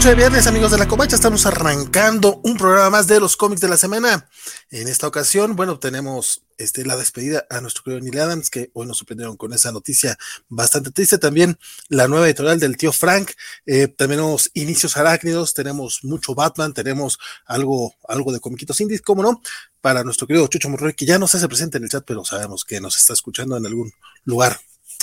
noche de viernes, amigos de la Covacha. Estamos arrancando un programa más de los cómics de la semana. En esta ocasión, bueno, tenemos este, la despedida a nuestro querido Neil Adams, que hoy nos sorprendieron con esa noticia bastante triste. También la nueva editorial del tío Frank. Eh, tenemos inicios arácnidos, tenemos mucho Batman, tenemos algo, algo de comiquitos indies, ¿cómo no? Para nuestro querido Chucho Morroy, que ya no se hace presente en el chat, pero sabemos que nos está escuchando en algún lugar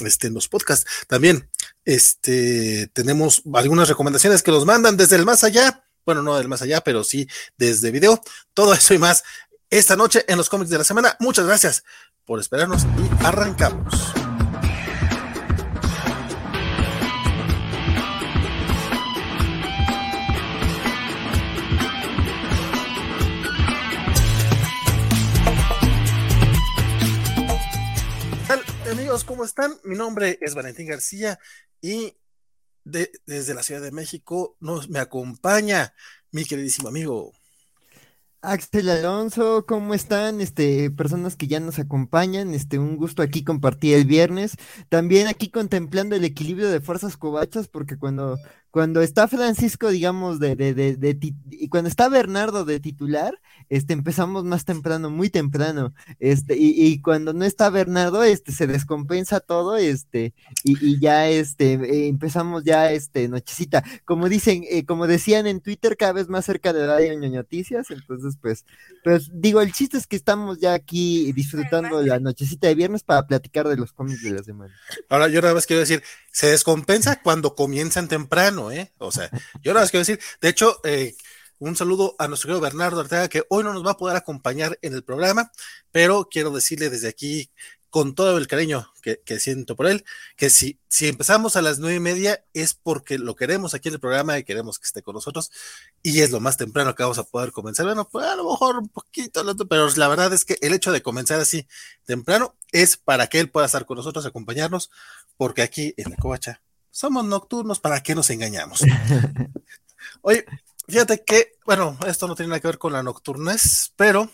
este, en los podcasts. También este, tenemos algunas recomendaciones que nos mandan desde el más allá. Bueno, no del más allá, pero sí desde video. Todo eso y más esta noche en los cómics de la semana. Muchas gracias por esperarnos y arrancamos. ¿Cómo están? Mi nombre es Valentín García y desde la Ciudad de México nos me acompaña mi queridísimo amigo. Axel Alonso, ¿cómo están? Este, personas que ya nos acompañan, este, un gusto aquí compartir el viernes. También aquí contemplando el equilibrio de fuerzas covachas, porque cuando cuando está Francisco, digamos, de, de, de, de y cuando está Bernardo de titular, este, empezamos más temprano, muy temprano, este, y, cuando no está Bernardo, este, se descompensa todo, este, y, ya, este, empezamos ya, este, nochecita, como dicen, eh, como decían en Twitter, cada vez más cerca de Radio Noticias, entonces, pues, pues, digo, el chiste es que estamos ya aquí disfrutando la nochecita de viernes para platicar de los cómics de la semana. Ahora, yo nada más quiero decir, se descompensa cuando comienzan temprano, ¿eh? O sea, yo nada más quiero decir, de hecho, eh, un saludo a nuestro querido Bernardo Arteaga, que hoy no nos va a poder acompañar en el programa, pero quiero decirle desde aquí, con todo el cariño que, siento por él, que si, si empezamos a las nueve y media es porque lo queremos aquí en el programa y queremos que esté con nosotros, y es lo más temprano que vamos a poder comenzar. Bueno, pues a lo mejor un poquito, pero la verdad es que el hecho de comenzar así temprano es para que él pueda estar con nosotros, acompañarnos, porque aquí en la covacha somos nocturnos, ¿para qué nos engañamos? Oye, fíjate que, bueno, esto no tiene nada que ver con la nocturnez, pero...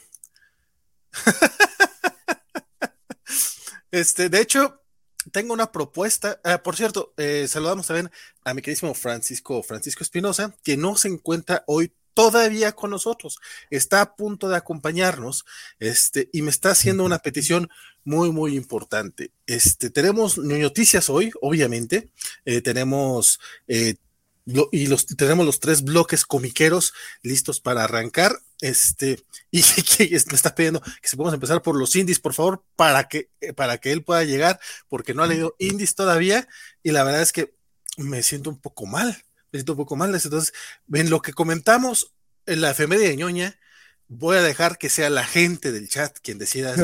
este, de hecho, tengo una propuesta. Ah, por cierto, eh, saludamos también a mi queridísimo Francisco, Francisco Espinosa, que no se encuentra hoy todavía con nosotros, está a punto de acompañarnos, este, y me está haciendo una petición muy, muy importante. Este, tenemos noticias hoy, obviamente, eh, tenemos, eh, y los, tenemos los tres bloques comiqueros listos para arrancar, este, y que me está pidiendo que se podamos empezar por los indies, por favor, para que, eh, para que él pueda llegar, porque no ha leído indies todavía, y la verdad es que me siento un poco mal siento un poco mal. Entonces, en lo que comentamos en la efeméride de ñoña, voy a dejar que sea la gente del chat quien decida.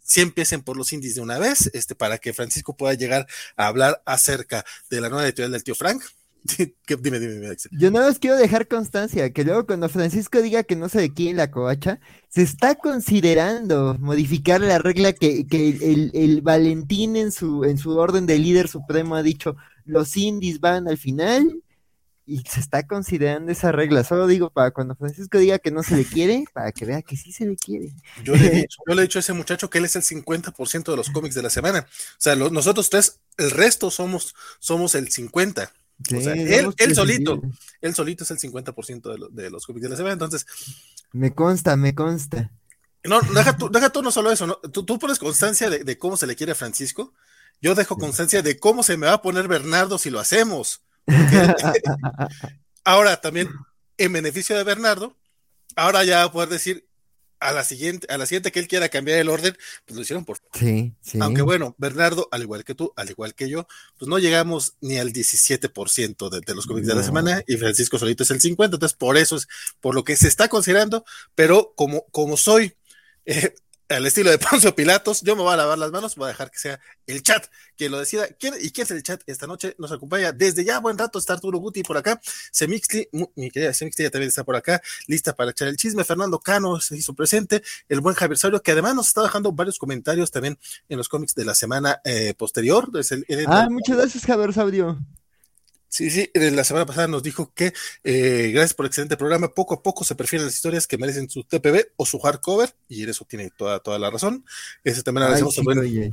Si empiecen por los indies de una vez, este, para que Francisco pueda llegar a hablar acerca de la nueva editorial del tío Frank. dime, dime, dime, Yo nada más quiero dejar constancia que luego cuando Francisco diga que no se de quién la coacha, se está considerando modificar la regla que, que el, el, Valentín en su, en su orden de líder supremo ha dicho, los indies van al final y se está considerando esa regla. Solo digo para cuando Francisco diga que no se le quiere, para que vea que sí se le quiere. Yo le he dicho, yo le he dicho a ese muchacho que él es el 50% de los cómics de la semana. O sea, nosotros tres, el resto somos, somos el 50%. o sea, él, él solito, él solito es el 50% de, lo, de los cómics de la semana. Entonces, me consta, me consta. No, deja tú, deja tú no solo eso, ¿no? Tú, tú pones constancia de, de, cómo se le quiere a Francisco. Yo dejo constancia de cómo se me va a poner Bernardo si lo hacemos. ahora también, en beneficio de Bernardo, ahora ya va a poder decir a la siguiente, a la siguiente que él quiera cambiar el orden, pues lo hicieron por sí, sí. Aunque bueno, Bernardo, al igual que tú, al igual que yo, pues no llegamos ni al 17% de, de los cómics no. de la semana y Francisco solito es el 50%, entonces por eso es por lo que se está considerando, pero como, como soy eh, al estilo de Poncio Pilatos, yo me voy a lavar las manos, voy a dejar que sea el chat quien lo decida. ¿Quién, ¿Y quién es el chat esta noche? Nos acompaña desde ya buen rato, está Arturo Guti por acá, Semixli, mi querida Semixli ya también está por acá, lista para echar el chisme, Fernando Cano se hizo presente, el buen Javier Saurio, que además nos está dejando varios comentarios también en los cómics de la semana eh, posterior. Ah, muchas gracias Javier Saurio. Sí, sí, la semana pasada nos dijo que eh, gracias por el excelente programa, poco a poco se prefieren las historias que merecen su TPB o su hardcover, y en eso tiene toda, toda la razón. Ese también agradecemos Ay, sí,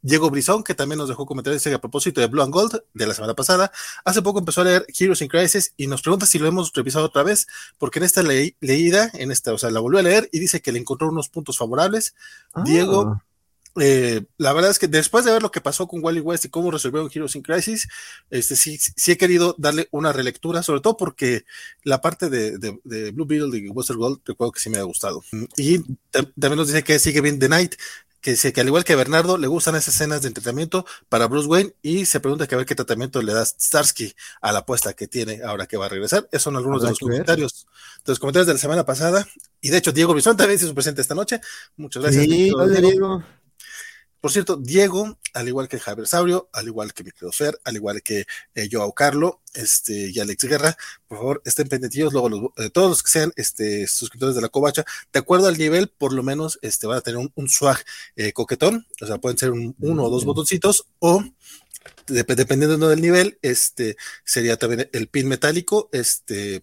Diego Brizón, que también nos dejó comentarios a propósito de Blue and Gold de la semana pasada. Hace poco empezó a leer Heroes in Crisis y nos pregunta si lo hemos revisado otra vez, porque en esta leída, en esta, o sea, la volvió a leer y dice que le encontró unos puntos favorables. Diego ah. Eh, la verdad es que después de ver lo que pasó con Wally West y cómo resolvieron Heroes in Crisis, este, sí, sí he querido darle una relectura, sobre todo porque la parte de, Blue Beetle y Gold recuerdo que sí me ha gustado. Y también nos dice que sigue bien The Night, que dice que al igual que Bernardo, le gustan esas escenas de entrenamiento para Bruce Wayne y se pregunta que a ver qué tratamiento le da Starsky a la apuesta que tiene ahora que va a regresar. Esos son algunos de los comentarios, de los comentarios de la semana pasada. Y de hecho, Diego Bison también se hizo presente esta noche. Muchas gracias. Diego. Por cierto, Diego, al igual que Javier Saurio, al igual que mi querido Fer, al igual que eh, Joao Carlo este, y Alex Guerra, por favor, estén pendientes, luego los, eh, todos los que sean este, suscriptores de la Covacha, de acuerdo al nivel, por lo menos este, van a tener un, swag eh, coquetón, o sea, pueden ser uno o dos botoncitos, o dependiendo del nivel, este, sería también el pin metálico, este,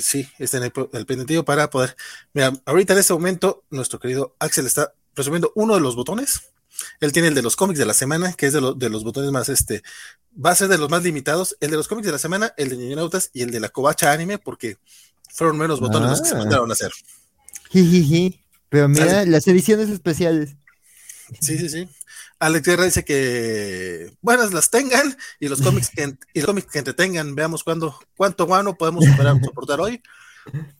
sí, este el, el pendiente para poder. Mira, ahorita en este momento, nuestro querido Axel está resumiendo uno de los botones. Él tiene el de los cómics de la semana, que es de, de los botones más, este, va a ser de los más limitados. El de los cómics de la semana, el de Niñonautas y el de la Covacha Anime, porque fueron menos botones los que se ah. mandaron a hacer. Pero mira, las ediciones especiales. Sí, sí, sí. Alex Guerra dice que buenas las tengan y los cómics que, y los cómics que entretengan. Veamos cuándo, cuánto guano podemos superar, soportar hoy.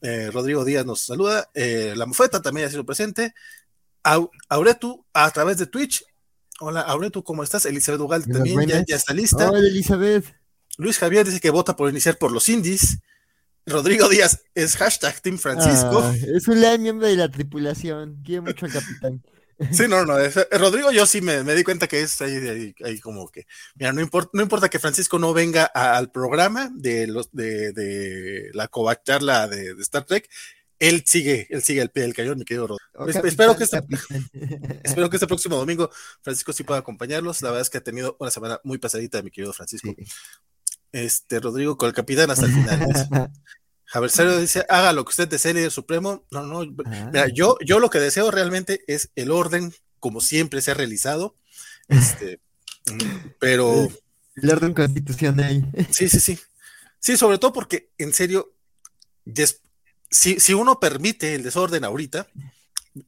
Eh, Rodrigo Díaz nos saluda. Eh, la Mofeta también ha sido presente. Auretu a través de Twitch. Hola, Auretu, ¿cómo estás? Elizabeth Ugal también ya, está lista. Hola, Elizabeth. Luis Javier dice que vota por iniciar por los indies. Rodrigo Díaz es hashtag Team Francisco. Ah, es un leal miembro de la tripulación. Quiere mucho al capitán. Sí, no, no. Rodrigo, yo sí me, di cuenta que es ahí, ahí, como que. Mira, no importa, no importa que Francisco no venga al programa de los de, de la covacharla de, de Star Trek él sigue, él sigue al pie del cañón, mi querido Rodrigo. espero, que este, espero que este próximo domingo Francisco sí pueda acompañarlos. La verdad es que ha tenido una semana muy pasadita, mi querido Francisco. Este, Rodrigo, con el capitán hasta el final. Javier dice, haga lo que usted desee, líder supremo. No, no, mira, ah. yo, yo lo que deseo realmente es el orden, como siempre se ha realizado. Este, pero. El orden constitucional. Sí, sí, sí. Sí, sobre todo porque, en serio, si, uno permite el desorden ahorita,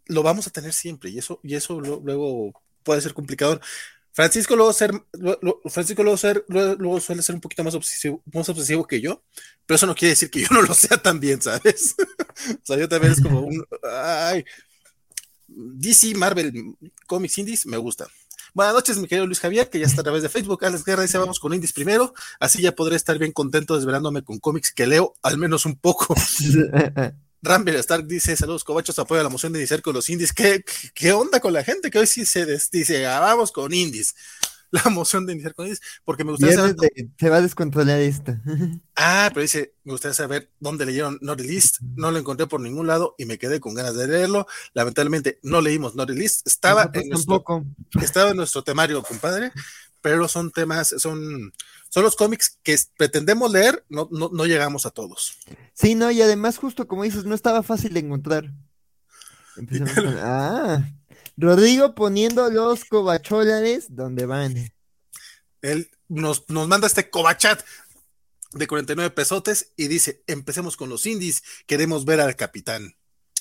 lo vamos a tener siempre y eso, y eso luego puede ser complicado. Francisco luego ser, Francisco luego, ser, luego, suele ser un poquito más obsesivo, más obsesivo que yo, pero eso no quiere decir que yo no lo sea también, ¿sabes? o sea, yo también es como un, ay, DC, Marvel, Comics Indies, me gusta. Buenas noches, mi querido Luis Javier, que ya está a través de Facebook. Alex Guerra dice, vamos con indies primero. Así ya podré estar bien contento desvelándome con cómics que leo, al menos un poco. Rambler Stark dice, saludos cobachos, apoyo la moción de iniciar con los indies. ¿Qué, qué onda con la gente que hoy sí se dice, ah, vamos con indies? la moción de iniciar con ellos, porque me gustaría saber. se va a descontrolar esto. Ah, pero dice, me gustaría saber dónde leyeron Not Released. No lo encontré por ningún lado y me quedé con ganas de leerlo. Lamentablemente no leímos Not Released. Estaba, en nuestro, estaba en nuestro temario, compadre, pero son temas, son, son los cómics que pretendemos leer, no, no, no llegamos a todos. Sí, no, y además, justo como dices, no estaba fácil de encontrar. ah. Rodrigo poniendo los cobacholares donde van. Él nos, nos manda este cobachat de 49 pesotes y dice, empecemos con los indies, queremos ver al capitán.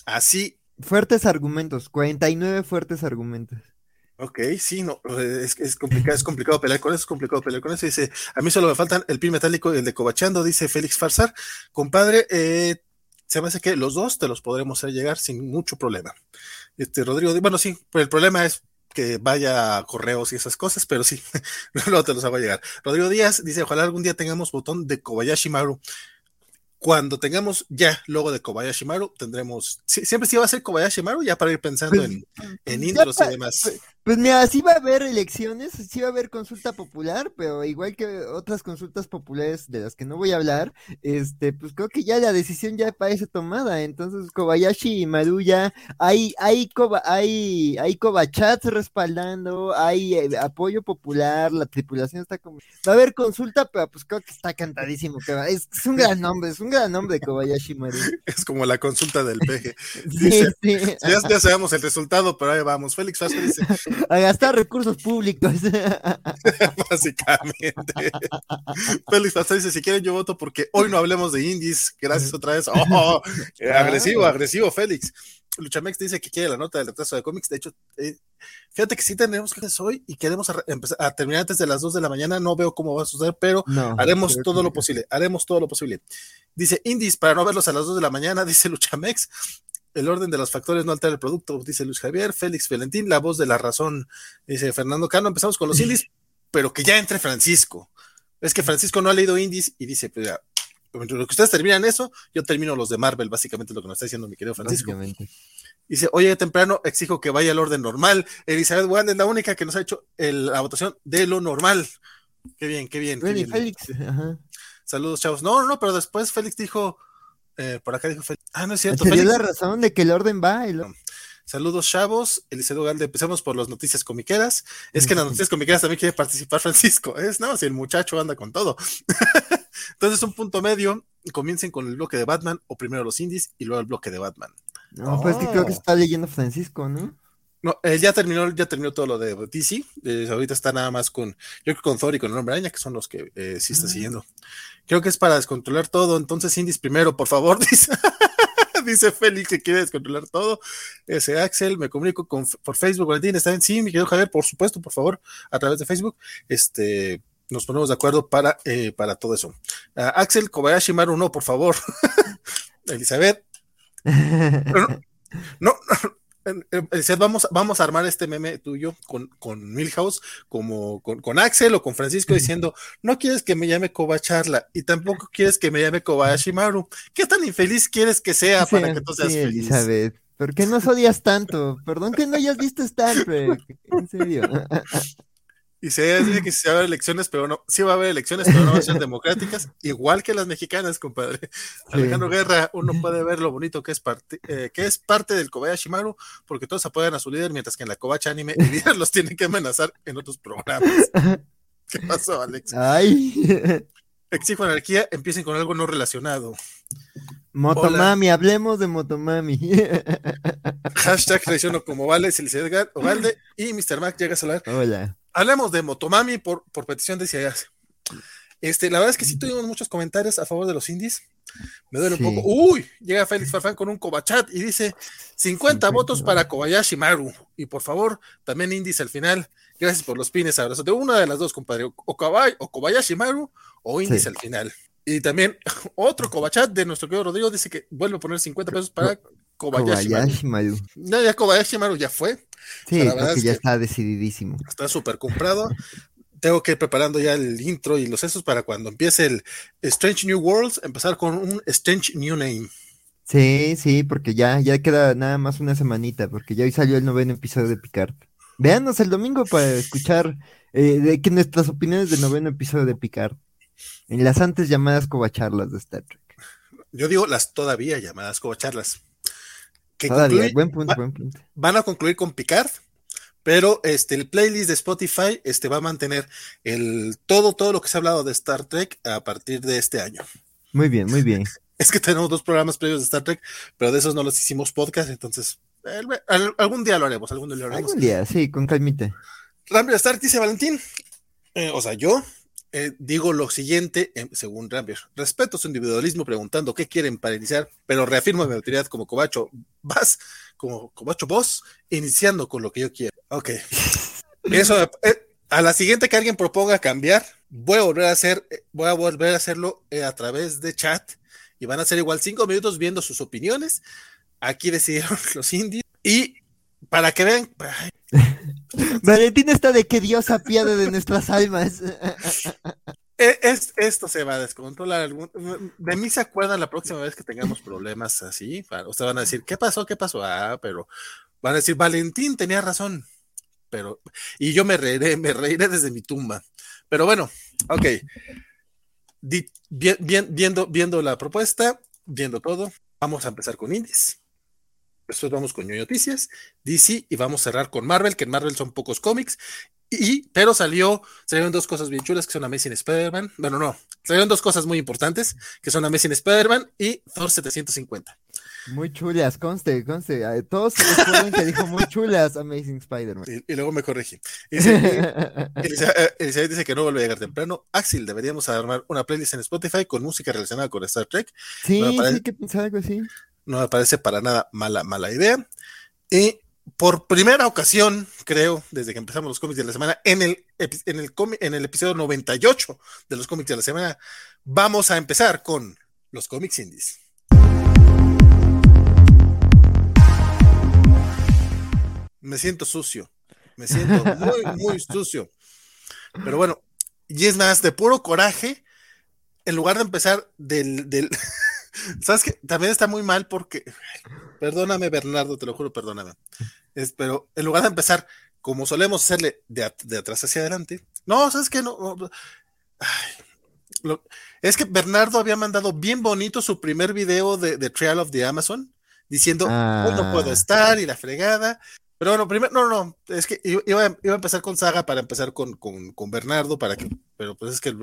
Así. Fuertes argumentos, 49 fuertes argumentos. Ok, sí, no, es, es, complicado, es complicado pelear con eso, es complicado pelear con eso. Dice, a mí solo me faltan el pin metálico y el de cobachando, dice Félix Farsar. Compadre, eh, se me hace que los dos te los podremos hacer llegar sin mucho problema. Este, Rodrigo, bueno, sí, pero el problema es que vaya a correos y esas cosas, pero sí, luego te los hago llegar. Rodrigo Díaz dice, ojalá algún día tengamos botón de Kobayashi Maru. Cuando tengamos ya logo de Kobayashi Maru, tendremos, siempre sí va a ser Kobayashi Maru, ya para ir pensando pues, en, en intros y demás. Pues, mira, sí va a haber elecciones, sí va a haber consulta popular, pero igual que otras consultas populares de las que no voy a hablar, este, pues creo que ya la decisión ya parece tomada. Entonces, Kobayashi y Maru ya hay, hay, Koba, hay, hay Kobachats respaldando, hay eh, apoyo popular, la tripulación está como. Va a haber consulta, pero pues creo que está cantadísimo. Que es, un gran nombre, es un gran nombre Kobayashi Maru. Es como la consulta del peje. sí, sí. Ya, sabemos el resultado, pero ahí vamos. Félix Fastro dice A gastar recursos públicos. Básicamente. Félix Pastor dice, si quieren yo voto porque hoy no hablemos de indies. Gracias otra vez. Oh, agresivo, agresivo, Félix. Luchamex dice que quiere la nota del retraso de cómics. De hecho, eh, fíjate que sí tenemos que hacer hoy y queremos empezar a terminar antes de las 2 de la mañana. No veo cómo va a suceder, pero haremos todo lo posible. Haremos todo lo posible. Dice Indies para no verlos a las 2 de la mañana, dice Luchamex. El orden de los factores no altera el producto, dice Luis Javier. Félix Valentín, la voz de la razón, dice Fernando Cano. Empezamos con los indies, pero que ya entre Francisco. Es que Francisco no ha leído indies y dice, pues lo que ustedes terminan eso, yo termino los de Marvel, básicamente lo que nos está diciendo mi querido Francisco. Dice, oye, temprano exijo que vaya al orden normal. Elizabeth Wand es la única que nos ha hecho la votación de lo normal. Qué bien, qué bien. Qué bien. Félix. Saludos, chavos. No, no, pero después Félix dijo, eh, por acá dijo Félix. Ah, no es cierto. Sería la razón de que el orden va. Saludos, chavos. Eliseo Galde, empecemos por las noticias comiqueras. Es que en las noticias comiqueras también quiere participar Francisco. Es, no, si el muchacho anda con todo. Entonces, un punto medio. Comiencen con el bloque de Batman, o primero los indies y luego el bloque de Batman. No, pues que creo que oh. está leyendo Francisco, ¿no? No, él ya terminó, ya terminó todo lo de DC. Eh, ahorita está nada más con, yo creo con Thor y con el hombre araña, que son los que eh, sí está ah. siguiendo. Creo que es para descontrolar todo. Entonces, Indies primero, por favor, dice. dice Félix que quiere descontrolar todo. Ese Axel, me comunico con, por Facebook, Valentín, está en sí, mi querido Javier, por supuesto, por favor, a través de Facebook. Este, nos ponemos de acuerdo para, eh, para todo eso. Uh, Axel Kobayashi Maru, no, por favor. Elizabeth. no, no, vamos, vamos a armar este meme tuyo con, con Milhouse, como con, con, Axel o con Francisco diciendo, no quieres que me llame Kobacharla y tampoco quieres que me llame Kobayashimaru. ¿Qué tan infeliz quieres que sea para que tú seas feliz? Elizabeth, ¿por qué nos odias tanto? Perdón que no hayas visto Star Trek, en serio. Y se dice que sí va a haber elecciones, pero no, sí va a haber elecciones, pero no van a ser democráticas, igual que las mexicanas, compadre. Alejandro Guerra, uno puede ver lo bonito que es parte, eh, que es parte del Kobayashi Maru, porque todos apoyan a su líder, mientras que en la Kobacha Anime el los tienen que amenazar en otros programas. ¿Qué pasó, Alex? Ay. Exijo anarquía, empiecen con algo no relacionado. Motomami, hablemos de Motomami. Hashtag traiciono como Vale, Edgar, Ovalde y Mr. Mac llega a hablar. Hola hablemos de Motomami por, por petición de Ciagas. Este, la verdad es que sí tuvimos muchos comentarios a favor de los indies. Me duele un poco. Uy, llega Félix Farfán con un Cobachat y dice 50 votos para Kobayashi Maru. Y por favor, también indies al final. Gracias por los pines, abrazo. De una de las dos, compadre. O, o Kobayashi Maru o indies al final. Y también otro Cobachat de nuestro querido Rodrigo dice que vuelve a poner 50 pesos para Kobayashi, Maru. No, ya Kobayashi Maru ya fue. Sí, ya está decididísimo. Está súper comprado. Tengo que ir preparando ya el intro y los esos para cuando empiece el Strange New Worlds, empezar con un Strange New Name. Sí, sí, porque ya, ya queda nada más una semanita, porque ya hoy salió el noveno episodio de Picard. Véanos el domingo para escuchar eh, de que nuestras opiniones del noveno episodio de Picard. En las antes llamadas covacharlas de Star Trek. Yo digo las todavía llamadas covacharlas buen punto, buen punto. Van a concluir con Picard, pero este, el playlist de Spotify este, va a mantener el, todo, todo lo que se ha hablado de Star Trek a partir de este año. Muy bien, muy bien. Es que tenemos dos programas previos de Star Trek, pero de esos no los hicimos podcast, entonces algún día lo haremos, algún día lo haremos. Algún día, sí, con calmita. Ramble Star dice Valentín, eh, o sea, yo eh, digo lo siguiente, em, según Rambier, respeto su individualismo preguntando qué quieren para iniciar, pero reafirmo mi autoridad como cobacho, vas, como cobacho vos, iniciando con lo que yo quiero. Ok. Eso, eh, a la siguiente que alguien proponga cambiar, voy a volver a hacer, eh, voy a volver a hacerlo a través de chat y van a ser igual cinco minutos viendo sus opiniones. Aquí decidieron los indios y para que vean. Valentín está de que Dios apiade de nuestras almas. E, es, esto se va a descontrolar. De mí se acuerdan la próxima vez que tengamos problemas así. Ustedes van a decir, ¿qué pasó? ¿Qué pasó? Ah, pero van a decir, Valentín tenía razón. Pero, y yo me reiré, me reiré desde mi tumba. Pero bueno, ok. viendo, viendo la propuesta, viendo todo, vamos a empezar con indies. Después vamos con Noticias, DC y vamos a cerrar con Marvel, que en Marvel son pocos cómics. Y, pero salió, salieron dos cosas bien chulas que son Amazing Spider-Man. Bueno, no, salieron dos cosas muy importantes que son Amazing Spider-Man y Thor 750. Muy chulas, conste, conste. Todos recuerdan que dijo muy chulas Amazing Spider-Man. Y, luego me corregí. Elizabeth dice que no vuelve a llegar temprano. Axel, deberíamos armar una playlist en Spotify con música relacionada con Star Trek. Sí, sí, que pensaba algo así. No me parece para nada mala, mala idea. Y por primera ocasión, creo, desde que empezamos los cómics de la semana, en el, en el, en el episodio 98 de los cómics de la semana, vamos a empezar con los cómics indies. Me siento sucio, me siento muy, muy sucio. Pero bueno, y es más, de puro coraje, en lugar de empezar del, del ¿Sabes qué? También está muy mal porque, perdóname Bernardo, te lo juro, perdóname. Es, pero en lugar de empezar como solemos hacerle de, atrás hacia adelante, no, ¿sabes qué? No, es que Bernardo había mandado bien bonito su primer video de, de Trial of the Amazon, diciendo, no puedo ah. estar y la fregada. Pero bueno, primero, no, no, es que iba, iba a empezar con Saga para empezar con, con, con Bernardo, para que, pero pues es que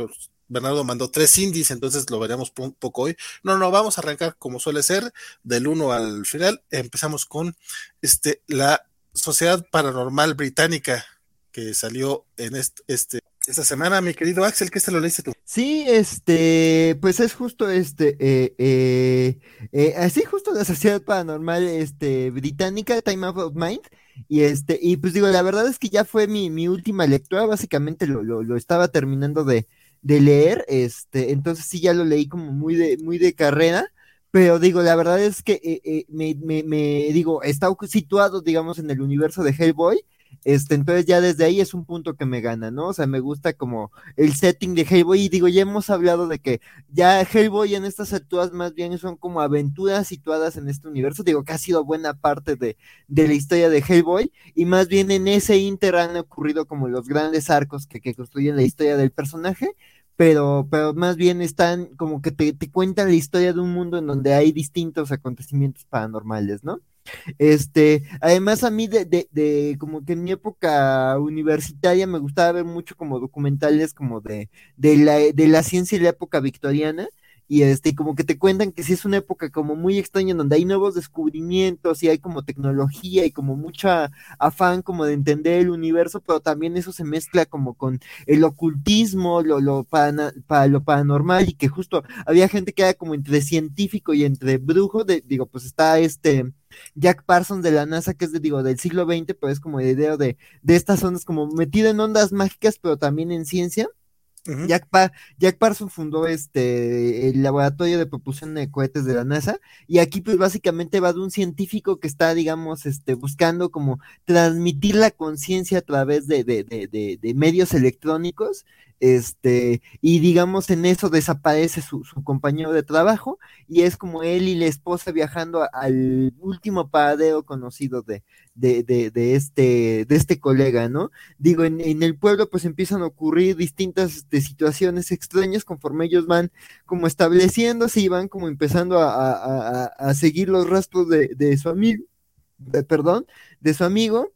Bernardo mandó tres indies, entonces lo veremos un poco hoy. No, no, vamos a arrancar como suele ser, del uno al final. Empezamos con este, la Sociedad Paranormal Británica que salió en este esta semana, mi querido Axel, ¿qué se lo leíste tú? Sí, este, pues es justo este, eh, eh, eh, así justo la Sociedad Paranormal este, Británica, Time Out of Mind, y este, y pues digo, la verdad es que ya fue mi, mi última lectura, básicamente lo, lo, lo estaba terminando de, de leer, este, entonces sí ya lo leí como muy de, muy de carrera, pero digo, la verdad es que me, me, me, digo, está situado, digamos, en el universo de Hellboy, este, entonces ya desde ahí es un punto que me gana, ¿no? O sea, me gusta como el setting de Hellboy y digo, ya hemos hablado de que ya Hellboy en estas alturas más bien son como aventuras situadas en este universo, digo que ha sido buena parte de, de la historia de Hellboy y más bien en ese inter han ocurrido como los grandes arcos que, que construyen la historia del personaje pero, pero más bien están como que te, te, cuentan la historia de un mundo en donde hay distintos acontecimientos paranormales, ¿no? Este, además a mí de, de, como que en mi época universitaria me gustaba ver mucho como documentales como de, de, la, de la ciencia y la época victoriana, y este, como que te cuentan que sí es una época como muy extraña donde hay nuevos descubrimientos y hay como tecnología y como mucha afán como de entender el universo, pero también eso se mezcla como con el ocultismo, lo, lo, para, para lo paranormal y que justo había gente que era como entre científico y entre brujo, de, digo, pues está este Jack Parsons de la NASA, que es de, digo, del siglo XX, pero es como el idea de, de estas ondas como metido en ondas mágicas, pero también en ciencia. Jack, Jack, Parsons fundó este el laboratorio de propulsión de cohetes de la NASA y aquí pues básicamente va de un científico que está digamos este buscando como transmitir la conciencia a través de, de, de, de, medios electrónicos este, y digamos en eso desaparece su, su, compañero de trabajo y es como él y la esposa viajando al último paradero conocido de, de, de, de, este, de este colega, ¿no? Digo, en, en el pueblo pues empiezan a ocurrir distintas este, situaciones extrañas conforme ellos van como estableciéndose y van como empezando a, a, a seguir los rastros de, de su amigo, perdón, de su amigo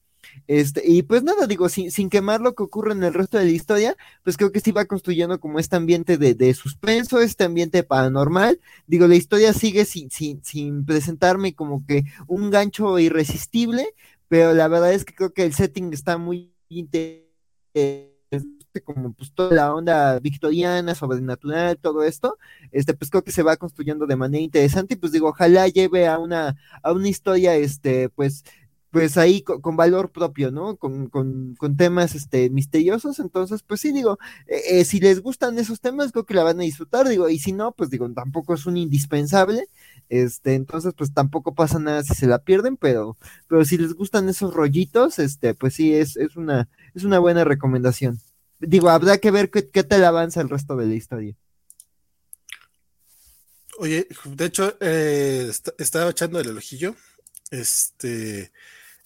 este, y pues nada, digo, sin, sin quemar lo que ocurre en el resto de la historia, pues creo que sí va construyendo como este ambiente de, de suspenso, este ambiente paranormal. Digo, la historia sigue sin, sin, sin presentarme como que un gancho irresistible, pero la verdad es que creo que el setting está muy interesante como pues toda la onda victoriana, sobrenatural, todo esto, este, pues creo que se va construyendo de manera interesante y pues digo, ojalá lleve a una, a una historia, este, pues pues ahí con, valor propio, ¿no? Con, con, temas este, misteriosos. Entonces, pues sí, digo, eh, eh, si les gustan esos temas, creo que la van a disfrutar, digo, y si no, pues digo, tampoco es un indispensable. Este, entonces, pues tampoco pasa nada si se la pierden, pero, pero si les gustan esos rollitos, este, pues sí, es, es una, es una buena recomendación. Digo, habrá que ver qué, qué tal avanza el resto de la historia. Oye, de hecho, eh, estaba echando el ojillo. Este,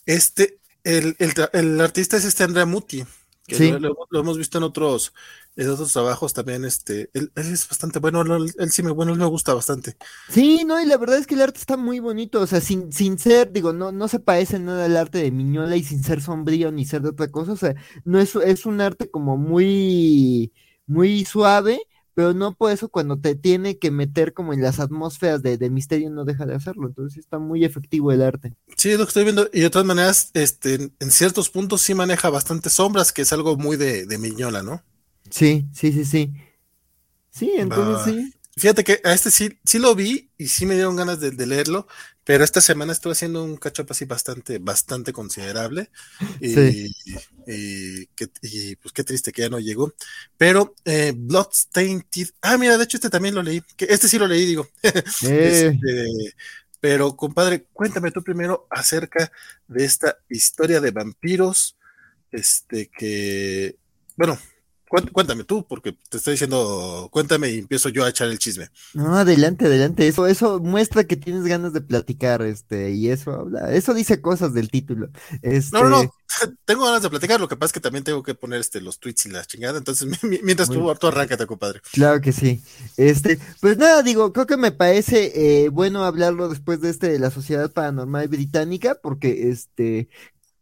este, el, el, el, artista es este Andrea Muti, Que lo, hemos visto en otros, en otros trabajos también, este, él, es bastante bueno, él, sí me, bueno, él me gusta bastante. Sí, no, y la verdad es que el arte está muy bonito, o sea, sin, sin ser, digo, no, no se parece nada al arte de Miñola y sin ser sombrío ni ser de otra cosa, o sea, no es, es un arte como muy, muy suave, pero no por eso cuando te tiene que meter como en las atmósferas de, misterio no deja de hacerlo, entonces está muy efectivo el arte. Sí, es lo que estoy viendo, y de todas maneras, este, en ciertos puntos sí maneja bastantes sombras, que es algo muy de, de Miñola, ¿no? Sí, sí, sí, sí. Sí, entonces sí. Fíjate que a este sí, sí lo vi y sí me dieron ganas de, leerlo, pero esta semana estuve haciendo un catch up así bastante, bastante considerable. Y, y, pues qué triste que ya no llegó. Pero eh, Bloodstained. Ah, mira, de hecho este también lo leí. Que este sí lo leí, digo. Eh. Este, pero compadre, cuéntame tú primero acerca de esta historia de vampiros. Este que, bueno, Cuéntame tú, porque te estoy diciendo, cuéntame y empiezo yo a echar el chisme. No, adelante, adelante. Eso, eso muestra que tienes ganas de platicar, este, y eso habla, eso dice cosas del título. No, no, no, este tengo ganas de platicar, lo que pasa es que también tengo que poner este los tweets y la chingada, entonces mientras tú, tú arráncate, compadre. Claro que sí. Este, pues nada, digo, creo que me parece eh, bueno hablarlo después de este de la Sociedad Paranormal Británica, porque este,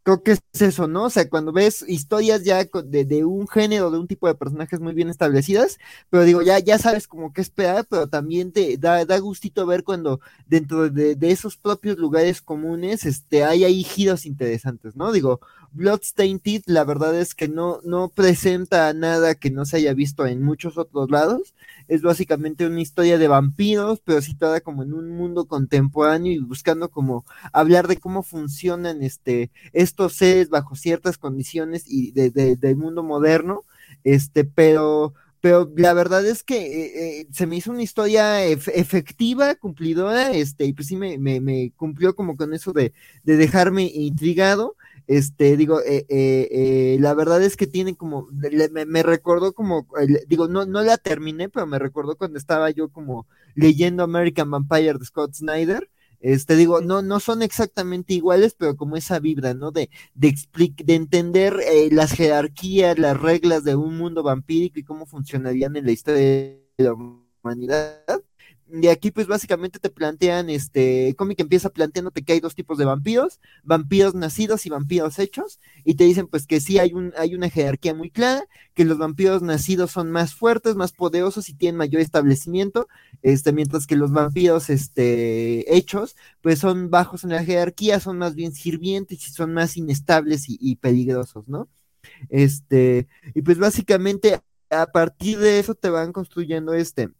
creo que es eso, ¿no? O sea, cuando ves historias ya de, de, un género, de un tipo de personajes muy bien establecidas, pero digo, ya, ya sabes como qué esperar, pero también te da, da gustito ver cuando dentro de, de, esos propios lugares comunes, este, hay ahí giros interesantes, ¿no? Digo, Bloodstained, la verdad es que no, no presenta nada que no se haya visto en muchos otros lados. Es básicamente una historia de vampiros, pero situada como en un mundo contemporáneo y buscando como hablar de cómo funcionan este, estos seres bajo ciertas condiciones y de, del mundo moderno. Este, pero pero la verdad es que eh, eh, se me hizo una historia efectiva, cumplidora, este, y pues sí me, me, me, cumplió como con eso de, de dejarme intrigado. Este, digo, eh, eh, eh, la verdad es que tiene como, me, recordó como, digo, no, no la terminé, pero me recordó cuando estaba yo como leyendo American Vampire de Scott Snyder. Este, digo, no, no son exactamente iguales, pero como esa vibra, ¿no? De, de, de entender las jerarquías, las reglas de un mundo vampírico y cómo funcionarían en la historia de la humanidad de aquí pues básicamente te plantean, este, cómic empieza planteándote que hay dos tipos de vampiros, vampiros nacidos y vampiros hechos, y te dicen pues que sí hay, un, hay una jerarquía muy clara, que los vampiros nacidos son más fuertes, más poderosos y tienen mayor establecimiento, este, mientras que los vampiros, este, hechos, pues son bajos en la jerarquía, son más bien sirvientes y son más inestables y, y peligrosos, ¿no? Este, y pues básicamente a partir de eso te van construyendo este,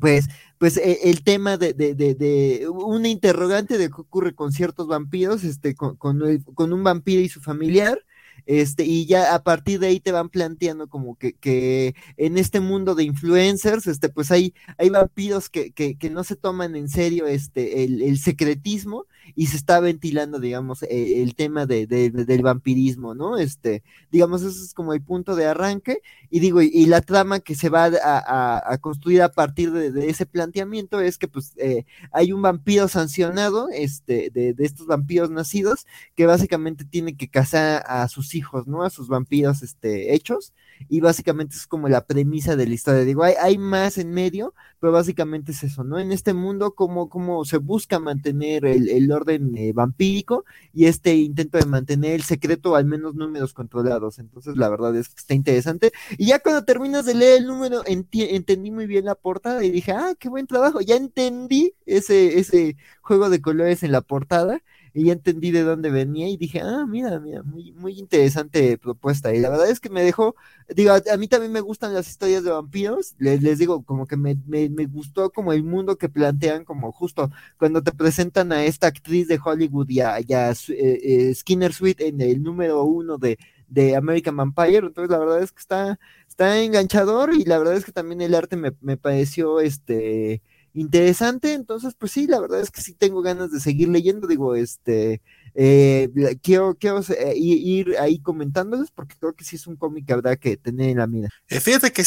pues, pues e, el tema de, de, de, una interrogante de qué ocurre con ciertos vampiros, este, con, con, con un vampiro y su familiar, este, y ya a partir de ahí te van planteando como que, que en este mundo de influencers, este, pues hay, hay vampiros que, que, que no se toman en serio este, el secretismo y se está ventilando, digamos, e, el tema de, de, del vampirismo, ¿no? Este, digamos, ese es como el punto de arranque, y digo, y, la trama que se va a, a, construir a partir de, ese planteamiento es que, pues, eh, hay un vampiro sancionado, este, de estos vampiros nacidos, que básicamente tiene que casar a sus hijos, ¿no? A sus vampiros, este, hechos, y básicamente es como la premisa de la historia. Digo, hay, hay más en medio, pero básicamente es eso, ¿no? En este mundo, cómo, cómo se busca mantener el, el orden eh, vampírico y este intento de mantener el secreto, al menos números controlados. Entonces, la verdad es que está interesante. Y ya cuando terminas de leer el número, entendí muy bien la portada y dije, ah, qué buen trabajo, ya entendí ese, ese juego de colores en la portada y ya entendí de dónde venía y dije, ah, mira, mira, muy, muy interesante propuesta. Y la verdad es que me dejó, digo, a, mí también me gustan las historias de vampiros, les, les digo, como que me, me, me, gustó como el mundo que plantean, como justo cuando te presentan a esta actriz de Hollywood y a, eh, eh, Skinner Sweet en el número uno de, de American Vampire, entonces la verdad es que está, está enganchador y la verdad es que también el arte me, me pareció, este, interesante, entonces pues sí, la verdad es que sí tengo ganas de seguir leyendo, digo, este, eh, quiero, quiero eh, ir ahí comentándoles porque creo que sí es un cómic que habrá que tener en la mira. Eh, fíjate que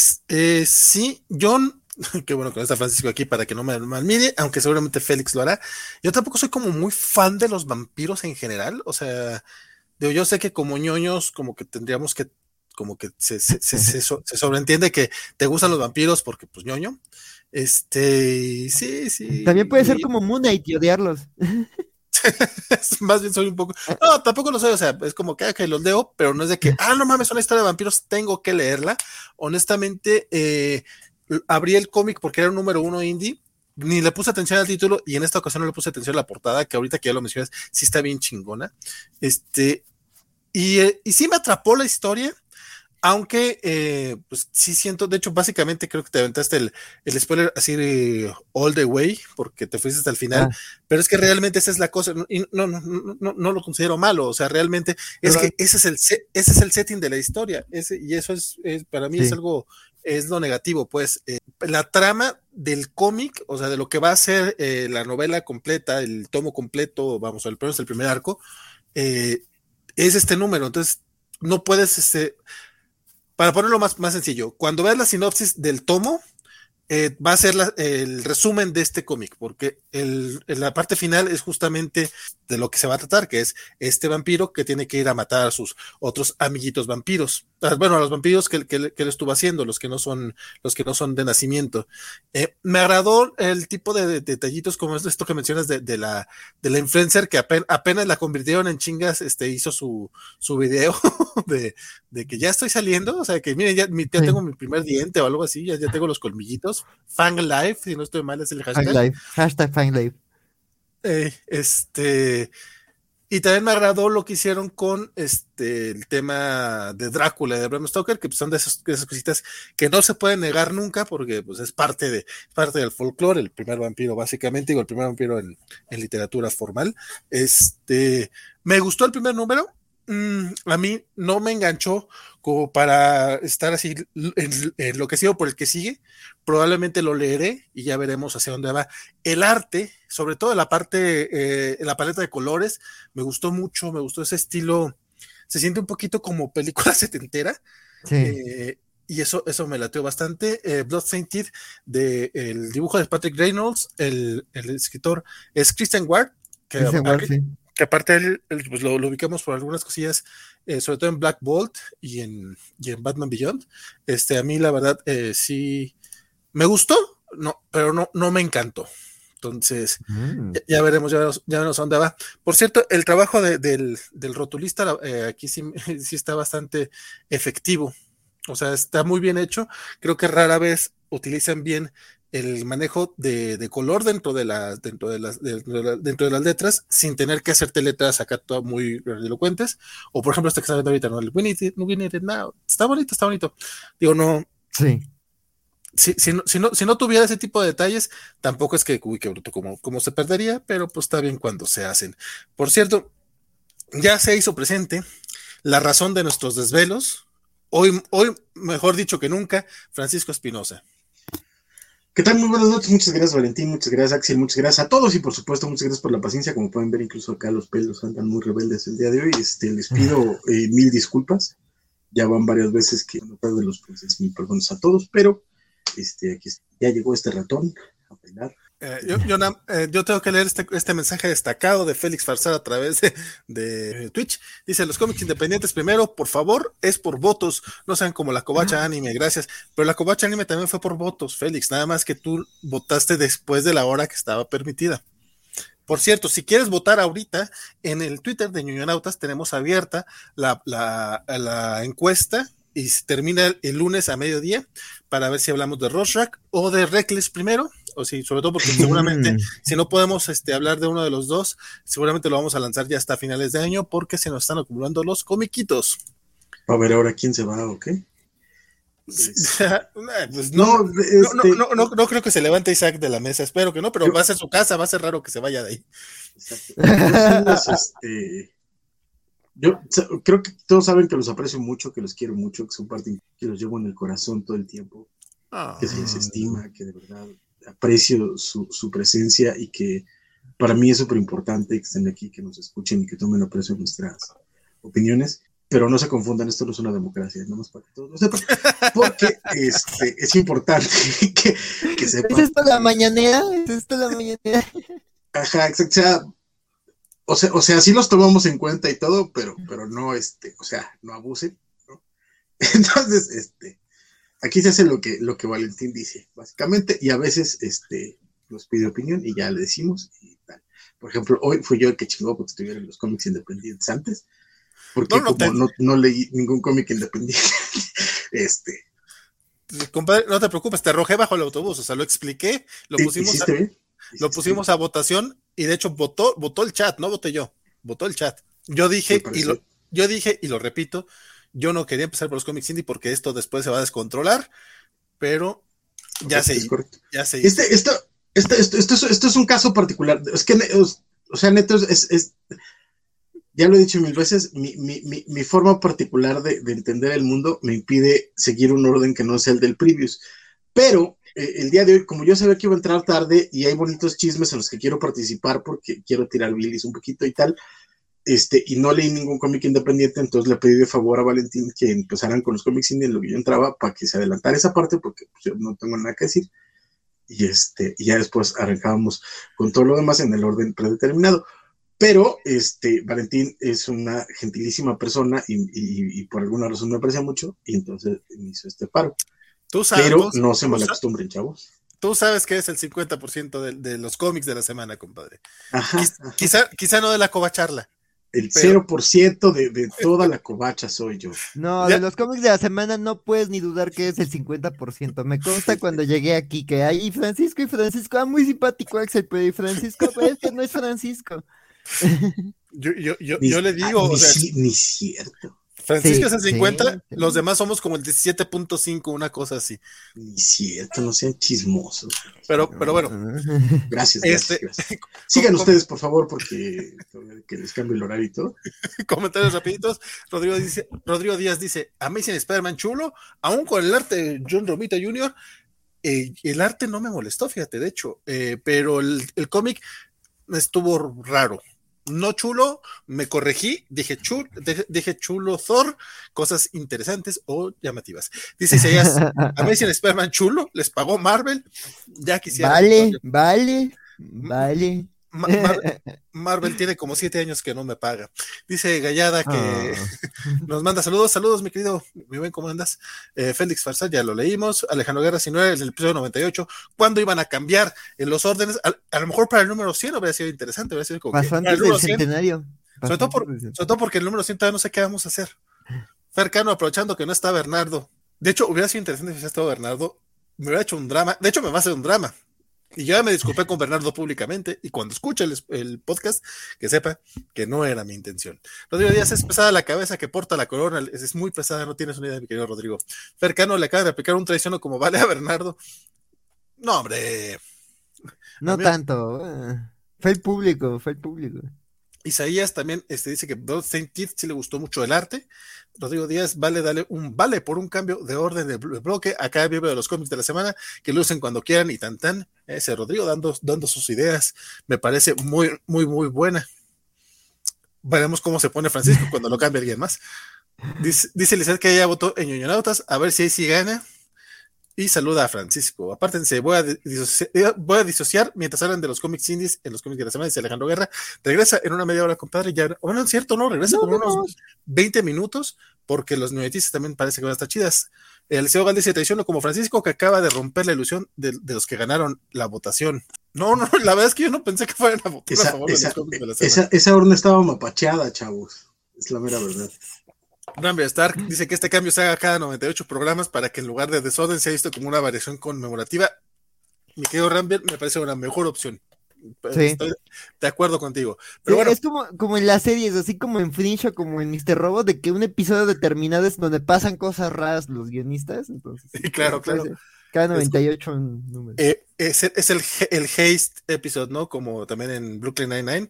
sí, John, qué bueno que está Francisco aquí para que no me malmire, aunque seguramente Félix lo hará, yo tampoco soy como muy fan de los vampiros en general, o sea, digo, yo sé que como ñoños como que tendríamos que como que se, se, se, sobreentiende que te gustan los vampiros porque, pues, ñoño. Este, sí, sí. También puede ser como Moon Knight y odiarlos. Más bien soy un poco. No, tampoco lo soy, o sea, es como que, que los leo, pero no es de que, ah, no mames, una historia de vampiros, tengo que leerla. Honestamente, eh, abrí el cómic porque era un número uno indie, ni le puse atención al título y en esta ocasión no le puse atención a la portada, que ahorita que ya lo mencionas, sí está bien chingona. Este, y, eh, y sí me atrapó la historia. Aunque, eh, pues sí siento, de hecho, básicamente creo que te aventaste el, el spoiler así all the way, porque te fuiste hasta el final, ah. pero es que realmente esa es la cosa, y no, no, no, no lo considero malo, o sea, realmente es que ese es el, ese es el setting de la historia, ese, y eso es, para mí es algo, es lo negativo, pues, eh, la trama del cómic, o sea, de lo que va a ser eh, la novela completa, el tomo completo, vamos, el, el primer arco, es este número, entonces no puedes, este, para ponerlo más, más sencillo, cuando veas la sinopsis del tomo, eh, va a ser el resumen de este cómic, porque la parte final es justamente de lo que se va a tratar, que es este vampiro que tiene que ir a matar a sus otros amiguitos vampiros. Ah, bueno, a los vampiros que, que, que él estuvo haciendo, los que no son, los que no son de nacimiento. Eh, me agradó el tipo de, detallitos como es esto que mencionas de, de, la, de la influencer que apenas, apenas la convirtieron en chingas, este, hizo su, su video de, de que ya estoy saliendo, o sea, que miren, ya, ya tengo mi primer diente o algo así, ya, ya tengo los colmillitos Fang Life, si no estoy mal, es el hashtag. hashtag Fang Life. Este, y también me agradó lo que hicieron con este el tema de Drácula de Bram Stoker, que pues, son de esas, cositas que no se pueden negar nunca, porque pues es parte de parte del folclore, el primer vampiro, básicamente, digo, el primer vampiro en, en literatura formal. Este, me gustó el primer número, Mm, a mí no me enganchó como para estar así enloquecido por el que sigue. Probablemente lo leeré y ya veremos hacia dónde va. El arte, sobre todo la parte, eh, la paleta de colores, me gustó mucho, me gustó ese estilo. Se siente un poquito como película setentera. Eh, y eso, eso me lateó bastante. Eh, Blood Sainted, de el dibujo de Patrick Reynolds, el, escritor es Christian Ward, que que aparte él, pues lo, ubicamos por algunas cosillas, eh, sobre todo en Black Bolt y en, en Batman Beyond. Este, a mí la verdad eh, sí me gustó, no, pero no, no me encantó. Entonces, mm. ya, veremos, ya veremos, ya veremos a dónde va. Por cierto, el trabajo del, del, rotulista eh, aquí sí, sí está bastante efectivo. O sea, está muy bien hecho. Creo que rara vez utilizan bien el manejo de, color dentro de las dentro de las dentro de las letras sin tener que hacerte letras acá todas muy elocuentes o por ejemplo este que está viendo ahorita no el we need it, we need it now. está bonito está bonito digo no sí si, si, no, si, no, si no tuviera ese tipo de detalles, tampoco es que, uy, qué bruto, como, como se perdería, pero pues está bien cuando se hacen. Por cierto, ya se hizo presente la razón de nuestros desvelos. Hoy, hoy mejor dicho que nunca, Francisco Espinosa. ¿Qué tal? Muy buenas noches, muchas gracias Valentín, muchas gracias Axel, muchas gracias a todos. Y por supuesto muchas gracias por la paciencia, como pueden ver incluso acá los pelos andan muy rebeldes el día de hoy, este, les pido eh, mil disculpas, ya van varias veces que no de los procesos, mil perdones a todos, pero este, aquí ya llegó este ratón a bailar, eh, eh, yo, tengo que leer este, este, mensaje destacado de Félix Farsar a través de, Twitch. Dice, los cómics independientes primero, por favor, es por votos, no sean como la covacha anime, gracias. Pero la covacha anime también fue por votos, Félix, nada más que tú votaste después de la hora que estaba permitida. Por cierto, si quieres votar ahorita, en el Twitter de Ñuñonautas tenemos abierta la, la encuesta y se termina el, lunes a mediodía para ver si hablamos de Rorschach o de Reckless primero, o si, sobre todo porque seguramente si no podemos este, hablar de uno de los dos, seguramente lo vamos a lanzar ya hasta finales de año porque se nos están acumulando los comiquitos. A ver ahora quién se va o qué. Pues no, este no, no, no, creo que se levante Isaac de la mesa, espero que no, pero va a ser su casa, va a ser raro que se vaya de ahí. este, yo creo que todos saben que los aprecio mucho, que los quiero mucho, que son parte que los llevo en el corazón todo el tiempo, que se les ah. estima, que de verdad aprecio su, su presencia y que para mí es súper importante que estén aquí, que nos escuchen y que tomen aprecio nuestras opiniones. Pero no se confundan, esto no es una democracia, no más para que todos lo sepan, porque este, es importante que, que sepan. ¿Es esto la mañanera? ¿Es esto la mañanera? Ajá, exacto o sea, o sea, sí los tomamos en cuenta y todo, pero, pero no, este, o sea, no abusen, ¿no? Entonces, este, aquí se hace lo que, lo que Valentín dice, básicamente, y a veces este, nos pide opinión y ya le decimos y tal. Por ejemplo, hoy fui yo el que chingó porque estuvieron los cómics independientes antes, porque no, como no, leí ningún cómic independiente, este... Compadre, no te preocupes, te arrojé bajo el autobús, o sea, lo expliqué, lo pusimos, a, lo pusimos a votación y de hecho votó, votó el chat, no voté yo, votó el chat. Yo dije, y lo, yo dije, y lo repito, yo no quería empezar por los cómics indie porque esto después se va a descontrolar, pero ya se hizo. Ya se este, esto, esto, esto, esto, es, un caso particular. Es que, o sea, neto, es, ya lo he dicho mil veces, mi, mi, mi, forma particular de, de, entender el mundo me impide seguir un orden que no sea el del previous. Pero eh, el día de hoy, como yo sabía que iba a entrar tarde y hay bonitos chismes en los que quiero participar porque quiero tirar bilis un poquito y tal, este, y no leí ningún cómic independiente, entonces le pedí de favor a Valentín que empezaran con los cómics indie en lo que yo entraba para que se adelantara esa parte, porque pues, yo no tengo nada que decir. Y, este, y ya después arrancábamos con todo lo demás en el orden predeterminado. Pero este, Valentín es una gentilísima persona y, por alguna razón me aprecia mucho, y entonces me hizo este paro. ¿Tú sabes, Pero no se malacostumbren, chavos. Tú sabes que es el 50% de, de, los cómics de la semana, compadre. Quizá, quizá no de la covacharla, el 0% de, de, toda la covacha soy yo. No, de los cómics de la semana no puedes ni dudar que es el 50%. Me consta cuando llegué aquí que hay Francisco y Francisco, ah, muy simpático Axel, pero y Francisco, pero es que no es Francisco. Yo, yo, yo, yo le digo. o sea, ni cierto. Francisco es el 50, los demás somos como el 17.5, una cosa así. Ni cierto, no sean chismosos. Pero, pero bueno. Gracias, este, Sigan ustedes, por favor, porque que les cambie el horario y todo. Comentarios rapiditos. Rodrigo, dice, Rodrigo Díaz dice, Amazing Spider-Man chulo, aún con el arte de John Romita Jr., eh, el arte no me molestó, fíjate, de hecho, eh, pero el, el cómic estuvo raro no chulo, me corregí, dije chulo, dije chulo Thor, cosas interesantes o llamativas. Dice Isaías, Amazing Spider-Man chulo, les pagó Marvel, ya quisiera. Vale, vale, vale. Marvel tiene como siete años que no me paga. Dice Gallada que ah. nos manda saludos, saludos, mi querido, mi buen, ¿cómo andas? Eh, Félix Farsal, ya lo leímos. Alejandro Guerra, si no era el episodio 98, ¿cuándo iban a cambiar en los órdenes? A, lo mejor para el número 100 habría sido interesante, habría sido como. el centenario. Sobre todo, sobre todo, porque el número 100 todavía no sé qué vamos a hacer. Fercano, aprovechando que no está Bernardo. De hecho, hubiera sido interesante si hubiera estado Bernardo. Me hubiera hecho un drama. De hecho, me va a hacer un drama y yo ya me disculpé con Bernardo públicamente y cuando escuche el, podcast, que sepa que no era mi intención. Rodrigo Díaz es pesada la cabeza que porta la corona, es, muy pesada, no tienes una idea, mi querido Rodrigo. Fercano le acaba de aplicar un traiciono como vale a Bernardo. No, hombre. No tanto. Eh, fue el público, fue el público. Isaías también este, dice que Bloodstained Teeth sí le gustó mucho el arte. Rodrigo Díaz, vale, dale un vale por un cambio de orden de bloque. Acá vive de los cómics de la semana, que lo usen cuando quieran y tan tan. Ese Rodrigo dando, dando sus ideas, me parece muy, muy, muy buena. Veremos cómo se pone Francisco cuando lo cambie alguien más. Dice, dice que ella votó en Ñoñonautas, a ver si ahí sí gana y saluda a Francisco. Apártense, voy a, disociar, eh, voy a disociar mientras hablan de los cómics indies en los cómics de la semana, dice Alejandro Guerra. Regresa en una media hora, compadre. Ya, bueno, es cierto, no, regresa con unos 20 minutos, porque los nuevetistas también parece que van a estar chidas. El CEO Galdés traicionó como Francisco, que acaba de romper la ilusión de, los que ganaron la votación. No, no, la verdad es que yo no pensé que fueran a votar a favor de los cómics de la semana. Esa, esa urna estaba mapacheada, chavos. Es la mera verdad. Rambler Stark dice que este cambio se haga cada 98 programas para que en lugar de desorden sea visto como una variación conmemorativa. Mi querido Rambler, me parece una mejor opción. Sí. Estoy de acuerdo contigo. Pero bueno. Es como, como en las series, así como en Fringe o como en Mr. Robo, de que un episodio determinado es donde pasan cosas raras los guionistas. Entonces, sí, claro, claro. Cada 98 es, números. Eh, es, es el, el Haste episode, ¿no? Como también en Brooklyn Nine-Nine.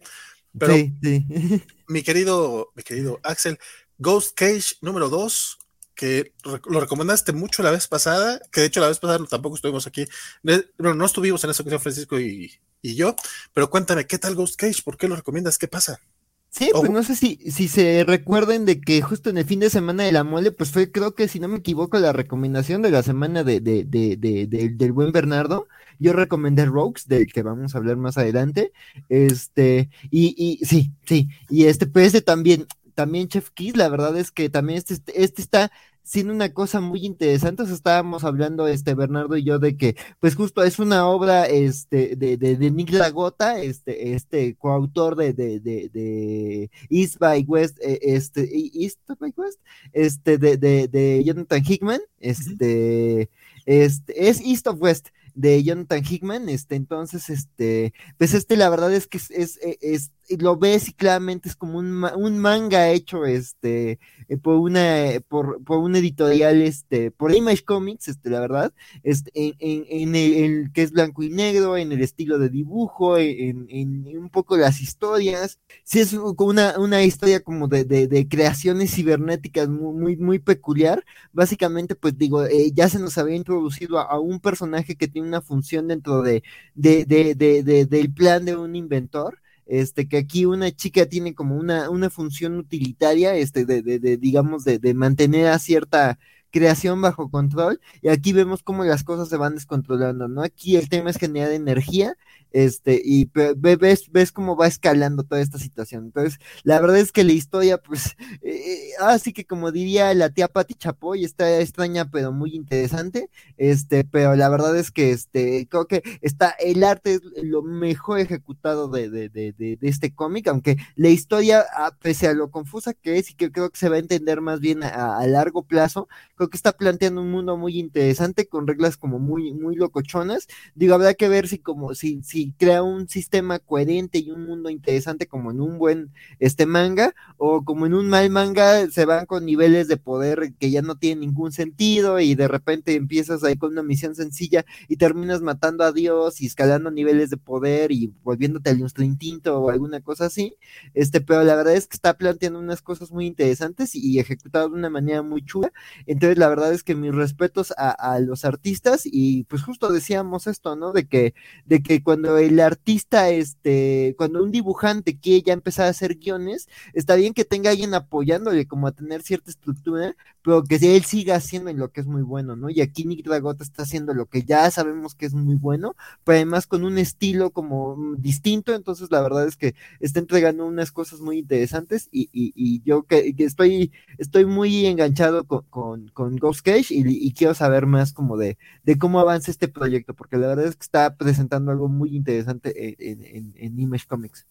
Pero, sí, sí. mi querido, mi querido Axel, Ghost Cage número 2, que lo recomendaste mucho la vez pasada, que de hecho la vez pasada tampoco estuvimos aquí, bueno, no estuvimos en esa ocasión Francisco y, yo, pero cuéntame, ¿qué tal Ghost Cage? ¿Por qué lo recomiendas? ¿Qué pasa? Sí, pues no sé si, si se recuerden de que justo en el fin de semana de la mole, pues fue, creo que si no me equivoco, la recomendación de la semana de, de, de, de del buen Bernardo. Yo recomendé Rogues, del que vamos a hablar más adelante. Este, y, y sí, sí, y este, pues este también, también Chef Kiss, la verdad es que también este, este está, siendo una cosa muy interesante. estábamos hablando, este, Bernardo y yo, de que, pues justo es una obra, este, de, de, de Nick Lagota, este, este, coautor de, de, de, de East by West, eh, este, East by West, este, de, de, de Jonathan Hickman, este, este, es East of West, de Jonathan Hickman, este, entonces, este, pues este, la verdad es que es, es, es lo ves y claramente es como un, un manga hecho, este, eh, por una, por, por un editorial, este, por Image Comics, este, la verdad, este, en, en, en el, que es blanco y negro, en el estilo de dibujo, en, en un poco las historias, sí es una, una historia como de, de, creaciones cibernéticas muy, muy, peculiar, básicamente, pues digo, eh, ya se nos había introducido a, un personaje que tiene una función dentro de, de, de, de, del plan de un inventor, este, que aquí una chica tiene como una, una función utilitaria, este, de, de, de digamos, de, de mantener a cierta creación bajo control, y aquí vemos cómo las cosas se van descontrolando, ¿no? Aquí el tema es generar energía, este, y ves, ves cómo va escalando toda esta situación. Entonces, la verdad es que la historia, pues, eh, así que como diría la tía Pati Chapoy, está extraña pero muy interesante, este, pero la verdad es que, este, creo que está, el arte es lo mejor ejecutado de, de, de, de, este cómic, aunque la historia, pese a lo confusa que es y que creo que se va a entender más bien a, largo plazo, creo que está planteando un mundo muy interesante con reglas como muy, muy locochonas. Digo, habrá que ver si como, si crea un sistema coherente y un mundo interesante como en un buen este manga o como en un mal manga se van con niveles de poder que ya no tienen ningún sentido y de repente empiezas ahí con una misión sencilla y terminas matando a Dios y escalando niveles de poder y volviéndote al nuestro instinto o alguna cosa así, este, pero la verdad es que está planteando unas cosas muy interesantes y, ejecutado de una manera muy chula, entonces la verdad es que mis respetos a, a los artistas y pues justo decíamos esto, ¿no? De que, de que cuando el artista, este, cuando un dibujante quiere ya empezar a hacer guiones, está bien que tenga alguien apoyándole, como a tener cierta estructura, pero que él siga haciendo lo que es muy bueno, ¿no? Y aquí Nick Dragota está haciendo lo que ya sabemos que es muy bueno, pero además con un estilo como mm, distinto, entonces la verdad es que está entregando unas cosas muy interesantes y, y, yo que, estoy, estoy muy enganchado con, con, con Ghost Cage y, quiero saber más como de, de cómo avanza este proyecto, porque la verdad es que está presentando algo muy interesante en, en, Image Comics.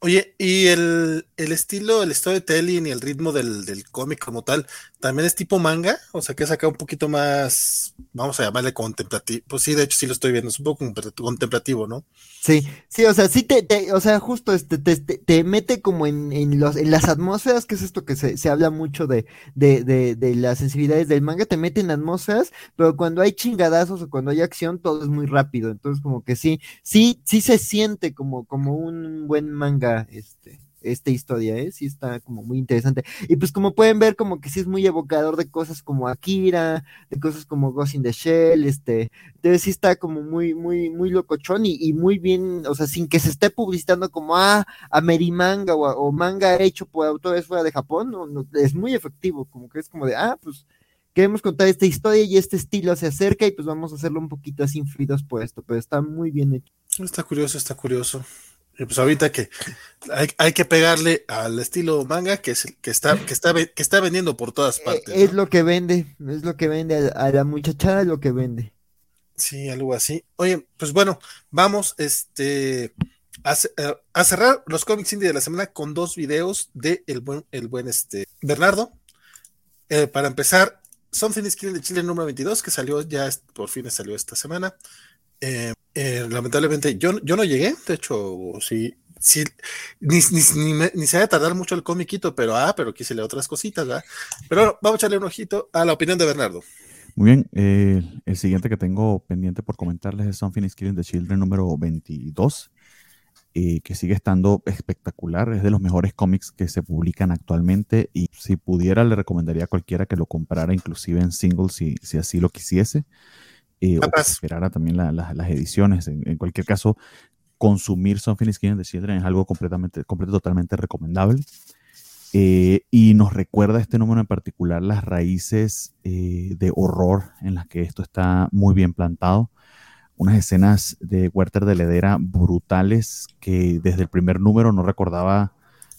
Oye, ¿y el, el, estilo, el storytelling y el ritmo del, del cómic como tal, también es tipo manga? O sea, que saca un poquito más, vamos a llamarle contemplativo. Pues sí, de hecho sí lo estoy viendo, es un poco contemplativo, ¿no? Sí, sí, o sea, sí te, o sea, justo este, te, te, mete como en, en, los, en las atmósferas, que es esto que se, se habla mucho de, de, de, de, las sensibilidades del manga, te mete en atmósferas, pero cuando hay chingadazos o cuando hay acción, todo es muy rápido. Entonces, como que sí, sí, sí se siente como, como un buen manga, este esta historia, ¿eh? Sí está como muy interesante. Y pues como pueden ver, como que sí es muy evocador de cosas como Akira, de cosas como Ghost in the Shell, este, entonces sí está como muy, muy, muy locochón y, muy bien, o sea, sin que se esté publicitando como, ah, Amerimanga o, o manga hecho por autores fuera de Japón, no, es muy efectivo, como que es como de, ah, pues queremos contar esta historia y este estilo se acerca y pues vamos a hacerlo un poquito así influidos por esto, pero está muy bien hecho. Está curioso, está curioso. Y pues ahorita que hay, que pegarle al estilo manga que es que está que está que está vendiendo por todas eh, partes. Es lo que vende, es lo que vende a, la muchachada lo que vende. Sí, algo así. Oye, pues bueno, vamos este a, eh, cerrar los cómics indie de la semana con dos videos de el buen el buen este Bernardo. Eh, para empezar, Something is Killing de Chile número 22 que salió ya por fin salió esta semana. Eh, eh, lamentablemente yo, yo no llegué, de hecho, sí, sí ni, ni, se va a tardar mucho el comiquito, pero ah, pero quise leer otras cositas, ¿verdad? Pero vamos a echarle un ojito a la opinión de Bernardo. Muy bien, eh, el siguiente que tengo pendiente por comentarles es Something is Killing the Children número 22, que sigue estando espectacular, es de los mejores cómics que se publican actualmente y si pudiera le recomendaría a cualquiera que lo comprara inclusive en single si, si así lo quisiese eh, o que esperara también las ediciones. En, cualquier caso, consumir Something Skin de Children es algo completamente, completamente totalmente recomendable. Eh, y nos recuerda este número en particular las raíces eh, de horror en las que esto está muy bien plantado. Unas escenas de Werther de Ledera brutales que desde el primer número no recordaba,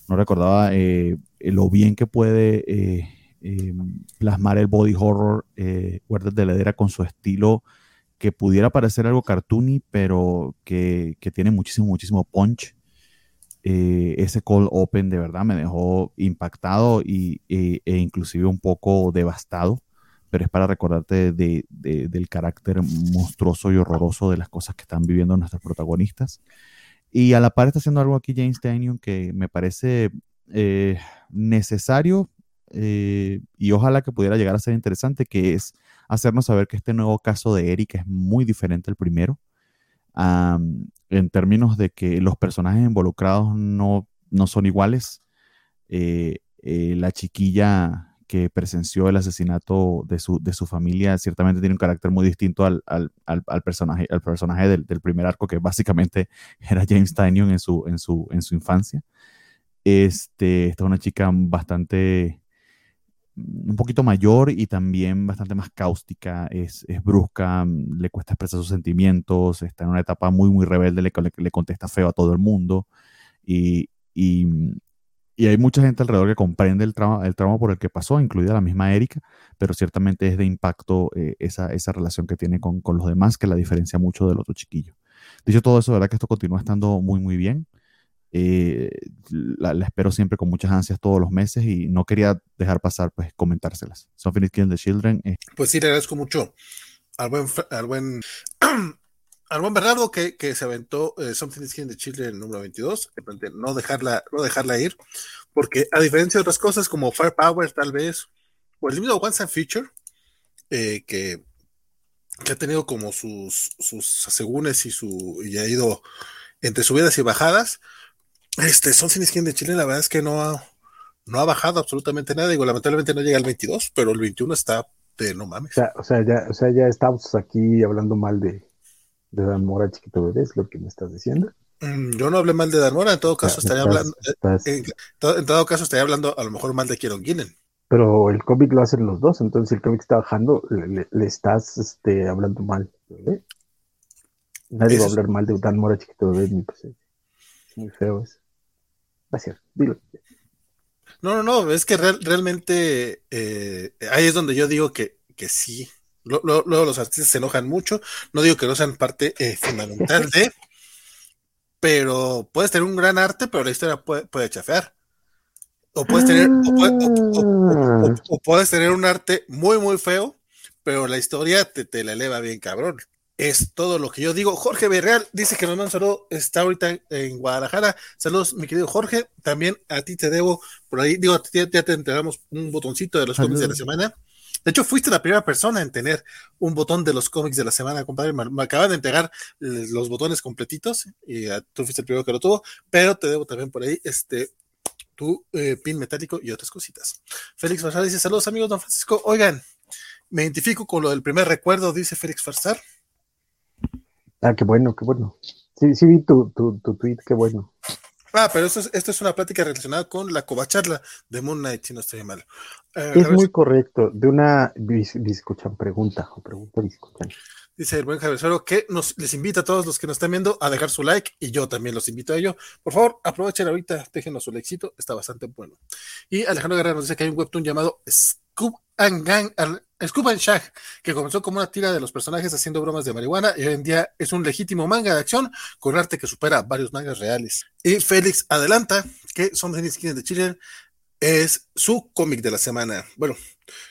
no recordaba lo bien que puede plasmar el body horror eh, de la Hedera con su estilo que pudiera parecer algo cartoony, pero que, que tiene muchísimo, muchísimo punch. Eh, ese call open de verdad me dejó impactado y, e, e inclusive un poco devastado, pero es para recordarte de, del carácter monstruoso y horroroso de las cosas que están viviendo nuestros protagonistas. Y a la par está haciendo algo aquí James Daniel que me parece eh, necesario eh, y ojalá que pudiera llegar a ser interesante, que es hacernos saber que este nuevo caso de Eric es muy diferente al primero en términos de que los personajes involucrados no, no son iguales. Eh, eh, la chiquilla que presenció el asesinato de su, de su familia ciertamente tiene un carácter muy distinto al, al, al, personaje, al personaje del, del, primer arco, que básicamente era James Tynion en su, en su, en su infancia. Este, esta es una chica bastante un poquito mayor y también bastante más cáustica, es, es, brusca, le cuesta expresar sus sentimientos, está en una etapa muy, muy rebelde, le, le, contesta feo a todo el mundo y, y, y, hay mucha gente alrededor que comprende el trauma, el trauma por el que pasó, incluida la misma Erika, pero ciertamente es de impacto eh, esa, esa, relación que tiene con, con, los demás que la diferencia mucho del otro chiquillo. Dicho todo eso, verdad que esto continúa estando muy, muy bien. Eh, la, espero siempre con muchas ansias todos los meses y no quería dejar pasar, pues, comentárselas. Something Killing the Children. Eh. Pues sí, le agradezco mucho al buen, al buen, al buen Bernardo que, que se aventó eh, Something is Killing the Children número 22. No dejarla, no dejarla ir, porque a diferencia de otras cosas como Firepower, tal vez, o el libro Once and Future, que, que ha tenido como sus, sus asegúnes y, su, y ha ido entre subidas y bajadas, este, Son Sin Skin de Chile, la verdad es que no ha, no ha bajado absolutamente nada. Digo, lamentablemente no llega al 22, pero el 21 está de no mames. O sea, ya, o sea, ya estamos aquí hablando mal de, de Dan Mora, chiquito bebé, es lo que me estás diciendo. Mm, yo no hablé mal de Dan Mora, en todo caso estaría hablando, eh, En, todo, caso estaría hablando a lo mejor mal de Kieron Guinnen. Pero el cómic lo hacen los dos, entonces el cómic está bajando, le, estás este, hablando mal. Nadie va a hablar mal de Dan Mora, chiquito bebé, ni pues, es muy feo eso. No, no, no, es que realmente eh, ahí es donde yo digo que, que sí. Luego los artistas se enojan mucho. No digo que no sean parte eh, fundamental de, pero puedes tener un gran arte, pero la historia puede, puede chafear. O puedes tener, o, puedes tener un arte muy, muy feo, pero la historia te, te la eleva bien cabrón es todo lo que yo digo. Jorge Berreal dice que nos manda un saludo, está ahorita en Guadalajara. Saludos, mi querido Jorge. También a ti te debo, por ahí, digo, ya, te entregamos un botoncito de los cómics de la semana. De hecho, fuiste la primera persona en tener un botón de los cómics de la semana, compadre. Me, acaban de entregar los botones completitos y ah, tú fuiste el primero que lo tuvo, pero te debo también por ahí este tu eh, pin metálico y otras cositas. Félix Farsar dice: Saludos, amigos, don Francisco. Oigan, me identifico con lo del primer recuerdo, dice Félix Farsar. Ah, qué bueno, qué bueno. Sí, sí vi tu, tu, tu tweet, qué bueno. Ah, pero esto es, esto es una plática relacionada con la covacharla de Moon Knight, si no estoy mal. Eh, es muy correcto. De una discuchan pregunta, o pregunta discuchan. Dice el buen Javier Suero que nos, les invita a todos los que nos están viendo a dejar su like y yo también los invito a ello. Por favor, aprovechen ahorita, déjenos su likecito, está bastante bueno. Y Alejandro Guerrero nos dice que hay un webtoon llamado Scoop and Gang, and Shag, que comenzó como una tira de los personajes haciendo bromas de marihuana y hoy en día es un legítimo manga de acción con arte que supera varios mangas reales. Y Félix adelanta que Son Skins de Chile es su cómic de la semana. Bueno,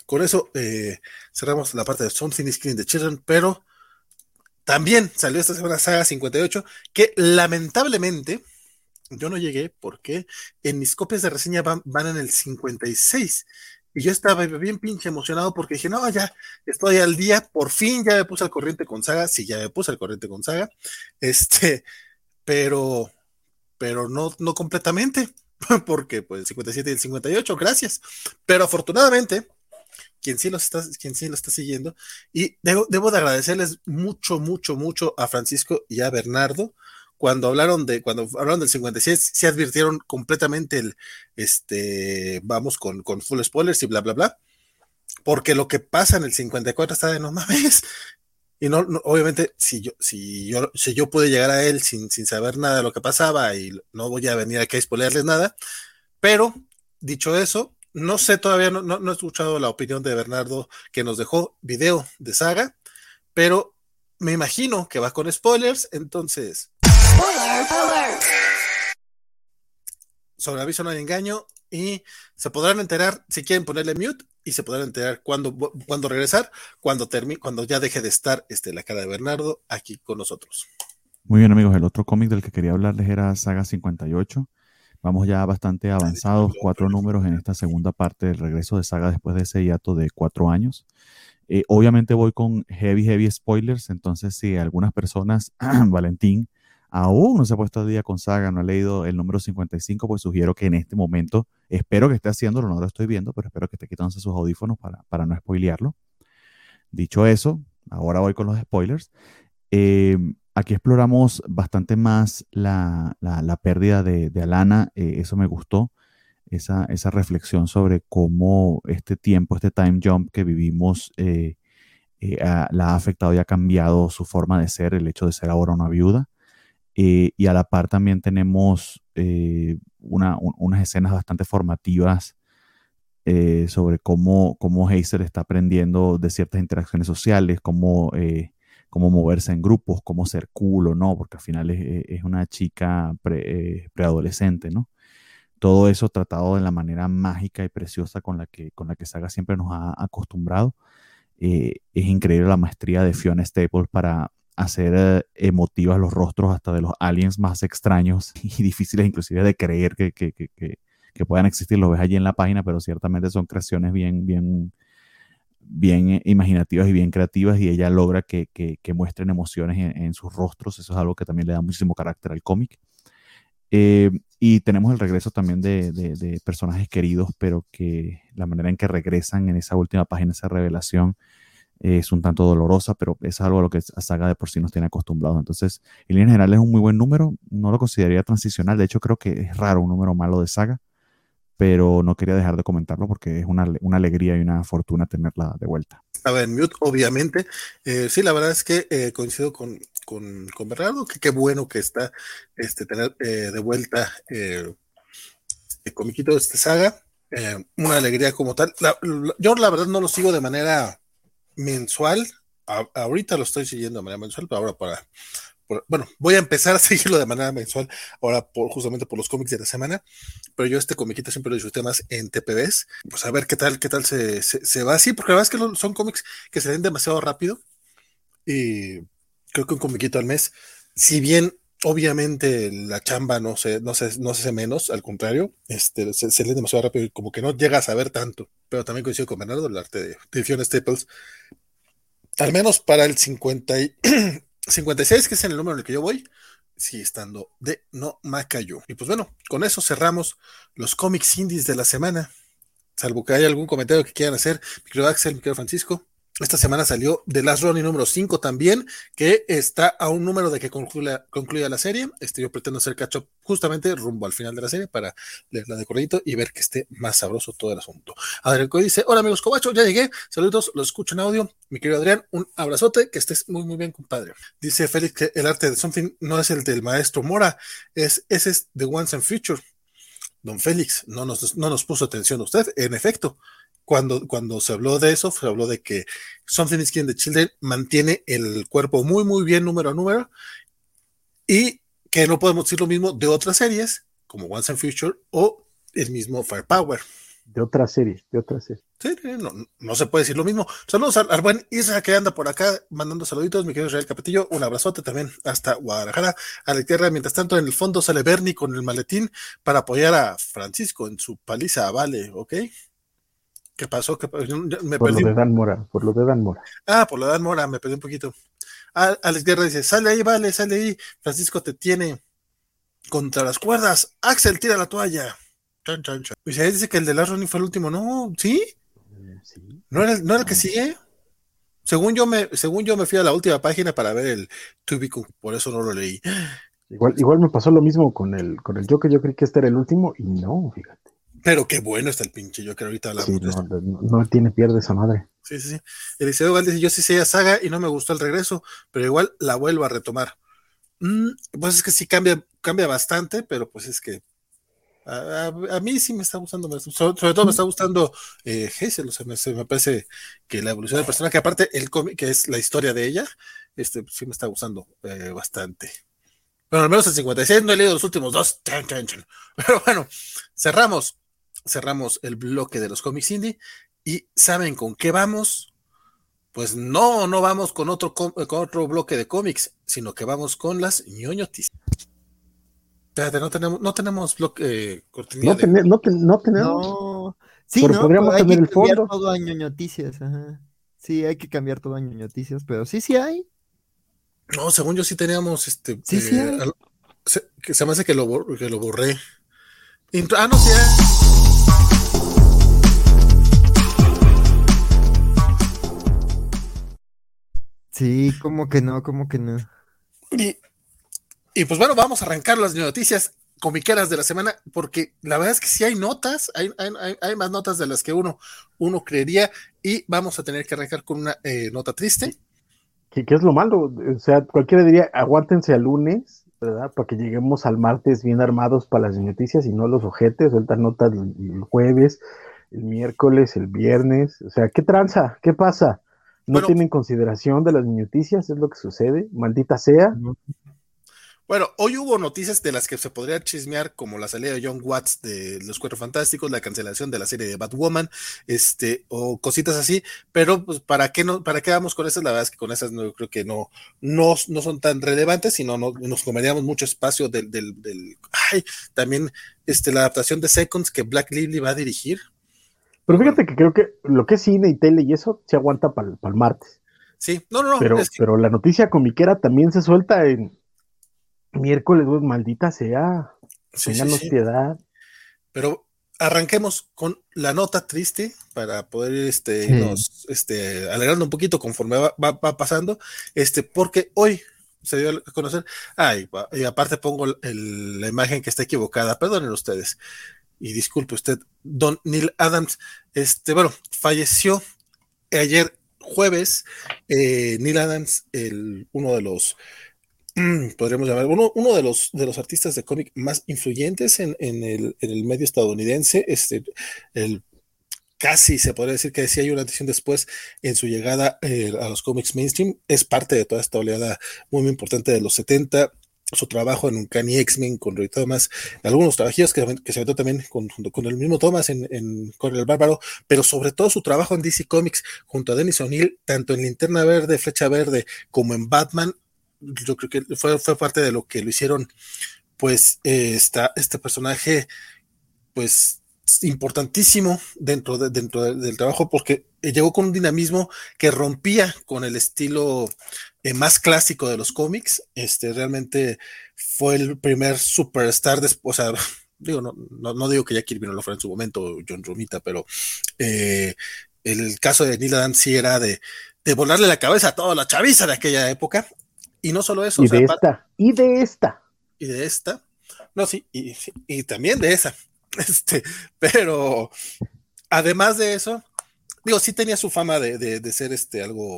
con eso eh, cerramos la parte de Something is Killing the Children, pero también salió esta semana Saga 58, que lamentablemente yo no llegué porque en mis copias de reseña van, van en el 56 y yo estaba bien pinche emocionado porque dije, no, ya estoy al día, por fin ya me puse al corriente con Saga, sí, ya me puse al corriente con Saga, este, pero, pero no, no completamente, porque pues el 57 y el 58, gracias. Pero afortunadamente, quien sí, los está, quien sí lo está siguiendo, y debo, debo de agradecerles mucho, mucho, mucho a Francisco y a Bernardo, cuando hablaron de, cuando hablaron del 56, se advirtieron completamente el, este, vamos con, con full spoilers y bla, bla, bla, porque lo que pasa en el 54 está de no mames. Y no, obviamente, si yo, si yo, si yo pude llegar a él sin, sin saber nada de lo que pasaba y no voy a venir aquí a spoilerles nada, pero dicho eso, no sé todavía, no, no, he escuchado la opinión de Bernardo que nos dejó video de saga, pero me imagino que va con spoilers, entonces. Spoiler Sobre aviso no hay engaño y se podrán enterar si quieren ponerle mute y se podrán enterar cuando, cuando regresar, cuando termine, cuando ya deje de estar este, la cara de Bernardo aquí con nosotros. Muy bien amigos, el otro cómic del que quería hablarles era Saga 58. Vamos ya bastante avanzados, cuatro números en esta segunda parte del regreso de Saga después de ese hiato de cuatro años. Eh, obviamente voy con heavy, heavy spoilers, entonces si algunas personas, Valentín, aún no se ha puesto al día con Saga, no ha leído el número 55, pues sugiero que en este momento, espero que esté haciéndolo, no lo estoy viendo, pero espero que esté quitándose sus audífonos para, para no spoilearlo. Dicho eso, ahora voy con los spoilers. Eh, aquí exploramos bastante más la, pérdida de, Alana, eh, eso me gustó, esa, esa, reflexión sobre cómo este tiempo, este time jump que vivimos, eh, eh, la ha afectado y ha cambiado su forma de ser, el hecho de ser ahora una viuda. y a la par también tenemos unas escenas bastante formativas sobre cómo, cómo Hazel está aprendiendo de ciertas interacciones sociales, cómo cómo moverse en grupos, cómo ser cool o no, porque al final es, una chica eh, preadolescente, ¿no? Todo eso tratado de la manera mágica y preciosa con la que, con la que Saga siempre nos ha acostumbrado. Eh, es increíble la maestría de Fiona Staples para hacer eh, emotivas los rostros hasta de los aliens más extraños y difíciles inclusive de creer que, que, que, que puedan existir. Lo ves allí en la página, pero ciertamente son creaciones bien, bien, bien eh, imaginativas y bien creativas y ella logra que, muestren emociones en, sus rostros. Eso es algo que también le da muchísimo carácter al cómic. Eh, y tenemos el regreso también de, personajes queridos, pero que la manera en que regresan en esa última página, esa revelación, es un tanto dolorosa, pero es algo a lo que la saga de por sí nos tiene acostumbrados. Entonces, en general es un muy buen número. No lo consideraría transicional. De hecho, creo que es raro un número malo de saga pero no quería dejar de comentarlo porque es una, una alegría y una fortuna tenerla de vuelta. A ver, mute, obviamente. Eh, sí, la verdad es que eh, coincido con, con, con, Bernardo, que qué bueno que está este, tener eh, de vuelta el comiquito de esta saga. una alegría como tal. yo la verdad no lo sigo de manera mensual. ahorita lo estoy siguiendo de manera mensual, pero ahora para bueno, voy a empezar a seguirlo de manera mensual ahora por, justamente por los cómics de la semana, pero yo este comiquito siempre lo disfruté más en TPBs, pues a ver qué tal, qué tal se, se, va. Así, porque la verdad es que son cómics que se ven demasiado rápido y creo que un comiquito al mes, si bien obviamente la chamba no se, no se, no se hace menos, al contrario, este, se, lee demasiado rápido y como que no llega a saber tanto, pero también coincido con Bernardo, el arte de, de Fiona Staples, al menos para el 50 y 56, que es el número en el que yo voy, sigue estando de no Macayo. Y pues bueno, con eso cerramos los cómics indies de la semana. Salvo que haya algún comentario que quieran hacer, mi querido Axel, mi querido Francisco. Esta semana salió The Last Ronnie número 5 también, que está a un número de que concluya, la serie. Este, yo pretendo hacer catch up justamente rumbo al final de la serie para leerla de corredito y ver que esté más sabroso todo el asunto. Adrián dice: Hola amigos Cobacho, ya llegué. Saludos, los escucho en audio. Mi querido Adrián, un abrazote, que estés muy, muy bien, compadre. Dice Félix que el arte de Something no es el del maestro Mora, es, ese es The Once and Future. Don Félix, no nos, no nos puso atención usted, en efecto cuando, cuando se habló de eso, se habló de que Something is Killing the Children mantiene el cuerpo muy, muy bien número a número y que no podemos decir lo mismo de otras series como Once and Future o el mismo Firepower. De otras series, de otras series. Sí, no, no, se puede decir lo mismo. Saludos al, buen Isra que anda por acá mandando saluditos, mi querido Israel Capetillo, un abrazote también hasta Guadalajara, a la tierra. Mientras tanto, en el fondo sale Bernie con el maletín para apoyar a Francisco en su paliza, vale, ¿ok? ¿Qué pasó? por lo de Dan Mora, por lo de Dan Mora. Ah, por lo de Dan Mora, me perdí un poquito. Ah, Alex Guerra dice, sale ahí, vale, sale ahí. Francisco te tiene contra las cuerdas. Axel, tira la toalla. Chan, chan, chan. Y dice que el de Last Running fue el último. No, ¿sí? sí. ¿No era, ¿No era el que sigue? Según yo, me, según yo me fui a la última página para ver el Tubicu, por eso no lo leí. Igual, igual me pasó lo mismo con el, con el Joker, yo creí que este era el último y no, fíjate. Pero qué bueno está el pinche yo que ahorita hablamos no, tiene pierde esa madre. Sí, sí, sí. Eliseo dice, yo sí sé a Saga y no me gustó el regreso, pero igual la vuelvo a retomar. Mm, pues es que sí cambia, cambia bastante, pero pues es que A, mí sí me está gustando, sobre, todo me está gustando eh, o sea, me, parece que la evolución de persona, que aparte el cómic, que es la historia de ella, este sí me está gustando eh, bastante. Bueno, al menos el 56 no he leído los últimos dos, pero bueno, cerramos, cerramos el bloque de los cómics indie y ¿saben con qué vamos? Pues no, no vamos con otro, con otro bloque de cómics, sino que vamos con las ñoñoticias. Espérate, no tenemos, no tenemos bloque cortinilla. No, no, no, tenemos. No. Sí, pero no, podríamos tener el fondo. todo año noticias, ajá. Sí, hay que cambiar todo año noticias, pero sí, sí hay. No, según yo sí teníamos este. Sí, sí eh, se, que se me hace que lo, que lo borré. ah, no, sí. Sí, como que no, como que no. Y, y pues bueno, vamos a arrancar las noticias comiqueras de la semana, porque la verdad es que sí hay notas, hay, hay, más notas de las que uno, uno creería, y vamos a tener que arrancar con una eh, nota triste. ¿Qué, es lo malo? O sea, cualquiera diría, aguántense al lunes, ¿verdad? Para que lleguemos al martes bien armados para las noticias y no los ojetes, sueltan notas el jueves, el miércoles, el viernes, o sea, ¿qué tranza? ¿Qué pasa? ¿No tienen consideración de las noticias? ¿Es lo que sucede? Maldita sea. Bueno, hoy hubo noticias de las que se podría chismear, como la salida de John Watts de Los Cuatro Fantásticos, la cancelación de la serie de Batwoman, este, o cositas así, pero pues para qué no, para qué vamos con esas, la verdad es que con esas no creo que no, no, no son tan relevantes, sino no, nos comeríamos mucho espacio del, del, del ay, también este, la adaptación de Seconds que Black Lively va a dirigir. Pero fíjate que creo que lo que es cine y tele y eso se aguanta para el martes. Sí, no, no, no. Pero, pero la noticia comiquera también se suelta en miércoles, maldita sea. Sí, piedad. Pero arranquemos con la nota triste para poder este, irnos este, alegrando un poquito conforme va, pasando, este, porque hoy se dio a conocer, ay, y aparte pongo la imagen que está equivocada, perdonen ustedes, y disculpe usted, don Neil Adams, este, bueno, falleció ayer jueves, eh, Neil Adams, el, uno de los podríamos llamar, uno, uno de, los, de los artistas de cómic más influyentes en, el, medio estadounidense, este, el, casi se podría decir que sí hay una atención después en su llegada eh, a los cómics mainstream, es parte de toda esta oleada muy, muy importante de los 70, su trabajo en Uncanny X-Men con Roy Thomas, algunos trabajos que, se metió también con, con el mismo Thomas en, en el Bárbaro, pero sobre todo su trabajo en DC Comics junto a Dennis O'Neill, tanto en Linterna Verde, Flecha Verde, como en Batman, yo creo que fue, fue parte de lo que lo hicieron, pues, eh, este personaje, pues, importantísimo dentro, de, dentro del trabajo porque llegó con un dinamismo que rompía con el estilo eh, más clásico de los cómics. Este realmente fue el primer superstar, o sea, digo, no, no, digo que ya Kirby no lo fuera en su momento, John Romita, pero eh, el caso de Neil Adams sí era de, de volarle la cabeza a toda la chaviza de aquella época y no solo eso. Y de esta. Y de esta. Y de esta. No, sí, y, también de esa. Este, pero además de eso, digo, sí tenía su fama de, ser este algo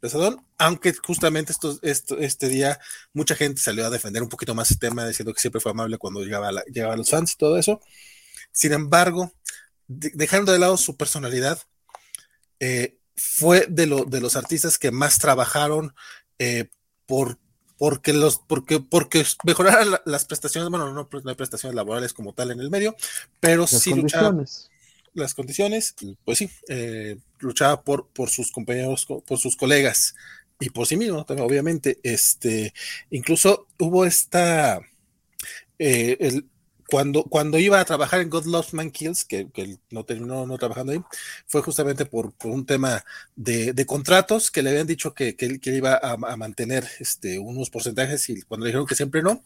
pesadón, aunque justamente esto, este día mucha gente salió a defender un poquito más el tema, diciendo que siempre fue amable cuando llegaba, llegaba a los fans y todo eso. Sin embargo, dejando de lado su personalidad, eh, fue de, lo, de los artistas que más trabajaron eh, por porque los porque porque mejorar las prestaciones, bueno, no, no, hay prestaciones laborales como tal en el medio, pero sí luchaba las condiciones, pues sí, eh, luchaba por, por sus compañeros, por sus colegas y por sí mismo también, obviamente. Este, incluso hubo esta eh, el, cuando, cuando iba a trabajar en God Loves Man Kills, que, que no terminó no trabajando ahí, fue justamente por, por un tema de, de, contratos que le habían dicho que, que, que iba a, a, mantener este, unos porcentajes y cuando le dijeron que siempre no,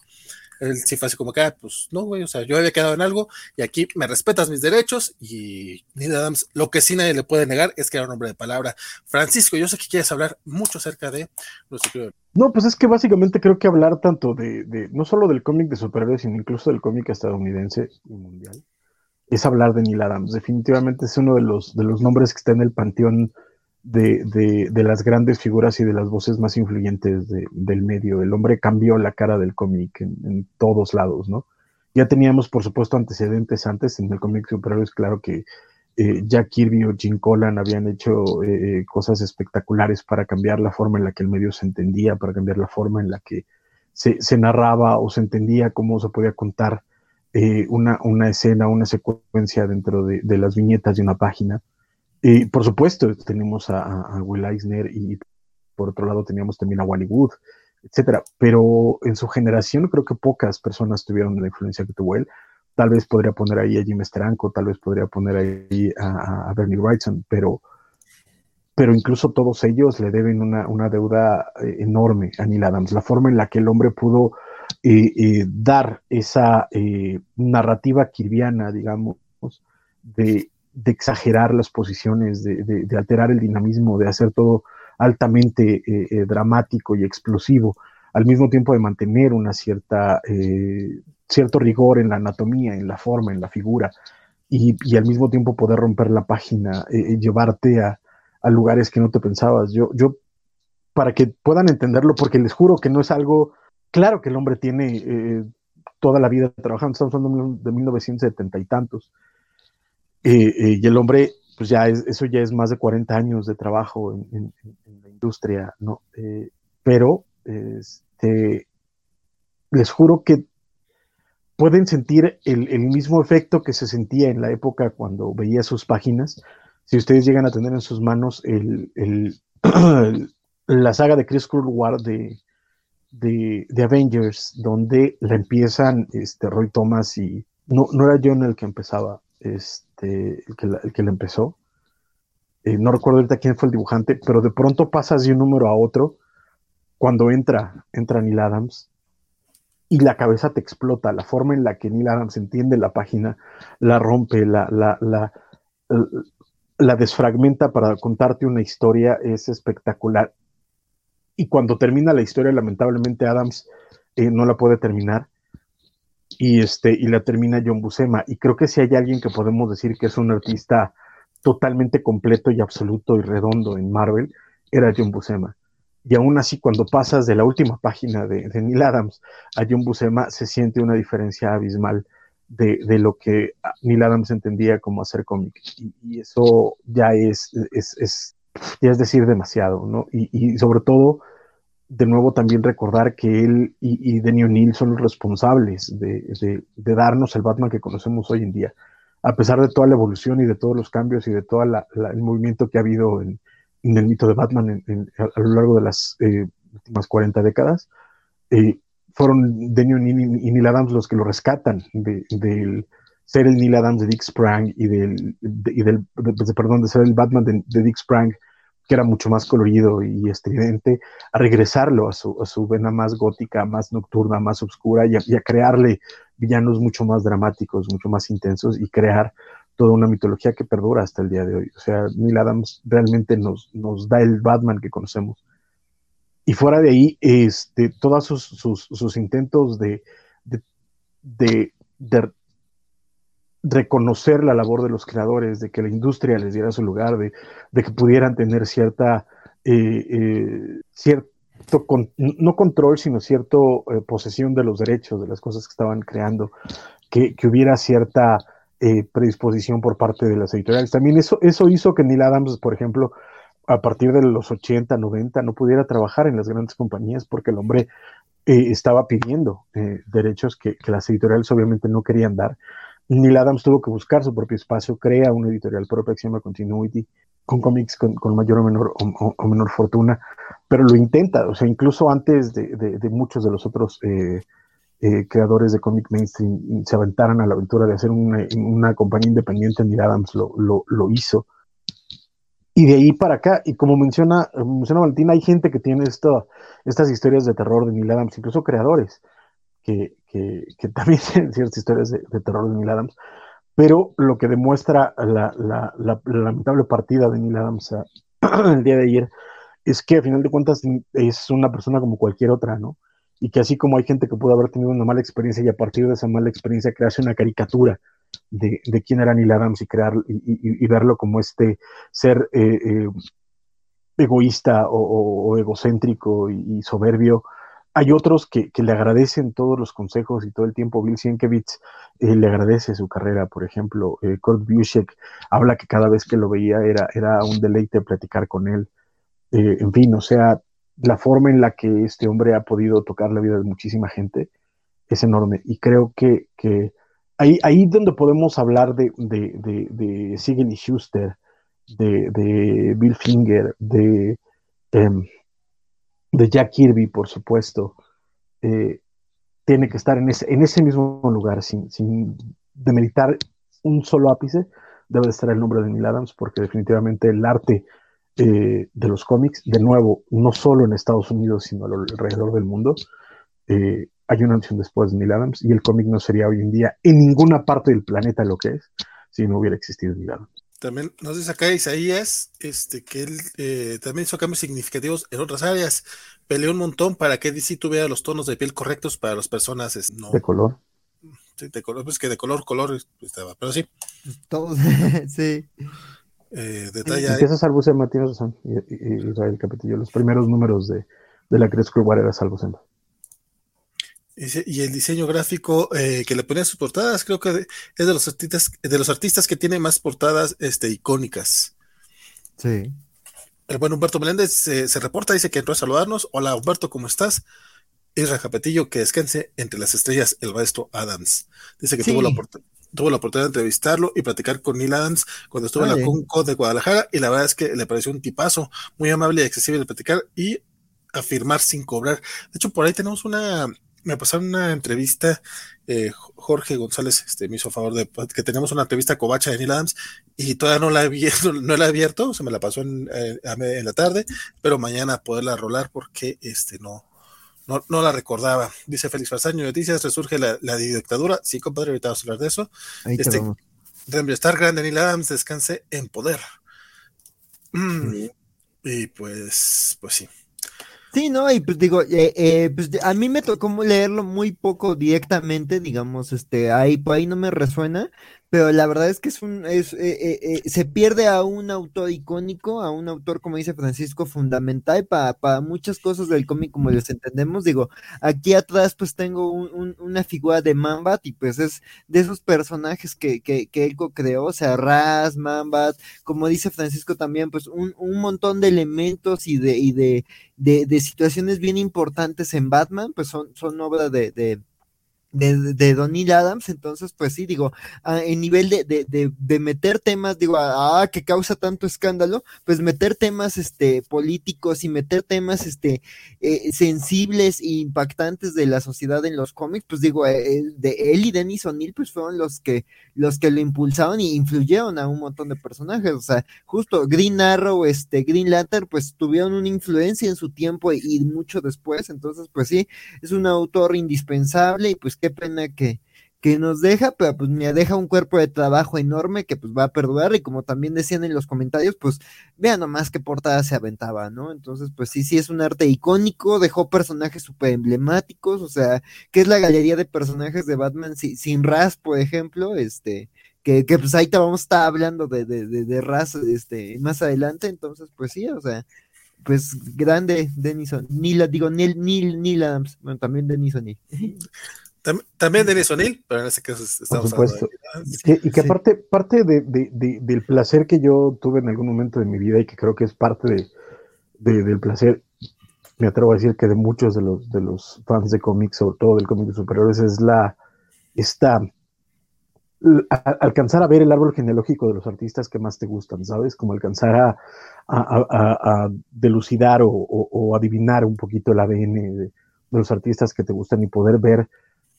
él sí fue así como que, ah, pues no, güey, o sea, yo había quedado en algo y aquí me respetas mis derechos y Neil Adams, lo que sí nadie le puede negar es que era un hombre de palabra. Francisco, yo sé que quieres hablar mucho acerca de No, pues es que básicamente creo que hablar tanto de, de no solo del cómic de superhéroes, sino incluso del cómic estadounidense y mundial, es hablar de Neil Adams. Definitivamente es uno de los, de los nombres que está en el panteón de, de, las grandes figuras y de las voces más influyentes del medio. El hombre cambió la cara del cómic en, todos lados, ¿no? Ya teníamos, por supuesto, antecedentes antes en el cómic es claro que eh, Jack Kirby o Jim Collan habían hecho eh, cosas espectaculares para cambiar la forma en la que el medio se entendía, para cambiar la forma en la que se, narraba o se entendía cómo se podía contar eh, una, una, escena, una secuencia dentro de, las viñetas de una página. Y por supuesto, tenemos a, Will Eisner y por otro lado teníamos también a Wally Wood, etcétera. Pero en su generación creo que pocas personas tuvieron la influencia que tuvo él. Tal vez podría poner ahí a Jim Steranko, tal vez podría poner ahí a, Bernie Wrightson, pero, pero incluso todos ellos le deben una, deuda eh, enorme a Neil Adams. La forma en la que el hombre pudo eh, eh, dar esa narrativa kirviana, digamos, de, exagerar las posiciones, de, alterar el dinamismo, de hacer todo altamente dramático y explosivo, al mismo tiempo de mantener una cierta cierto rigor en la anatomía, en la forma, en la figura, y, al mismo tiempo poder romper la página, eh, llevarte a, lugares que no te pensabas. Yo, yo, para que puedan entenderlo, porque les juro que no es algo, claro que el hombre tiene eh, toda la vida trabajando, estamos hablando de 1970 y tantos, eh, y el hombre, pues ya es, eso ya es más de 40 años de trabajo en, la industria, ¿no? pero, este, les juro que pueden sentir el, mismo efecto que se sentía en la época cuando veía sus páginas. Si ustedes llegan a tener en sus manos el, la saga de Chris War de, de, Avengers, donde la empiezan este, Roy Thomas y no, no era John el que empezaba, este, el, que la, el que empezó. Eh, no recuerdo ahorita quién fue el dibujante, pero de pronto pasas de un número a otro cuando entra, entra Neil Adams y la cabeza te explota. La forma en la que Neil Adams entiende la página, la rompe, la, la, la, la desfragmenta para contarte una historia es espectacular. Y cuando termina la historia, lamentablemente Adams eh, no la puede terminar. Y, este, y la termina John Buscema. Y creo que si hay alguien que podemos decir que es un artista totalmente completo y absoluto y redondo en Marvel, era John Buscema y aún así cuando pasas de la última página de, Neil Adams a John Buscema se siente una diferencia abismal de, lo que Neil Adams entendía como hacer cómic y, eso ya es, es, ya es decir demasiado, ¿no? Y, sobre todo, de nuevo también recordar que él y, y Denny O'Neill son los responsables de, darnos el Batman que conocemos hoy en día. A pesar de toda la evolución y de todos los cambios y de todo el movimiento que ha habido en, en el mito de Batman a, lo largo de las eh, últimas 40 décadas, eh, fueron Daniel y, Neil Adams los que lo rescatan del ser el Neil Adams de Dick Sprang y del, y del perdón, de ser el Batman de, Dick Sprang, que era mucho más colorido y estridente, a regresarlo a su, a su vena más gótica, más nocturna, más oscura y a crearle villanos mucho más dramáticos, mucho más intensos y crear toda una mitología que perdura hasta el día de hoy. O sea, Neil Adams realmente nos, nos da el Batman que conocemos. Y fuera de ahí, este, todos sus, sus, intentos de, de, reconocer la labor de los creadores, de que la industria les diera su lugar, de, que pudieran tener cierta, eh, eh, cierto, no control, sino cierta eh, posesión de los derechos, de las cosas que estaban creando, que, que hubiera cierta eh, predisposición por parte de las editoriales. También eso, eso hizo que Neil Adams, por ejemplo, a partir de los 80, 90, no pudiera trabajar en las grandes compañías porque el hombre estaba pidiendo derechos que, las editoriales obviamente no querían dar. Neil Adams tuvo que buscar su propio espacio, crea una editorial propia que se llama Continuity, con cómics con, mayor o menor, o, menor fortuna, pero lo intenta, o sea, incluso antes de, muchos de los otros eh, creadores de cómic mainstream se aventaran a la aventura de hacer una, compañía independiente, Neil Adams lo, hizo. Y de ahí para acá, y como menciona, menciona Valentina, hay gente que tiene estas historias de terror de Neil Adams, incluso creadores, que, que, también tienen ciertas historias de, terror de Neil Adams, pero lo que demuestra la, la, la, lamentable partida de Neil Adams el día de ayer es que a final de cuentas es una persona como cualquier otra, ¿no? y que así como hay gente que pudo haber tenido una mala experiencia y a partir de esa mala experiencia crearse una caricatura de, de quién era Neil Adams y, crear, y, verlo como este ser eh, eh, egoísta o, egocéntrico y, soberbio, hay otros que, le agradecen todos los consejos y todo el tiempo. Bill Sienkiewicz eh, le agradece su carrera, por ejemplo. Eh, Kurt Busiek habla que cada vez que lo veía era, era un deleite platicar con él. Eh, en fin, o sea, la forma en la que este hombre ha podido tocar la vida de muchísima gente es enorme. Y creo que, que ahí, ahí donde podemos hablar de, de, de, de y Schuster, de, Bill Finger, de... Em, de Jack Kirby, por supuesto, eh, tiene que estar en ese, en ese mismo lugar, sin, sin demeritar un solo ápice, debe de estar el nombre de Neil Adams, porque definitivamente el arte eh, de los cómics, de nuevo, no solo en Estados Unidos, sino alrededor del mundo, eh, hay una opción después de Neil Adams, y el cómic no sería hoy en día en ninguna parte del planeta lo que es, si no hubiera existido Neil Adams. También nos dice acá Isaías este, que él eh, también hizo cambios significativos en otras áreas. Peleó un montón para que DC tuviera los tonos de piel correctos para las personas. no, de color. Sí, de color, pues que de color, color estaba, pero sí. Todos, sí. Eh, detalle. Empieza Salvo Sema, tienes razón, y, Israel Capetillo. Los primeros números de, de la Cruz War era Salvo Sema. Y el diseño gráfico eh, que le ponía sus portadas, creo que es de los artistas, de los artistas que tiene más portadas este, icónicas. Sí. El buen Humberto Meléndez se reporta, dice que entró a saludarnos. Hola Humberto, ¿cómo estás? Isra Japetillo, que descanse entre las estrellas el maestro Adams. Dice que tuvo, la tuvo la oportunidad de entrevistarlo y platicar con Neil Adams cuando estuvo en la Conco de Guadalajara y la verdad es que le pareció un tipazo, muy amable y accesible de platicar y afirmar sin cobrar. De hecho, por ahí tenemos una me pasaron una entrevista, eh, Jorge González este, me hizo favor de que tenemos una entrevista covacha de Neil Adams y todavía no la, he, no, la he abierto, se me la pasó en, eh, en, la tarde, pero mañana poderla rolar porque este no, no, no la recordaba. Dice Félix Farsaño, noticias, resurge la, la, dictadura. Sí, compadre, ahorita vamos a hablar de eso. Ahí este, estar grande Neil Adams, descanse en poder. Mm, y pues, pues sí. Sí, no, y pues digo, eh, eh, pues a mí me tocó leerlo muy poco directamente, digamos, este, ahí, por ahí no me resuena, pero la verdad es que es un, es, eh, eh, eh, se pierde a un autor icónico, a un autor, como dice Francisco, fundamental para, muchas cosas del cómic como los entendemos. Digo, aquí atrás pues tengo una figura de Mambat y pues es de esos personajes que, que, que él creó, o sea, Raz, Mambat, como dice Francisco también, pues un, un montón de elementos y de, y de, de, de situaciones bien importantes en Batman, pues son, son obra de de, de Donny Adams, entonces pues sí, digo, en nivel de, de, de, meter temas, digo, ah, que causa tanto escándalo, pues meter temas este, políticos y meter temas este, eh, sensibles e impactantes de la sociedad en los cómics, pues digo, eh, de él y Dennis O'Neill pues fueron los que, los que lo impulsaron y influyeron a un montón de personajes, o sea, justo Green Arrow, este, Green Lantern, pues tuvieron una influencia en su tiempo y mucho después, entonces pues sí, es un autor indispensable y pues qué pena que, que nos deja, pero pues me deja un cuerpo de trabajo enorme que pues va a perdurar y como también decían en los comentarios, pues vean nomás qué portada se aventaba, ¿no? Entonces, pues sí, sí es un arte icónico, dejó personajes súper emblemáticos, o sea, que es la galería de personajes de Batman sin Raz, por ejemplo, este, que, que pues ahí te vamos a estar hablando de, de, de, de Raz este, más adelante, entonces, pues sí, o sea, pues grande Denison, Neil, digo, Neil, Neil, Neil Adams, bueno, también Denison También Denis O'Neill, pero en ese caso estamos Por supuesto. y que aparte, parte de, del placer que yo tuve en algún momento de mi vida y que creo que es parte del placer, me atrevo a decir que de muchos de los, de los fans de cómics, sobre todo del cómic de superhéroes, es la esta alcanzar a ver el árbol genealógico de los artistas que más te gustan, ¿sabes? Como alcanzar a, a, delucidar o, o, adivinar un poquito el ADN de, de los artistas que te gustan y poder ver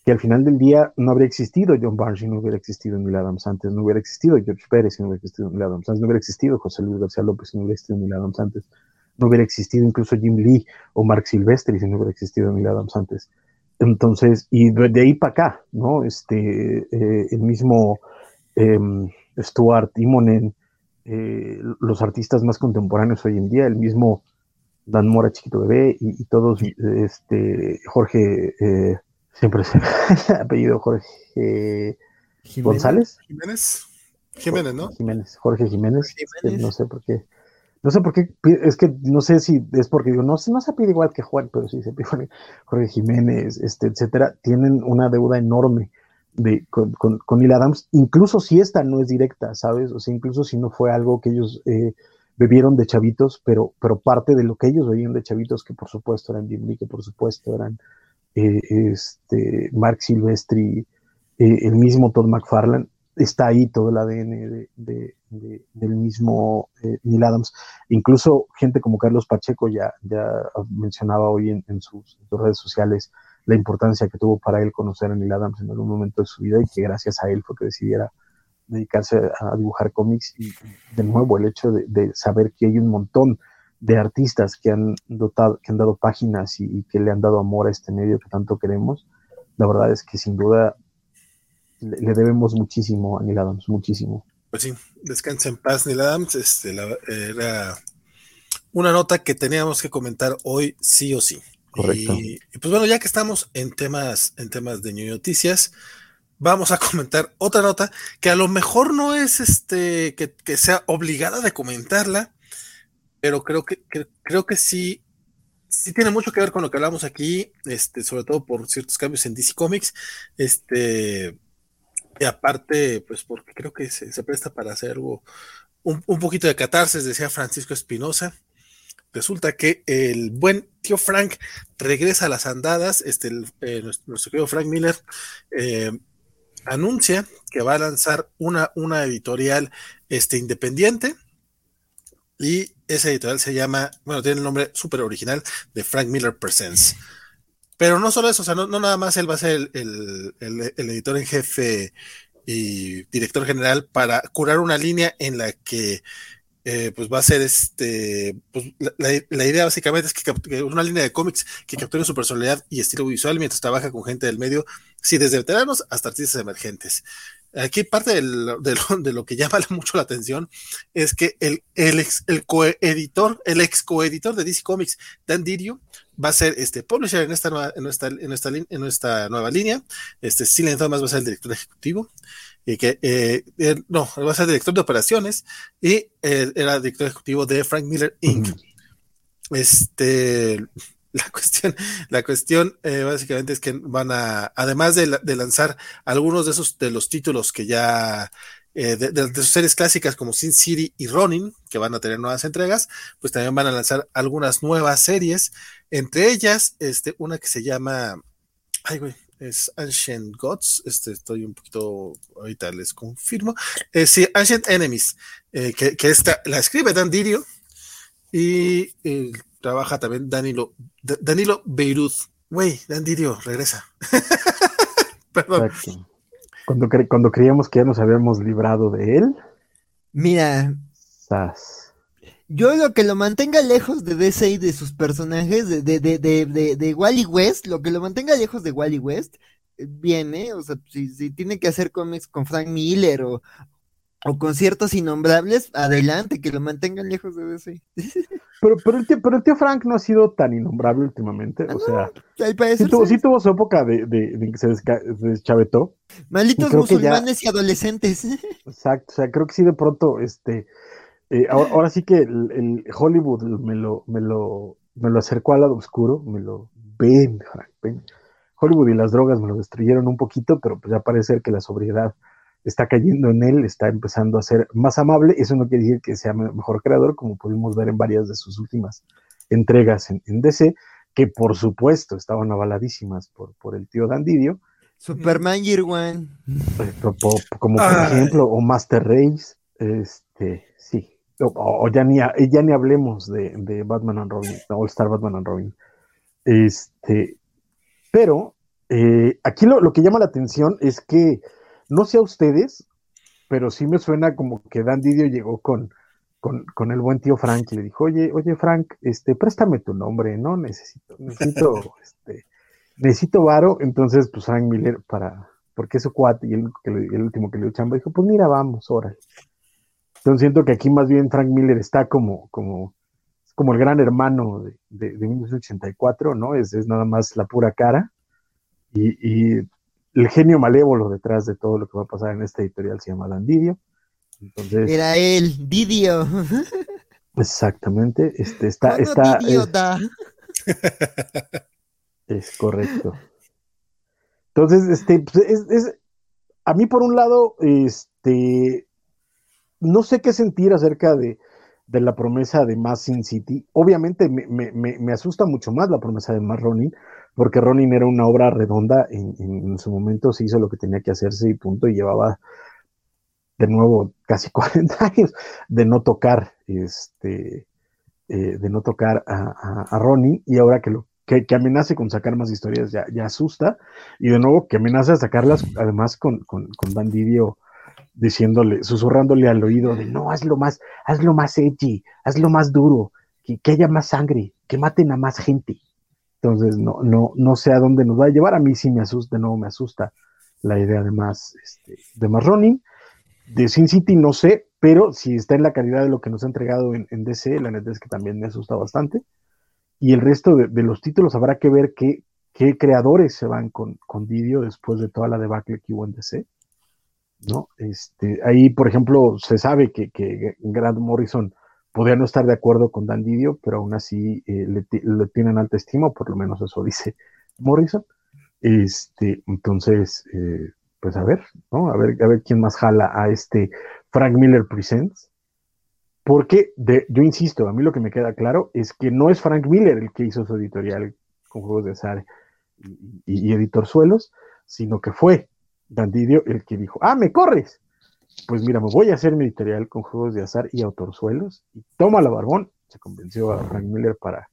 que al final del día no habría existido John Barnes si no hubiera existido Neil Adams antes, no hubiera existido George Pérez si no hubiera existido Neil Adams antes, no hubiera existido José Luis García López si no hubiera existido Neil Adams antes, no hubiera existido incluso Jim Lee o Mark Silvestri si no hubiera existido Neil Adams antes. Entonces, y de, ahí para acá, ¿no? Este, eh, el mismo eh, Stuart Timonen, eh, los artistas más contemporáneos hoy en día, el mismo Dan Mora Chiquito Bebé y, y todos, este, Jorge eh, siempre se apellido Jorge González. Jiménez. Jiménez, ¿no? Jiménez, Jorge Jiménez. no sé por qué. no sé por qué, es que no sé si es porque digo, no, no se pide igual que Juan, pero sí se pide Jorge Jiménez, este, etcétera, tienen una deuda enorme de, con, con, con Neil Adams, incluso si esta no es directa, ¿sabes? O sea, incluso si no fue algo que ellos eh, bebieron de chavitos, pero, pero parte de lo que ellos bebían de chavitos, que por supuesto eran Jim Lee, que por supuesto eran eh, este, Mark Silvestri, eh, el mismo Todd McFarlane, está ahí todo el ADN de, del mismo eh, Neil Adams. Incluso gente como Carlos Pacheco ya, ya mencionaba hoy en, sus, redes sociales la importancia que tuvo para él conocer a Neil Adams en algún momento de su vida y que gracias a él fue que decidiera dedicarse a, dibujar cómics y de nuevo el hecho de, saber que hay un montón de artistas que han dotado, que han dado páginas y, y, que le han dado amor a este medio que tanto queremos, la verdad es que sin duda le, debemos muchísimo a Neil Adams, muchísimo. Pues sí, descansa en paz Neil Adams, este, era una nota que teníamos que comentar hoy sí o sí. Correcto. Y, pues bueno, ya que estamos en temas, en temas de noticias, vamos a comentar otra nota que a lo mejor no es este que, sea obligada de comentarla, pero creo que, creo que sí, sí tiene mucho que ver con lo que hablamos aquí, este, sobre todo por ciertos cambios en DC Comics. Este, y aparte, pues porque creo que se, presta para hacer algo, un, poquito de catarsis, decía Francisco Espinosa. Resulta que el buen tío Frank regresa a las andadas. Este, eh, nuestro, querido Frank Miller eh, anuncia que va a lanzar una, una editorial este, independiente. Y esa editorial se llama, bueno, tiene el nombre súper original de Frank Miller Presents. Pero no solo eso, o sea, no, nada más él va a ser el, editor en jefe y director general para curar una línea en la que eh, pues va a ser este, pues la, idea básicamente es que, una línea de cómics que capture su personalidad y estilo visual mientras trabaja con gente del medio, sí, desde veteranos hasta artistas emergentes. Aquí parte de lo, que llama mucho la atención es que el, el, ex, el coeditor, el ex coeditor de DC Comics, Dan Didio, va a ser este publisher en esta nueva, en en nuestra, en nueva línea. Este Silent Thomas va a ser el director ejecutivo. Y que, eh, no, va a ser director de operaciones y era director ejecutivo de Frank Miller Inc. Este, la cuestión, la cuestión básicamente es que van a, además de, de, lanzar algunos de esos de los títulos que ya de, de, sus series clásicas como Sin City y Ronin, que van a tener nuevas entregas, pues también van a lanzar algunas nuevas series entre ellas, este, una que se llama, ay, güey, es Ancient Gods, este, estoy un poquito, ahorita les confirmo, eh, sí, Ancient Enemies, eh, que, esta la escribe Dan Dirio y eh, trabaja también Danilo, Danilo Beirut. Güey, Dan Dirio, regresa. Perdón. Cuando, cuando creíamos que ya nos habíamos librado de él. Mira. Yo lo que lo mantenga lejos de DC y de sus personajes, de, de, de, de, de Wally West, lo que lo mantenga lejos de Wally West, eh, bien, ¿eh? O sea, si, si tiene que hacer cómics con Frank Miller o, o con ciertos innombrables, adelante, que lo mantengan lejos de DC. Pero, pero, el tío, pero el tío Frank no ha sido tan innombrable últimamente, o sea, sí tuvo, sí tuvo, su época de, de, de que se, deschavetó. Malitos musulmanes y adolescentes. Exacto, o sea, creo que sí de pronto, este, eh, ahora, sí que el, Hollywood me lo, me, lo, me lo acercó al lado oscuro, me lo ven, ven. Hollywood y las drogas me lo destruyeron un poquito, pero pues ya parece que la sobriedad está cayendo en él, está empezando a ser más amable. Eso no quiere decir que sea mejor creador, como pudimos ver en varias de sus últimas entregas en, DC, que por supuesto estaban avaladísimas por, por el tío Dandidio. Superman Year One. Eh, como por ejemplo, o Master Race. Este, o, ya, ni, ya ni hablemos de, Batman and Robin, All Star Batman and Robin. Este, pero eh, aquí lo, que llama la atención es que, no sé a ustedes, pero sí me suena como que Dan Didio llegó con, con, el buen tío Frank y le dijo, oye, oye Frank, este, préstame tu nombre, ¿no? Necesito, necesito, este, necesito varo. Entonces, pues Frank Miller para, porque es su cuate y el, el último que le dio chamba, dijo, pues mira, vamos, órale. Entonces siento que aquí más bien Frank Miller está como, como, como el gran hermano de, de, de 1984, ¿no? Es, es, nada más la pura cara. Y, y, el genio malévolo detrás de todo lo que va a pasar en esta editorial se llama Dan Didio. Entonces, Era él, Didio. Exactamente, este está, está es, correcto. Entonces, este, pues, es, a mí por un lado, este, no sé qué sentir acerca de, la promesa de más Sin City. Obviamente me, asusta mucho más la promesa de más Ronin, porque Ronin era una obra redonda, en, en, su momento se hizo lo que tenía que hacerse y punto, y llevaba de nuevo casi 40 años de no tocar, este, eh, de no tocar a, a, Ronin, y ahora que lo que, amenace con sacar más historias ya, ya asusta, y de nuevo que amenaza a sacarlas además con, con, con Bandidio diciéndole, susurrándole al oído de no, hazlo más, hazlo más edgy, hazlo más duro, que, que, haya más sangre, que maten a más gente. Entonces, no, no, no sé a dónde nos va a llevar. A mí sí me asusta, nuevo me asusta la idea de más, este, de más Ronin. De Sin City no sé, pero si está en la calidad de lo que nos ha entregado en, DC, la neta es que también me asusta bastante. Y el resto de, los títulos habrá que ver qué, qué creadores se van con, con Didio después de toda la debacle que hubo en DC. ¿no? Este, ahí, por ejemplo, se sabe que, que Grant Morrison podría no estar de acuerdo con Dan Didio, pero aún así eh, le, tienen alta estima, por lo menos eso dice Morrison. Este, entonces, eh, pues a ver, ¿no? A ver, a ver quién más jala a este Frank Miller Presents. Porque de, yo insisto, a mí lo que me queda claro es que no es Frank Miller el que hizo su editorial con juegos de azar y, editor suelos, sino que fue Bandidio el que dijo, ah, me corres. Pues mira, me voy a hacer mi editorial con juegos de azar y autorsuelos. Y toma la barbón. Se convenció a Frank Miller para,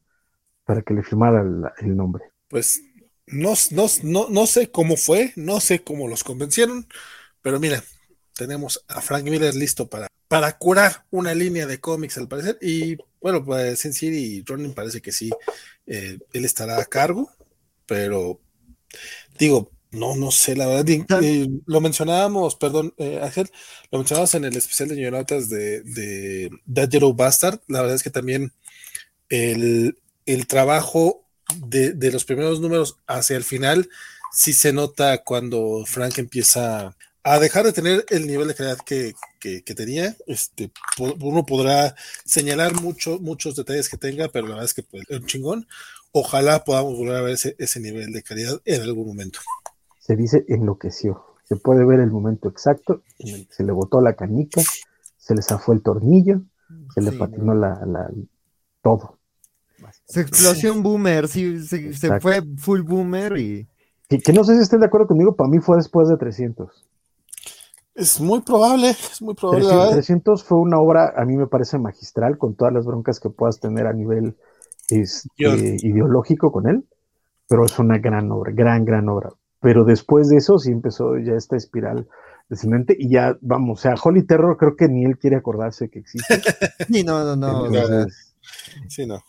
para que le firmara el, nombre. Pues no, no, no, no sé cómo fue, no sé cómo los convencieron, pero mira, tenemos a Frank Miller listo para, para curar una línea de cómics al parecer. Y bueno, pues Sin City y Ronin parece que sí, eh, él estará a cargo, pero digo, no, no sé, la verdad. Eh, lo mencionábamos, perdón, eh, Ángel, lo mencionábamos en el especial de Ñonotas de, de That Yellow Bastard. La verdad es que también el, trabajo de, los primeros números hacia el final sí se nota cuando Frank empieza a dejar de tener el nivel de calidad que, tenía. Este, uno podrá señalar mucho, muchos detalles que tenga, pero la verdad es que pues, es un chingón. Ojalá podamos volver a ver ese, ese nivel de calidad en algún momento se dice enloqueció. Se puede ver el momento exacto en el que se le botó la canica, se le zafó el tornillo, se le patinó la, la, todo. Se explosión boomer, sí, se, fue full boomer y... Que, no sé si estén de acuerdo conmigo, para mí fue después de 300. Es muy probable, es muy probable. 300, 300, fue una obra, a mí me parece magistral, con todas las broncas que puedas tener a nivel este, ideológico con él, pero es una gran obra, gran, gran obra pero después de eso sí empezó ya esta espiral descendente y ya, vamos, o sea, Holy Terror creo que ni él quiere acordarse que existe. Sí, no, no, no. sí, no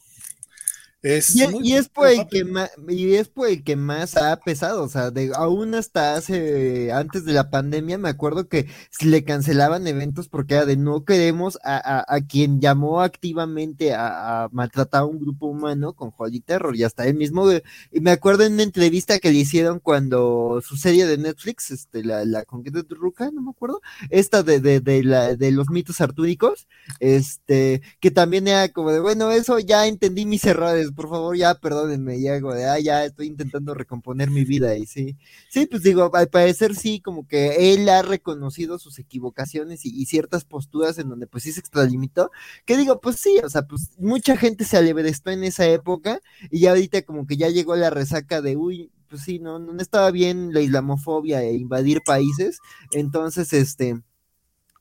y, es por el que más, y es por el que más ha pesado, o sea, de, aún hasta hace, antes de la pandemia, me acuerdo que le cancelaban eventos porque era de no queremos a, a, quien llamó activamente a, maltratar a un grupo humano con Holy Terror, y hasta él mismo, y me acuerdo en una entrevista que le hicieron cuando su serie de Netflix, este, la, la Conquista de Ruka, no me acuerdo, esta de, de, de, la, de los mitos artúricos, este, que también era como de, bueno, eso ya entendí mis errores, por favor, ya perdónenme, ya de, ah, ya estoy intentando recomponer mi vida y sí, sí, pues digo, al parecer sí, como que él ha reconocido sus equivocaciones y, ciertas posturas en donde pues sí se extralimitó, que digo, pues sí, o sea, pues mucha gente se alebrestó en esa época y ya ahorita como que ya llegó la resaca de, uy, pues sí, no, no estaba bien la islamofobia e invadir países, entonces, este,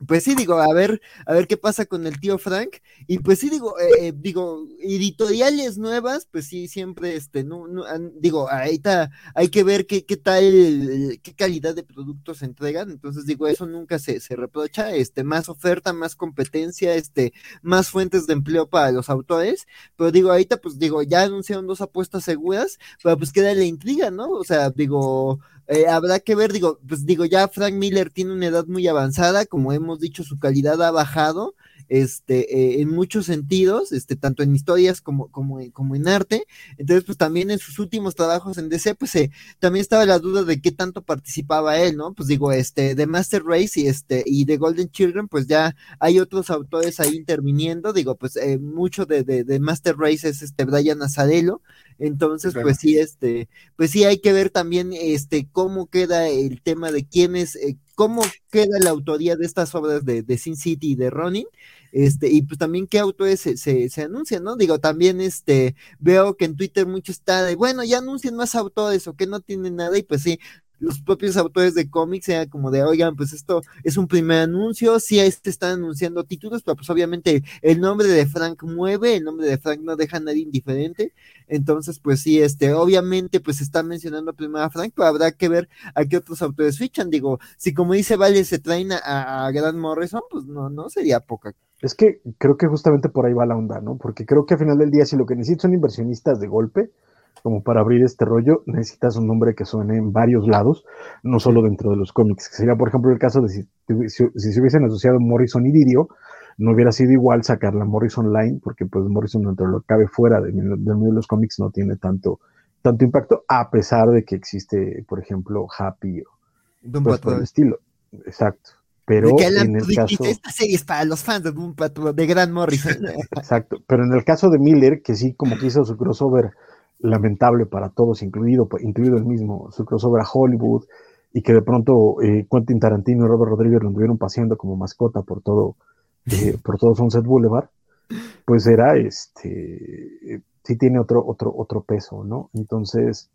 pues sí, digo, a ver, a ver qué pasa con el tío Frank. Y pues sí, digo, eh, eh, digo, editoriales nuevas, pues sí, siempre, este, no, no digo, ahí está, hay que ver qué, qué tal, qué calidad de productos entregan. Entonces, digo, eso nunca se, se reprocha, este, más oferta, más competencia, este, más fuentes de empleo para los autores. Pero digo, ahorita, pues digo, ya anunciaron dos apuestas seguras, pero pues queda la intriga, ¿no? O sea, digo, eh, habrá que ver, digo, pues digo, ya Frank Miller tiene una edad muy avanzada, como hemos dicho, su calidad ha bajado este, eh, en muchos sentidos, este, tanto en historias como, como, como en arte. Entonces, pues también en sus últimos trabajos en DC, pues eh, también estaba la duda de qué tanto participaba él, ¿no? Pues digo, este, de Master Race y este, y de Golden Children, pues ya hay otros autores ahí interviniendo, digo, pues eh, mucho de, de, Master Race es este Brian Azarello, entonces, pues sí, este, pues sí hay que ver también este cómo queda el tema de quién es, eh, cómo queda la autoría de estas obras de, Sin City y de Ronin, este, y pues también qué autores se, se, se anuncian, ¿no? Digo, también este, veo que en Twitter mucho está de, bueno, ya anuncian más autores o que no tienen nada, y pues sí, los propios autores de cómics era como de, oigan, pues esto es un primer anuncio, sí, este están anunciando títulos, pero pues obviamente el nombre de Frank mueve, el nombre de Frank no deja a nadie indiferente, entonces pues sí, este, obviamente pues están mencionando primero a Frank, pero habrá que ver a qué otros autores fichan, digo, si como dice Vale se traen a, a Grant Morrison, pues no, no sería poca. Es que creo que justamente por ahí va la onda, ¿no? Porque creo que al final del día, si lo que necesitan son inversionistas de golpe, como para abrir este rollo, necesitas un nombre que suene en varios lados, no solo dentro de los cómics. Sería, por ejemplo, el caso de si, se hubiesen asociado Morrison y Didio, no hubiera sido igual sacar la Morrison Line, porque pues Morrison dentro de lo que cabe fuera del mundo de los cómics no tiene tanto, tanto impacto, a pesar de que existe, por ejemplo, Happy o pues, por el estilo. Exacto. Pero en el caso... Esta serie es para los fans de Doom de Gran Morrison. Exacto. Pero en el caso de Miller, que sí como que hizo su crossover lamentable para todos, incluido, incluido el mismo, su crossover a Hollywood, y que de pronto eh, Quentin Tarantino y Robert Rodríguez lo anduvieron paseando como mascota por todo, eh, por todo Sunset Boulevard, pues era este, sí tiene otro, otro, otro peso, ¿no? Entonces,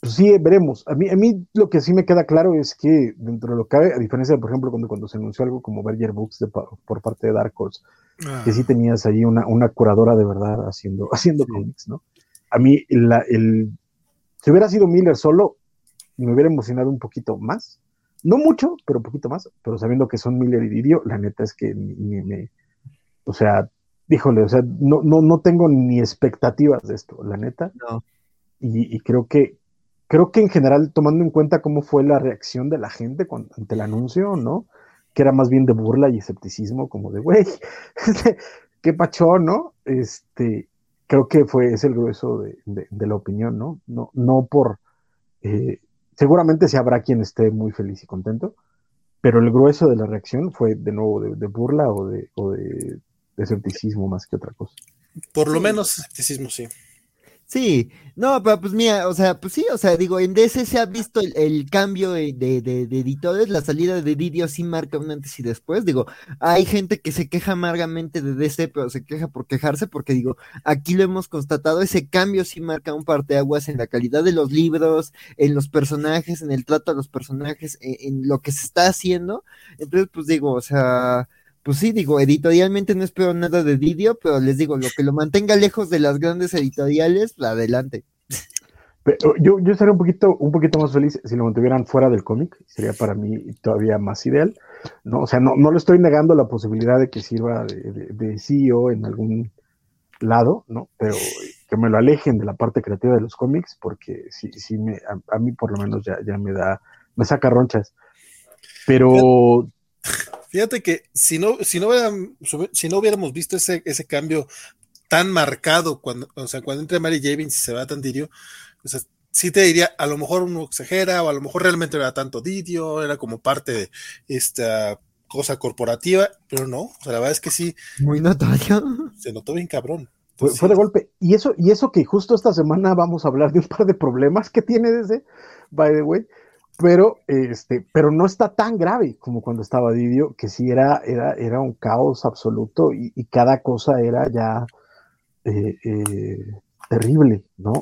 pues sí, veremos. A mí, a mí lo que sí me queda claro es que dentro de lo que cabe, a diferencia de, por ejemplo, cuando, cuando se anunció algo como Berger Books por parte de Dark Horse, que sí ah. tenías ahí una, una curadora de verdad haciendo, haciendo cómics, ¿no? A mí, la, el, si hubiera sido Miller solo, me hubiera emocionado un poquito más. No mucho, pero un poquito más. Pero sabiendo que son Miller y Didio, la neta es que me, o sea, díjole, o sea, no, no, no tengo ni expectativas de esto, la neta. No. Y, creo que, creo que en general, tomando en cuenta cómo fue la reacción de la gente ante el anuncio, ¿no? Que era más bien de burla y escepticismo, como de, güey, qué pachón, ¿no? Este, creo que fue, es el grueso de, la opinión, ¿no? No, no por, eh, seguramente se habrá quien esté muy feliz y contento, pero el grueso de la reacción fue de nuevo de, burla o de, o de, escepticismo más que otra cosa. Por lo menos escepticismo, sí. Sí, no, pero pues mira, o sea, pues sí, o sea, digo, en DC se ha visto el, cambio de, de, editores, la salida de Didio sí marca un antes y después, digo, hay gente que se queja amargamente de DC, pero se queja por quejarse, porque digo, aquí lo hemos constatado, ese cambio sí marca un parteaguas en la calidad de los libros, en los personajes, en el trato a los personajes, en, en lo que se está haciendo, entonces, pues digo, o sea pues sí, digo, editorialmente no espero nada de Didio, pero les digo, lo que lo mantenga lejos de las grandes editoriales, adelante. Pero yo, yo estaría un poquito, un poquito más feliz si lo mantuvieran fuera del cómic, sería para mí todavía más ideal. No, o sea, no, no le estoy negando la posibilidad de que sirva de, CEO en algún lado, ¿no? Pero que me lo alejen de la parte creativa de los cómics, porque sí, sí me, a, mí por lo menos ya, ya me da, me saca ronchas. Pero Fíjate que si no, si no, si no hubiéramos visto ese, ese cambio tan marcado cuando, o sea, cuando entra Mary Javins y se va tan Didio, o sea, sí te diría, a lo mejor uno exagera, o a lo mejor realmente era tanto Didio, era como parte de esta cosa corporativa, pero no, o sea, la verdad es que sí. Muy notorio. Se notó bien cabrón. fue, de golpe. Y eso, y eso que justo esta semana vamos a hablar de un par de problemas que tiene desde, by the way, pero, este, pero no está tan grave como cuando estaba Didio, que sí era, era, era un caos absoluto y, cada cosa era ya eh, eh, terrible, ¿no?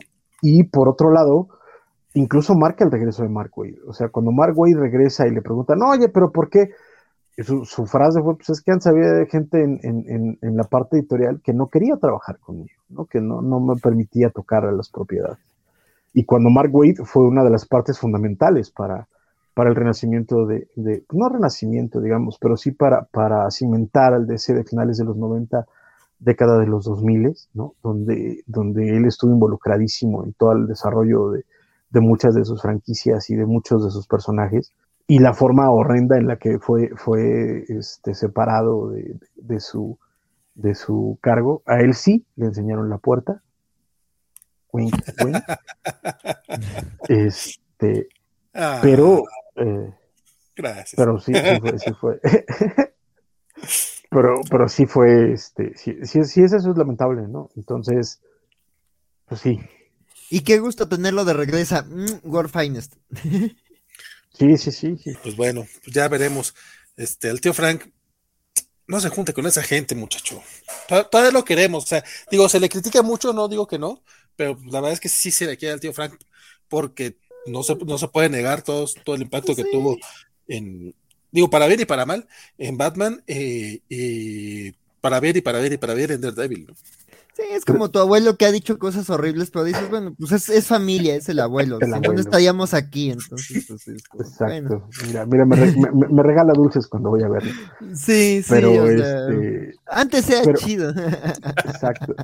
Y por otro lado, incluso marca el regreso de Mark Wade. O sea, cuando Mark Wade regresa y le preguntan, oye, pero ¿por qué? Su, frase fue, pues es que sabido de gente en, en, en, la parte editorial que no quería trabajar conmigo, ¿no? que no, no me permitía tocar a las propiedades. Y cuando Mark Wade fue una de las partes fundamentales para, para el renacimiento de, no renacimiento, digamos, pero sí para, para cimentar al DC de finales de los 90, década de los 2000, ¿no? Donde, donde él estuvo involucradísimo en todo el desarrollo de, de muchas de sus franquicias y de muchos de sus personajes. y la forma horrenda en la que fue, fue este, separado de, su, de su cargo. A él sí le enseñaron la puerta. Este, ah. pero, eh, gracias. Pero sí, sí fue, sí fue. pero, pero sí fue, este, sí, sí, sí, eso es lamentable, ¿no? Entonces, pues sí. Y qué gusto tenerlo de regresa, mm, World Finest. Sí, sí, sí, Pues bueno, ya veremos. Este, el tío Frank no se junte con esa gente, muchacho. Todavía lo queremos. O sea, digo, se le critica mucho, no digo que no, pero la verdad es que sí se le quiere al tío Frank porque no se, no se puede negar todo, todo el impacto que tuvo en, digo, para bien y para mal, en Batman, eh, y para ver y para ver y para ver en Daredevil. ¿no? Sí, es como tu abuelo que ha dicho cosas horribles, pero dices, bueno, pues es, familia, es el abuelo. si no estaríamos aquí, entonces, pues Exacto. Mira, mira me, regala dulces cuando voy a verlo. Sí, sí. Pero este... Antes era chido. Exacto.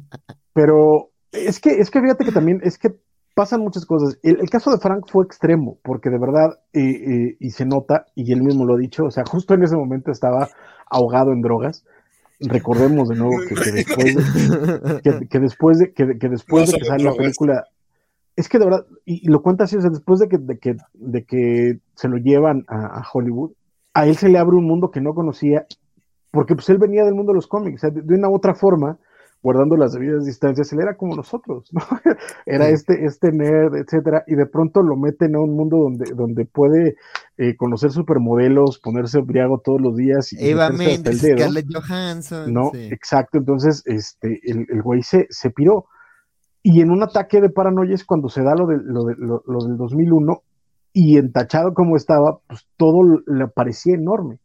Pero es que, es que fíjate que también, es que pasan muchas cosas. El, caso de Frank fue extremo, porque de verdad, eh, eh, y se nota, y él mismo lo ha dicho, o sea, justo en ese momento estaba ahogado en drogas recordemos de nuevo que, después de, que, después de que, después de que sale la película es que de verdad y, lo cuenta así o sea, después de que de que, de que se lo llevan a, Hollywood a él se le abre un mundo que no conocía porque pues él venía del mundo de los cómics o sea, de, una u otra forma guardando las debidas distancias, él era como nosotros, ¿no? era este, este nerd, etcétera, y de pronto lo meten a un mundo donde, donde puede eh, conocer supermodelos, ponerse briago todos los días. Y Eva Mendes, Scarlett Johansson. No, exacto, entonces este, el, el güey se, se piró. Y en un ataque de paranoia es cuando se da lo, de, lo, de, lo, lo del 2001 y entachado como estaba, pues todo le parecía enorme.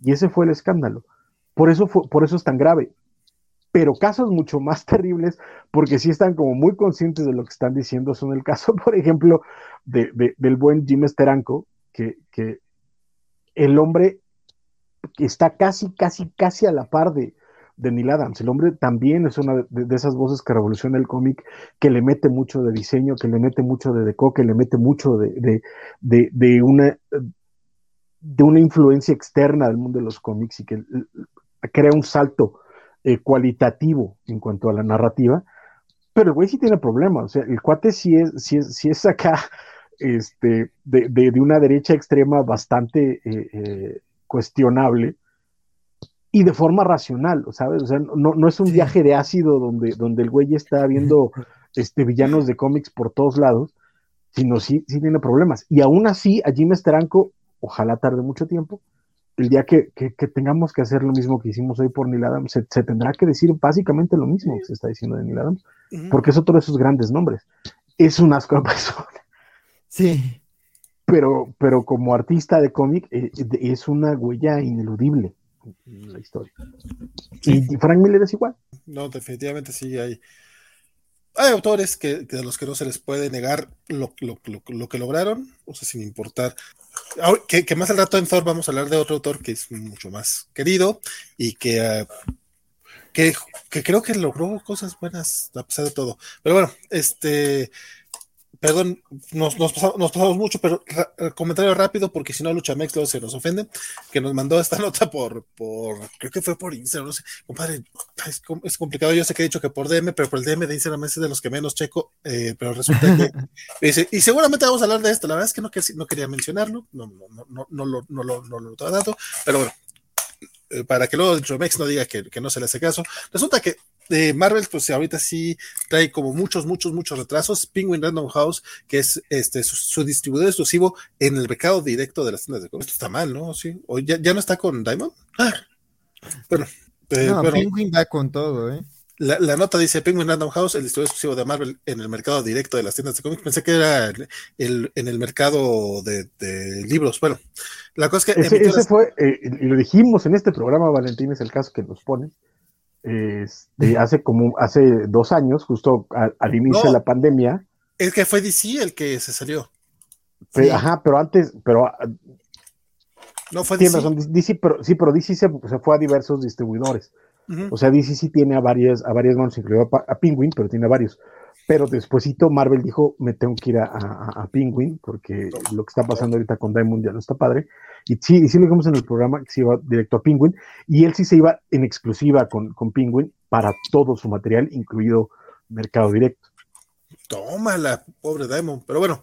Y ese fue el escándalo. Por eso, fue, por eso es tan grave pero casos mucho más terribles, porque sí están como muy conscientes de lo que están diciendo, son el caso, por ejemplo, de, del buen Jim Steranko, que, el hombre está casi, casi, casi a la par de, de Neil Adams. El hombre también es una de, esas voces que revoluciona el cómic, que le mete mucho de diseño, que le mete mucho de deco, que le mete mucho de, de, una de una influencia externa del mundo de los cómics y que crea un salto eh, cualitativo en cuanto a la narrativa, pero el güey sí tiene problemas, o sea, el cuate sí es, sí es, sí es acá este, de, de, una derecha extrema bastante eh, eh, cuestionable y de forma racional, ¿sabes? O sea, no, no es un viaje de ácido donde, donde el güey está viendo este, villanos de cómics por todos lados, sino sí, sí tiene problemas. Y aún así, a Jim Steranko, ojalá tarde mucho tiempo, el día que, tengamos que hacer lo mismo que hicimos hoy por Neil Adams, se, tendrá que decir básicamente lo mismo que se está diciendo de Neil Adams, porque es otro de esos grandes nombres. Es un asco de persona. Sí. Pero, pero como artista de cómic, eh, es una huella ineludible en la historia. Y Frank Miller es igual. No, definitivamente sí hay. Hay autores que, de los que no se les puede negar lo, lo que lograron, o sea, sin importar que, más al rato en Thor vamos a hablar de otro autor que es mucho más querido y que, ah, que, creo que logró cosas buenas a pesar de todo. Pero bueno, este, perdón, nos, pasamos, mucho, pero comentario rápido, porque si no, Luchamex luego se nos ofende, que nos mandó esta nota por, por creo que fue por Instagram, no sé, compadre, es, complicado, yo sé que he dicho que por DM, pero por el DM de Instagram es de los que menos checo, eh, pero resulta que, dice, y seguramente vamos a hablar de esto, la verdad es que no, no quería mencionarlo, no, no, no, no, lo, no, lo, no lo he dado, pero bueno, eh, para que luego Luchamex no diga que, que no se le hace caso, resulta que de Marvel, pues ahorita sí trae como muchos, muchos, muchos retrasos. Penguin Random House, que es este su, distribuidor exclusivo en el mercado directo de las tiendas de cómics. Esto está mal, ¿no? Sí. ¿O ya, no está con Diamond? Ah. Bueno, eh, no, Penguin va con todo, ¿eh? La, nota dice Penguin Random House, el distribuidor exclusivo de Marvel en el mercado directo de las tiendas de cómics. Pensé que era el, en el mercado de, libros. Bueno, la cosa es que. Ese, fue, eh, y lo dijimos en este programa, Valentín, es el caso que nos pone este, hace como hace dos años, justo al, inicio de la pandemia. Es que fue DC el que se salió. Ajá, pero antes, pero ah, no fue DC. DC, pero, sí, pero DC se, fue a diversos distribuidores. O sea, DC sí tiene a varias, a varias manos, incluido a, Penguin, pero tiene a varios. Pero despuesito Marvel dijo, me tengo que ir a, Penguin, porque lo que está pasando ahorita con Diamond ya no está padre. Y sí, y sí lo vimos en el programa que se iba directo a Penguin, y él sí se iba en exclusiva con, con Penguin para todo su material, incluido Mercado Directo. Tómala, pobre Diamond. Pero bueno,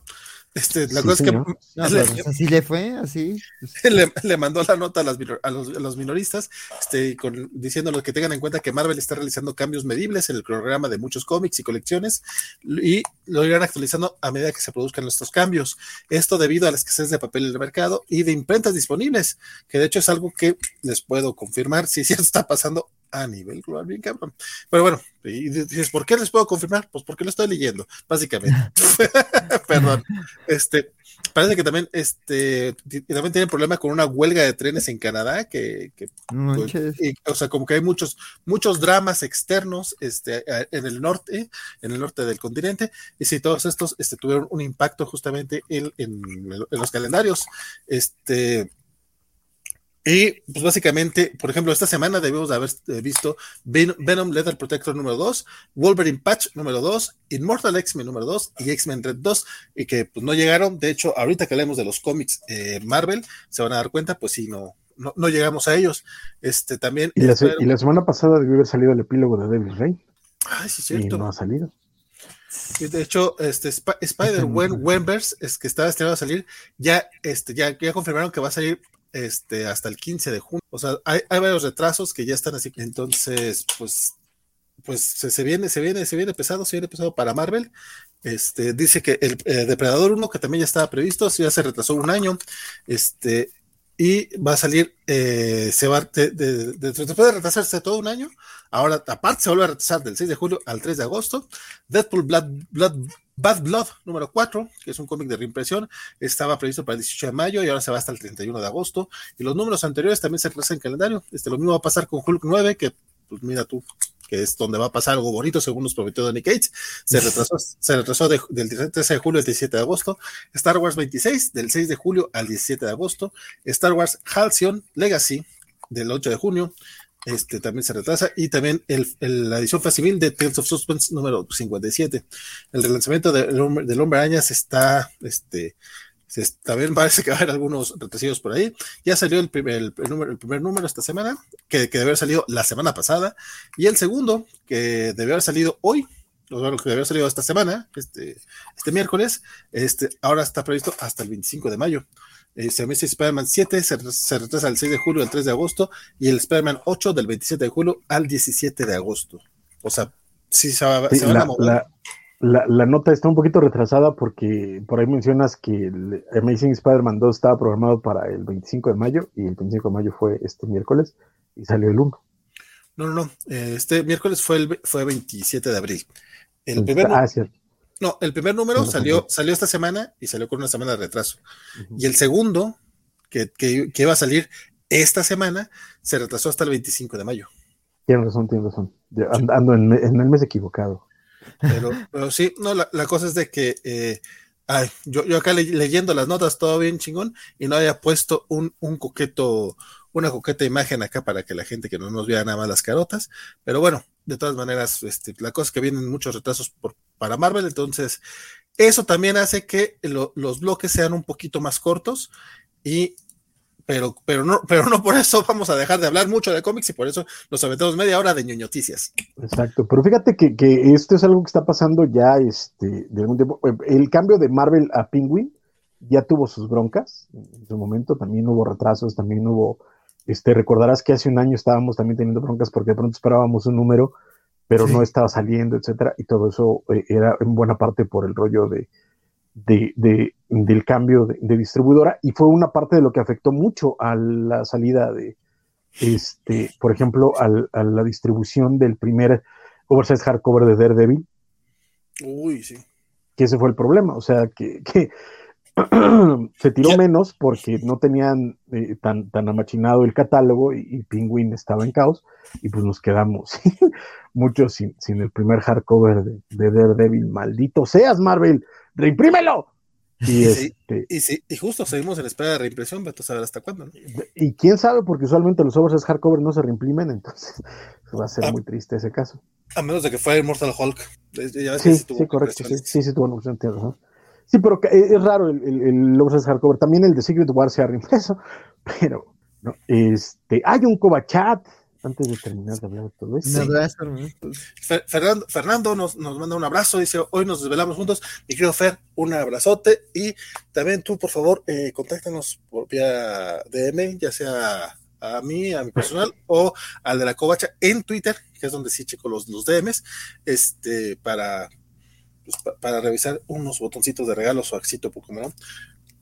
este, la cosa es que pues, así le fue, así. Le, mandó la nota a, los, minoristas, este, con, diciéndoles que tengan en cuenta que Marvel está realizando cambios medibles en el programa de muchos cómics y colecciones y lo irán actualizando a medida que se produzcan estos cambios. Esto debido a la escasez de papel en el mercado y de imprentas disponibles, que de hecho es algo que les puedo confirmar si sí, está pasando a nivel global, bien cabrón. Pero bueno, y dices, ¿por qué les puedo confirmar? Pues porque lo estoy leyendo, básicamente. Perdón. Este, parece que también, este, también tienen problema con una huelga de trenes en Canadá, que, pues, o sea, como que hay muchos, muchos dramas externos, este, en el norte, en el norte del continente, y si todos estos, este, tuvieron un impacto justamente en, en los calendarios, este, y pues básicamente, por ejemplo, esta semana debemos de haber eh, visto Venom Leather Protector número 2, Wolverine Patch número 2, Immortal X-Men número 2 y X-Men Red 2, y que pues no llegaron. De hecho, ahorita que hablemos de los cómics eh, Marvel, se van a dar cuenta, pues sí, no, no, llegamos a ellos. Este también. Y la, semana pasada debió haber salido el epílogo de Devil Rey. Ay, sí, cierto. Y no ha salido. De hecho, este Spider-Wenverse es que estaba destinado a salir, ya, este, ya, ya confirmaron que va a salir este, hasta el 15 de junio. O sea, hay, varios retrasos que ya están así. Entonces, pues, pues se, viene, se viene, se viene pesado, se viene pesado para Marvel. Este, dice que el eh, Depredador 1, que también ya estaba previsto, ya se retrasó un año. Este, y va a salir, eh, se va, de, después de retrasarse todo un año, ahora aparte se vuelve a retrasar del 6 de julio al 3 de agosto. Deadpool Blood, Blood Bad Blood número 4, que es un cómic de reimpresión, estaba previsto para el 18 de mayo y ahora se va hasta el 31 de agosto. Y los números anteriores también se retrasan en calendario. Este, lo mismo va a pasar con Hulk 9, que pues mira tú, que es donde va a pasar algo bonito según nos prometió Donny Cates. Se retrasó, se retrasó del 13 de julio al 17 de agosto. Star Wars 26, del 6 de julio al 17 de agosto. Star Wars Halcyon Legacy, del 8 de junio este también se retrasa, y también el, la edición facsimil de Tales of Suspense número 57. El relanzamiento del hombre, del hombre arañas está, este, se, también parece que va a haber algunos retrasados por ahí. Ya salió el primer, el, número, el primer número esta semana, que, que debe haber salido la semana pasada, y el segundo, que debe haber salido hoy, lo que debe haber salido esta semana, este, este miércoles, este, ahora está previsto hasta el 25 de mayo. Eh, se dice Spider-Man 7 se, retrasa del 6 de julio al 3 de agosto y el Spider-Man 8 del 27 de julio al 17 de agosto. O sea, sí se va, la, a mover. La, nota está un poquito retrasada porque por ahí mencionas que el Amazing Spider-Man 2 estaba programado para el 25 de mayo y el 25 de mayo fue este miércoles y salió el 1. No, no, no. Eh, este miércoles fue el fue 27 de abril. El primer, ah, cierto. No, el primer número salió, salió esta semana y salió con una semana de retraso. Y el segundo, que, que, iba a salir esta semana, se retrasó hasta el 25 de mayo. Tienes razón, tienes razón. ando en, el mes equivocado. Pero, sí, no, la, cosa es de que eh, ay, yo, yo acá leyendo las notas todo bien chingón y no haya puesto un, un coqueto, una coqueta imagen acá para que la gente que no nos vea nada más las carotas. Pero bueno, de todas maneras, este, la cosa es que vienen muchos retrasos por, para Marvel, entonces eso también hace que los bloques sean un poquito más cortos y pero, pero no, pero no por eso vamos a dejar de hablar mucho de cómics y por eso nos aventamos media hora de ñoñoticias. Exacto, pero fíjate que, esto es algo que está pasando ya este, de algún tiempo. El cambio de Marvel a Penguin ya tuvo sus broncas en su momento, también hubo retrasos, también hubo este, recordarás que hace un año estábamos también teniendo broncas porque de pronto esperábamos un número, pero no estaba saliendo, etcétera, y todo eso eh, era en buena parte por el rollo de, de, del cambio de, distribuidora, y fue una parte de lo que afectó mucho a la salida de, este, por ejemplo, a la distribución del primer oversize hardcover de Daredevil. Uy, sí. Que ese fue el problema, o sea, que, que se tiró menos porque no tenían eh, tan, tan amachinado el catálogo y, Penguin estaba en caos y pues nos quedamos muchos sin, sin, el primer hardcover de, de, Daredevil. Maldito seas, Marvel, reimprímelo. Y, este, y, justo seguimos en espera de reimpresión, a saber hasta cuándo. Y quién sabe, porque usualmente los overs hardcover no se reimprimen, entonces va a ser ah. muy triste ese caso. A menos de que fuera Immortal Hulk. sí, sí, correcto. Sí, sí, tuvo una Sí, pero es raro el, el, el Hardcover. También el de Secret War se ha reimpreso, pero no, este, hay un Cobachat antes de terminar de hablar de todo esto. Fernando, Fernando nos, nos, manda un abrazo, dice, hoy nos desvelamos juntos. Mi querido Fer, un abrazote. Y también tú, por favor, eh, contáctanos por vía DM, ya sea a mí, a mi personal, o al de la Covacha en Twitter, que es donde sí checo los, los DMs, este, para, pues, para revisar unos botoncitos de regalos o éxito Pokémon.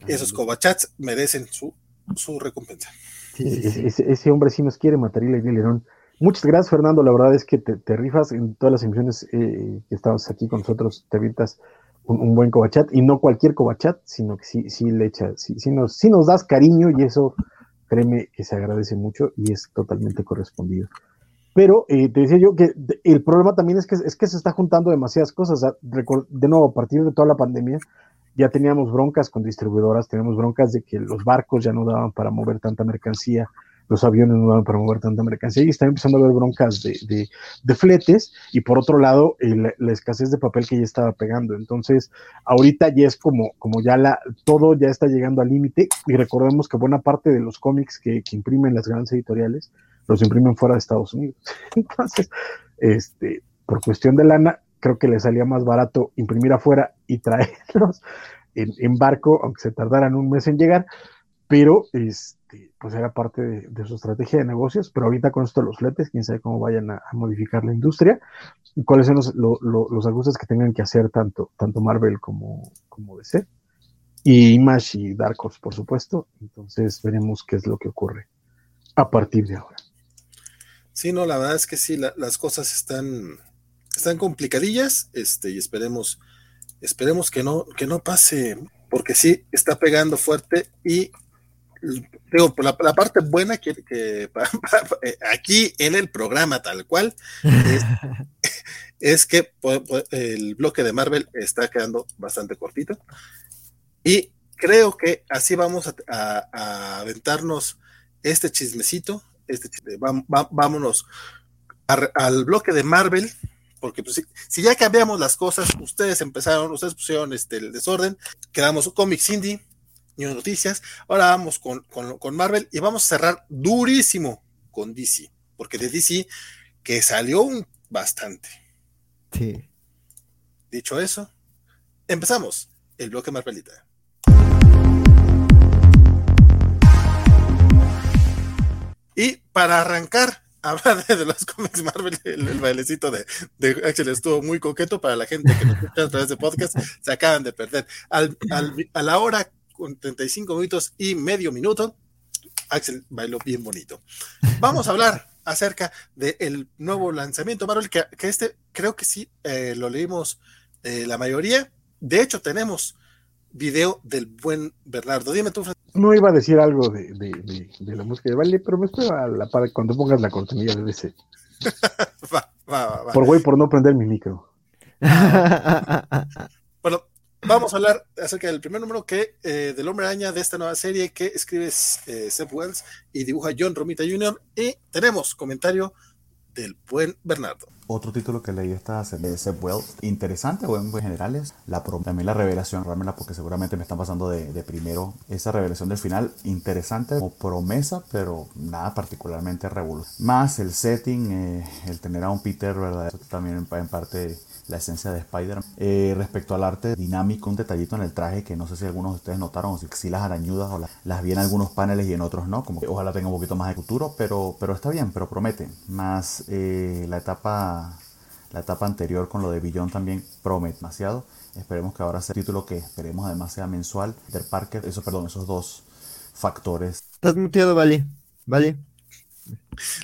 Esos Covachats merecen su, su recompensa. Ese, hombre sí nos quiere matar y Lerón. Muchas gracias, Fernando. La verdad es que te, rifas en todas las emisiones eh, que estabas aquí con nosotros. Te evitas un, buen cobachat y no cualquier cobachat, sino que sí, sí le echas, sí, sí, nos, sí nos das cariño y eso créeme que se agradece mucho y es totalmente correspondido. Pero eh, te decía yo que el problema también es que, es que se está juntando demasiadas cosas. De nuevo, a partir de toda la pandemia, ya teníamos broncas con distribuidoras, teníamos broncas de que los barcos ya no daban para mover tanta mercancía, los aviones no daban para mover tanta mercancía y está empezando a haber broncas de, de, fletes y por otro lado la, escasez de papel que ya estaba pegando. Entonces, ahorita ya es como, como ya la, todo ya está llegando al límite y recordemos que buena parte de los cómics que, que imprimen las grandes editoriales los imprimen fuera de Estados Unidos. Entonces, este, por cuestión de lana, creo que le salía más barato imprimir afuera y traerlos en, barco, aunque se tardaran un mes en llegar, pero este, pues era parte de, su estrategia de negocios, pero ahorita con esto los fletes, quién sabe cómo vayan a, modificar la industria y cuáles son los, ajustes que tengan que hacer tanto, tanto Marvel como, como DC. Y Image y Dark Horse, por supuesto. Entonces veremos qué es lo que ocurre a partir de ahora. Sí, no, la verdad es que sí, las cosas están, están complicadillas, este, y esperemos, esperemos que no, que no pase, porque sí, está pegando fuerte y digo, la, la parte buena que, que eh, aquí en el programa tal cual es, que el bloque de Marvel está quedando bastante cortito. Y creo que así vamos a aventarnos este chismecito este, vámonos al bloque de Marvel, porque pues, si, ya cambiamos las cosas, ustedes empezaron, ustedes pusieron este, el desorden, quedamos cómics indie, New Noticias, ahora vamos con, con, Marvel y vamos a cerrar durísimo con DC, porque de DC que salió un bastante. Sí. Dicho eso, empezamos el bloque Marvelita. Y para arrancar, hablar de, los cómics Marvel, el, bailecito de, Axel estuvo muy coqueto para la gente que nos escucha a través de podcast, se acaban de perder. Al, a la hora con 35 minutos y medio minuto, Axel bailó bien bonito. Vamos a hablar acerca del nuevo lanzamiento Marvel, que, que, este creo que sí eh, lo leímos eh, la mayoría. De hecho, tenemos video del buen Bernardo. Dime tú, No iba a decir algo de, la música de Vale, pero me espero a la para cuando pongas la cortinilla de DC. va, va, va, Por güey, por no prender mi micro. bueno, vamos a hablar acerca del primer número que eh, del Hombre Araña de esta nueva serie que escribe eh, Seth Wells y dibuja John Romita Jr. Y tenemos comentario del buen Bernardo. Otro título que leí esta de Seb Well, interesante o en general es la también la revelación, porque seguramente me están pasando de, primero esa revelación del final, interesante como promesa, pero nada particularmente revolucionario. Más el setting, eh, el tener a un Peter, ¿verdad? Eso también en parte la esencia de Spider. Eh, respecto al arte dinámico, un detallito en el traje que no sé si algunos de ustedes notaron, o si, las arañudas o las vi en algunos paneles y en otros no, como que ojalá tenga un poquito más de futuro, pero, pero está bien, pero promete. Más eh, la etapa la etapa anterior con lo de Billón también promete demasiado. Esperemos que ahora sea el título que esperemos además sea mensual. del Parker, eso, perdón, esos dos factores. Estás muteado, vale. Vale.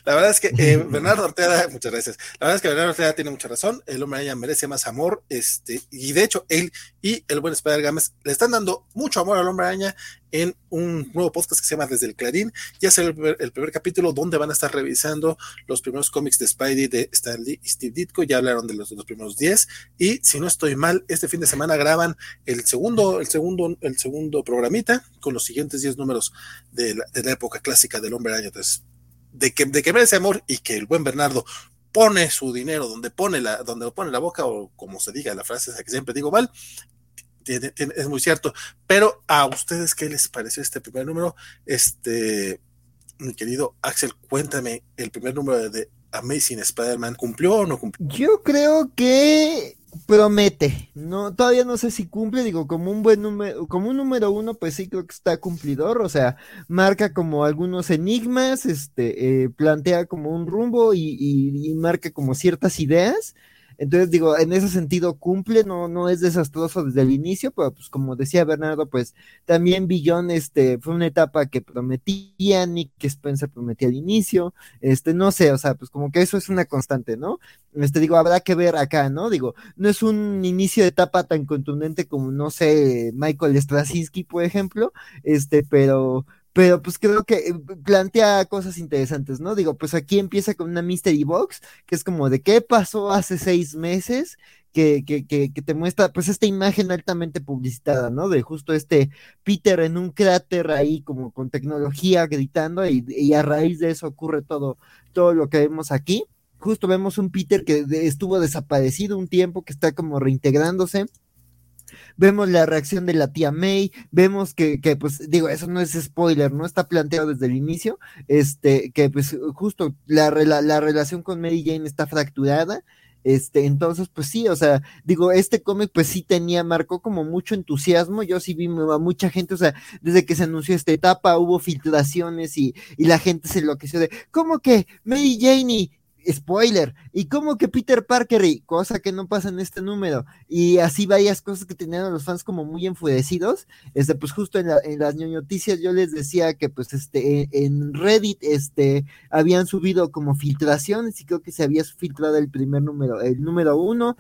La verdad es que eh, Bernardo Ortega, muchas gracias. La verdad es que Bernardo Ortega tiene mucha razón. El hombre araña merece más amor. Este, y de hecho, él y el buen Spider Games le están dando mucho amor al hombre araña en un nuevo podcast que se llama Desde el Clarín. Ya será el, primer, capítulo donde van a estar revisando los primeros cómics de Spidey de Stanley y Steve Ditko. Ya hablaron de los, los primeros 10. Y si no estoy mal, este fin de semana graban el segundo, el segundo, el segundo programita con los siguientes 10 números de la, de la época clásica del hombre araña. Entonces, de que, de que merece amor y que el buen Bernardo pone su dinero, donde pone la, donde pone la boca, o como se diga la frase esa que siempre digo mal, es muy cierto. Pero a ustedes, ¿qué les pareció este primer número? Este, mi querido Axel, cuéntame, el primer número de Amazing Spider-Man, ¿cumplió o no cumplió? Yo creo que promete, no, todavía no sé si cumple, digo, como un buen número, como un número uno, pues sí creo que está cumplidor, o sea, marca como algunos enigmas, este, eh, plantea como un rumbo y, y, marca como ciertas ideas, entonces, digo, en ese sentido cumple, no, no es desastroso desde el inicio, pero pues como decía Bernardo, pues también Billón este, fue una etapa que prometía, Nick Spencer prometía al inicio, este, no sé, o sea, pues como que eso es una constante, ¿no? Este, digo, habrá que ver acá, ¿no? Digo, no es un inicio de etapa tan contundente como, no sé, Michael Straczynski, por ejemplo, este, pero pero pues creo que eh, plantea cosas interesantes, ¿no? Digo, pues aquí empieza con una mystery box, que es como de qué pasó hace seis meses, que, que, que, que te muestra pues esta imagen altamente publicitada, ¿no? De justo este Peter en un cráter ahí como con tecnología gritando y, y a raíz de eso ocurre todo, todo lo que vemos aquí. Justo vemos un Peter que estuvo desaparecido un tiempo, que está como reintegrándose vemos la reacción de la tía May, vemos que, que, pues digo, eso no es spoiler, no está planteado desde el inicio, este, que pues justo la, la relación con Mary Jane está fracturada, este, entonces, pues sí, o sea, digo, este cómic pues sí tenía, marcó como mucho entusiasmo, yo sí vi a mucha gente, o sea, desde que se anunció esta etapa hubo filtraciones y, y la gente se enloqueció de, ¿cómo que Mary Jane spoiler, y como que Peter Parker, y cosa que no pasa en este número, y así varias cosas que tenían a los fans como muy enfurecidos, este, pues justo en, las noticias yo les decía que pues este, en Reddit, este, habían subido como filtraciones, y creo que se había filtrado el primer número, el número uno,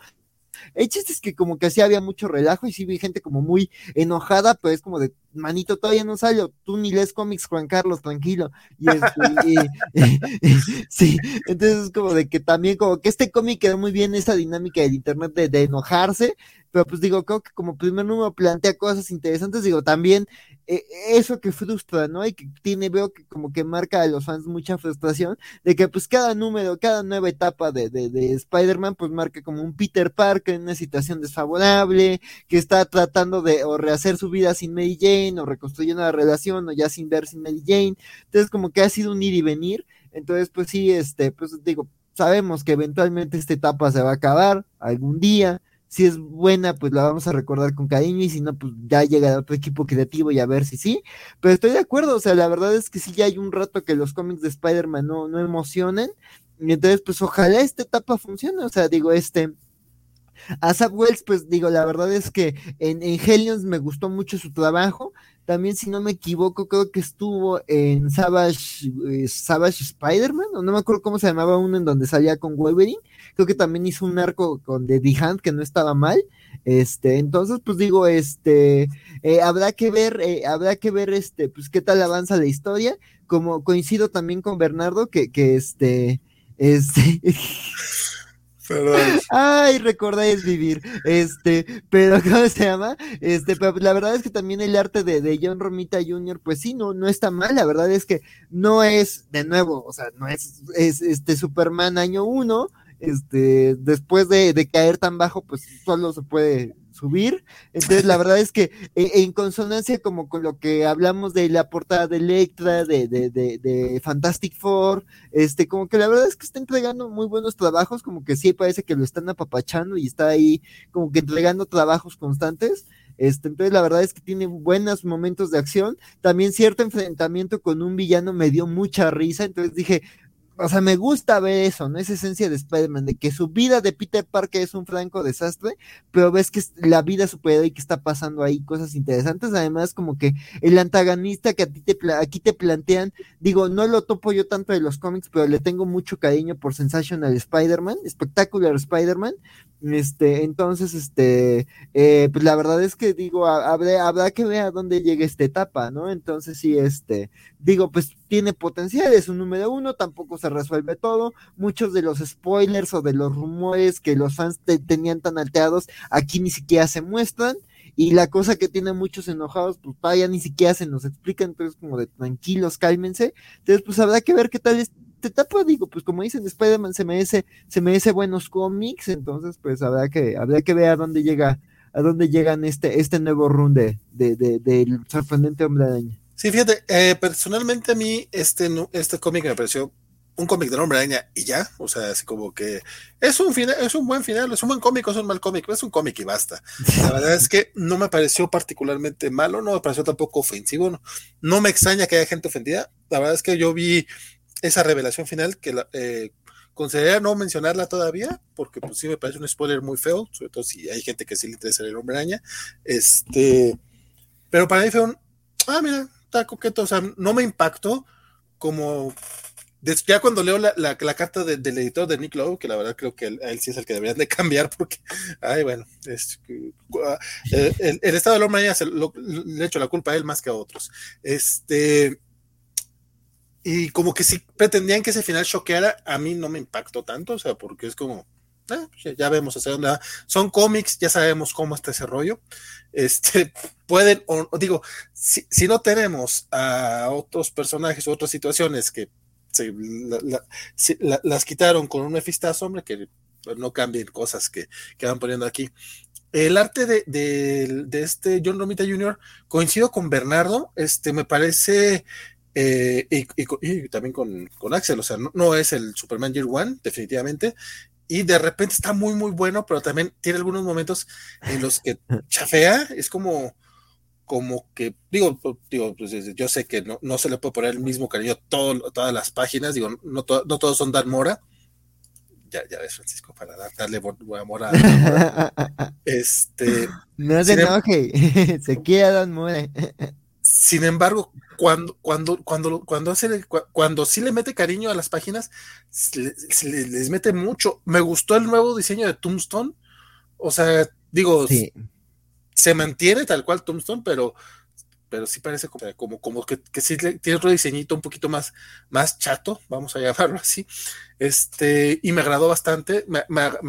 el chiste es que como que así había mucho relajo y sí vi gente como muy enojada, pero es como de, manito, todavía no salió, tú ni lees cómics, Juan Carlos, tranquilo. Y, este, sí, entonces es como de que también como que este cómic quedó muy bien esa dinámica del internet de, de enojarse, pero pues digo, creo que como primer número plantea cosas interesantes, digo, también eh, eso que frustra, ¿no? Y que tiene, veo que como que marca a los fans mucha frustración, de que pues cada número, cada nueva etapa de, de, de Spider-Man, pues marca como un Peter Parker en una situación desfavorable, que está tratando de o rehacer su vida sin Mary Jane, o reconstruyendo la relación, o ya sin ver sin Mary Jane, entonces como que ha sido un ir y venir, entonces pues sí, este, pues digo, sabemos que eventualmente esta etapa se va a acabar algún día, si es buena, pues la vamos a recordar con cariño y si no, pues ya llega otro equipo creativo y a ver si sí. Pero estoy de acuerdo, o sea, la verdad es que sí ya hay un rato que los cómics de Spider-Man no, no emocionan. Y entonces, pues ojalá esta etapa funcione, o sea, digo, este... A Zap Wells, pues digo, la verdad es que en, en Helions me gustó mucho su trabajo. También, si no me equivoco, creo que estuvo en Savage, eh, Savage Spider-Man, o no me acuerdo cómo se llamaba uno en donde salía con Wolverine. Creo que también hizo un arco con The Hand que no estaba mal. Este, entonces, pues digo, este, eh, habrá que ver, eh, habrá que ver, este, pues qué tal avanza la historia. Como coincido también con Bernardo, que, que este, este. Ay, recordáis vivir. Este, pero ¿cómo se llama? Este, pero la verdad es que también el arte de, de John Romita Jr., pues sí, no, no está mal. La verdad es que no es, de nuevo, o sea, no es, es este Superman año uno. Este, después de, de caer tan bajo, pues solo se puede subir. Entonces, la verdad es que eh, en consonancia como con lo que hablamos de la portada de Electra, de, de, de, de, Fantastic Four, este, como que la verdad es que está entregando muy buenos trabajos, como que sí parece que lo están apapachando y está ahí como que entregando trabajos constantes. Este, entonces la verdad es que tiene buenos momentos de acción. También cierto enfrentamiento con un villano me dio mucha risa. Entonces dije, o sea, me gusta ver eso, ¿no? Esa esencia de Spider-Man, de que su vida de Peter Parker es un franco desastre, pero ves que la vida y que está pasando ahí cosas interesantes. Además, como que el antagonista que a ti te aquí te plantean, digo, no lo topo yo tanto de los cómics, pero le tengo mucho cariño por Sensational Spider-Man, Spectacular Spider-Man. Este, entonces, este, eh, pues la verdad es que digo, habrá, habrá que ver a dónde llega esta etapa, ¿no? Entonces, sí, este, digo, pues tiene potencial, es un número uno, tampoco se resuelve todo. Muchos de los spoilers o de los rumores que los fans tenían tan alterados, aquí ni siquiera se muestran. Y la cosa que tiene muchos enojados, pues todavía ni siquiera se nos explica, entonces como de tranquilos, cálmense. Entonces, pues habrá que ver qué tal etapa, digo, pues como dicen, Spider-Man se merece, se merece buenos cómics, entonces pues habrá que, habrá que ver a dónde llega, a dónde llegan este, este nuevo run de, de, del sorprendente hombre araña. Sí, fíjate, eh, personalmente a mí este, este cómic me pareció un cómic de hombre araña y ya, o sea, así como que es un final, es un buen final, es un buen cómic, es un mal cómic, es un cómic y basta. La verdad es que no me pareció particularmente malo, no me pareció tampoco ofensivo, no, no me extraña que haya gente ofendida. La verdad es que yo vi esa revelación final que la, eh, consideraría no mencionarla todavía, porque pues sí me parece un spoiler muy feo, sobre todo si hay gente que sí le interesa el hombre araña. Este, pero para mí fue un, ah, mira, está coqueto, o sea, no me impactó como ya cuando leo la, carta del editor de Nick Lowe, que la verdad creo que él, sí es el que deberían de cambiar, porque, ay, bueno, es, ah, el, estado del hombre se lo, le hecho la culpa a él más que a otros. Este, y como que si pretendían que ese final choqueara, a mí no me impactó tanto, o sea, porque es como, pues ya, vemos hacia dónde Son cómics, ya sabemos cómo está ese rollo. Este, pueden, o, digo, si, si no tenemos a otros personajes o otras situaciones que se, las quitaron con un mefistazo, hombre, que no cambien cosas que, que van poniendo aquí. El arte de, de, este John Romita Jr. coincido con Bernardo, este me parece, eh, y, también con, con, Axel, o sea, no, no, es el Superman Year One, definitivamente, y de repente está muy, muy bueno, pero también tiene algunos momentos en los que chafea, es como, como que, digo, digo pues, yo sé que no, no se le puede poner el mismo cariño a todas las páginas, digo, no, no todos son Dan Mora. Ya, ya ves, Francisco, para darle amor a este. No se em- enoje, se queda Dan Mora. Sin embargo, cuando, cuando, cuando, cuando, hace, cuando sí le mete cariño a las páginas, les mete mucho. Me gustó el nuevo diseño de Tombstone. O sea, digo, sí se mantiene tal cual Tombstone, pero, pero sí parece como, como, que, que, sí tiene otro diseñito un poquito más, más chato, vamos a llamarlo así. Este, y me agradó bastante. Me,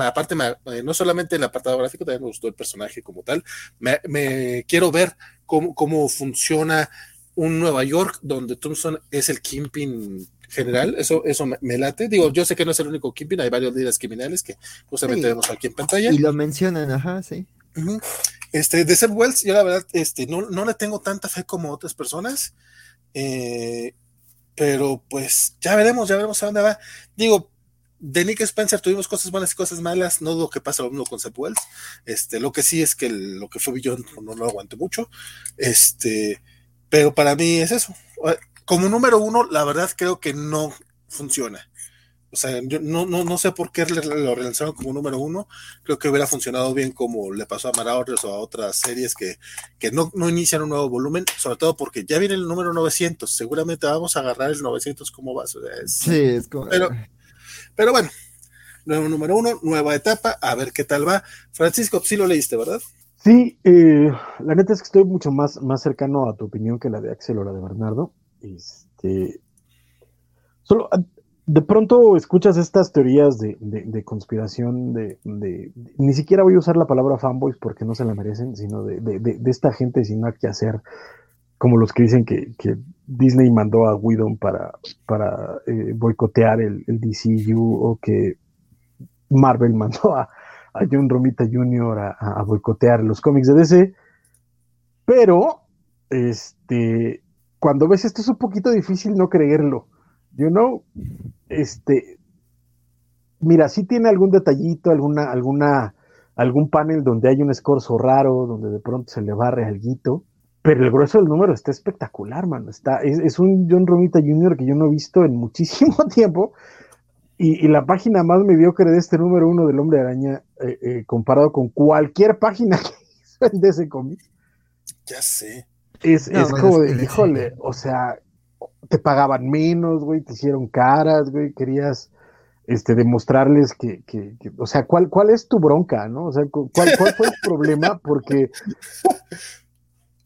aparte, eh, no solamente el apartado gráfico, también me gustó el personaje como tal. Me, quiero ver cómo, cómo funciona un Nueva York donde Tombstone es el Kingpin general, eso, eso me, late. Digo, yo sé que no es el único Kingpin, hay varios líderes criminales que justamente vemos aquí en pantalla. Y lo mencionan, ajá, sí. Este, de Seth Wells, yo la verdad, este, no, no le tengo tanta fe como otras personas. Eh, pero pues ya veremos, ya veremos a dónde va. Digo, de Nick Spencer tuvimos cosas buenas y cosas malas, no lo que pasa lo mismo con Seth Wells. Este, lo que sí es que lo que fue Billón no, lo aguanté mucho. Este, pero para mí es eso. Como número uno, la verdad creo que no funciona. O sea, yo no, no, no sé por qué lo relanzaron como número uno. Creo que hubiera funcionado bien como le pasó a Marauders o a otras series que, que no, no, inician un nuevo volumen, sobre todo porque ya viene el número 900. Seguramente vamos a agarrar el 900 como base. sí, es como... Pero, pero bueno, nuevo número uno, nueva etapa, a ver qué tal va. Francisco, sí lo leíste, ¿verdad? Sí, eh, la neta es que estoy mucho más, más cercano a tu opinión que la de Axel o la de Bernardo. Este, solo de pronto escuchas estas teorías de, conspiración, de, ni siquiera voy a usar la palabra fanboys porque no se la merecen, sino de, esta gente sin nada que hacer, como los que dicen que, Disney mandó a Whedon para, para eh, boicotear el, DCU o que Marvel mandó a, John Romita Jr. A, a, boicotear los cómics de DC, pero este, cuando ves esto es un poquito difícil no creerlo you know, este, mira, sí tiene algún detallito, alguna, alguna, algún panel donde hay un escorzo raro, donde de pronto se le barre algo, pero el grueso del número está espectacular, mano. Está, es, un John Romita Jr. que yo no he visto en muchísimo tiempo. Y, la página más mediocre de este número uno del Hombre Araña, eh, eh, comparado con cualquier página que hizo de ese cómic. Ya sé. Es, es como de, híjole, o sea, te pagaban menos, güey, te hicieron caras, güey, querías este, demostrarles que, que, o sea, ¿cuál, ¿cuál es tu bronca, no? O sea, ¿cuál, cuál fue el problema? Porque,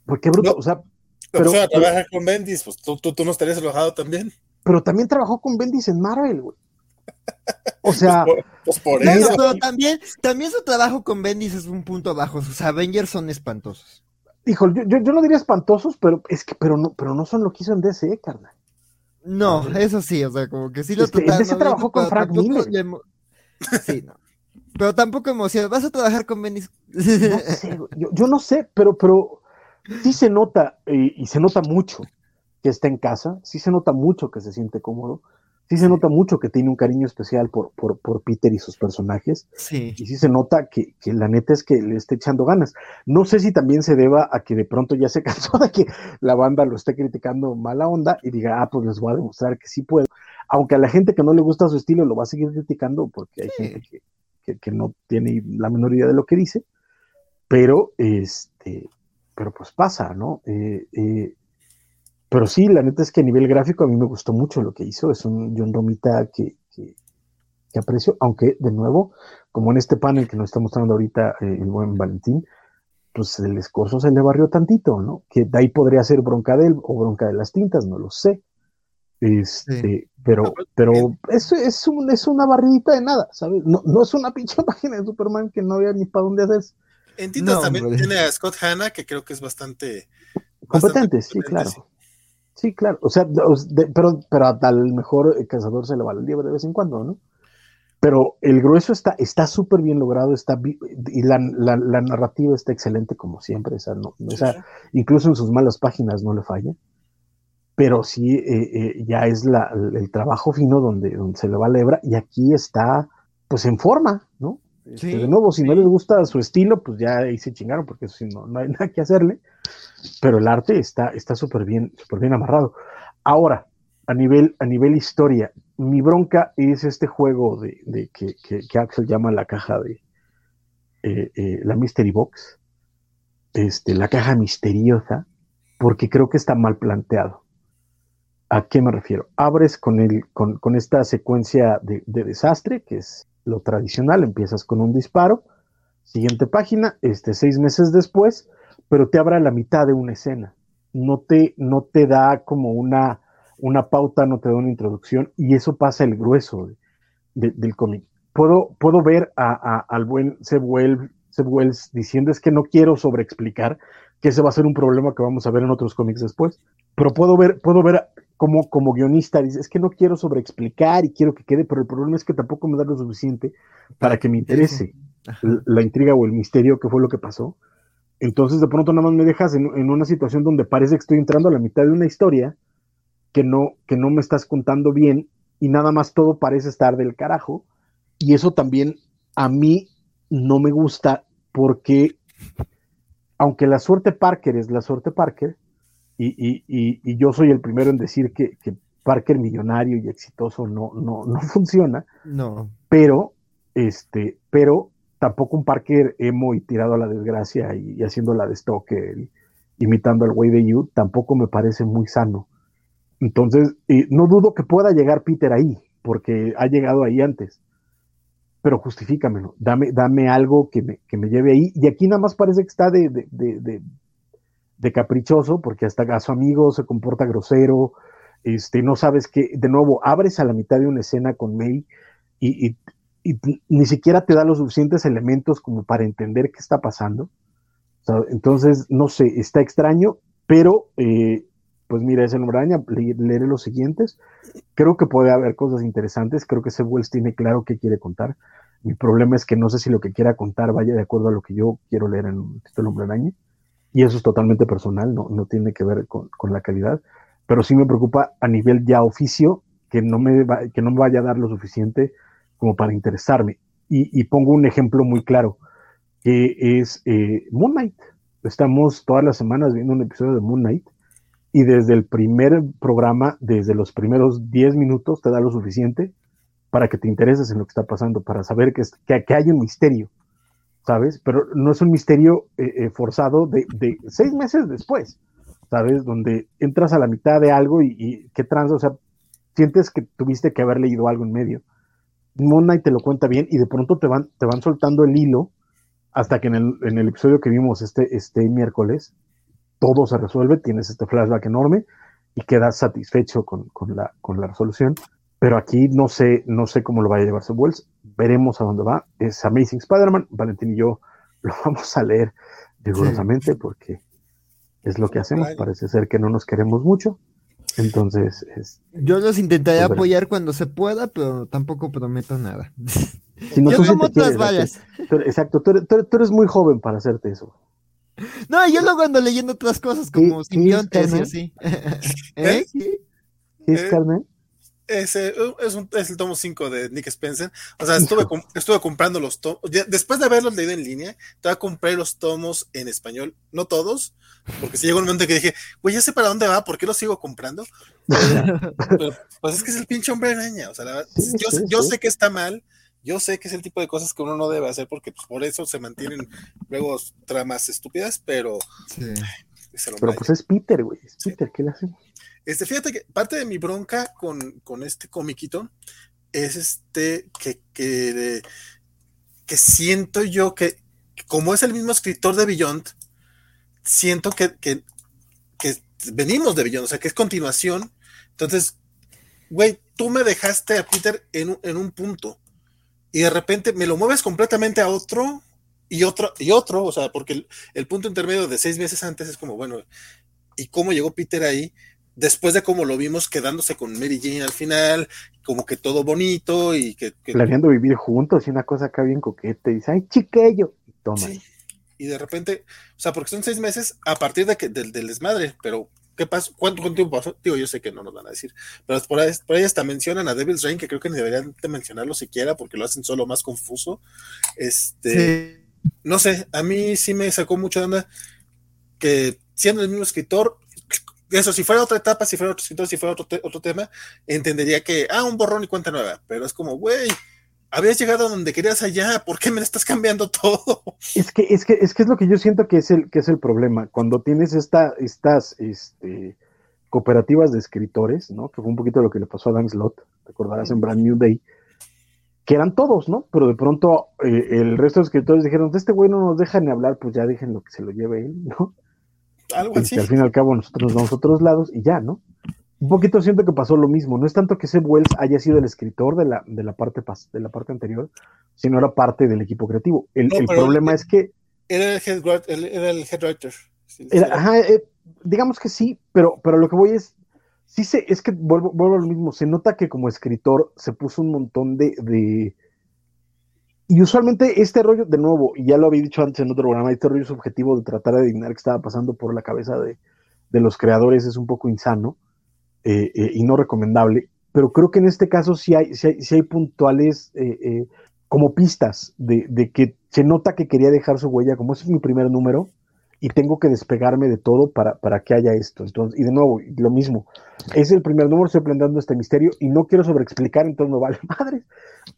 porque bruto, o sea... Pero, o trabaja con Bendis, pues tú, tú, no estarías enojado también. Pero también trabajó con Bendis en Marvel, güey. O sea, pues por, pues eso. Pero también, también su trabajo con Bendis es un punto bajo. Sus Avengers son espantosos. Híjole, yo, yo, no diría espantosos, pero es que, pero no, pero no son lo que hizo en DC, carnal. No, eso sí, o sea, como que sí lo este, trataron. trabajó con Frank Miller. Sí, no. Pero tampoco emociona. ¿Vas a trabajar con Benny? yo, no sé, pero, pero sí se nota, eh, y se nota mucho que está en casa, sí se nota mucho que se siente cómodo, sí se nota mucho que tiene un cariño especial por, por, por Peter y sus personajes. Sí. Y sí se nota que, que, la neta es que le está echando ganas. No sé si también se deba a que de pronto ya se cansó de que la banda lo esté criticando mala onda y diga, ah, pues les voy a demostrar que sí puedo. Aunque a la gente que no le gusta su estilo lo va a seguir criticando porque hay gente que, que, no tiene la menor idea de lo que dice. Pero, este, pero pues pasa, ¿no? Eh, eh, pero sí, la neta es que a nivel gráfico a mí me gustó mucho lo que hizo. Es un John Romita que, que, aprecio, aunque de nuevo, como en este panel que nos está mostrando ahorita eh, el buen Valentín, pues el escorzo se le barrió tantito, ¿no? Que de ahí podría ser bronca de él o bronca de las tintas, no lo sé. Este, pero, pero es, es, un, es una barridita de nada, ¿sabes? No, no es una pinche página de Superman que no había ni para dónde hacer. En tintas también tiene a Scott Hanna, que creo que es bastante competente, sí, claro. Sí, claro. O sea, pero, pero al mejor cazador se le va el liebre de vez en cuando, ¿no? Pero el grueso está está súper bien logrado, está y la, la, narrativa está excelente como siempre, esa no, incluso en sus malas páginas no le falla. Pero sí, eh, eh, ya es la, el trabajo fino donde, donde se le va la hebra y aquí está, pues en forma, ¿no? Este, de nuevo, si no les gusta su estilo, pues ya ahí se chingaron, porque sí, no, no hay nada que hacerle pero el arte está súper bien, super bien amarrado. Ahora, a nivel, a nivel historia, mi bronca es este juego de, que, que, Axel llama la caja de eh, eh, la Mystery Box, este, la caja misteriosa, porque creo que está mal planteado. ¿A qué me refiero? Abres con, el, con, con esta secuencia de, de, desastre, que es lo tradicional, empiezas con un disparo, siguiente página, este, seis meses después, pero te abre la mitad de una escena. No te, no te da como una, una pauta, no te da una introducción, y eso pasa el grueso del cómic. Puedo, puedo ver a, al buen Seb Wells, diciendo es que no quiero sobreexplicar, que ese va a ser un problema que vamos a ver en otros cómics después, pero puedo ver, puedo ver como, como guionista, dice, es que no quiero sobreexplicar y quiero que quede, pero el problema es que tampoco me da lo suficiente para que me interese la intriga o el misterio que fue lo que pasó. Entonces de pronto nada más me dejas en, una situación donde parece que estoy entrando a la mitad de una historia que no, que no me estás contando bien y nada más todo parece estar del carajo. Y eso también a mí no me gusta porque aunque la suerte Parker es la suerte Parker, y, yo soy el primero en decir que, Parker millonario y exitoso no, no, no funciona. No. Pero, este, pero tampoco un Parker emo y tirado a la desgracia y, haciendo la de Stoker, imitando al güey de You, tampoco me parece muy sano. Entonces, no dudo que pueda llegar Peter ahí, porque ha llegado ahí antes. Pero justifícamelo, dame, dame algo que me, que me lleve ahí. Y aquí nada más parece que está de, de, de, caprichoso, porque hasta a su amigo se comporta grosero, este, no sabes que, de nuevo, abres a la mitad de una escena con May y, ni siquiera te da los suficientes elementos como para entender qué está pasando. entonces, no sé, está extraño, pero eh, pues mira, es el araña, leeré los siguientes. Creo que puede haber cosas interesantes, creo que ese Wells tiene claro qué quiere contar. Mi problema es que no sé si lo que quiera contar vaya de acuerdo a lo que yo quiero leer en el título Hombre Araña, y eso es totalmente personal, no, no tiene que ver con, con, la calidad, pero sí me preocupa a nivel ya oficio que no me, que no me vaya a dar lo suficiente como para interesarme. Y, pongo un ejemplo muy claro, que es eh, Moon Knight. Estamos todas las semanas viendo un episodio de Moon Knight y desde el primer programa, desde los primeros 10 minutos, te da lo suficiente para que te intereses en lo que está pasando, para saber que, que, hay un misterio, ¿sabes? Pero no es un misterio eh, eh, forzado de, de, seis meses después, ¿sabes? Donde entras a la mitad de algo y, y qué trans, o sea, sientes que tuviste que haber leído algo en medio. Moon te lo cuenta bien y de pronto te van, te van soltando el hilo hasta que en el, en el episodio que vimos este, este miércoles, todo se resuelve, tienes este flashback enorme y quedas satisfecho con, la, con la resolución. Pero aquí no sé, no sé cómo lo vaya a llevarse Wells. Veremos a dónde va. Es Amazing Spider-Man. Valentín y yo lo vamos a leer rigurosamente porque es lo que hacemos. Parece ser que no nos queremos mucho. Entonces, es, yo los intentaré apoyar cuando se pueda, pero tampoco prometo nada. Como otras exacto, tú eres, muy joven para hacerte eso. No, yo luego ando leyendo otras cosas como simbiontes y así. ¿Eh? ¿Qué es ¿Eh? Carmen? Ese, es, un, es, el tomo 5 de Nick Spencer. O sea, estuve, estuve comprando los tomos. Después de haberlos leído en línea, todavía compré los tomos en español. No todos, porque si llegó un momento que dije, güey, ya sé para dónde va, ¿por qué los sigo comprando? pues es que es el pinche hombre araña. O sea, yo, yo sé que está mal. Yo sé que es el tipo de cosas que uno no debe hacer porque pues, por eso se mantienen luego tramas estúpidas, pero. Pero pues es Peter, güey. Es Peter, ¿qué le hacemos? Este, fíjate que parte de mi bronca con, este comiquito es este que, que, siento yo que, como es el mismo escritor de Beyond, siento que, que, venimos de Beyond, o sea, que es continuación. Entonces, güey, tú me dejaste a Peter en, en un punto y de repente me lo mueves completamente a otro y otro y otro, o sea, porque el, el punto intermedio de seis meses antes es como, bueno, ¿y cómo llegó Peter ahí? Después de cómo lo vimos quedándose con Mary Jane al final, como que todo bonito y que... Planeando vivir juntos y una cosa acá bien coquete, y dice, ay, chiquillo, y toma. Sí. Y de repente, o sea, porque son seis meses a partir de que, del, desmadre, pero ¿qué pasó? ¿Cuánto, tiempo pasó? Digo, yo sé que no nos van a decir, pero por ahí, por ahí hasta mencionan a Devil's Reign, que creo que ni deberían de mencionarlo siquiera porque lo hacen solo más confuso. Este, no sé, a mí sí me sacó mucha onda que siendo el mismo escritor, eso, si fuera otra etapa, si fuera otro escritor, si fuera otro, otro tema, entendería que, ah, un borrón y cuenta nueva, pero es como, güey, habías llegado donde querías allá, ¿por qué me estás cambiando todo? Es que, es que, es que es lo que yo siento que es el, que es el problema. Cuando tienes esta, estas este, cooperativas de escritores, ¿no? Que fue un poquito lo que le pasó a Dan Slott, recordarás en Brand New Day, que eran todos, ¿no? Pero de pronto eh, el resto de escritores dijeron, este güey no nos deja ni hablar, pues ya dejen lo que se lo lleve él, ¿no? Algo así. al fin y al cabo nosotros nos vamos a otros lados y ya, ¿no? Un poquito siento que pasó lo mismo. No es tanto que Seb Wells haya sido el escritor de la, de la, parte, de la parte anterior, sino era parte del equipo creativo. El, problema es que. Era el head, era el head writer. ajá, eh, digamos que sí, pero, pero lo que voy es. Sí, se, es que vuelvo, vuelvo a lo mismo. Se nota que como escritor se puso un montón de y usualmente este rollo, de nuevo, y ya lo había dicho antes en otro programa, este rollo subjetivo de tratar de adivinar qué estaba pasando por la cabeza de, los creadores es un poco insano eh, eh, y no recomendable, pero creo que en este caso sí hay, sí hay, puntuales eh, como pistas de, de, que se nota que quería dejar su huella, como ese es mi primer número, y tengo que despegarme de todo para, para que haya esto. Entonces, y de nuevo, lo mismo, es el primer número, estoy planteando este misterio y no quiero sobreexplicar, entonces no vale madre.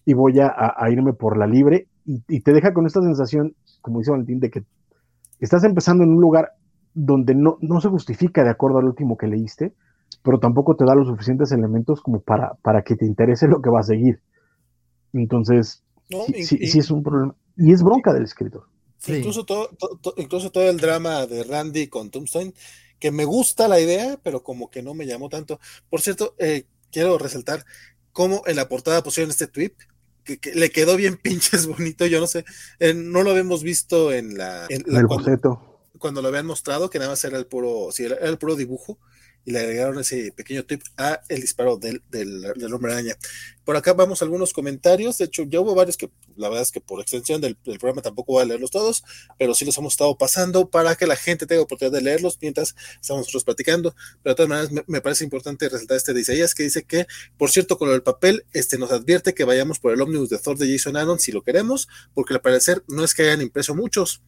Y voy a, irme por la libre y, te deja con esta sensación, como dice Valentín, de que estás empezando en un lugar donde no, no se justifica de acuerdo al último que leíste, pero tampoco te da los suficientes elementos como para, para que te interese lo que va a seguir. Entonces, sí, sí es un problema. Y es bronca del escritor. Incluso, todo, incluso todo el drama de Randy con Tombstone, que me gusta la idea, pero como que no me llamó tanto. Por cierto, eh, quiero resaltar cómo en la portada pusieron este tweet, que, le quedó bien pinches bonito, yo no sé, eh, no lo habíamos visto en la... En el cuando, cuando, lo habían mostrado, que nada más era el puro, sí, era el puro dibujo, y le agregaron ese pequeño tip a el disparo del, del, hombre araña. Por acá vamos a algunos comentarios, de hecho ya hubo varios que la verdad es que por extensión del, programa tampoco voy a leerlos todos, pero sí los hemos estado pasando para que la gente tenga oportunidad de leerlos mientras estamos nosotros platicando, pero de todas maneras me, parece importante resaltar este de Isaías que dice que, por cierto, con el papel este nos advierte que vayamos por el ómnibus de Thor de Jason Aaron si lo queremos, porque al parecer no es que hayan impreso muchos,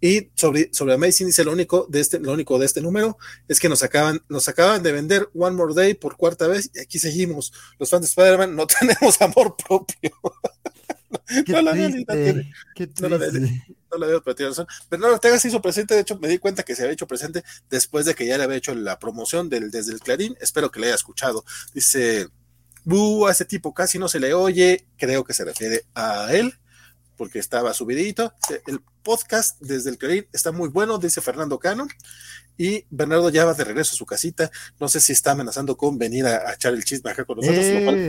y sobre, sobre Amazing dice lo único de este, lo único de este número es que nos acaban, nos acaban de vender One More Day por cuarta vez y aquí seguimos. Los fans de Spider-Man no tenemos amor propio. no, la veo, no, la veo, no la veo, pero tiene razón. Bernardo Ortega se hizo presente, de hecho me di cuenta que se había hecho presente después de que ya le había hecho la promoción del, desde el Clarín. Espero que le haya escuchado. Dice, a ese tipo casi no se le oye, creo que se refiere a él porque estaba subidito. El podcast desde el Clarín está muy bueno, dice Fernando Cano. Y Bernardo ya va de regreso a su casita. No sé si está amenazando con venir a, echar el chisme acá con nosotros,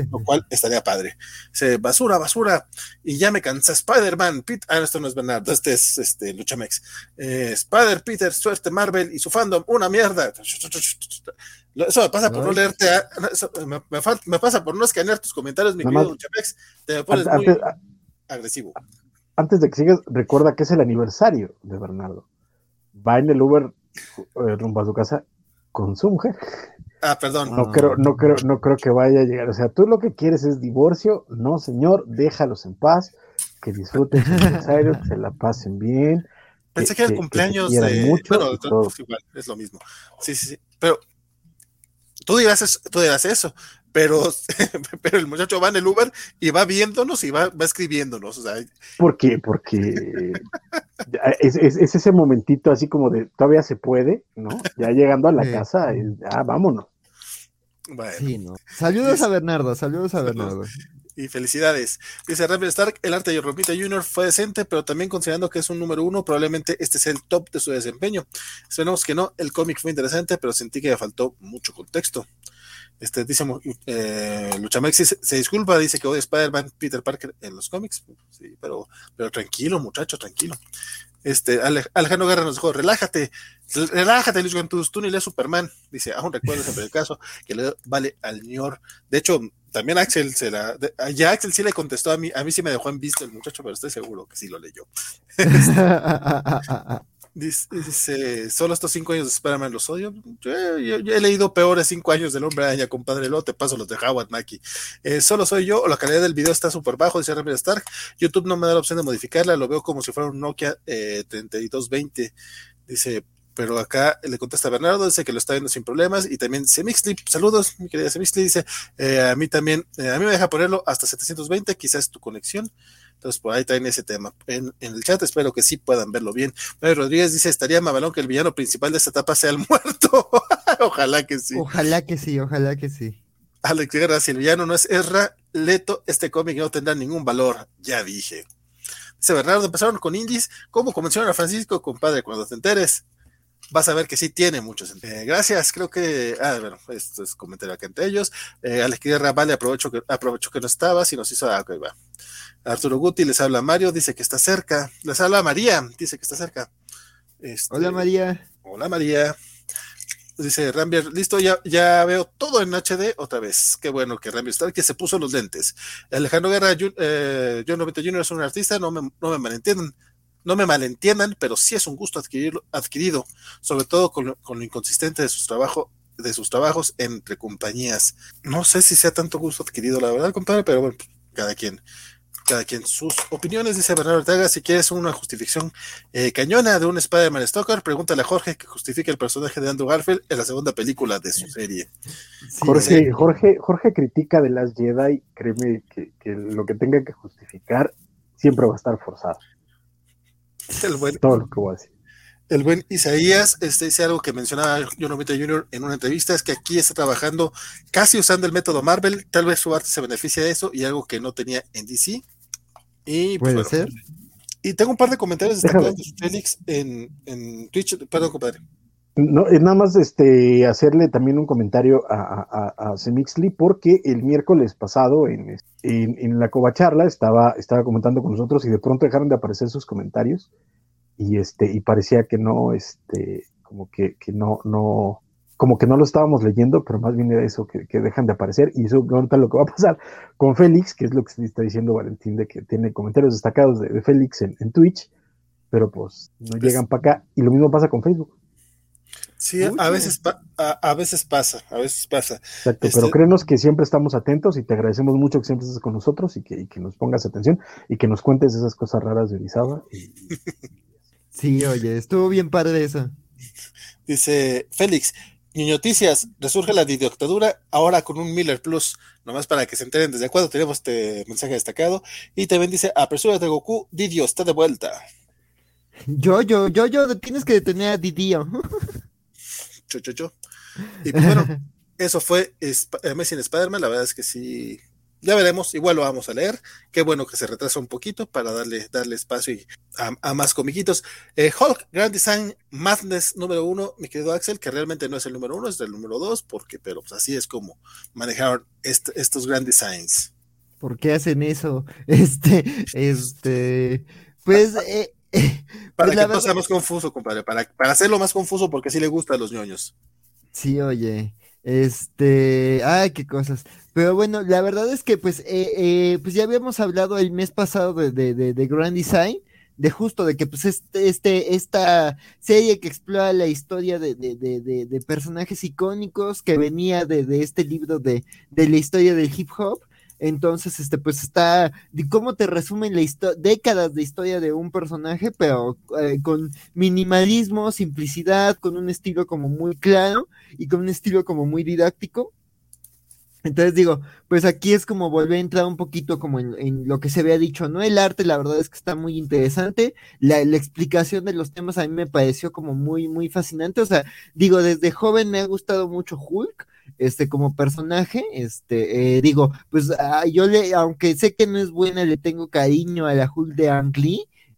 lo, cual, eh. estaría padre. Dice, basura, basura. Y ya me cansa Spider-Man. Ah, esto no es Bernardo, este es este, Luchamex. Eh, Spider, Peter, suerte Marvel y su fandom, una mierda. Eso me pasa por no, leerte, me, pasa por no escanear tus comentarios, mi querido Chapex, te pones muy agresivo. Antes de que sigas, recuerda que es el aniversario de Bernardo. Va en el Uber eh, rumbo a su casa con su mujer. Ah, perdón. No, Creo, no, creo, no creo que vaya a llegar. O sea, tú lo que quieres es divorcio. No, señor, déjalos en paz, que disfruten su aniversario, que se la pasen bien. Pensé que, era el cumpleaños de. Mucho bueno, igual, es lo mismo. Sí, sí, sí. Pero tú dirás, tú dirás eso, pero, pero el muchacho va en el Uber y va viéndonos y va, va escribiéndonos. O sea, ¿Por qué? Porque es, es, ese momentito así como de todavía se puede, ¿no? Ya llegando a la casa, ya vámonos. Bueno. Saludos a Bernardo, saludos a Bernardo. Y felicidades. Dice Rapper Stark, el arte de Romita Jr. fue decente, pero también considerando que es un número uno, probablemente este sea el top de su desempeño. Esperemos que no, el cómic fue interesante, pero sentí que le faltó mucho contexto. Este, dice eh, Luchamex se, disculpa, dice que odia Spider-Man Peter Parker en los cómics. Sí, pero, pero tranquilo, muchacho, tranquilo. Este, Alejandro Guerra nos dijo, relájate, relájate, Luis Guantús, tú ni lees Superman. Dice, aún recuerdo siempre el caso, que le vale al Ñor. De hecho, también Axel se la, ya Axel sí le contestó a mí, a mí sí me dejó en visto el muchacho, pero estoy seguro que sí lo leyó. Dice, solo estos cinco años de Spider-Man los odio. Yo, he leído peores cinco años del hombre araña, compadre. Luego te paso los de Howard Mackie. Eh, solo soy yo, la calidad del video está súper bajo, dice Ramírez Stark. YouTube no me da la opción de modificarla, lo veo como si fuera un Nokia eh, 3220. Dice, pero acá le contesta Bernardo, dice que lo está viendo sin problemas. Y también Semixly, saludos, mi querida Semixly, dice, eh, a mí también, eh, a mí me deja ponerlo hasta 720, quizás tu conexión. Entonces, por ahí en ese tema. En, el chat espero que sí puedan verlo bien. Mario Rodríguez dice, estaría mamalón que el villano principal de esta etapa sea el muerto. ojalá que sí. Ojalá que sí, ojalá que sí. Alex Guerra, si el villano no es Ezra Leto, este cómic no tendrá ningún valor. Ya dije. Dice Bernardo, empezaron con indies. ¿Cómo convencieron a Francisco, compadre? Cuando te enteres, vas a ver que sí tiene muchos. Eh, gracias, creo que. Ah, bueno, esto es comentario acá entre ellos. Eh, Alex Guerra, vale, aprovecho que, aprovecho que no estaba, si nos hizo. Ah, ok, va. Arturo Guti les habla Mario, dice que está cerca. Les habla María, dice que está cerca. Este, hola María. Hola María. Dice Rambier, listo, ya, ya veo todo en HD otra vez. Qué bueno que Rambier está, que se puso los lentes. Alejandro Guerra, eh, John 90 Jr. es un artista, no me, no me malentiendan, no me malentiendan, pero sí es un gusto adquirirlo, adquirido, sobre todo con, con lo inconsistente de sus trabajos de sus trabajos entre compañías. No sé si sea tanto gusto adquirido, la verdad, compadre, pero bueno, cada quien cada quien sus opiniones, dice Bernardo Ortega. Si quieres una justificación eh, cañona de un Spider-Man Stalker, pregúntale a Jorge que justifique el personaje de Andrew Garfield en la segunda película de su serie. Jorge, Jorge, Jorge critica de las Jedi, créeme que, lo que tenga que justificar siempre va a estar forzado. El buen, Todo lo que voy a decir. El buen Isaías este, dice algo que mencionaba John Omita Jr. en una entrevista, es que aquí está trabajando casi usando el método Marvel, tal vez su arte se beneficia de eso y algo que no tenía en DC. Y, pues, Puede ser. Y tengo un par de comentarios destacados de Félix en, en Twitch. Perdón, compadre. No, es nada más este, hacerle también un comentario a, a, a Semixly, porque el miércoles pasado en, en, en la covacharla estaba, estaba comentando con nosotros y de pronto dejaron de aparecer sus comentarios y este, y parecía que no, este, como que, que no, no, como que no lo estábamos leyendo, pero más bien era eso, que, dejan de aparecer, y eso pregunta lo que va a pasar con Félix, que es lo que se está diciendo Valentín, de que tiene comentarios destacados de, Félix en, Twitch, pero pues no pues llegan para acá, y lo mismo pasa con Facebook. Sí, a veces, a, veces pasa, a veces pasa. Exacto, pero este créenos que siempre estamos atentos y te agradecemos mucho que siempre estés con nosotros y que, nos pongas atención y que nos cuentes esas cosas raras de Orizaba. sí, oye, estuvo bien padre eso. Dice Félix, Noticias, resurge la dictadura ahora con un Miller Plus, nomás para que se enteren desde cuándo tenemos este mensaje destacado. Y también dice, apresúrate Goku, Didio está de vuelta. Yo, yo, yo, yo, tienes que detener a Didio. Cho, cho, cho. Y pues bueno, eso fue Messi en Spider-Man, la verdad es que sí, ya veremos, igual lo vamos a leer. Qué bueno que se retrasa un poquito para darle, darle espacio a, más comiquitos. Eh, Hulk Grand Design Madness número uno, mi querido Axel, que realmente no es el número uno, es el número dos, porque, pero pues así es como manejaron estos Grand Designs. ¿Por qué hacen eso? Este, este, pues. Eh, eh, para pues que no sea más confuso, compadre, para, para hacerlo más confuso, porque sí le gusta a los ñoños. Sí, oye. Este, ay, qué cosas. Pero bueno, la verdad es que pues, eh, eh, pues ya habíamos hablado el mes pasado de, de, de, Grand Design, de justo de que pues este, este, esta serie que explora la historia de, de personajes icónicos que venía de, este libro de, la historia del hip hop. Entonces, este, pues está, cómo te resumen la décadas de historia de un personaje, pero eh, con minimalismo, simplicidad, con un estilo como muy claro y con un estilo como muy didáctico. Entonces digo, pues aquí es como volver a entrar un poquito como en, lo que se había dicho, ¿no? El arte, la verdad es que está muy interesante. La, explicación de los temas a mí me pareció como muy, muy fascinante. O sea, digo, desde joven me ha gustado mucho Hulk este, como personaje, este, eh, digo, pues ah, yo le, aunque sé que no es buena, le tengo cariño a la Hulk de Ang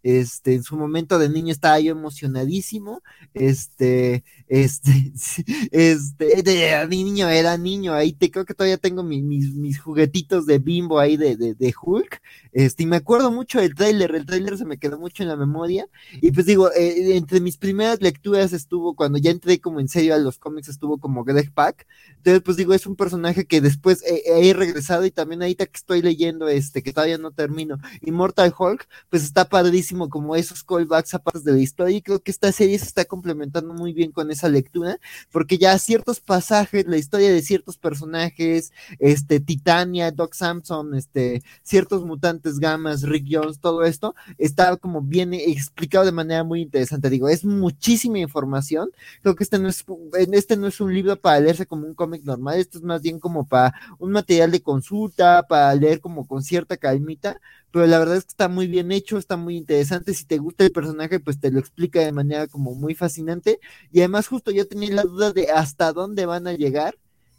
este, en su momento de niño estaba yo emocionadísimo, este, este, este, de, niño, era niño, ahí te creo que todavía tengo mis, mis, juguetitos de bimbo ahí de, de, Hulk, este, y me acuerdo mucho del tráiler, el tráiler se me quedó mucho en la memoria, y pues digo, eh, entre mis primeras lecturas estuvo, cuando ya entré como en serio a los cómics, estuvo como Greg Pack, entonces pues digo, es un personaje que después he regresado y también ahorita que estoy leyendo, este, que todavía no termino, Immortal Hulk, pues está padrísimo como esos callbacks a partes de la historia, creo que esta serie se está complementando muy bien con esa lectura, porque ya ciertos pasajes, la historia de ciertos personajes, este, Titania, Doc Samson, este, ciertos mutantes gamas, Rick Jones, todo esto, está como bien explicado de manera muy interesante. Digo, es muchísima información. Creo que este no es, este no es un libro para leerse como un cómic normal, esto es más bien como para un material de consulta, para leer como con cierta calmita, pero la verdad es que está muy bien hecho, está muy interesante. Si te gusta el personaje, pues te lo explica de manera como muy fascinante. Y además, justo yo tenía la duda de hasta dónde van a llegar.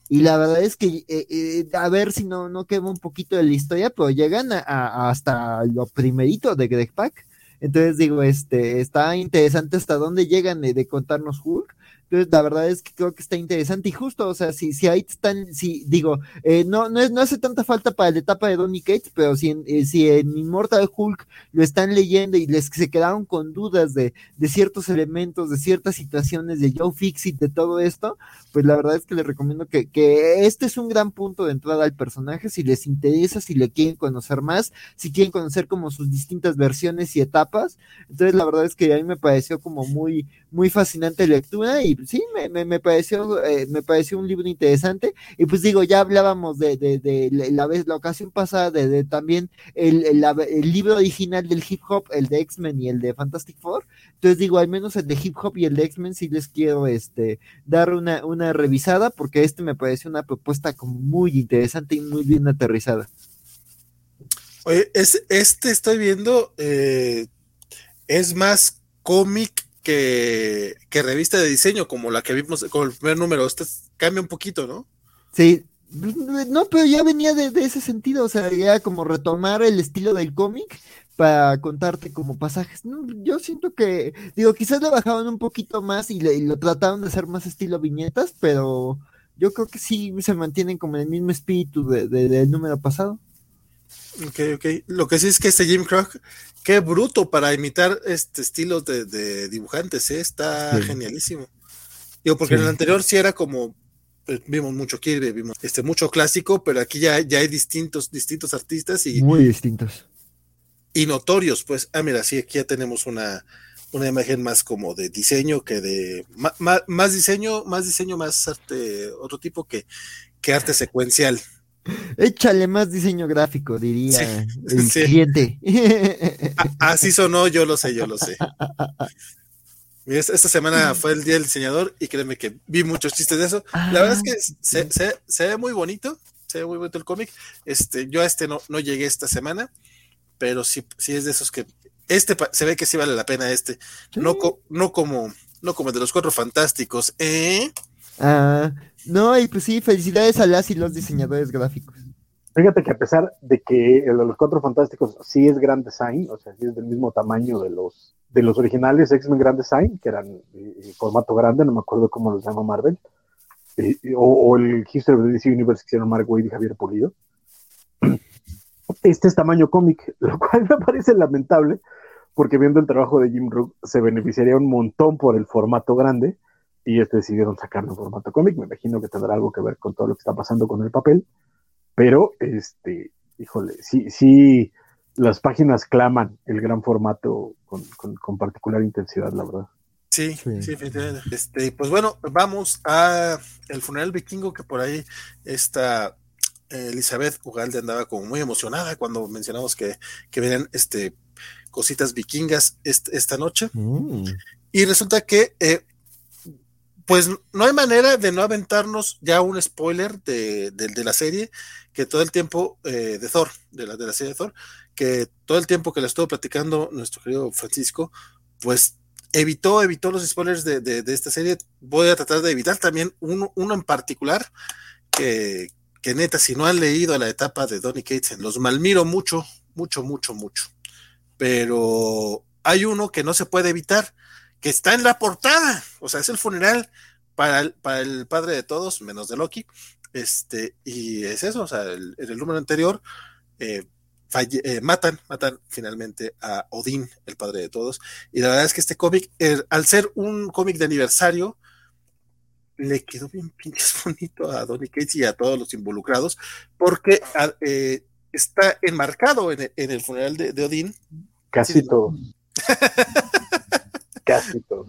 Y la verdad es que, eh, eh, a ver si no, no quema un poquito de la historia, pero llegan hasta lo primerito de Greg Pack. Entonces digo, este, está interesante hasta dónde llegan de contarnos Hulk entonces, la verdad es que creo que está interesante y justo, o sea, si, si ahí están, si digo, eh, no, no, no hace tanta falta para la etapa de Donny Cates, pero si en, eh, si en Immortal Hulk lo están leyendo y les se quedaron con dudas de, de ciertos elementos, de ciertas situaciones, de Joe Fixit, de todo esto, pues la verdad es que les recomiendo que, que este es un gran punto de entrada al personaje, si les interesa, si le quieren conocer más, si quieren conocer como sus distintas versiones y etapas. Entonces, la verdad es que a mí me pareció como muy, muy fascinante lectura y sí, me, me, pareció, eh, me pareció un libro interesante. Y pues digo, ya hablábamos de, de, la vez, la ocasión pasada de, también el, el, libro original del hip hop, el de X-Men y el de Fantastic Four. Entonces digo, al menos el de hip hop y el de X-Men sí les quiero este dar una, una revisada, porque este me pareció una propuesta como muy interesante y muy bien aterrizada. Oye, es, este estoy viendo, eh, es más cómic que, revista de diseño, como la que vimos con el primer número. Este cambia un poquito, ¿no? Sí, no, pero ya venía de, ese sentido, o sea, ya como retomar el estilo del cómic para contarte como pasajes. No, yo siento que, digo, quizás le bajaban un poquito más y, lo trataron de hacer más estilo viñetas, pero yo creo que sí se mantienen como en el mismo espíritu de, del número pasado. Ok, ok. Lo que sí es que este Jim Crock Qué bruto para imitar este estilo de, dibujantes, ¿eh? está genialísimo. Digo, porque en el anterior sí era como, pues, vimos mucho Kirby, vimos este, mucho clásico, pero aquí ya, ya hay distintos, distintos artistas y. Muy distintos. Y notorios, pues. Ah, mira, sí, aquí ya tenemos una, una imagen más como de diseño que de. Más, diseño, más diseño, más arte, otro tipo que, que arte secuencial. Échale más diseño gráfico, diría el cliente. Así sonó, yo lo sé, yo lo sé. Esta semana fue el día del diseñador y créeme que vi muchos chistes de eso. La verdad es que ah, se, ve muy bonito, se ve muy bonito el cómic. Este, yo a este no, no llegué esta semana, pero sí, sí es de esos que este se ve que sí vale la pena este. No, no como no como el de los cuatro fantásticos, ¿eh? Ah, no, y pues sí, felicidades a las y los diseñadores gráficos. Fíjate que a pesar de que el de los Cuatro Fantásticos sí es Grand Design, o sea, sí es del mismo tamaño de los, de los originales X-Men Grand Design, que eran eh, formato grande, no me acuerdo cómo los llama Marvel, eh, o, el History of the DC Universe que hicieron Mark Wade y Javier Pulido. Este es tamaño cómic, lo cual me parece lamentable, porque viendo el trabajo de Jim Rook se beneficiaría un montón por el formato grande, y este decidieron sacarlo en formato cómic. Me imagino que tendrá algo que ver con todo lo que está pasando con el papel, pero este, híjole, sí, sí, las páginas claman el gran formato con, con, particular intensidad, la verdad. Sí, sí, Este, pues bueno, vamos a el funeral vikingo que por ahí está Elizabeth Ugalde andaba como muy emocionada cuando mencionamos que, que venían este, cositas vikingas esta noche. Mm. Y resulta que, eh, pues no hay manera de no aventarnos ya un spoiler de, la serie, que todo el tiempo eh, de Thor, de la, de la serie de Thor, que todo el tiempo que le estuvo platicando nuestro querido Francisco, pues evitó, evitó los spoilers de, esta serie. Voy a tratar de evitar también uno, uno en particular que, que neta, si no han leído la etapa de Donny Cates, los malmiro mucho, mucho, mucho, mucho. Pero hay uno que no se puede evitar, que está en la portada. O sea, es el funeral para el, para el padre de todos, menos de Loki. Este, y es eso, o sea, en el, número anterior eh, eh, matan, matan finalmente a Odín, el padre de todos. Y la verdad es que este cómic, al ser un cómic de aniversario, le quedó bien pinches bonito a Donny Cates y a todos los involucrados, porque ah, eh, está enmarcado en, el funeral de, Odín. Casi todo. Casi todo.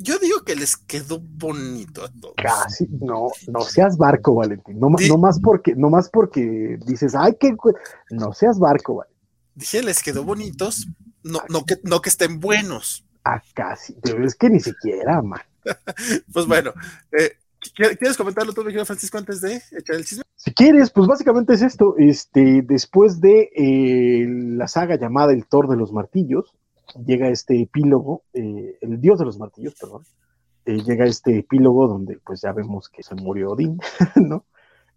Yo digo que les quedó bonito a todos. Casi, no, no seas barco, Valentín. No, no más porque, no más porque dices, ay, que no seas barco, Valentín. Dije, les quedó bonitos, no, no que, no que estén buenos. Ah, casi, pero es que ni siquiera, man. pues bueno, eh, ¿quieres comentarlo tú, Francisco, antes de echar el chisme? Si quieres, pues básicamente es esto. Este, después de eh, la saga llamada El Thor de los Martillos, llega este epílogo, eh, el Dios de los Martillos, perdón, llega este epílogo donde pues ya vemos que se murió Odín, ¿no?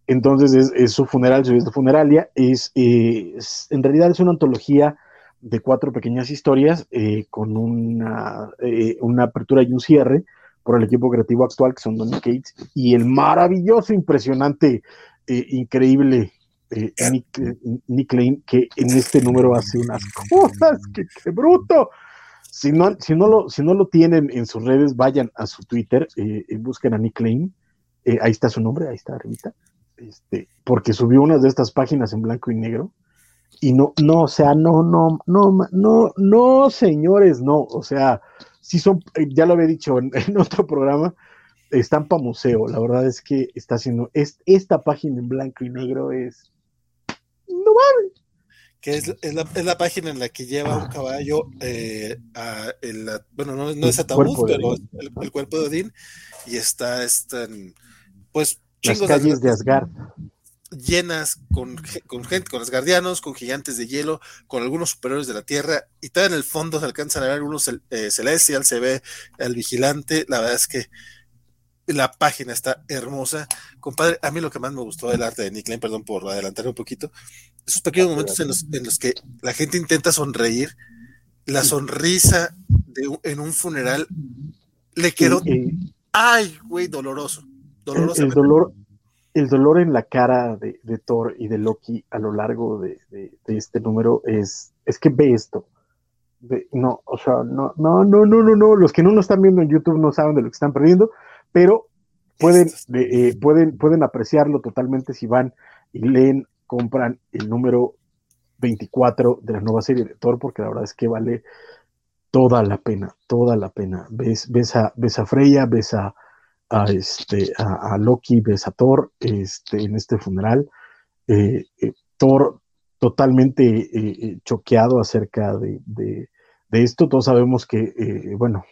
Entonces es, su funeral, su funeralia, es, es, en realidad es una antología de cuatro pequeñas historias con una, una apertura y un cierre, por el equipo creativo actual, que son Donny Cates, y el maravilloso, impresionante, eh, increíble eh, Nick, Lane, que en este número hace unas cosas, que, bruto. Si no, si, no lo, si no lo tienen en sus redes, vayan a su Twitter, eh, busquen a Nick Lane, ahí está su nombre, ahí está arribita, este, porque subió una de estas páginas en blanco y negro, y no, no, o sea, no, no, no, no, no, señores, no, o sea, sí son, eh, ya lo había dicho en, otro programa, Estampa Museo. La verdad es que está haciendo, esta página en blanco y negro es no vale. Que es, la, página en la que lleva un caballo eh, a bueno, no, no es ataúd, pero el, cuerpo de Odín, y está, están, pues, chingos Las calles de Asgard. llenas con, con gente, con los guardianos, con gigantes de hielo, con algunos superiores de la tierra, y todo en el fondo se alcanzan a ver algunos eh, celestial, se ve el vigilante, la verdad es que la página está hermosa. Compadre, a mí lo que más me gustó del arte de Nick Lane, perdón por adelantar un poquito, esos pequeños momentos en los, en los que la gente intenta sonreír, la sonrisa de, en un funeral le quedó, ay, güey, doloroso. doloroso. el dolor, el dolor en la cara de, Thor y de Loki a lo largo de, este número es, es que ve esto. no, o sea, no, no, no, no, no, no. Los que no nos están viendo en YouTube no saben de lo que están perdiendo, pero pueden, eh, pueden, pueden apreciarlo totalmente si van y leen, compran el número 24 de la nueva serie de Thor, porque la verdad es que vale toda la pena, toda la pena. Ves, ves, a, ves a Freya, ves a, a, este, a, Loki, ves a Thor este, en este funeral. Eh, eh, Thor totalmente eh, choqueado acerca de, de esto. Todos sabemos que, eh, bueno,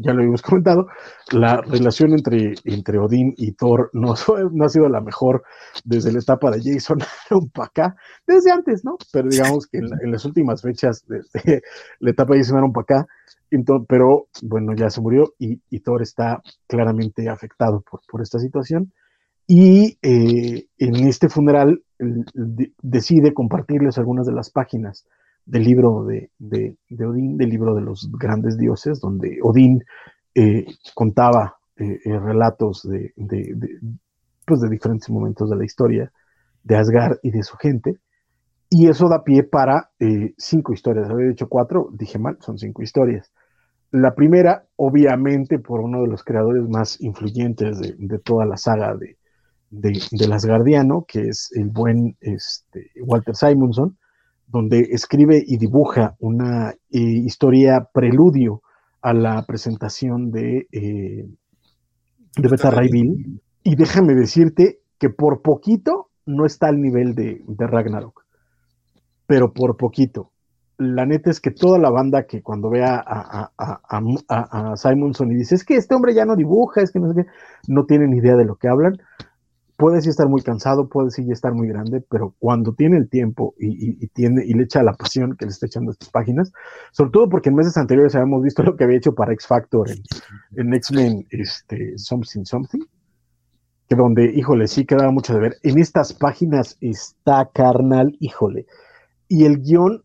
ya lo hemos comentado, la relación entre, entre Odín y Thor no, no ha sido la mejor desde la etapa de Jason para acá, desde antes, ¿no? Pero digamos que en, las últimas fechas, desde la etapa de Jason para acá, entonces, pero bueno, ya se murió y, Thor está claramente afectado por, por esta situación. Y eh, en este funeral decide compartirles algunas de las páginas del libro de, de, Odín, del libro de los grandes dioses, donde Odín eh, contaba eh, eh, relatos de, pues de diferentes momentos de la historia de Asgard y de su gente. Y eso da pie para cinco historias. Había dicho cuatro, dije mal, son cinco historias. La primera, obviamente, por uno de los creadores más influyentes de, toda la saga de, de, Las Guardiano, que es el buen este, Walter Simonson, donde escribe y dibuja una eh, historia preludio a la presentación de, eh, de Beta Ray Bill. Y déjame decirte que por poquito no está al nivel de, de Ragnarok, pero por poquito la neta es que toda la banda que cuando vea a, a, Simonson y dice, es que este hombre ya no dibuja, es que no sé qué, no tienen idea de lo que hablan. Puede sí estar muy cansado, puede sí estar muy grande, pero cuando tiene el tiempo y, tiene, y le echa la pasión que le está echando a estas páginas, sobre todo porque en meses anteriores habíamos visto lo que había hecho para X Factor en, en X-Men este, Something Something, que donde, híjole, sí quedaba mucho de ver. En estas páginas está carnal, híjole. Y el guion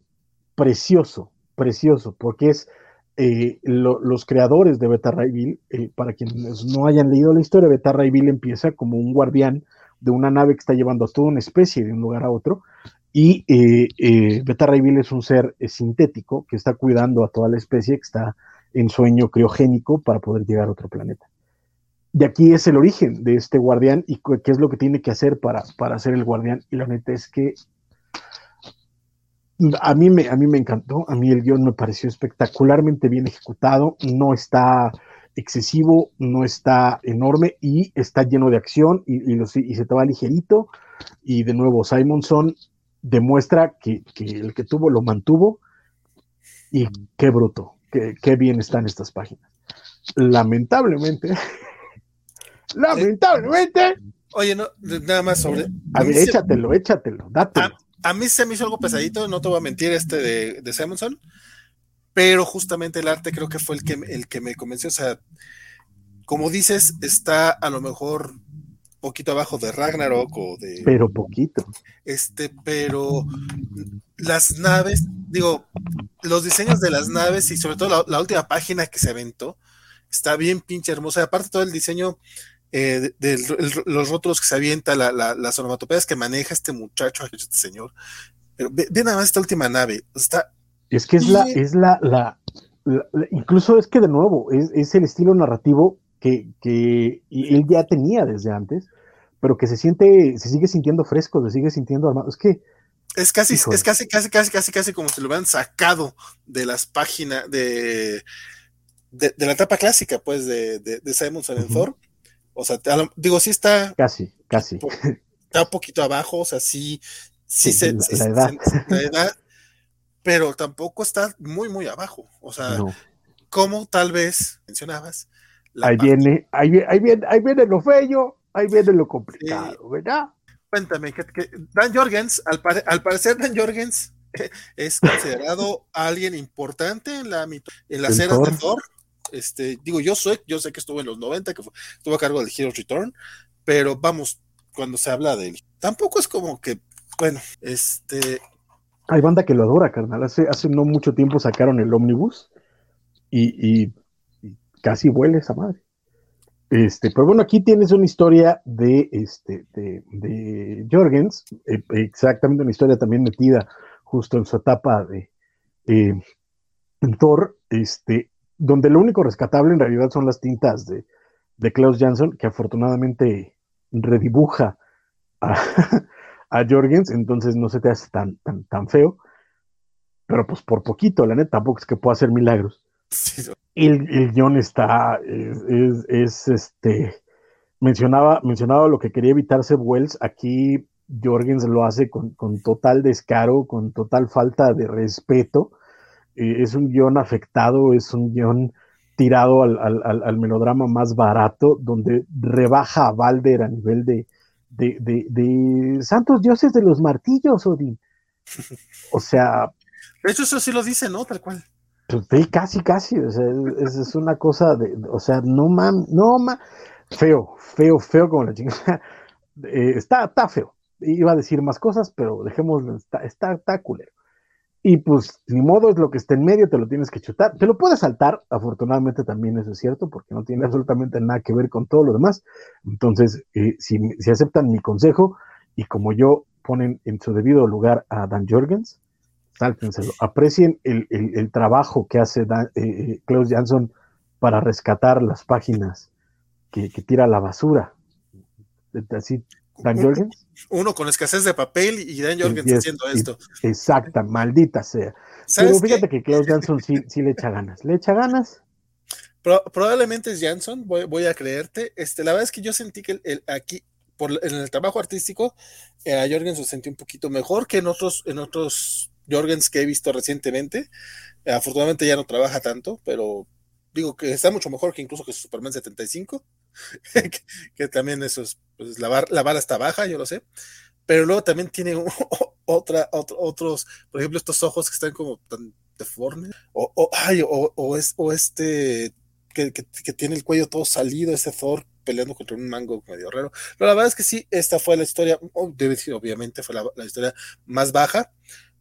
precioso, precioso, porque es eh, los creadores de Beta Ray Bill, eh, para quienes no hayan leído la historia, Beta Ray Bill empieza como un guardián de una nave que está llevando a toda una especie de un lugar a otro, y eh, Beta Ray Bill es un ser sintético que está cuidando a toda la especie, que está en sueño criogénico para poder llegar a otro planeta. Y aquí es el origen de este guardián y qué es lo que tiene que hacer para, para ser el guardián. Y la neta es que a mí, me, a mí me encantó, a mí el guion me pareció espectacularmente bien ejecutado, no está excesivo, no está enorme y está lleno de acción y, se te va ligerito. Y de nuevo, Simonson demuestra que, el que tuvo lo mantuvo y qué bruto, qué, bien están estas páginas. Lamentablemente, lamentablemente. Oye, no, nada más sobre. A ver, échatelo, échatelo, dátelo a mí se me hizo algo pesadito, no te voy a mentir, este de, de Simonson, pero justamente el arte creo que fue el que, el que me convenció. O sea, como dices, está a lo mejor poquito abajo de Ragnarok o de. Pero poquito. Este, pero las naves, digo, los diseños de las naves y sobre todo la, última página que se aventó, está bien pinche hermosa. Aparte todo el diseño eh, de, los rótulos que se avienta, las onomatopeyas que maneja este muchacho, este señor. Pero ve, nada más esta última nave. Está es que es la, es la, la, incluso es que de nuevo, es, es el estilo narrativo que, que, él ya tenía desde antes, pero que se siente, se sigue sintiendo fresco, se sigue sintiendo armado. Es que es casi, es casi, casi, casi, casi, casi como si lo hubieran sacado de las páginas de, de, la etapa clásica, pues, de, de, de Simon Thor o sea, digo, sí está. Casi, casi. Está un poquito abajo, o sea, sí, sí, se, la, edad. la, edad. Pero tampoco está muy, muy abajo. O sea, como tal vez mencionabas. Ahí viene, ahí, viene, ahí viene lo feo, ahí viene lo complicado, ¿verdad? Cuéntame, que, Dan Jorgens, al, al, parecer Dan Jorgens es considerado alguien importante en la, en la serie de Thor. Este, digo, yo soy, yo sé que estuvo en los 90, que estuvo a cargo de Heroes Return, pero vamos, cuando se habla de él, tampoco es como que, bueno, este. Hay banda que lo adora, carnal. Hace, hace no mucho tiempo sacaron el Omnibus y, casi huele esa madre. Este, pero bueno, aquí tienes una historia de, este, de, Jorgens, eh, exactamente una historia también metida justo en su etapa de eh, Thor, este, donde lo único rescatable en realidad son las tintas de, de Klaus Jansson, que afortunadamente redibuja a, a, Jorgens, entonces no se te hace tan, tan, tan feo, pero pues por poquito, la neta, tampoco es que pueda hacer milagros. El, el guion está, es, es, este, mencionaba, mencionaba lo que quería evitarse Wells, aquí Jorgens lo hace con, con total descaro, con total falta de respeto, es un guion afectado, es un guion tirado al, melodrama más barato, donde rebaja a Balder a nivel de, de, santos dioses de los martillos, Odin. O sea. De hecho, eso sí lo dice, ¿no? Tal cual. Pues, casi, casi. O sea, es, una cosa de. O sea, no mam, no mam. Feo, feo, feo como la chingada. Eh, está, está feo. Iba a decir más cosas, pero dejémoslo, está, está, está culero. Y pues, ni modo, es lo que está en medio, te lo tienes que chutar. Te lo puedes saltar, afortunadamente también eso es cierto, porque no tiene absolutamente nada que ver con todo lo demás. Entonces, eh, si, aceptan mi consejo y como yo ponen en su debido lugar a Dan Jorgens, sáltenselo. Aprecien el, trabajo que hace eh, Klaus Jansson para rescatar las páginas que, tira a la basura. Así, Dan Jorgens. Uno con escasez de papel y Dan Jorgens haciendo esto. Exacta, maldita sea. Pero fíjate que Klaus Jansson sí, le echa ganas. ¿Le echa ganas? probablemente es Jansson, voy, a creerte. Este, la verdad es que yo sentí que el, aquí, por, en el trabajo artístico, eh, a Jorgens se sentí un poquito mejor que en otros, en otros Jorgens que he visto recientemente. afortunadamente ya no trabaja tanto, pero digo que está mucho mejor que incluso que Superman 75, que, también eso es, pues la, la vara está baja, yo lo sé, pero luego también tiene otra, otros, por ejemplo, estos ojos que están como tan deformes, o, o, ay, o, es, o este que, tiene el cuello todo salido, ese Thor peleando contra un mango medio raro. Pero la verdad es que sí, esta fue la historia, oh, debe decir, obviamente fue la, historia más baja.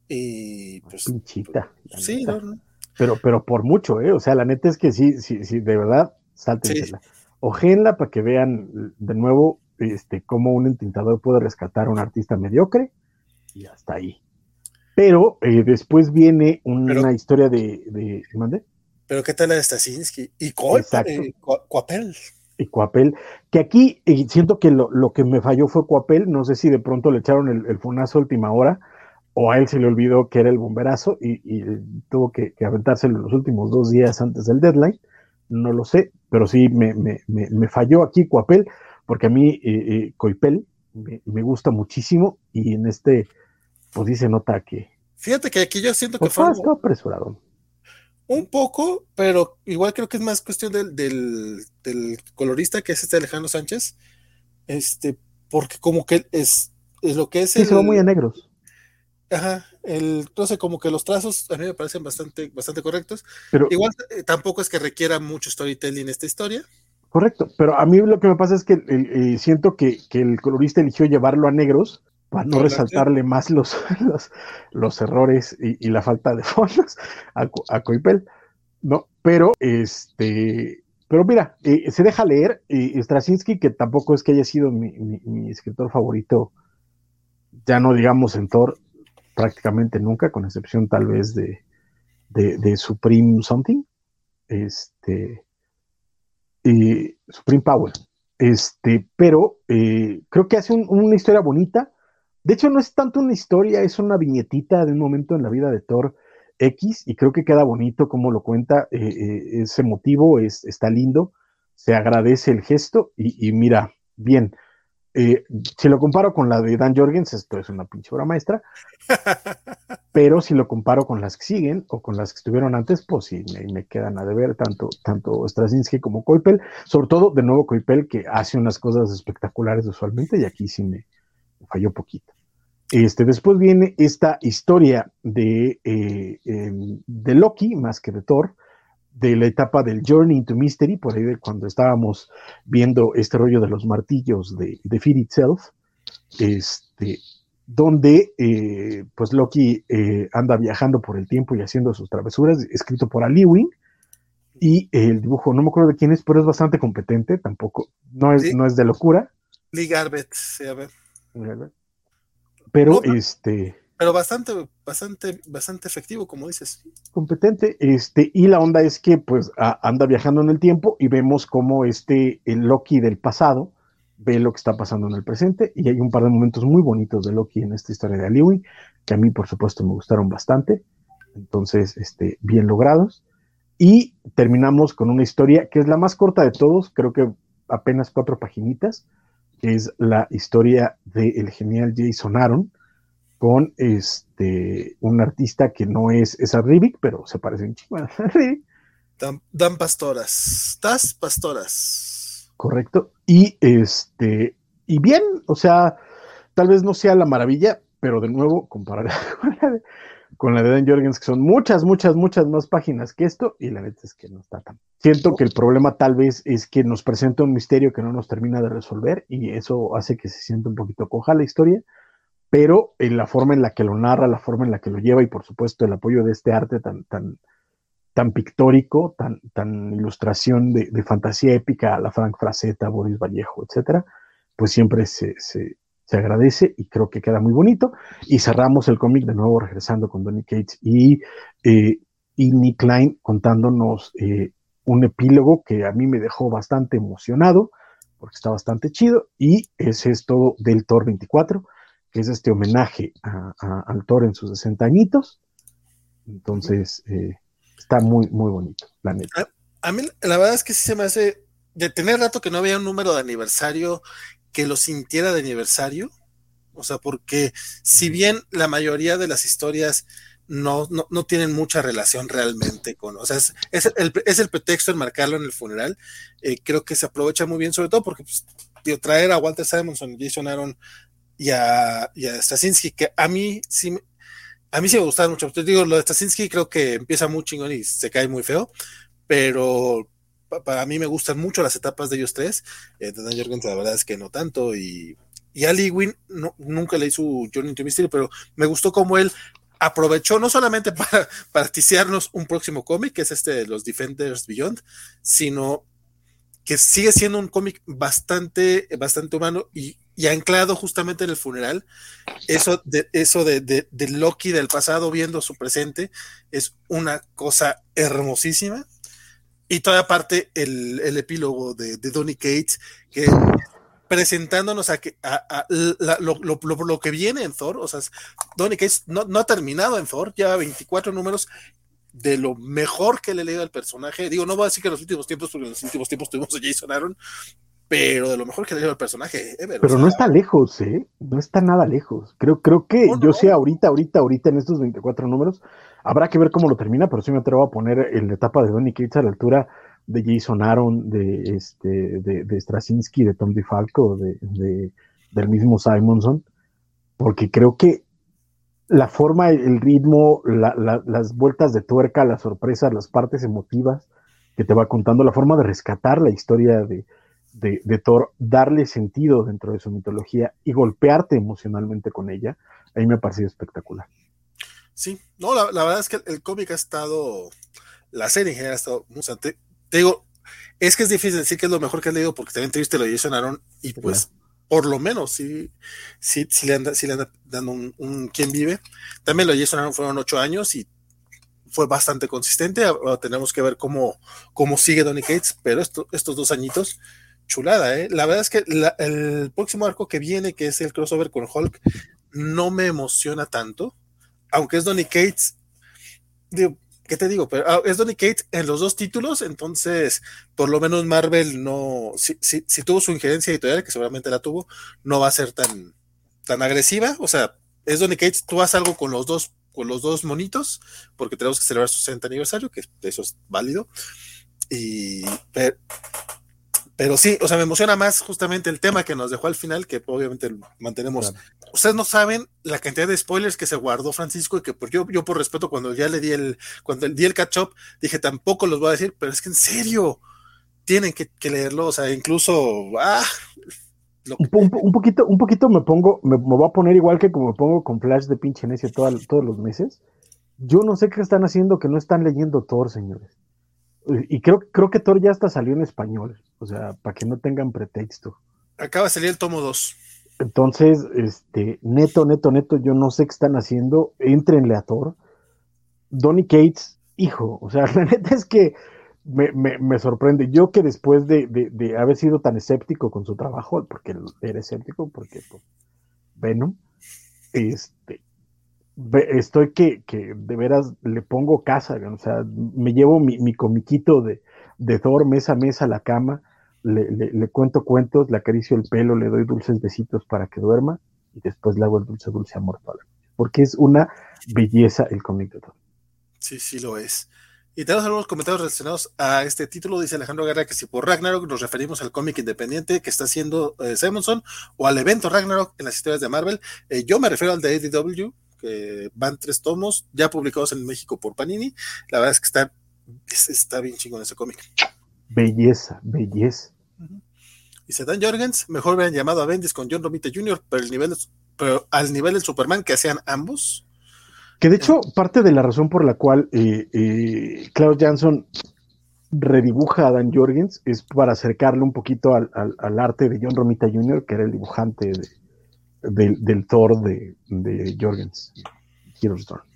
Y pues. Pinchita. Sí, no, Pero, pero por mucho, ¿eh? O sea, la neta es que sí, sí, sí, de verdad, sáltensela. Ojenla para que vean de nuevo este, cómo un entintador puede rescatar a un artista mediocre y hasta ahí. Pero eh, después viene una historia de, de ¿mande? Pero ¿qué tal la de Stasinski? Y Coapel. Y Coapel, que aquí eh, siento que lo, que me falló fue Coapel, no sé si de pronto le echaron el, el fonazo a última hora, o a él se le olvidó que era el bomberazo y, tuvo que, que, aventárselo los últimos dos días antes del deadline, no lo sé, pero sí me, me, me, falló aquí Coapel, porque a mí eh, eh Coipel me, gusta muchísimo y en este, pues dice nota que... Fíjate que aquí yo siento que pues, fue... Apresurado. Un poco, pero igual creo que es más cuestión del, del, colorista que es este Alejandro Sánchez, este, porque como que es, es lo que es... Sí, se va muy a negros. Ajá, el, entonces como que los trazos a mí me parecen bastante, bastante correctos. Pero, Igual eh, tampoco es que requiera mucho storytelling esta historia. Correcto, pero a mí lo que me pasa es que eh, siento que, el colorista eligió llevarlo a negros para no resaltarle más los, los, errores y, la falta de fondos a, Coipel, ¿no? Pero, este, pero mira, eh, se deja leer, y Straczynski, que tampoco es que haya sido mi, mi, escritor favorito, ya no digamos en Thor, prácticamente nunca, con excepción tal vez de, de, Supreme Something, este, y Supreme Power, este, pero eh, creo que hace una historia bonita, de hecho, no es tanto una historia, es una viñetita de un momento en la vida de Thor X y creo que queda bonito como lo cuenta, eh, eh, es emotivo, es, está lindo, se agradece el gesto y, mira, bien. Eh, si lo comparo con la de Dan Jorgens, esto es una pinche obra maestra, pero si lo comparo con las que siguen o con las que estuvieron antes, pues sí, me, quedan a deber tanto, tanto Straczynski como Koipel, sobre todo de nuevo Koipel que hace unas cosas espectaculares usualmente y aquí sí me, falló poquito. Este, después viene esta historia de, eh, em, de Loki, más que de Thor, de la etapa del Journey into Mystery, por ahí de cuando estábamos viendo este rollo de los martillos de, de Fear Itself, este, donde eh, pues Loki eh, anda viajando por el tiempo y haciendo sus travesuras, escrito por Ali Wing, y el dibujo, no me acuerdo de quién es, pero es bastante competente, tampoco, no es, no es de locura. Lee Garbett, sí, a ver. Pero este. Pero bastante, bastante, bastante efectivo, como dices. Competente, este, y la onda es que pues anda viajando en el tiempo y vemos cómo este, el Loki del pasado ve lo que está pasando en el presente, y hay un par de momentos muy bonitos de Loki en esta historia de Aliwi, que a mí por supuesto me gustaron bastante. Entonces, este, bien logrados. Y terminamos con una historia que es la más corta de todos, creo que apenas cuatro paginitas, es la historia del genial Jason Aaron con este un artista que no es esa Rivik, pero se parece un chico a Dan, Dan, Pastoras, Das Pastoras. Correcto. Y este, y bien, o sea, tal vez no sea la maravilla, pero de nuevo, comparar con la de, con la de Dan Jorgens, que son muchas, muchas, muchas más páginas que esto, y la neta es que no está tan. Siento que el problema tal vez es que nos presenta un misterio que no nos termina de resolver, y eso hace que se sienta un poquito coja la historia, pero en la forma en la que lo narra, la forma en la que lo lleva, y por supuesto el apoyo de este arte tan, tan, tan pictórico, tan, tan ilustración de, fantasía épica la Frank Frazetta, Boris Vallejo, etcétera, pues siempre se, se agradece y creo que queda muy bonito. Y cerramos el cómic de nuevo regresando con Donny Cates y, eh, y Nick Klein contándonos eh, un epílogo que a mí me dejó bastante emocionado porque está bastante chido y ese es todo del Thor 24, que es este homenaje al Thor en sus 60 añitos. Entonces, eh, está muy, muy bonito, la neta. A, mí la verdad es que sí se me hace, de tener rato que no había un número de aniversario que lo sintiera de aniversario, o sea, porque si bien la mayoría de las historias no, no, tienen mucha relación realmente con, o sea, es, el, es el, pretexto en marcarlo en el funeral, eh, creo que se aprovecha muy bien, sobre todo porque pues, traer a Walter Simonson, Jason Aaron y a, y a Straczynski, que a mí sí, a mí sí me gustaron mucho. Te digo, lo de Straczynski creo que empieza muy chingón y se cae muy feo, pero para mí me gustan mucho las etapas de ellos tres. Eh, Dan Jorgens, la verdad es que no tanto. Y, y Ali Wynn nunca leí su Journey to Mystery, pero me gustó como él aprovechó no solamente para, para un próximo cómic, que es este de los Defenders Beyond, sino que sigue siendo un cómic bastante, bastante humano y, anclado justamente en el funeral. Eso de, eso de, de, Loki del pasado viendo su presente es una cosa hermosísima. Y toda parte el, el epílogo de, de Donny Cates, que presentándonos a, que, a, lo, que viene en Thor. O sea, Donny Cates no, no, ha terminado en Thor, ya 24 números de lo mejor que le he leído al personaje. Digo, no voy a decir que en los últimos tiempos, porque en los últimos tiempos tuvimos a Jason Aaron, pero de lo mejor que le leído al personaje. pero no está lejos, ¿eh? No está nada lejos. Creo, creo que yo sé ahorita, ahorita, ahorita en estos 24 números, habrá que ver cómo lo termina, pero sí me atrevo a poner en la etapa de Donny Cates a la altura de Jason Aaron, de, este, de, de Straczynski, de Tom DeFalco, de, de, del mismo Simonson, porque creo que la forma, el ritmo, las vueltas de tuerca, las sorpresas, las partes emotivas que te va contando, la forma de rescatar la historia de, de, Thor, darle sentido dentro de su mitología y golpearte emocionalmente con ella, a mí me ha parecido espectacular. Sí, no, la, verdad es que el, cómic ha estado, la serie en general ha estado muy te digo, es que es difícil decir que es lo mejor que has leído porque también te viste lo de Jason Aaron y pues por lo menos sí, sí, sí le anda, sí le anda dando un, un quien vive. También lo de Jason Aaron fueron ocho años y fue bastante consistente. tenemos que ver cómo, cómo sigue Donny Cates, pero estos dos añitos, chulada, ¿eh? La verdad es que el próximo arco que viene, que es el crossover con Hulk, no me emociona tanto, aunque es Donny Cates. ¿qué te digo? Pero ah, es Donny Cates en los dos títulos, entonces por lo menos Marvel no, si, si, tuvo su injerencia editorial, que seguramente la tuvo, no va a ser tan, tan agresiva. O sea, es Donny Cates, tú haces algo con los dos, con los dos monitos, porque tenemos que celebrar su 60 aniversario, que eso es válido. Y pero sí, o sea, me emociona más justamente el tema que nos dejó al final, que obviamente mantenemos. Ustedes no saben la cantidad de spoilers que se guardó Francisco y que por, yo, yo por respeto, cuando ya le di el, cuando di el catch up, dije tampoco los voy a decir, pero es que en serio, tienen que, leerlo, o sea, incluso, ah, un, poquito, un poquito me pongo, me, voy a poner igual que como me pongo con Flash de pinche necio todos los meses. Yo no sé qué están haciendo que no están leyendo Thor, señores. Y creo, creo que Thor ya hasta salió en español. O sea, para que no tengan pretexto. Acaba de salir el tomo 2. Entonces, este, neto, neto, neto, yo no sé qué están haciendo. Entrenle a Thor. Donny Cates, hijo, o sea, la neta es que me, sorprende. Yo que después de, haber sido tan escéptico con su trabajo, porque era escéptico, porque pues, Venom, este, estoy que, que, de veras le pongo casa, o sea, me llevo mi, mi comiquito de, de Thor mesa a mesa a la cama le, cuento cuentos, le acaricio el pelo, le doy dulces besitos para que duerma y después le hago el dulce, dulce amor para Porque es una belleza el cómic de todo. Sí, sí lo es. Y tenemos algunos comentarios relacionados a este título. Dice Alejandro Guerra que si por Ragnarok nos referimos al cómic independiente que está haciendo eh, Simonson o al evento Ragnarok en las historias de Marvel. Eh, yo me refiero al de ADW, que van tres tomos ya publicados en México por Panini. La verdad es que está, está bien chingón ese cómic. Belleza, belleza. Y Dan Jorgens, mejor hubieran llamado a Bendis con John Romita Jr., pero, el nivel, pero al nivel del Superman que hacían ambos. Que de hecho, parte de la razón por la cual eh, eh, Klaus Jansson redibuja a Dan Jorgens es para acercarle un poquito al, arte de John Romita Jr., que era el dibujante del, Thor de, de Jorgens, Heroes Thor.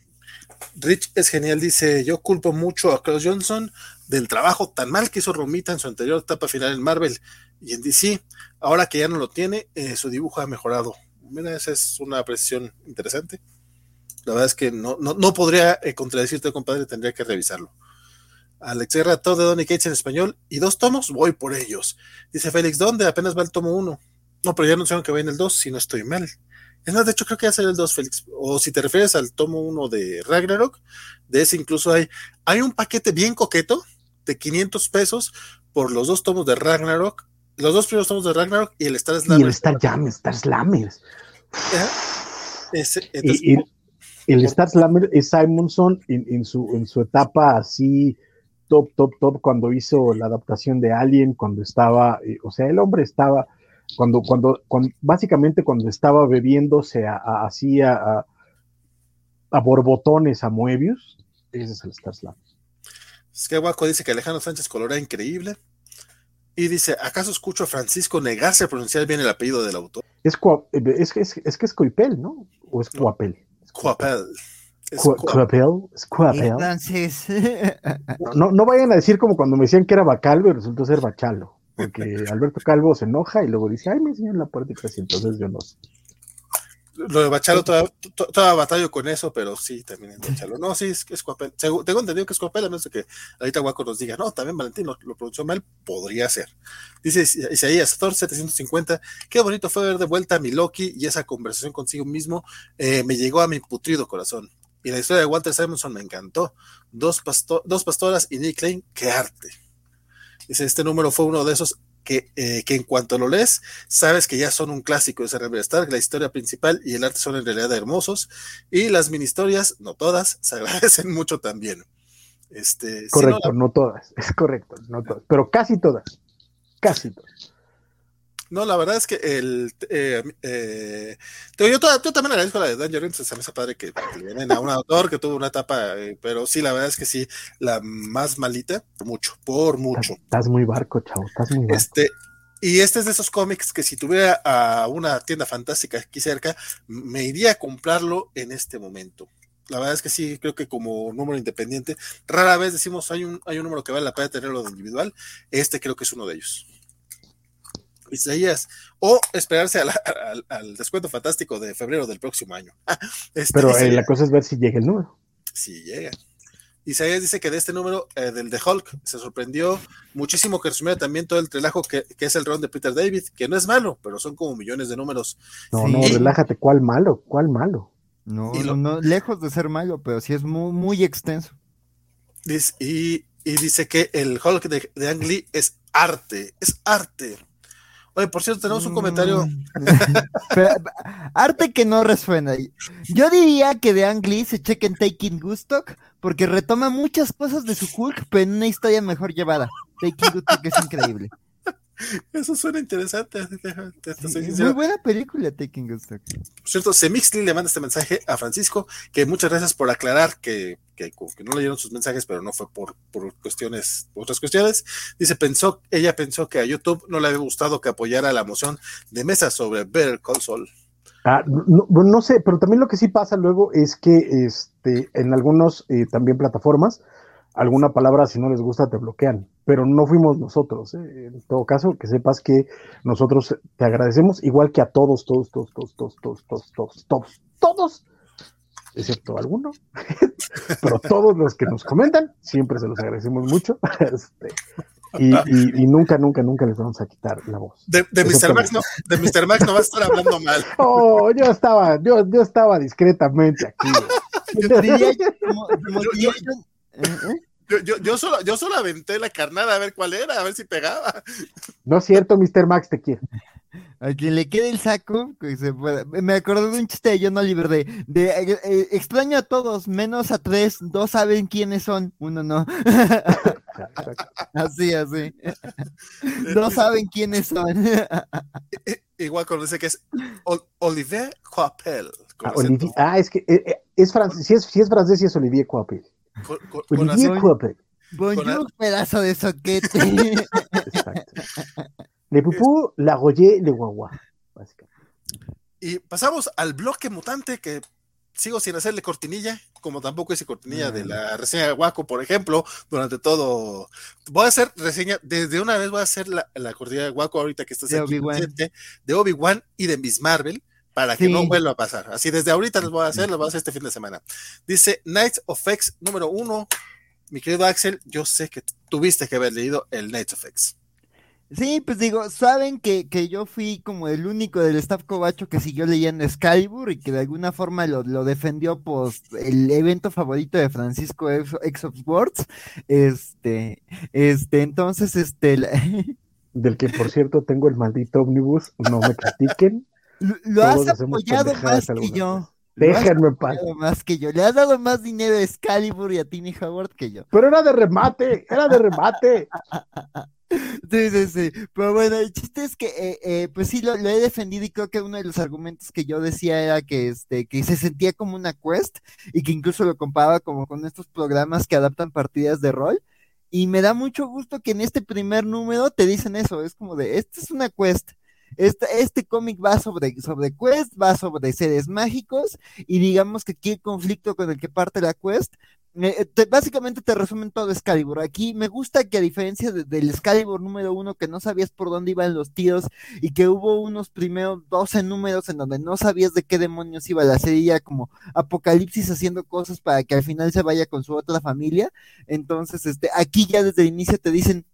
Rich es genial, dice, yo culpo mucho a Klaus Johnson del trabajo tan mal que hizo Romita en su anterior etapa final en Marvel y en DC. Ahora que ya no lo tiene, eh, su dibujo ha mejorado. Mira, esa es una precisión interesante. La verdad es que no, no, podría eh, contradecirte, compadre, tendría que revisarlo. Alex Guerra, todo de Donny Cates en español y dos tomos, voy por ellos. Dice Félix, ¿dónde? Apenas va el tomo uno. No, pero ya anunciaron que va en el 2, si no estoy mal. Es más, de hecho creo que va a ser el 2, Félix. O si te refieres al tomo 1 de Ragnarok, de ese incluso hay, hay un paquete bien coqueto de 500 pesos por los dos tomos de Ragnarok, los dos primeros tomos de Ragnarok y el Star Slammers. Y el Star Jam, Star Slammers. y, el Star Slammer es Simonson en, su, en su etapa así top, top, top, cuando hizo la adaptación de Alien, cuando estaba, eh, o sea, el hombre estaba cuando, cuando, básicamente cuando estaba bebiéndose así a, a, borbotones a Moebius, ese es el Star Slam. Es que Guaco dice que Alejandro Sánchez colora increíble. Y dice, ¿acaso escucho a Francisco negarse a pronunciar bien el apellido del autor? Es, es, es, es que es Coipel, ¿no? ¿O es Coapel? Coapel. Coapel. Es Coapel. No, no vayan a decir como cuando me decían que era Bacalvo y resultó ser Bachalo. Porque Alberto Calvo se enoja y luego dice, ay, me enseñan la puerta y entonces yo no sé. Lo de Bachalo, toda, batalla con eso, pero sí, también es Bachalo. No, sí, es, es Coapel. Tengo entendido que es Coapel, a menos que ahorita Guaco nos diga, no, también Valentín lo, lo pronunció mal, podría ser. Dice Isaías, Thor 750, qué bonito fue ver de vuelta a mi Loki y esa conversación consigo mismo eh, me llegó a mi putrido corazón. Y la historia de Walter Simonson me encantó. Dos, dos pastoras y Nick Lane, qué arte. Dice, este número fue uno de esos que, eh, que, en cuanto lo lees, sabes que ya son un clásico de Rebel Stark, la historia principal y el arte son en realidad hermosos, y las mini historias, no todas, se agradecen mucho también. Este, correcto, no, no, todas, es correcto, no todas, pero casi todas, casi todas. No, la verdad es que el. Eh, eh, yo, también agradezco la de Dan Jorgens, se me hace padre que, vienen a un autor que tuvo una etapa, eh, pero sí, la verdad es que sí, la más malita, por mucho, por mucho. Estás, muy barco, chavo, estás muy barco. Este, y este es de esos cómics que si tuviera a una tienda fantástica aquí cerca, me iría a comprarlo en este momento. La verdad es que sí, creo que como número independiente, rara vez decimos hay un, hay un número que vale la pena tenerlo de individual. Este creo que es uno de ellos. Isaías, o esperarse al, descuento fantástico de febrero del próximo año. Este, Pero eh, la cosa es ver si llega el número. Si llega. Isaías dice que de este número, eh, del de Hulk, se sorprendió muchísimo que resumiera también todo el relajo que, es el ron de Peter David, que no es malo, pero son como millones de números. No, no, relájate, ¿cuál malo? ¿Cuál malo? No, no, lejos de ser malo, pero sí es muy, muy extenso. y, dice que el Hulk de, de Ang Lee es arte, es arte. Oye, por cierto, tenemos un comentario. Mm. arte que no resuena. Yo diría que de Ang Lee se chequen Taking Gustock, porque retoma muchas cosas de su Hulk, pero en una historia mejor llevada. Taking Gustock es increíble. Eso suena interesante. muy buena película, Taking Gustock. Por cierto, Semixly le manda este mensaje a Francisco, que muchas gracias por aclarar que, que, no leyeron sus mensajes, pero no fue por, por cuestiones, otras cuestiones. Dice, pensó, ella pensó que a YouTube no le había gustado que apoyara la moción de mesa sobre Better Console. Ah, no, no, sé, pero también lo que sí pasa luego es que este, en algunos eh, también plataformas alguna palabra, si no les gusta, te bloquean. Pero no fuimos nosotros. ¿eh? En todo caso, que sepas que nosotros te agradecemos, igual que a todos, todos, todos, todos, todos, todos, todos, todos, todos, todos, excepto alguno. Pero todos los que nos comentan, siempre se los agradecemos mucho. Este, y, nunca, nunca, nunca les vamos a quitar la voz. De, Mr. Max no, de Mr. Max no va a estar hablando mal. Oh, yo estaba, yo, yo estaba discretamente aquí. Yo, yo, yo, solo, yo solo aventé la carnada a ver cuál era, a ver si pegaba. No es cierto, Mr. Max, te quiero. A quien le quede el saco, me acordé de un chiste de John Oliver de, de eh, eh, extraño a todos, menos a tres, dos saben quiénes son, uno no. así, así. Dos saben quiénes son. Igual conoce que es Olivier Coppel. Ah, ah, es que eh, es, francés, si es, si es francés, si es Olivier Coppel. Olivier Coppel. Bonjour, pedazo de soquete. Exacto. Le pupú, la royer, le guagua, básicamente. Y pasamos al bloque mutante que sigo sin hacerle cortinilla, como tampoco hice cortinilla de la reseña de Waco, por ejemplo, durante todo. Voy a hacer reseña, desde una vez voy a hacer la, la cortinilla de Waco ahorita que estás De aquí presente, de Obi-Wan y de Miss Marvel, para que no vuelva a pasar. Así desde ahorita les voy a hacer, los voy a hacer este fin de semana. Dice Knights of X número uno. Mi querido Axel, yo sé que tuviste que haber leído el Knights of X. Sí, pues digo, saben que, que yo fui como el único del staff cobacho que siguió leyendo Excalibur y que de alguna forma lo, lo defendió pues el evento favorito de Francisco Ex Ex of Swords. Este, este, entonces, este, la- Del que, por cierto, tengo el maldito ómnibus, no me critiquen. lo, has apoyado más que yo. vez. Déjenme en paz. más que yo. Le has dado más dinero a Excalibur y a Tiny Howard que yo. Pero era de remate, era de remate. Sí, sí, sí. Pero bueno, el chiste es que, eh, eh, pues sí, lo, lo he defendido y creo que uno de los argumentos que yo decía era que, este, que se sentía como una quest y que incluso lo comparaba como con estos programas que adaptan partidas de rol. Y me da mucho gusto que en este primer número te dicen eso. Es como de, esta es una quest. Este, este cómic va sobre, sobre quest, va sobre seres mágicos y digamos que aquí el conflicto con el que parte la quest eh, te- básicamente te resumen todo Excalibur. Aquí me gusta que a diferencia de- del Excalibur número uno, que no sabías por dónde iban los tiros y que hubo unos primeros 12 números en donde no sabías de qué demonios iba la serie, como Apocalipsis haciendo cosas para que al final se vaya con su otra familia. Entonces, este, aquí ya desde el inicio te dicen,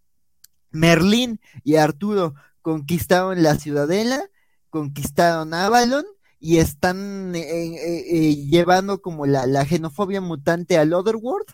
Merlín y Arturo conquistaron la ciudadela, conquistaron Avalon y están eh, eh, eh, llevando como la, la xenofobia mutante al Otherworld.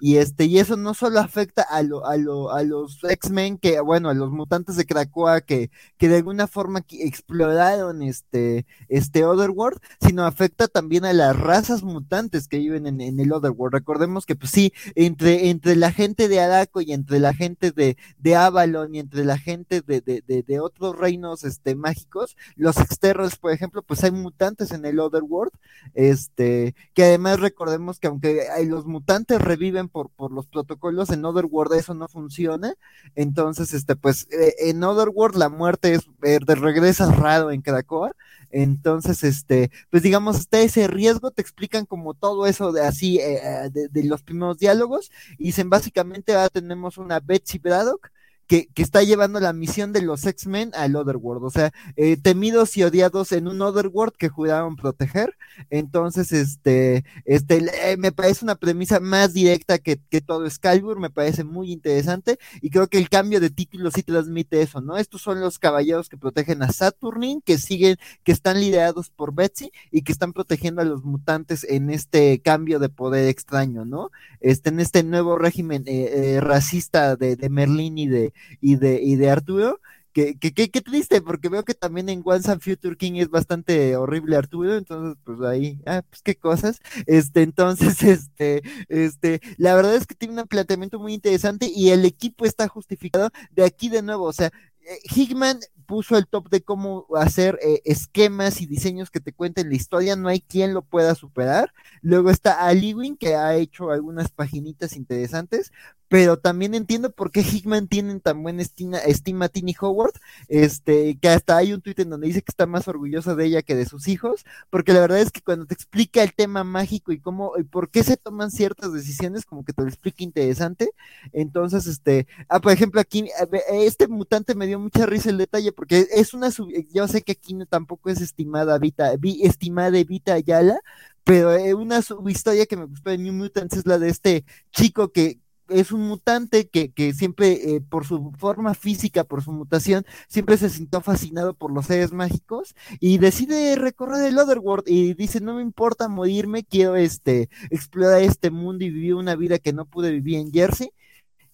Y este, y eso no solo afecta a lo, a lo, a los X-Men que, bueno, a los mutantes de Krakoa que, que de alguna forma exploraron este, este Otherworld, sino afecta también a las razas mutantes que viven en, en el Otherworld. Recordemos que, pues sí, entre, entre la gente de Araco y entre la gente de, de Avalon y entre la gente de, de, de, de otros reinos este, mágicos, los externos, por ejemplo, pues hay mutantes en el Otherworld, este, que además recordemos que aunque hay- los mutantes reviven por, por los protocolos, en Otherworld eso no funciona, entonces, este, pues, eh, en Otherworld la muerte es, eh, de regresas raro en Krakoa, entonces, este, pues digamos, está ese riesgo, te explican como todo eso de así, eh, eh, de, de los primeros diálogos, y dicen básicamente ahora tenemos una Betsy Braddock, que, que está llevando la misión de los X-Men al Otherworld, o sea, eh, temidos y odiados en un Otherworld que juraron proteger. Entonces, este, este, eh, me parece una premisa más directa que, que todo Excalibur, me parece muy interesante y creo que el cambio de título sí transmite eso, ¿no? Estos son los caballeros que protegen a Saturnin, que siguen, que están liderados por Betsy y que están protegiendo a los mutantes en este cambio de poder extraño, ¿no? Este, en este nuevo régimen eh, eh, racista de, de Merlín y de, y de, y de Arturo, que, que, que, que triste, porque veo que también en Once and Future King es bastante horrible Arturo, entonces pues ahí, ah, pues qué cosas, este, entonces, este, este, la verdad es que tiene un planteamiento muy interesante y el equipo está justificado de aquí de nuevo, o sea, eh, Hickman puso el top de cómo hacer eh, esquemas y diseños que te cuenten la historia, no hay quien lo pueda superar. Luego está Aliwin, que ha hecho algunas paginitas interesantes, pero también entiendo por qué Hickman tiene tan buena estima, estima a Tini Howard, este, que hasta hay un tuit en donde dice que está más orgulloso de ella que de sus hijos, porque la verdad es que cuando te explica el tema mágico y cómo, y por qué se toman ciertas decisiones, como que te lo explica interesante, entonces, este, ah, por ejemplo, aquí, este mutante me dio mucha risa el detalle, porque es una, sub- yo sé que aquí tampoco es estimada Vita, vi- estimada Vita Ayala, pero eh, una subhistoria que me gustó de New Mutants es la de este chico que es un mutante que, que siempre, eh, por su forma física, por su mutación, siempre se sintió fascinado por los seres mágicos y decide recorrer el Otherworld y dice, no me importa morirme, quiero este, explorar este mundo y vivir una vida que no pude vivir en Jersey.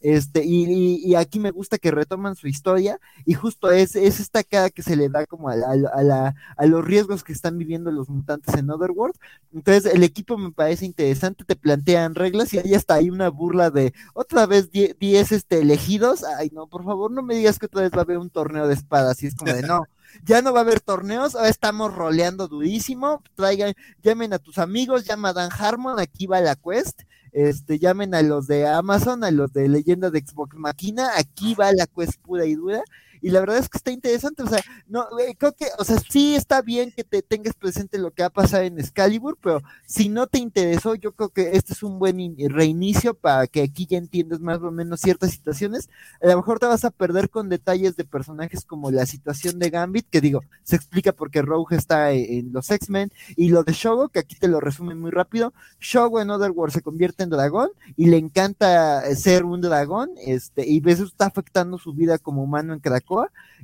Este, y, y- aquí me gusta que retoman su historia, y justo es, es esta cara que se le da como a, la- a la- a los riesgos que están viviendo los mutantes en Otherworld. Entonces, el equipo me parece interesante, te plantean reglas, y ahí está ahí una burla de otra vez 10 este, elegidos. Ay, no, por favor, no me digas que otra vez va a haber un torneo de espadas, y es como de no. Ya no va a haber torneos, ahora estamos roleando durísimo. Traigan, llamen a tus amigos, llama a Dan Harmon, aquí va la quest este, llamen a los de Amazon, a los de Leyenda de Xbox Máquina, aquí va la quest pura y dura, y la verdad es que está interesante, o sea, no, eh, creo que, o sea, sí está bien que te tengas presente lo que ha pasado en Excalibur, pero si no te interesó, yo creo que este es un buen reinicio para que aquí ya entiendas más o menos ciertas situaciones, a lo mejor te vas a perder con detalles de personajes como la situación de Gambit, que digo, se explica porque Rogue está e-, en los X-Men, y lo de Shogo, que aquí te lo resumen muy rápido, Shogo en Otherworld se convierte en dragón y le encanta ser un dragón, este, y eso está afectando su vida como humano en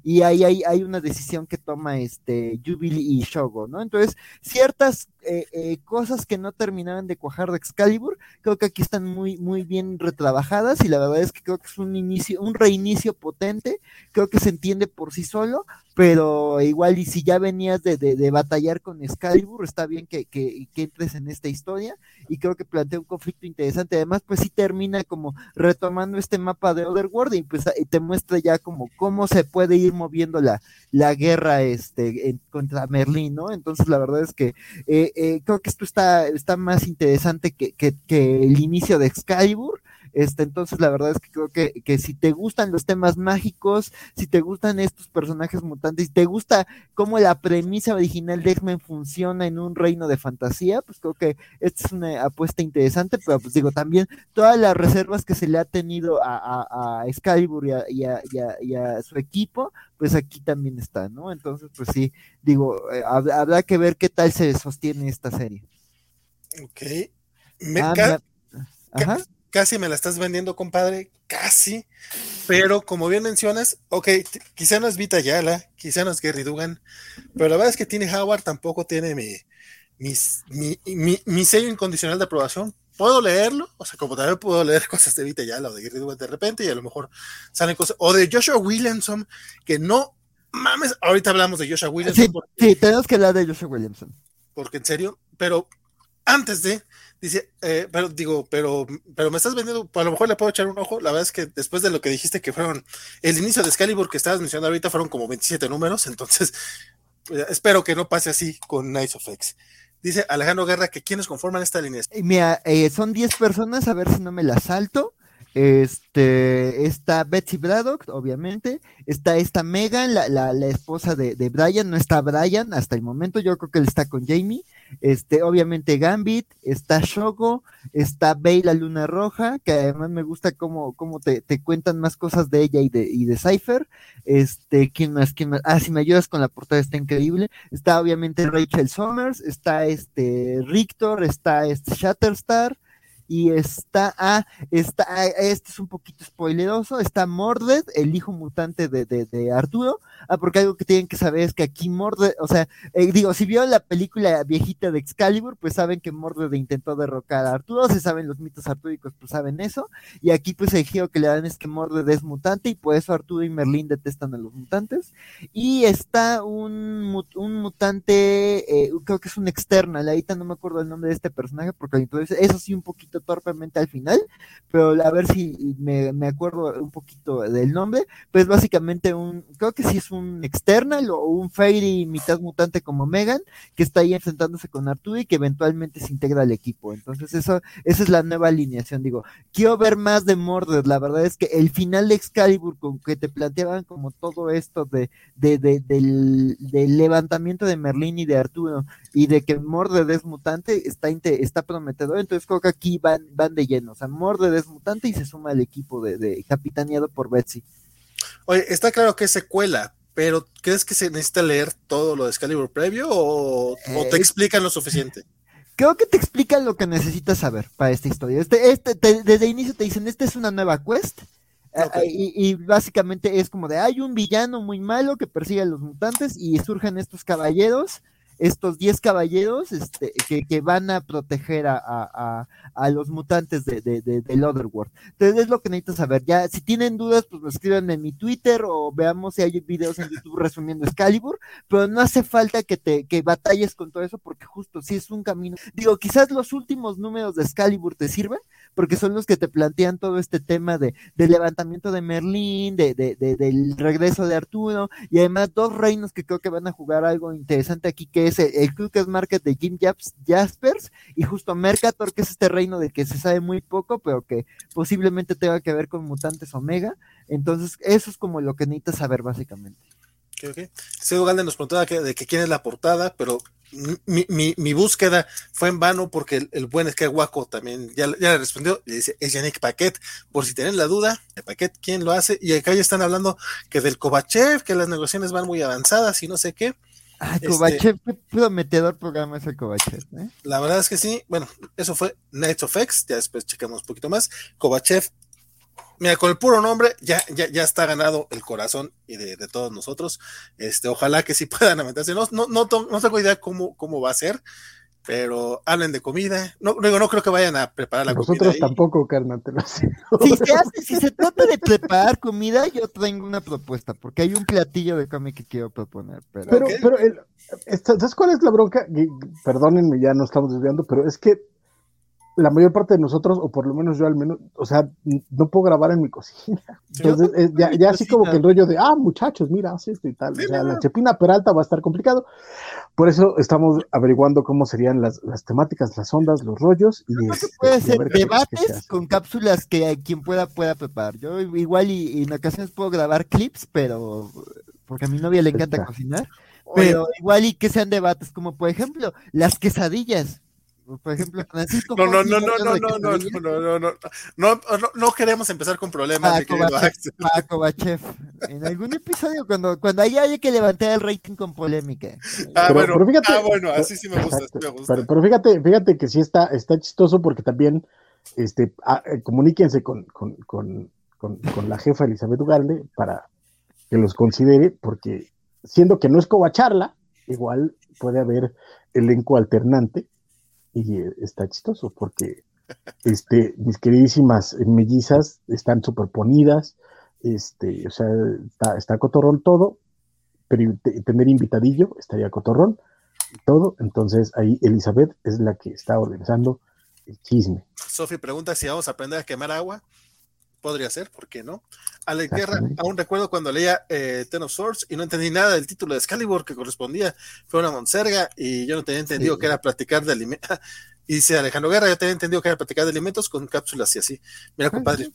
Y ahí hay, una decisión que toma este Jubilee y Shogo, ¿no? Entonces, ciertas eh, eh, cosas que no terminaban de cuajar de Excalibur, creo que aquí están muy, muy bien retrabajadas y la verdad es que creo que es un inicio, un reinicio potente, creo que se entiende por sí solo, pero igual y si ya venías de, de, batallar con Excalibur, está bien que, que, entres en esta historia y creo que plantea un conflicto interesante, además pues sí termina como retomando este mapa de Otherworld y pues te muestra ya como cómo se puede ir moviendo la, la guerra este, contra Merlín, ¿no? Entonces la verdad es que eh, eh, creo que esto está, está más interesante que, que, que el inicio de Excalibur este, entonces, la verdad es que creo que, que si te gustan los temas mágicos, si te gustan estos personajes mutantes, si te gusta cómo la premisa original de X-Men funciona en un reino de fantasía, pues creo que esta es una apuesta interesante, pero pues digo, también todas las reservas que se le ha tenido a, a, a Excalibur y a, y, a, y a, su equipo, pues aquí también está, ¿no? Entonces, pues sí, digo, eh, habrá que ver qué tal se sostiene esta serie. Ok. Me ah, Ajá casi me la estás vendiendo, compadre, casi. Pero como bien mencionas, ok, quizá no es Vita Yala, quizá no es Gary Dugan, pero la verdad es que tiene Howard tampoco tiene mi, mi, mi, sello incondicional de aprobación. Puedo leerlo, o sea, como también puedo leer cosas de Vita Yala o de Gary Dugan de repente y a lo mejor salen cosas, o de Joshua Williamson, que no mames, ahorita hablamos de Joshua Williamson. Sí, tenemos que hablar de Joshua Williamson. Porque en serio, pero antes de, Dice, eh, pero digo, pero, pero me estás vendiendo, a lo mejor le puedo echar un ojo. La verdad es que después de lo que dijiste que fueron el inicio de Excalibur que estabas mencionando ahorita fueron como 27 números, entonces pues, espero que no pase así con Nice of X. Dice Alejandro Guerra que quienes conforman esta línea. Mira, eh, son 10 personas, a ver si no me la salto. Este, está Betsy Braddock, obviamente. Está esta Megan, la, la, la esposa de, de, Brian. No está Brian hasta el momento. Yo creo que él está con Jamie. Este, obviamente Gambit, está Shogo, está Bey la Luna Roja, que además me gusta cómo, cómo te, te, cuentan más cosas de ella y de, y de Cypher. Este, ¿quién más? ¿Quién más? Ah, si me ayudas con la portada está increíble. Está obviamente Rachel Summers, está este Rictor, está este Shatterstar, y está, ah, está, ah, este es un poquito spoileroso, está Mordred, el hijo mutante de, de, de, Arturo, ah, porque algo que tienen que saber es que aquí Mordred, o sea, eh, digo, si vieron la película viejita de Excalibur, pues saben que Mordred intentó derrocar a Arturo, se saben los mitos artúricos, pues saben eso, y aquí pues el giro que le dan es que Mordred es mutante, y por eso Arturo y Merlín detestan a los mutantes, y está un, un mutante, eh, creo que es un external, ahorita no me acuerdo el nombre de este personaje, porque entonces eso sí un poquito torpemente al final, pero a ver si me, acuerdo un poquito del nombre, pues básicamente un, creo que sí es un external o un fairy mitad mutante como Megan, que está ahí enfrentándose con Arturo y que eventualmente se integra al equipo. Entonces eso, esa es la nueva alineación, digo, quiero ver más de Mordred, la verdad es que el final de Excalibur con que te planteaban como todo esto de, de, del, del, levantamiento de Merlín y de Arturo y de que Mordred es mutante, está, está prometedor, entonces creo que aquí van, de lleno. O sea, Mordred es mutante y se suma al equipo de, capitaneado por Betsy. Oye, está claro que es secuela, pero ¿crees que se necesita leer todo lo de Excalibur previo o, te eh, explican lo suficiente? Creo que te explican lo que necesitas saber para esta historia. Este, este, desde el inicio te dicen, esta es una nueva quest. Eh, y, y, básicamente es como de hay un villano muy malo que persigue a los mutantes y surgen estos caballeros estos 10 caballeros este, que, que, van a proteger a, a, a los mutantes de, de, de, del Otherworld. Entonces es lo que necesito saber. Ya, si tienen dudas, pues lo escriban en mi Twitter o veamos si hay videos en YouTube resumiendo Excalibur, pero no hace falta que te que batalles con todo eso porque justo si es un camino. Digo, quizás los últimos números de Excalibur te sirven, porque son los que te plantean todo este tema de, del levantamiento de Merlín, de, de, del regreso de Arturo, y además dos reinos que creo que van a jugar algo interesante aquí, que es el, el Market de Jim Jaspers, y justo Mercator, que es este reino de que se sabe muy poco, pero que posiblemente tenga que ver con mutantes Omega. Entonces, eso es como lo que necesitas saber básicamente. Okay, okay. Galde nos preguntaba de que quién es la portada, pero mi, búsqueda fue en vano porque el, buen es Guaco también ya, ya, le respondió, le dice, es Yannick Paquet, por si tienen la duda, el Paquet, ¿quién lo hace? Y acá ya están hablando que del Kovachev, que las negociaciones van muy avanzadas y no sé qué. Ah, Kovachev, este, prometedor programa ese Kovachev. ¿eh? La verdad es que sí, bueno, eso fue Nights of X, ya después checamos un poquito más. Kovachev mira, con el puro nombre ya, ya, ya está ganado el corazón y de, todos nosotros. Este, ojalá que sí puedan aumentarse. No, no, no, no tengo idea cómo, cómo va a ser, pero hablen de comida. No, no, no creo que vayan a preparar la comida. Nosotros tampoco, carnal, te lo si, se si se trata de preparar comida, yo tengo una propuesta, porque hay un platillo de comida que quiero proponer. Pero, pero, pero el, ¿sabes cuál es la bronca? Perdónenme, ya no estamos desviando, pero es que la mayor parte de nosotros, o por lo menos yo al menos, o sea, no puedo grabar en mi cocina. Entonces, eh, ya, así como que el rollo de, ah, muchachos, mira, hace esto y tal. o sea, la Chepina Peralta va a estar complicado. Por eso estamos averiguando cómo serían las, temáticas, las ondas, los rollos. Y no se puede hacer debates con cápsulas que quien pueda pueda preparar. Yo igual y, en ocasiones puedo grabar clips, pero porque a mi novia le encanta cocinar. Pero igual y que sean debates como por ejemplo las quesadillas por ejemplo, Francisco. No, no, no, no, no, no, no, no, no, no, no, queremos empezar con problemas. Paco Bachev. En algún episodio, cuando, cuando haya que levantar el rating con polémica. Ah, bueno, pero fíjate, ah, bueno, así sí me gusta. me gusta. Pero, fíjate, fíjate que sí está, está chistoso porque también, este, comuníquense con, con, con, con, la jefa Elizabeth Ugalde para que los considere, porque siendo que no es covacharla, igual puede haber elenco alternante y está chistoso porque este, mis queridísimas mellizas están superponidas, este, o sea, está, está cotorrón todo, pero tener invitadillo estaría cotorrón todo, entonces ahí Elizabeth es la que está organizando el chisme. Sofi pregunta si vamos a aprender a quemar agua. Podría ser, ¿por qué no? Alex Guerra, aún recuerdo cuando leía eh, Ten of Swords y no entendí nada del título de Excalibur que correspondía. Fue una monserga y yo no tenía entendido que era platicar de alimentos. y dice Alejandro Guerra, yo tenía entendido que era platicar de alimentos con cápsulas y así. Mira, compadre.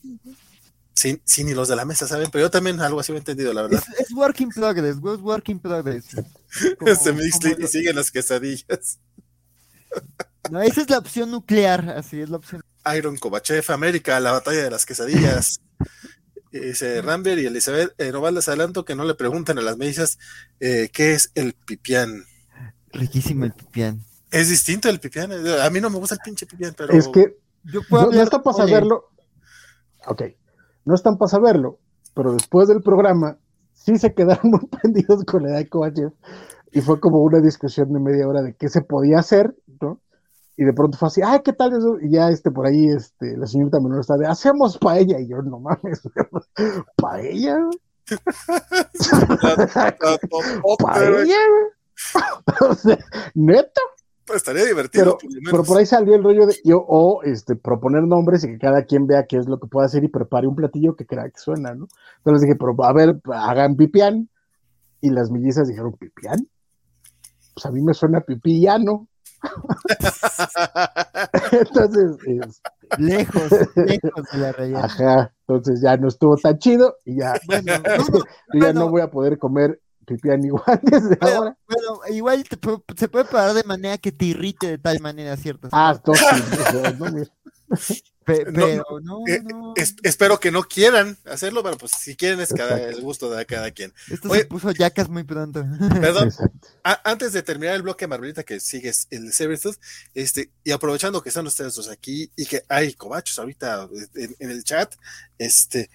Sí, sí, ni los de la mesa saben, pero yo también algo así he entendido, la verdad. Es, work in progress, es work in progress. Se me y siguen las quesadillas. No, esa es la opción nuclear, así es la opción Iron Kovachev, América, la batalla de las quesadillas. Dice Rambert y Elizabeth eh, les adelanto que no le preguntan a las mesas eh, qué es el pipián. Riquísimo el pipián. Es distinto el pipián. A mí no me gusta el pinche pipián, pero. Es que Yo puedo no, está para saberlo. Ok, no están para saberlo, pero después del programa sí se quedaron muy prendidos con la edad de Kovachev y fue como una discusión de media hora de qué se podía hacer, ¿no? Y de pronto fue así, ay, ¿qué tal eso? Y ya este, por ahí, este, la señorita menor está de, hacemos paella, y yo, no mames, paella, paella, o sea, neto. Pues estaría divertido. Pero, por ahí salió el rollo de yo, o este, proponer nombres y que cada quien vea qué es lo que puede hacer y prepare un platillo que crea que suena, ¿no? Entonces dije, pero a ver, hagan pipián. Y las mellizas dijeron, ¿pipián? Pues a mí me suena pipillano. Entonces, lejos, lejos de la. Ajá, entonces ya no estuvo tan chido y ya, bueno, ya no voy a poder comer pipián igual desde ahora. Bueno, igual se puede parar de manera que te irrite de tal manera, ¿cierto? Ah, entonces, no, pero no, eh, espero que no quieran hacerlo, pero pues si quieren es cada, el gusto de cada quien. Esto se puso yacas muy pronto. Perdón, antes de terminar el bloque Marvelita que sigues el Servitude, este, y aprovechando que están ustedes dos aquí y que hay cobachos ahorita en, el chat, este,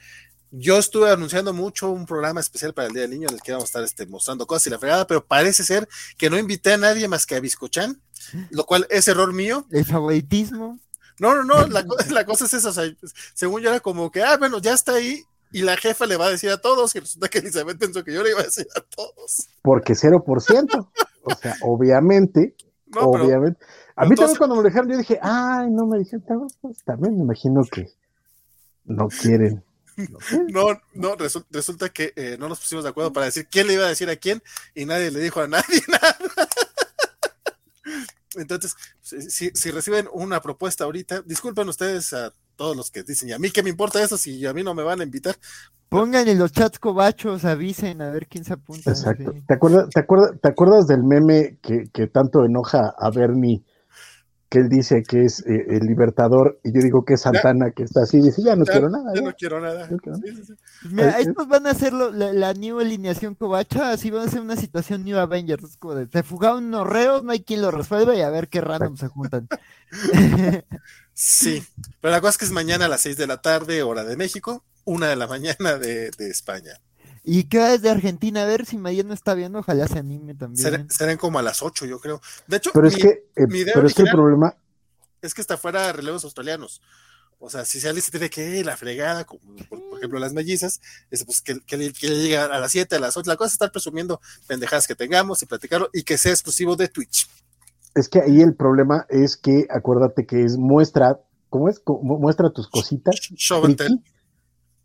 yo estuve anunciando mucho un programa especial para el Día del Niño en el que vamos a estar este, mostrando cosas y la fregada, pero parece ser que no invité a nadie más que a Biscochan, lo cual es error mío. El favoritismo. No, no, no, la, la cosa es esa, según yo era como que, ah, bueno, ya está ahí, y la jefa le va a decir a todos, y resulta que Elizabeth pensó que yo le iba a decir a todos. Porque 0%, o sea, obviamente, obviamente, A mí también cuando me lo dijeron, yo dije, ay, no me dijeron, pues, también me imagino que no quieren. No, no, resulta, que eh, no nos pusimos de acuerdo para decir quién le iba a decir a quién y nadie le dijo a nadie nada. Entonces, si, si reciben una propuesta ahorita, disculpen ustedes a todos los que dicen, y a mí qué me importa eso si a mí no me van a invitar. Pongan en los chats cobachos, avisen a ver quién se apunta. Exacto. ¿Te, acuerdas, te, acuerdas, ¿Te acuerdas del meme que, que tanto enoja a Bernie? Que él dice que es eh, el libertador y yo digo que es Santana que está así dice ya no quiero nada ya, no quiero nada Mira, estos van a hacer la, la, new alineación covacha así van a ser una situación new Avengers como de, se fugaron unos reos no hay quien lo resuelva y a ver qué random se juntan Sí, pero la cosa es que es mañana a las 6 de la tarde, hora de México, una de la mañana de, España. ¿Y qué es de Argentina? A ver si Mariano está viendo, ojalá se anime también. serán como a las 8, yo creo. De hecho, pero es que, eh, pero es que el problema es que está fuera de relevos australianos. O sea, si alguien se tiene que la fregada, como por, ejemplo las mellizas, es pues que, que, le llegue a las 7, a las 8, la cosa es estar presumiendo pendejadas que tengamos y platicarlo y que sea exclusivo de Twitch. Es que ahí el problema es que acuérdate que es muestra, ¿cómo es? Muestra tus cositas.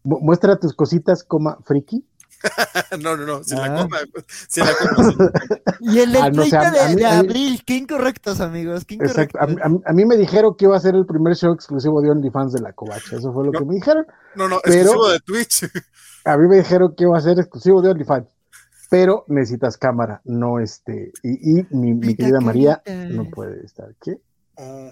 Muestra tus cositas, coma, friki. no, no, no, sin la ah. coma, sin la coma. y el ah, no, de, abril, qué incorrectos, amigos, qué Exacto, a, mí me dijeron que iba a ser el primer show exclusivo de OnlyFans de la Covacha, eso fue lo que me dijeron. No, no, exclusivo de Twitch. a mí me dijeron que iba a ser exclusivo de OnlyFans pero necesitas cámara, no este, y, mi, querida María no puede estar. ¿Qué? Oh,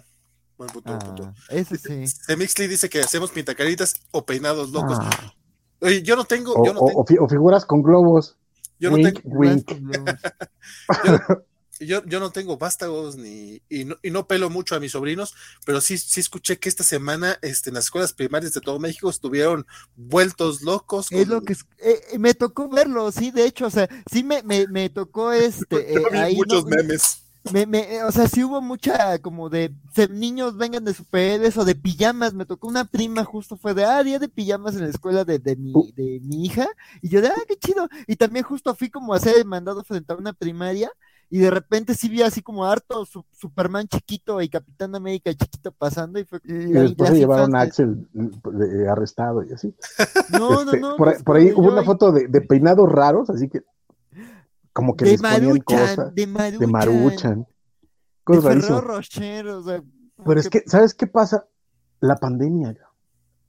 buen punto, buen punto. Ah, ese sí. Mixly dice que hacemos pintacaritas o peinados locos. Ah. Oye, yo no tengo. O, yo no tengo... o, figuras con globos. Yo no tengo. Wink. yo, yo, yo, no tengo vástagos ni y no, y no, pelo mucho a mis sobrinos, pero sí, sí escuché que esta semana este, en las escuelas primarias de todo México estuvieron vueltos locos. Es lo que eh, eh, me tocó verlo, sí, de hecho, o sea, sí me, me, me tocó este. Eh, muchos memes. Me, me, o sea, sí hubo mucha como de, niños vengan de superhéroes o de pijamas. Me tocó una prima justo fue de, ah, día de pijamas en la escuela de, de, mi, uh. de mi hija. Y yo de, ah, qué chido. Y también justo fui como a hacer mandado frente a una primaria y de repente sí vi así como harto Superman chiquito y Capitán América chiquito pasando y fue y después se llevaron a Axel mm, arrestado y así no no este, no por, ahí hubo una foto de, peinados raros así que como que de les Maruchan, cosas de Maruchan de Maruchan cosas Rocher, o sea, pero es que sabes qué pasa la pandemia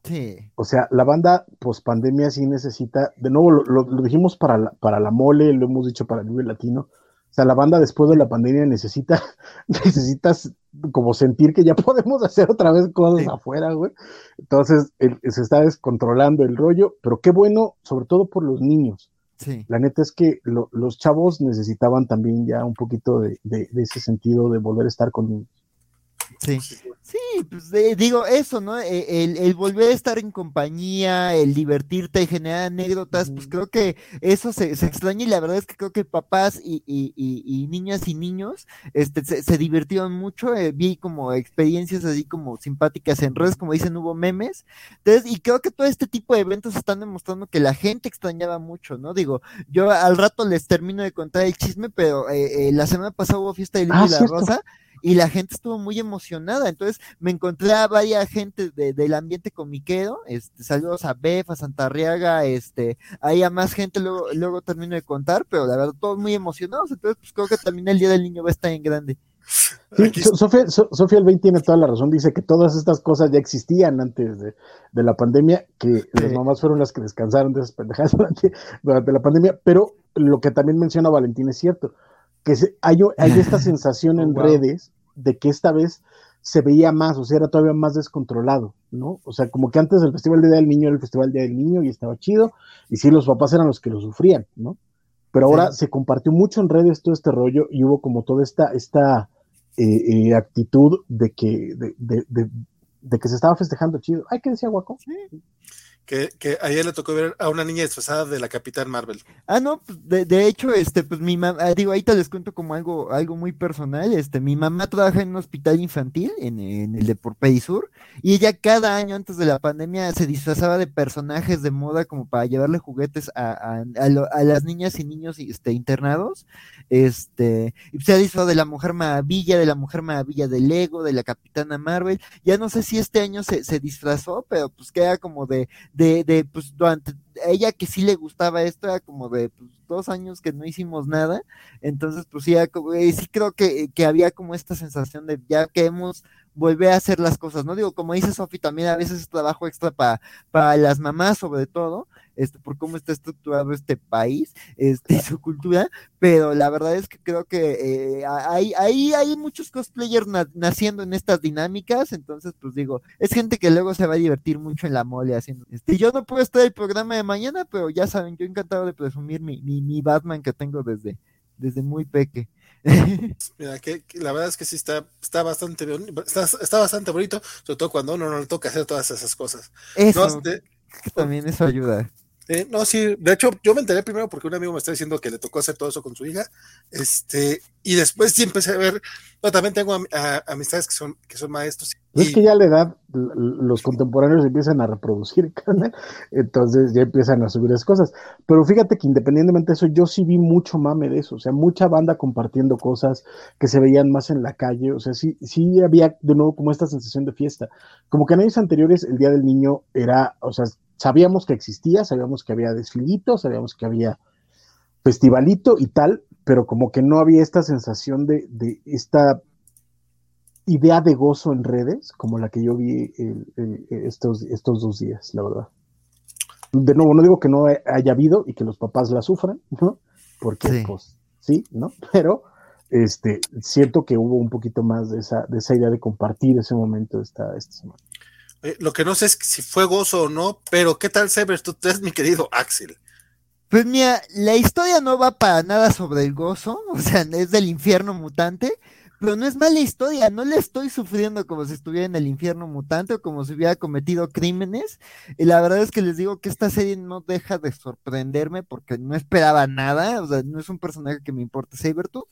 Sí. O sea, la banda post pandemia sí necesita, de nuevo lo, dijimos para la, para la mole, lo hemos dicho para el Vive Latino, o sea, la banda después de la pandemia necesita, necesitas como sentir que ya podemos hacer otra vez cosas afuera, güey. Entonces, se está descontrolando el rollo, pero qué bueno, sobre todo por los niños. Sí. La neta es que los chavos necesitaban también ya un poquito de, de, ese sentido de volver a estar con. Sí, sí, pues digo eso, ¿no? E, el, volver a estar en compañía, el divertirte, y generar anécdotas, pues creo que eso se, extraña y la verdad es que creo que papás y, y, niñas y niños este, se, divirtieron mucho, eh, vi como experiencias así como simpáticas en redes, como dicen, hubo memes, entonces, y creo que todo este tipo de eventos están demostrando que la gente extrañaba mucho, ¿no? Digo, yo al rato les termino de contar el chisme, pero eh, eh, la semana pasada hubo fiesta de Lili ah, la Rosa y la gente estuvo muy emocionada. Entonces me encontré a varias gente del ambiente comiquero, este, saludos a Bef, a Santarriaga, este, hay a más gente, luego, luego termino de contar, pero la verdad todos muy emocionados, entonces pues creo que también el Día del Niño va a estar en grande. Sofía, Sofía Albain tiene toda la razón, dice que todas estas cosas ya existían antes de, la pandemia, que las mamás fueron las que descansaron de esas pendejadas durante, durante la pandemia, pero lo que también menciona Valentín es cierto, que hay, hay, esta sensación en redes de que esta vez se veía más, o sea, era todavía más descontrolado, ¿no? O sea, como que antes el Festival de Día del Niño era el Festival Día del Niño y estaba chido, y sí, los papás eran los que lo sufrían, ¿no? Pero ahora se compartió mucho en redes todo este rollo y hubo como toda esta, esta eh, eh, actitud de que, de, de, de, que se estaba festejando chido. Ay, ¿qué decía Guaco? Sí que, ayer le tocó ver a una niña disfrazada de la Capitán Marvel. Ah, no, pues, de, de hecho, este, pues mi mamá, ah, digo, ahí te les cuento como algo, algo muy personal, este, mi mamá trabaja en un hospital infantil, en, el de por Sur, y ella cada año antes de la pandemia se disfrazaba de personajes de moda como para llevarle juguetes a, a, las niñas y niños este, internados, este, y se ha disfrazado de la Mujer Maravilla, de la Mujer Maravilla de Lego, de la Capitana Marvel, ya no sé si este año se, se disfrazó, pero pues queda como de, de pues durante ella que sí le gustaba esto, era como de pues, dos años que no hicimos nada, entonces pues sí, eh, sí creo que, que, había como esta sensación de ya que hemos volver a hacer las cosas, ¿no? Digo, como dice Sofi, también a veces es trabajo extra para, para las mamás sobre todo, este, por cómo está estructurado este país, este, su cultura, pero la verdad es que creo que eh, hay, hay, hay muchos cosplayers naciendo en estas dinámicas, entonces pues digo, es gente que luego se va a divertir mucho en la mole haciendo este. Yo no puedo estar el programa de mañana, pero ya saben, yo encantado de presumir mi, mi, mi Batman que tengo desde, desde muy peque. Mira, que, la verdad es que sí está, está bastante está, está, bastante bonito, sobre todo cuando uno no le toca hacer todas esas cosas. Eso, también eso ayuda. no, sí, de hecho, yo me enteré primero porque un amigo me está diciendo que le tocó hacer todo eso con su hija, este, y después sí empecé a ver, no, también tengo amistades que son, que son maestros. Es que ya a la edad los contemporáneos empiezan a reproducir, entonces ya empiezan a subir esas cosas. Pero fíjate que independientemente de eso, yo sí vi mucho mame de eso, o sea, mucha banda compartiendo cosas que se veían más en la calle, o sea, sí, sí había de nuevo como esta sensación de fiesta. Como que en años anteriores el Día del Niño era, o sea, sabíamos que existía, sabíamos que había desfilitos, sabíamos que había festivalito y tal, pero como que no había esta sensación de, de esta idea de gozo en redes como la que yo vi estos, estos dos días, la verdad. De nuevo, no digo que no haya habido y que los papás la sufran, ¿no? Porque, pues, sí, ¿no? Pero este, siento que hubo un poquito más de esa, de esa idea de compartir ese momento esta, esta semana. Eh, lo que no sé es si fue gozo o no, pero ¿qué tal, Sever? Tú eres mi querido Axel. Pues mira, la historia no va para nada sobre el gozo, o sea, es del infierno mutante, pero no es mala historia, no le estoy sufriendo como si estuviera en el infierno mutante o como si hubiera cometido crímenes. Y la verdad es que les digo que esta serie no deja de sorprenderme porque no esperaba nada, o sea, no es un personaje que me importe Sabertooth.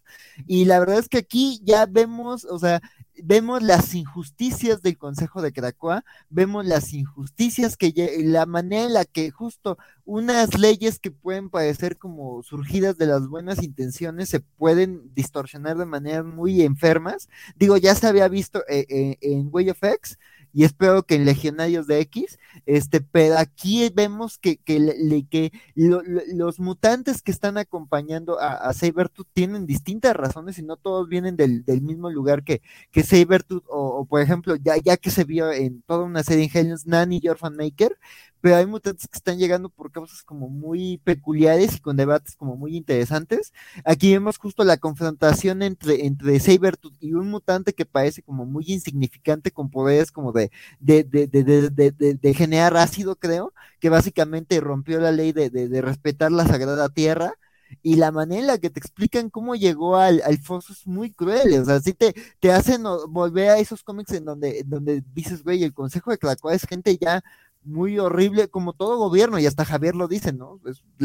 Y la verdad es que aquí ya vemos, o sea, vemos las injusticias del Consejo de Cracoa, vemos las injusticias que la manera en la que justo unas leyes que pueden parecer como surgidas de las buenas intenciones se pueden distorsionar de maneras muy enfermas. Digo, ya se había visto eh, eh, en Way of X, y espero que en Legionarios de X, este, pero aquí vemos que, que, le, que los mutantes que están acompañando a, a Sabertooth tienen distintas razones y no todos vienen del, del mismo lugar que, que Sabertooth, o, o, por ejemplo, ya, ya que se vio en toda una serie en Hell's Nanny y Orphan Maker, pero hay mutantes que están llegando por causas como muy peculiares y con debates como muy interesantes. Aquí vemos justo la confrontación entre, entre Sabertooth y un mutante que parece como muy insignificante con poderes como de, de, de, de, de generar ácido, creo, que básicamente rompió la ley de, respetar la sagrada tierra y la manera en la que te explican cómo llegó al, al foso es muy cruel, o sea, sí te, te hacen volver a esos cómics en donde, donde dices, güey, el Consejo de Clacoa es gente ya muy horrible, como todo gobierno, y hasta Javier lo dice, ¿no?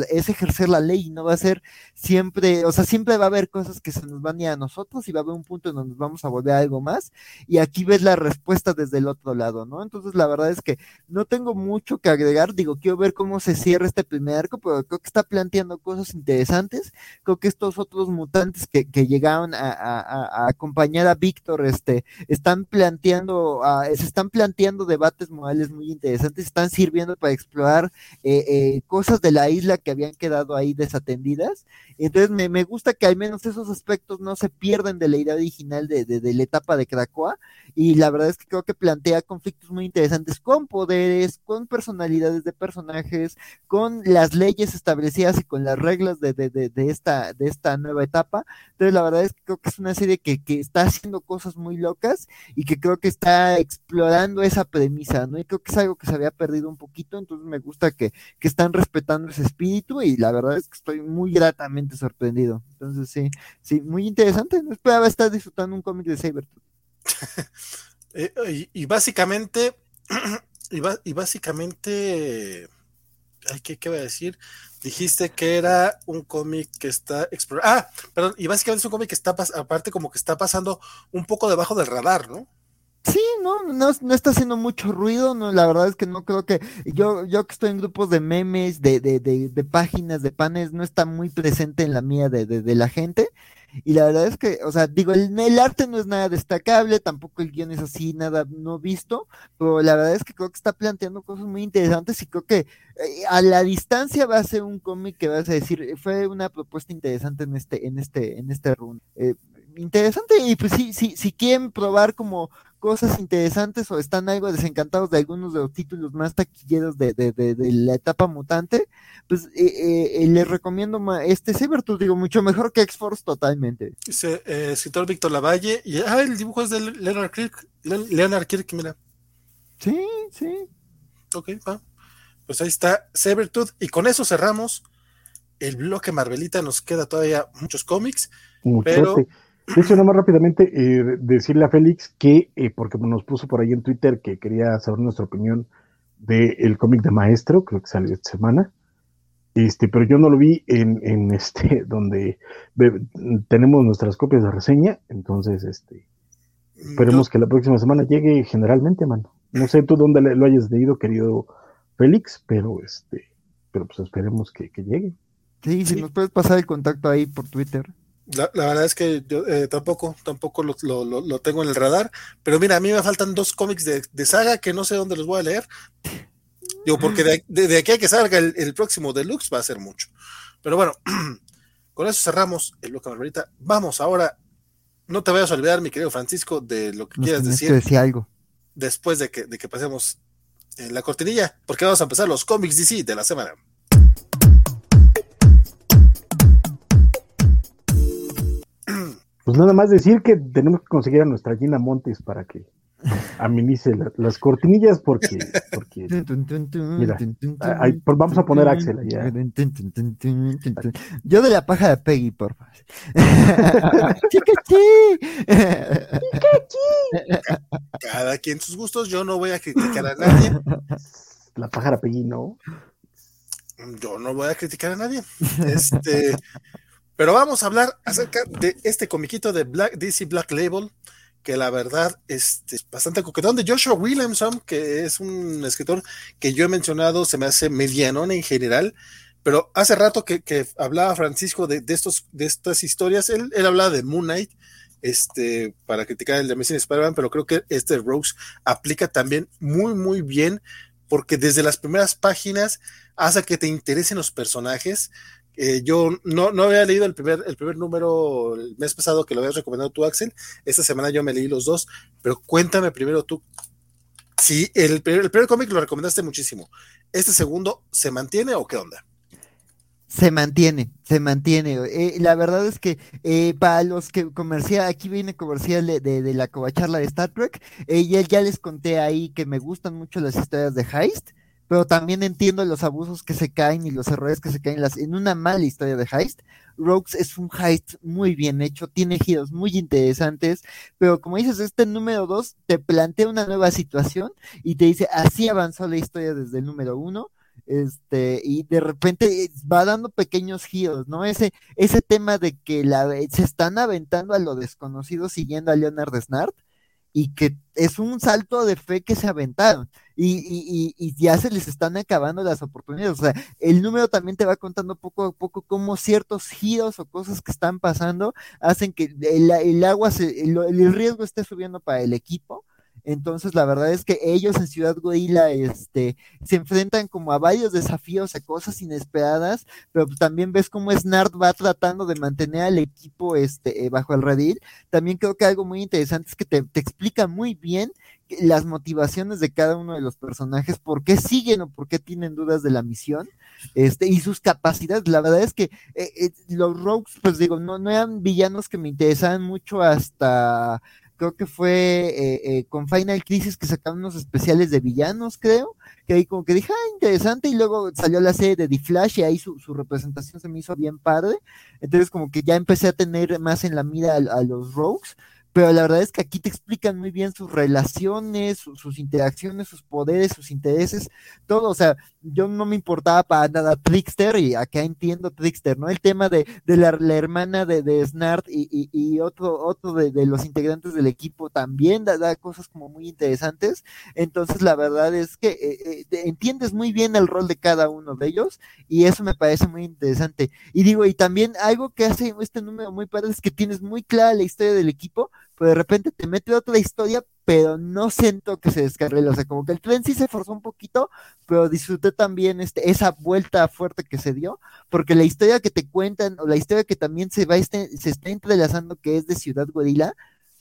Es, ejercer la ley no va a ser siempre, o sea, siempre va a haber cosas que se nos van a ir a nosotros y va a haber un punto en donde nos vamos a volver a algo más, y aquí ves la respuesta desde el otro lado, ¿no? Entonces, la verdad es que no tengo mucho que agregar, digo, quiero ver cómo se cierra este primer arco, pero creo que está planteando cosas interesantes, creo que estos otros mutantes que, que llegaron a, a, acompañar a Víctor, este, están planteando, se están planteando debates morales muy interesantes, están sirviendo para explorar eh, eh, cosas de la isla que habían quedado ahí desatendidas. Entonces me, me, gusta que al menos esos aspectos no se pierden de la idea original de, de, la etapa de Krakoa. Y la verdad es que creo que plantea conflictos muy interesantes con poderes, con personalidades de personajes, con las leyes establecidas y con las reglas de, de esta, de esta nueva etapa. Entonces la verdad es que creo que es una serie que, que está haciendo cosas muy locas y que creo que está explorando esa premisa, ¿no? Y creo que es algo que se había perdido un poquito, entonces me gusta que, que están respetando ese espíritu y la verdad es que estoy muy gratamente sorprendido. Entonces sí, sí, muy interesante. No esperaba estar disfrutando un cómic de Sabertooth. Eh, y, básicamente y, básicamente, ¿qué, ¿qué voy a decir? Dijiste que era un cómic que está explorando. Ah, perdón, y básicamente es un cómic que está, aparte como que está pasando un poco debajo del radar, ¿no? No, no, no, está haciendo mucho ruido, no, la verdad es que no creo que, yo, yo que estoy en grupos de memes, de, de, de, de páginas, de panes, no está muy presente en la mía de, de, la gente, y la verdad es que, o sea, digo, el, el, arte no es nada destacable, tampoco el guion es así, nada no visto, pero la verdad es que creo que está planteando cosas muy interesantes y creo que eh, a la distancia va a ser un cómic que vas a decir, fue una propuesta interesante en este, en este, en este run. Eh, interesante y pues sí, sí, si quieren probar como cosas interesantes o están algo desencantados de algunos de los títulos más taquilleros de, de, de, la etapa mutante, pues eh, eh, les recomiendo este Cybertooth, digo, mucho mejor que X-Force totalmente. Dice eh, escritor Víctor Lavalle, y ah, el dibujo es de Leonard Kirk, Leonard Kirk, mira. Sí, sí. Ok, va. Pues ahí está Cybertooth, y con eso cerramos el bloque Marvelita, nos queda todavía muchos cómics, pero... De hecho, más rápidamente eh, decirle a Félix que, eh, porque nos puso por ahí en Twitter que quería saber nuestra opinión del cómic de Maestro, creo que salió esta semana, este, pero yo no lo vi en, en este, donde tenemos nuestras copias de reseña, entonces, este, esperemos que la próxima semana llegue generalmente, mano. No sé tú dónde lo hayas leído, querido Félix, pero este, pero pues esperemos que, llegue. Sí, si nos puedes pasar el contacto ahí por Twitter. La, verdad es que yo eh, tampoco, tampoco lo, lo, tengo en el radar. Pero mira, a mí me faltan dos cómics de, saga que no sé dónde los voy a leer. Digo, porque de, aquí a que salga el, próximo deluxe va a ser mucho. Pero bueno, con eso cerramos el bloque Margarita. Vamos ahora. No te vayas a olvidar, mi querido Francisco, de lo que quieras decir. decir algo. Después de que, de que pasemos en la cortinilla, porque vamos a empezar los cómics DC de la semana. Pues nada más decir que tenemos que conseguir a nuestra Gina Montes para que aminice las cortinillas porque, porque mira, vamos a poner a Axel allá. Yo de la paja de Peggy, por favor. Cada quien sus gustos, yo no voy a criticar a nadie. La pájara Peggy, ¿no? Yo no voy a criticar a nadie. Este, pero vamos a hablar acerca de este comiquito de Black, DC Black Label, que la verdad es, bastante coquetón, de Joshua Williamson, que es un escritor que yo he mencionado, se me hace medianón en general, pero hace rato que, hablaba Francisco de, estos, de estas historias, él, él hablaba de Moon Knight, este, para criticar el de Amazing Spider-Man, pero creo que este Rose aplica también muy, muy bien, porque desde las primeras páginas hace que te interesen los personajes, eh, yo no, no había leído el primer, el primer número el mes pasado que lo habías recomendado tú, Axel. Esta semana yo me leí los dos, pero cuéntame primero tú. Sí, el, el primer cómic lo recomendaste muchísimo. ¿Este segundo se mantiene o qué onda? Se mantiene, se mantiene. Eh, la verdad es que eh, para los que comercial, aquí viene comercial de, de, la covacharla de Star Trek, ya, ya les conté ahí que me gustan mucho las historias de Heist pero también entiendo los abusos que se caen y los errores que se caen en una mala historia de heist. Rogues es un heist muy bien hecho, tiene giros muy interesantes, pero como dices, este número 2 te plantea una nueva situación y te dice, así avanzó la historia desde el número 1 este, y de repente va dando pequeños giros, ¿no? Ese, ese tema de que la, se están aventando a lo desconocido siguiendo a Leonard Snart y que es un salto de fe que se aventaron y, y, y, ya se les están acabando las oportunidades. O sea, el número también te va contando poco a poco cómo ciertos giros o cosas que están pasando hacen que el, el agua, se, el, riesgo esté subiendo para el equipo. Entonces, la verdad es que ellos en Ciudad Gorila este, se enfrentan como a varios desafíos, a cosas inesperadas, pero también ves cómo Snart va tratando de mantener al equipo este, bajo el redil. También creo que algo muy interesante es que te, te explica muy bien las motivaciones de cada uno de los personajes, por qué siguen o por qué tienen dudas de la misión, este, y sus capacidades. La verdad es que eh, eh, los Rogues, pues digo, no, no eran villanos que me interesaban mucho hasta creo que fue eh, con Final Crisis que sacaron unos especiales de villanos, creo, que ahí como que dije, ah, interesante, y luego salió la serie de The Flash y ahí su, representación se me hizo bien padre, entonces como que ya empecé a tener más en la mira a los Rogues, pero la verdad es que aquí te explican muy bien sus relaciones, sus interacciones, sus poderes, sus intereses, todo, o sea, yo no me importaba para nada Trickster, y acá entiendo Trickster, ¿no? El tema de, la, hermana de, Snart y, y, otro, otro de, los integrantes del equipo también da, cosas como muy interesantes, entonces la verdad es que eh, eh, entiendes muy bien el rol de cada uno de ellos, y eso me parece muy interesante. Y digo, y también algo que hace este número muy padre es que tienes muy clara la historia del equipo, pero de repente te mete otra historia, pero no siento que se descarrile. O sea, como que el tren sí se forzó un poquito, pero disfruté también este, esa vuelta fuerte que se dio, porque la historia que te cuentan, o la historia que también se va este, se está entrelazando, que es de Ciudad Gorila,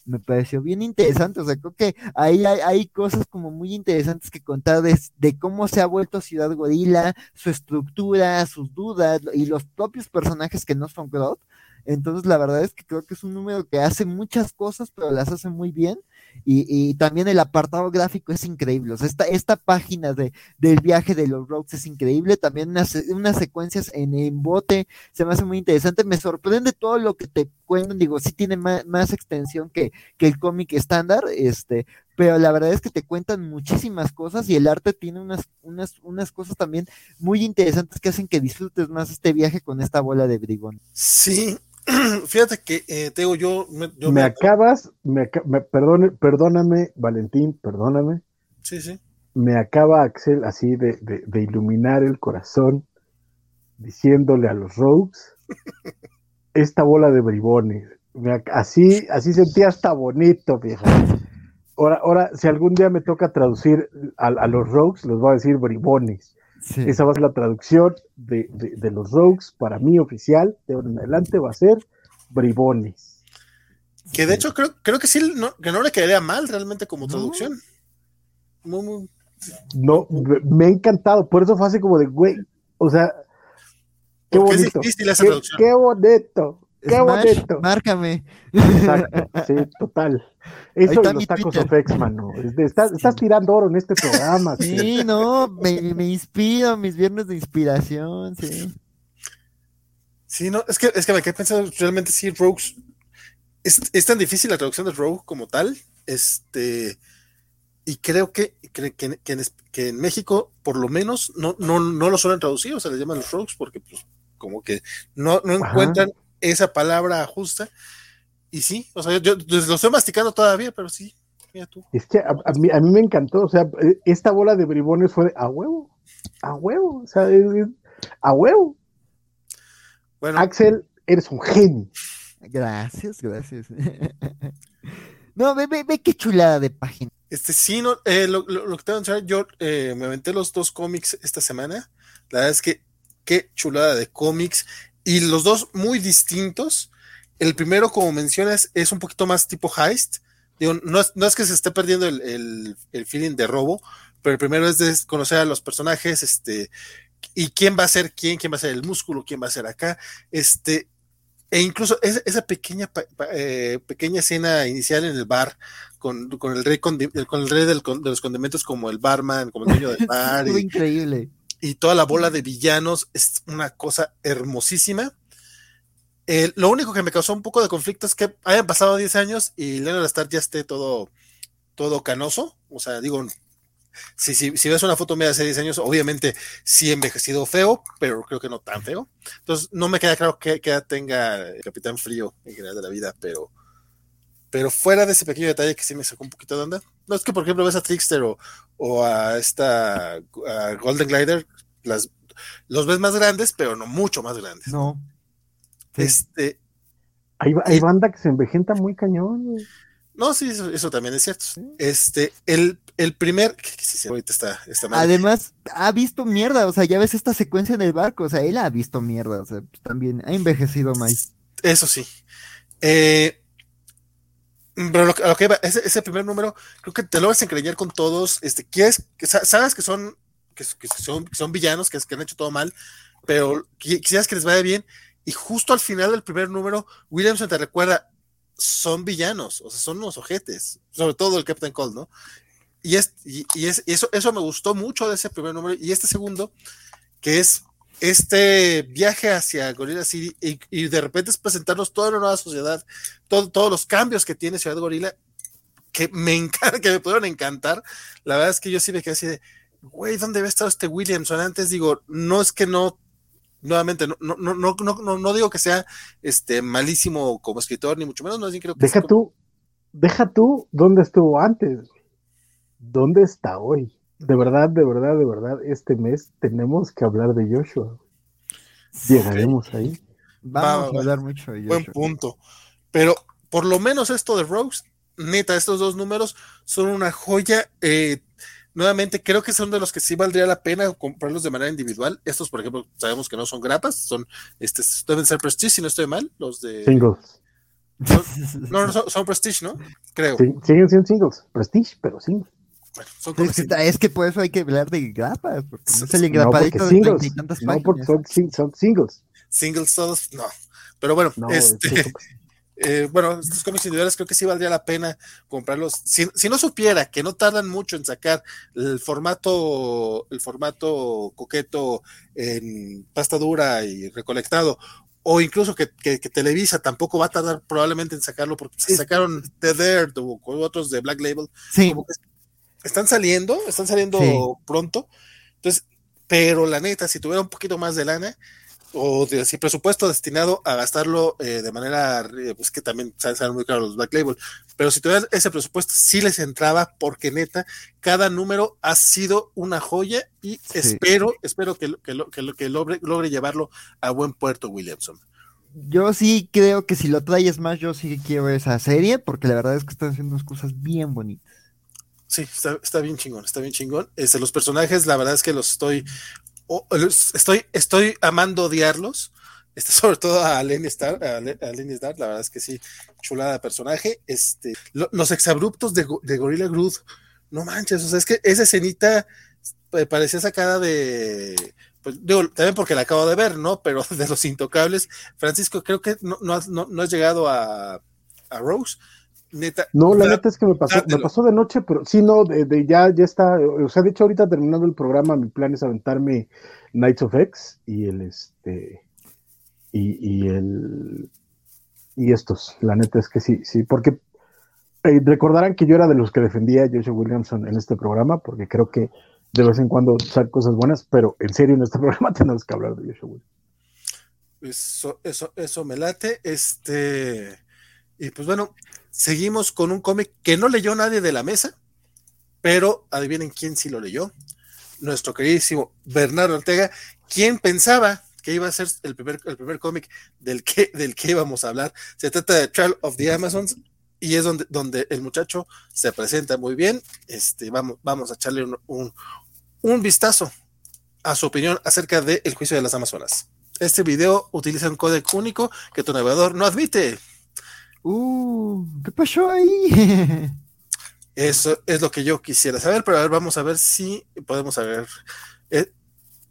me pareció bien interesante. O sea, creo que ahí hay, cosas como muy interesantes que contar de, de, cómo se ha vuelto Ciudad Gorila, su estructura, sus dudas y los propios personajes que no son Grodd. Entonces, la verdad es que creo que es un número que hace muchas cosas, pero las hace muy bien. Y, también el apartado gráfico es increíble. O sea, esta, esta página de, del viaje de los roads es increíble. También unas, unas secuencias en, en, bote se me hace muy interesante. Me sorprende todo lo que te cuentan. Digo, sí tiene más, extensión que, que el cómic estándar, este, pero la verdad es que te cuentan muchísimas cosas y el arte tiene unas, unas, unas cosas también muy interesantes que hacen que disfrutes más este viaje con esta bola de brigón. Sí, Fíjate que, eh, te digo, yo... Me, acabas, me, perdone, perdóname, Valentín, perdóname. Sí, sí. Me acaba Axel así de, de, iluminar el corazón diciéndole a los Rogues esta bola de bribones. así, así sentía hasta bonito, vieja. Ahora, ahora, si algún día me toca traducir a, a los Rogues, los voy a decir bribones. Esa va a ser la traducción de, los Rogues para mí oficial. De ahora en adelante va a ser bribones. Que de hecho creo, creo que sí, no, que no le quedaría mal realmente como traducción. No, me ha encantado. Por eso fue así como de, güey, o sea, qué bonito. qué bonito. ¡Qué bonito! Márcame. Exacto, sí, total. Eso de los tacos of X, mano. Estás, estás, tirando oro en este programa. Sí, no, me, me inspiro, mis viernes de inspiración, sí. Sí, no, es que, es que me quedé pensando, realmente sí, Rogues, es, es, tan difícil la traducción de Rogue como tal, este, y creo que, que, que, que, en, México, por lo menos, no, no, no lo suelen traducir, o sea, les llaman los Rogues porque, pues, como que no, no encuentran esa palabra justa. Y sí, o sea, yo, lo estoy masticando todavía, pero sí, mira tú. Es que a, mí, a, mí, me encantó, o sea, esta bola de bribones fue a huevo, a huevo, o sea, a huevo. Bueno. Axel, eres un genio. Gracias, gracias. no, ve, ve, ve qué chulada de página. Este sí, no, eh, lo, lo, que te voy a yo eh, me aventé los dos cómics esta semana. La verdad es que qué chulada de cómics y los dos muy distintos. El primero, como mencionas, es un poquito más tipo heist. Digo, no, es, no es que se esté perdiendo el, el, feeling de robo, pero el primero es de conocer a los personajes, este, y quién va a ser quién, quién va a ser el músculo, quién va a ser acá, este, e incluso esa, pequeña, eh, pequeña escena inicial en el bar con, con el rey, con, el rey del, de los condimentos como el barman, como el dueño del bar. y, increíble y toda la bola de villanos es una cosa hermosísima. Lo único que me causó un poco de conflicto es que hayan pasado 10 años y Leonard Star ya esté todo, todo canoso. O sea, digo, si, si, si ves una foto mía de hace 10 años, obviamente sí envejecido feo, pero creo que no tan feo. Entonces, no me queda claro qué edad tenga el Capitán Frío en general de la vida, pero pero fuera de ese pequeño detalle que sí me sacó un poquito de onda. No es que, por ejemplo, ves a Trickster o, a esta Golden Glider, las, los ves más grandes, pero no mucho más grandes. No. Este. Hay, hay banda que se envejenta muy cañón. No, sí, eso, también es cierto. Este, el, el primer. ahorita está, Además, ha visto mierda. O sea, ya ves esta secuencia en el barco. O sea, él ha visto mierda. O sea, también ha envejecido más. Eso sí. Eh, pero lo, que va, ese, primer número, creo que te lo vas a encreñar con todos. Este, quieres, que, sabes que son, que, son, son villanos, que, que, han hecho todo mal, pero quisieras que les vaya bien. Y justo al final del primer número, Williamson te recuerda, son villanos, o sea, son unos ojetes, sobre todo el Captain Cold, ¿no? Y, es, y, es, eso, eso me gustó mucho de ese primer número. Y este segundo, que es este viaje hacia Gorilla City y, de repente es presentarnos toda la nueva sociedad, todos los cambios que tiene Ciudad Gorila, que me encanta, que me pudieron encantar. La verdad es que yo sí me quedé así de, güey, ¿dónde había estado este Williamson? Antes digo, no es que no, nuevamente, no, no, no, no, no, digo que sea este malísimo como escritor, ni mucho menos, no creo que Deja tú, deja tú dónde estuvo antes, dónde está hoy. De verdad, de verdad, de verdad, este mes tenemos que hablar de Joshua. Llegaremos ahí. Vamos a hablar mucho de Joshua. Buen punto. Pero por lo menos esto de Rose, neta, estos dos números son una joya. Eh, nuevamente, creo que son de los que sí valdría la pena comprarlos de manera individual. Estos, por ejemplo, sabemos que no son grapas, son, este, deben ser Prestige, si no estoy mal, los de... Singles. No, no, son, Prestige, ¿no? Creo. Sí, siguen siendo singles, Prestige, pero singles. Bueno, son es, que, es, que, por eso hay que hablar de grapas, porque no salen grapaditos no, singles, de tantas No, porque son, son, singles. Singles todos, no. Pero bueno, este, eh, bueno, estos cómics individuales creo que sí valdría la pena comprarlos. Si, no supiera que no tardan mucho en sacar el formato, el formato coqueto en pasta dura y recolectado, o incluso que, Televisa tampoco va a tardar probablemente en sacarlo porque se sacaron The Dirt o otros de Black Label. Sí. están saliendo, están saliendo pronto. Entonces, pero la neta, si tuviera un poquito más de lana, o de si presupuesto destinado a gastarlo eh, de manera, eh, pues que también salen muy caros los Black Label, pero si tuvieran ese presupuesto, sí les entraba, porque neta, cada número ha sido una joya y espero, espero que, que, que, que logre, logre, llevarlo a buen puerto, Williamson. Yo sí creo que si lo traes más, yo sí quiero esa serie, porque la verdad es que están haciendo unas cosas bien bonitas. Sí, está, está, bien chingón, está bien chingón. Este, los personajes, la verdad es que los estoy estoy, estoy amando odiarlos. Este, sobre todo a Lenny Star, a, Lenny Star, la verdad es que sí, chulada personaje. Este, los exabruptos de, de Gorilla Groot, no manches, o sea, es que esa escenita eh, parecía sacada de, pues digo, también porque la acabo de ver, ¿no? Pero de los intocables, Francisco, creo que no, no, no has llegado a Rose, Neta, no, la neta es que me pasó, me pasó de noche, pero sí, no, de, ya, ya está, o sea, de hecho ahorita terminando el programa, mi plan es aventarme Knights of X y el este y, el y estos, la neta es que sí, sí, porque eh, recordarán que yo era de los que defendía a Joshua Williamson en este programa, porque creo que de vez en cuando salen cosas buenas, pero en serio en este programa tenemos que hablar de Joshua Williamson. Eso, eso, eso me late, este, y pues bueno, seguimos con un cómic que no leyó nadie de la mesa, pero adivinen quién sí lo leyó. Nuestro queridísimo Bernardo Ortega, quien pensaba que iba a ser el primer, el primer cómic del que, del que íbamos a hablar. Se trata de Trial of the Amazons y es donde, donde el muchacho se presenta muy bien. Este, vamos, vamos a echarle un, un, vistazo a su opinión acerca del juicio de las Amazonas. Este video utiliza un código único que tu navegador no admite. Uh, ¿qué pasó ahí? Eso es lo que yo quisiera saber, pero a ver, vamos a ver si podemos saber. Eh,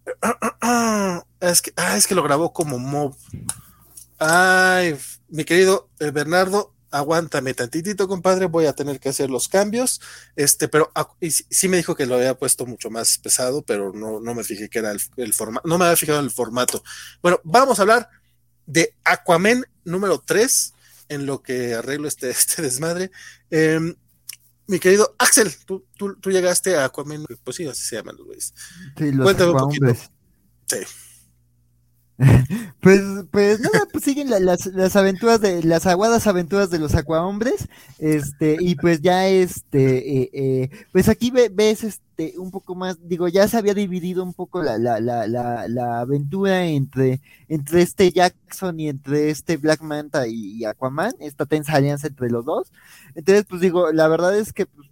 es, que, ah, es que lo grabó como mob. Ay, mi querido eh, Bernardo, aguántame tantitito, compadre, voy a tener que hacer los cambios. Este, pero ah, sí me dijo que lo había puesto mucho más pesado, pero no, no me fijé que era el, el formato, no me había fijado el formato. Bueno, vamos a hablar de Aquaman número 3 en lo que arreglo este, este desmadre. Em, mi querido Axel, tú, tú, tú, llegaste a Aquaman, pues sí, así se llaman los güeyes. Sí, Cuéntame un poquito. Sí. Pues, pues nada, pues siguen las, aventuras de, las aguadas aventuras de los acuahombres, este, y pues ya este, eh, eh, pues aquí ves este un poco más, digo, ya se había dividido un poco la, la, la, la, aventura entre, entre este Jackson y entre este Black Manta y, Aquaman, esta tensa alianza entre los dos. Entonces, pues digo, la verdad es que pues,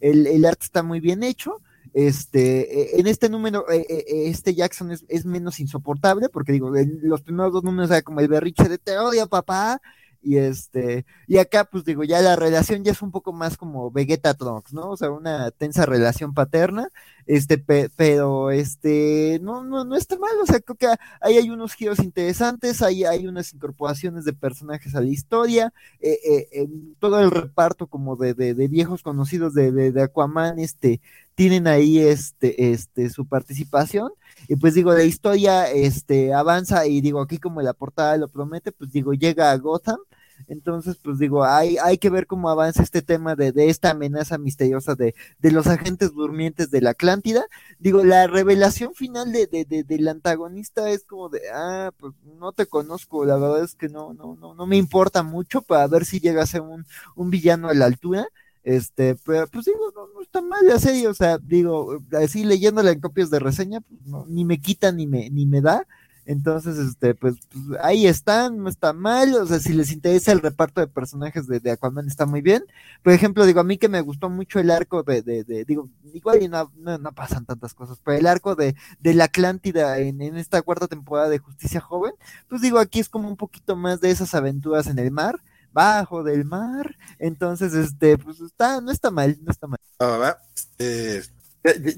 el, el arte está muy bien hecho, este, e, en este número, e, e, este Jackson es, menos insoportable, porque digo, en los primeros dos números era como el berriche de te odio, papá, y este, y acá, pues digo, ya la relación ya es un poco más como Vegeta Trunks, ¿no? O sea, una tensa relación paterna, este, pero este, no, no, no está mal, o sea, creo que ahí hay unos giros interesantes, ahí hay unas incorporaciones de personajes a la historia, eh, eh, todo el reparto como de, de, de viejos conocidos de, de Aquaman, este, tienen ahí este, este, su participación. Y pues digo, la historia este, avanza y digo, aquí como la portada lo promete, pues digo, llega a Gotham. Entonces, pues digo, hay, hay que ver cómo avanza este tema de, de esta amenaza misteriosa de, de, los agentes durmientes de la Atlántida. Digo, la revelación final de, de, del antagonista es como de, ah, pues no te conozco, la verdad es que no, no, no, no me importa mucho para ver si llega a ser un, un villano a la altura. Este, pero pues digo, no, no está mal la serie, o sea, digo, así leyéndola en copias de reseña, pues no, ni me quita ni me, ni me da. Entonces, este, pues, pues, ahí están, no está mal, o sea, si les interesa el reparto de personajes de, de Aquaman está muy bien. Por ejemplo, digo, a mí que me gustó mucho el arco de, de, de digo, igual y no, no, no, pasan tantas cosas, pero el arco de, de la Atlántida en, en esta cuarta temporada de Justicia Joven, pues digo, aquí es como un poquito más de esas aventuras en el mar bajo del mar. Entonces, este, pues está, no está mal, no está mal. Ah, eh,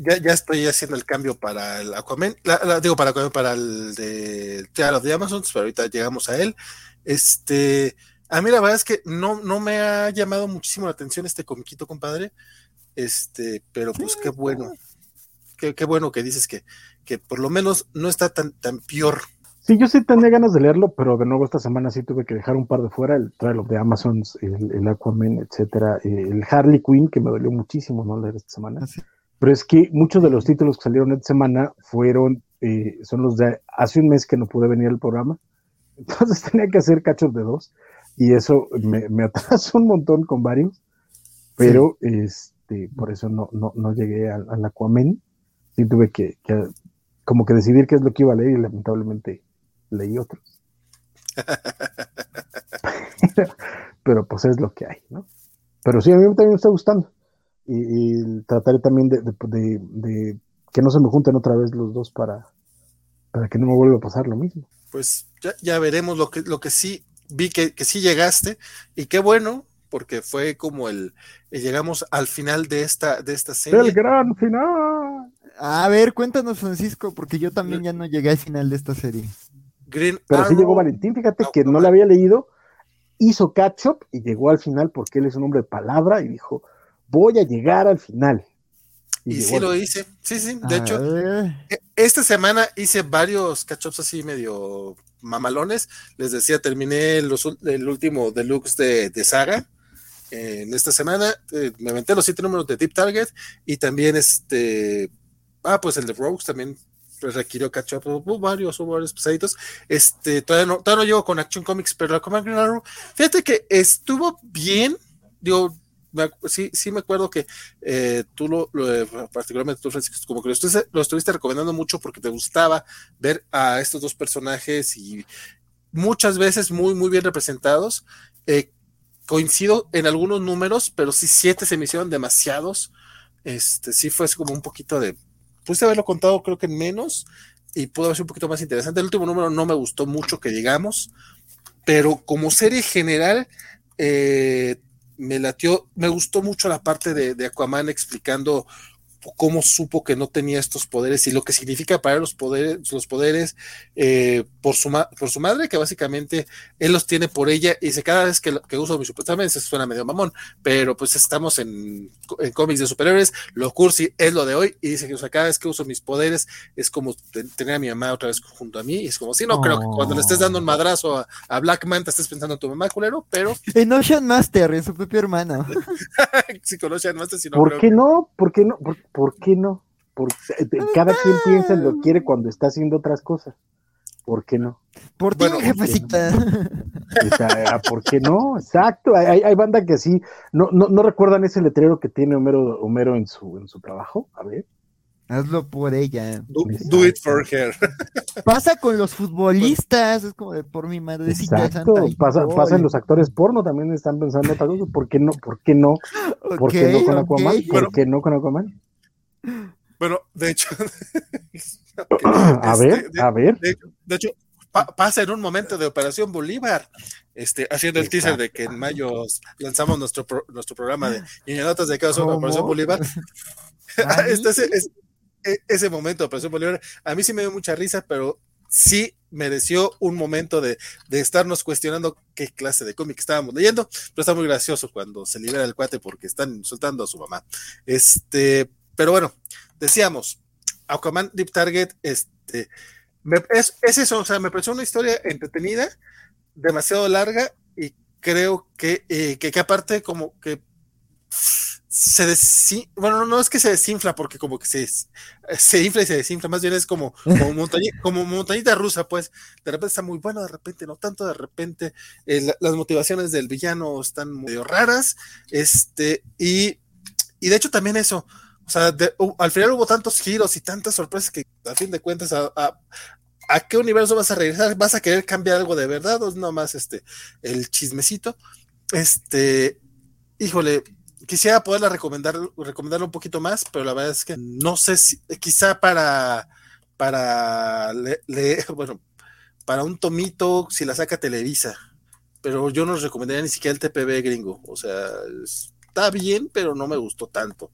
ya, ya, estoy haciendo el cambio para el Aquaman, la, la, digo para, para el de Tear de Amazon, pero ahorita llegamos a él. Este, a mí la verdad es que no, no me ha llamado muchísimo la atención este comiquito, compadre. Este, pero pues qué bueno. Qué, qué bueno que dices que, que por lo menos no está tan, tan peor Sí, yo sí tenía ganas de leerlo, pero de nuevo esta semana sí tuve que dejar un par de fuera, el Trial of the Amazons, el, el Aquaman, etcétera, el Harley Quinn, que me dolió muchísimo no leer esta semana. Sí. Pero es que muchos de los títulos que salieron esta semana fueron, eh, son los de hace un mes que no pude venir al programa, entonces tenía que hacer cachos de dos, y eso me, me atrasó un montón con varios, pero sí. este, por eso no, no, no llegué al, al Aquaman, sí tuve que, que como que decidir qué es lo que iba a leer y lamentablemente leí otros. pero, pues es lo que hay, ¿no? Pero sí, a mí también me está gustando. Y, y trataré también de, de, de, de, que no se me junten otra vez los dos para, para que no me vuelva a pasar lo mismo. Pues ya, ya veremos lo que, lo que sí vi que, que sí llegaste y qué bueno, porque fue como el, el, llegamos al final de esta, de esta serie. El gran final. A ver, cuéntanos, Francisco, porque yo también ya no llegué al final de esta serie. Green Pero Arrow. sí llegó Valentín, fíjate no, que no, no la había leído, hizo catch up y llegó al final porque él es un hombre de palabra y dijo, voy a llegar al final. Y, y sí lo hice, sí, sí, de a hecho, ver. esta semana hice varios catch-ups así medio mamalones, les decía, terminé los, el último deluxe de, de Saga, eh, en esta semana eh, me aventé los siete números de Deep Target y también este, ah, pues el de Rogues también requirió catch up, hubo varios, hubo varios pesaditos. Este, todavía no, todavía no llego con Action Comics, pero la Command Green fíjate que estuvo bien, digo, me, sí, sí me acuerdo que eh, tú lo, lo, particularmente tú, Francisco, como que lo estuviste, recomendando mucho porque te gustaba ver a estos dos personajes y muchas veces muy, muy bien representados. Eh, coincido en algunos números, pero sí siete se me hicieron demasiados. Este, sí fue como un poquito de puse haberlo contado creo que en menos y pudo haber sido un poquito más interesante. El último número no me gustó mucho, que digamos, pero como serie general, eh, me latió, me gustó mucho la parte de, de, Aquaman explicando cómo supo que no tenía estos poderes y lo que significa para los poderes, los poderes eh, por, su por su madre, que básicamente él los tiene por ella y dice cada vez que, que uso mi superhéroe, se suena medio mamón, pero pues estamos en, en cómics de superhéroes, lo cursi es lo de hoy y dice que o sea, cada vez que uso mis poderes es como tener a mi mamá otra vez junto a mí y es como si sí, no oh. creo que cuando le estés dando un madrazo a, a Black Manta estés pensando en tu mamá culero, pero en Ocean Master, en su propia hermana. sí, con Ocean Master, si no ¿Por qué no? ¿Por qué no? ¿Por, ¿Por qué no? Porque cada quien piensa en lo que quiere cuando está haciendo otras cosas. ¿Por qué no? Por ti, bueno, jefecita. ¿por qué no? Exacto. Hay, hay banda que sí. No, no, no, recuerdan ese letrero que tiene Homero, Homero en, su, en su trabajo? A ver. Hazlo por ella. Do, do, it for her. Pasa con los futbolistas, es como de por mi madrecita Exacto. santa. Pasa, pasa en los actores porno, también están pensando otra cosa. ¿Por qué no? ¿Por qué no? ¿Por okay, qué no con Aquaman? ¿Por qué no con Aquaman? Bueno, de hecho. a ver, de, a ver. De, de, hecho, pasa en un momento de Operación Bolívar, este, haciendo el teaser de que en mayo lanzamos nuestro, nuestro programa de notas de caso Operación Bolívar. este, es, e, ese momento de Operación Bolívar, a mí sí me dio mucha risa, pero sí mereció un momento de, de, estarnos cuestionando qué clase de cómic estábamos leyendo, pero está muy gracioso cuando se libera el cuate porque están insultando a su mamá. Este, pero bueno, decíamos, Aquaman Deep Target, este, es, eso, o sea, me pareció una historia entretenida, demasiado larga y creo que, eh, que, que aparte como que se desinfla, bueno, no es que se desinfla porque como que se, se infla y se desinfla, más bien es como, como, montañita, rusa, pues de repente está muy bueno, de repente no tanto, de repente eh, las motivaciones del villano están medio raras, este, y, y de hecho también eso, o sea, al final hubo tantos giros y tantas sorpresas que a fin de cuentas a, qué universo vas a regresar, vas a querer cambiar algo de verdad o es nomás este, el chismecito, este, híjole, quisiera poderla recomendar, recomendarla un poquito más, pero la verdad es que no sé si, quizá para, para leer, bueno, para un tomito, si la saca Televisa, pero yo no recomendaría ni siquiera el TPB gringo, o sea, está bien, pero no me gustó tanto.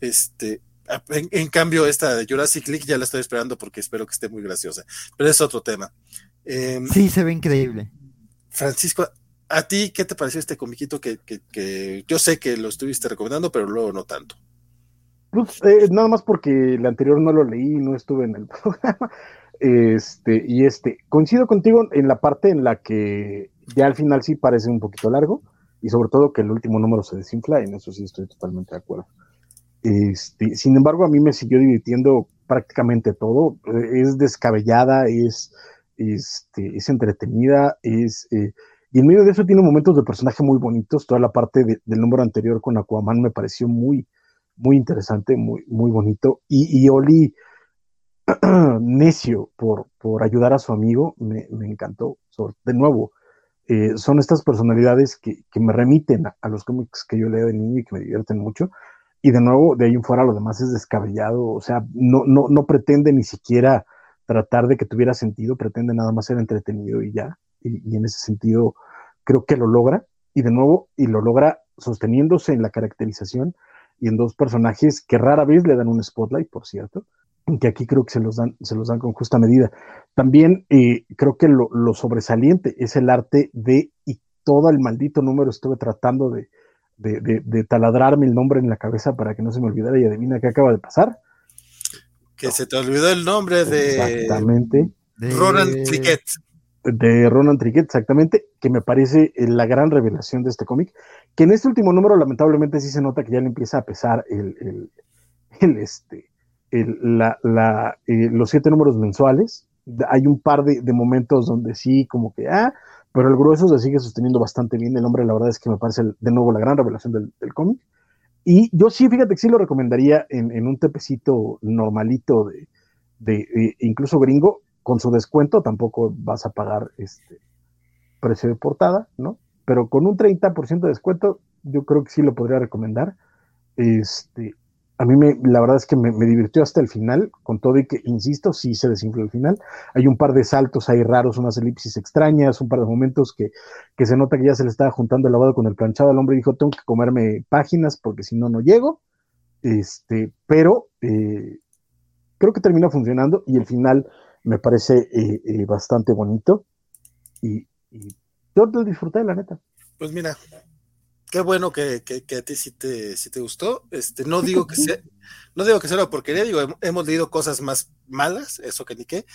Este, en, cambio, esta de Jurassic League ya la estoy esperando porque espero que esté muy graciosa, pero es otro tema. Em, sí, se ve increíble. Francisco, ¿A ti qué te pareció este comiquito que, yo sé que lo estuviste recomendando, pero luego no tanto? Pues eh, nada más porque el anterior no lo leí, no estuve en el programa. Este, y este, coincido contigo en la parte en la que ya al final sí parece un poquito largo, y sobre todo que el último número se desinfla, en eso sí estoy totalmente de acuerdo. Este, sin embargo, a mí me siguió divirtiendo prácticamente todo. Eh, es descabellada, es, este, es entretenida, es eh, y en medio de eso tiene momentos de personaje muy bonitos. Toda la parte del número anterior con Aquaman me pareció muy, muy interesante, muy, muy bonito. Y, Oli, necio por, por ayudar a su amigo, me, encantó. de nuevo, eh, son estas personalidades que, me remiten a, los cómics que yo leo de niño y que me divierten mucho. Y de nuevo, de ahí en fuera lo demás es descabellado, o sea, no, no, no pretende ni siquiera tratar de que tuviera sentido, pretende nada más ser entretenido y ya y, en ese sentido creo que lo logra, y de nuevo, y lo logra sosteniéndose en la caracterización y en dos personajes que rara vez le dan un spotlight, por cierto, que aquí creo que se los dan, se los dan con justa medida. También eh, creo que lo, sobresaliente es el arte de, y todo el maldito número estuve tratando de, de, taladrarme el nombre en la cabeza para que no se me olvidara y adivina qué acaba de pasar. Que se te olvidó el nombre de... Exactamente. Roland Triquet de Ronan Triquet, exactamente, que me parece eh, la gran revelación de este cómic, que en este último número lamentablemente sí se nota que ya le empieza a pesar el, el, este, la, la, eh, los siete números mensuales. Hay un par de, momentos donde sí, como que, ah, pero el grueso se sigue sosteniendo bastante bien. El hombre, la verdad es que me parece de nuevo la gran revelación del, cómic. Y yo sí, fíjate que sí lo recomendaría en, un tepecito normalito de, de, incluso gringo, con su descuento tampoco vas a pagar este precio de portada, ¿no? Pero con un 30% de descuento, yo creo que sí lo podría recomendar. Este, a mí me, la verdad es que me, divirtió hasta el final, con todo y que, insisto, sí se desinfló el final. Hay un par de saltos ahí raros, unas elipsis extrañas, un par de momentos que, que se nota que ya se le estaba juntando el lavado con el planchado. El hombre dijo, tengo que comerme páginas porque si no, no llego. Este, pero eh, creo que termina funcionando y el final me parece eh, eh, bastante bonito y, yo lo disfruté, la neta. Pues mira, qué bueno que, a ti sí te, te gustó. Este, no digo que sea, no digo que sea una porquería, digo, hemos leído cosas más malas, eso que ni qué.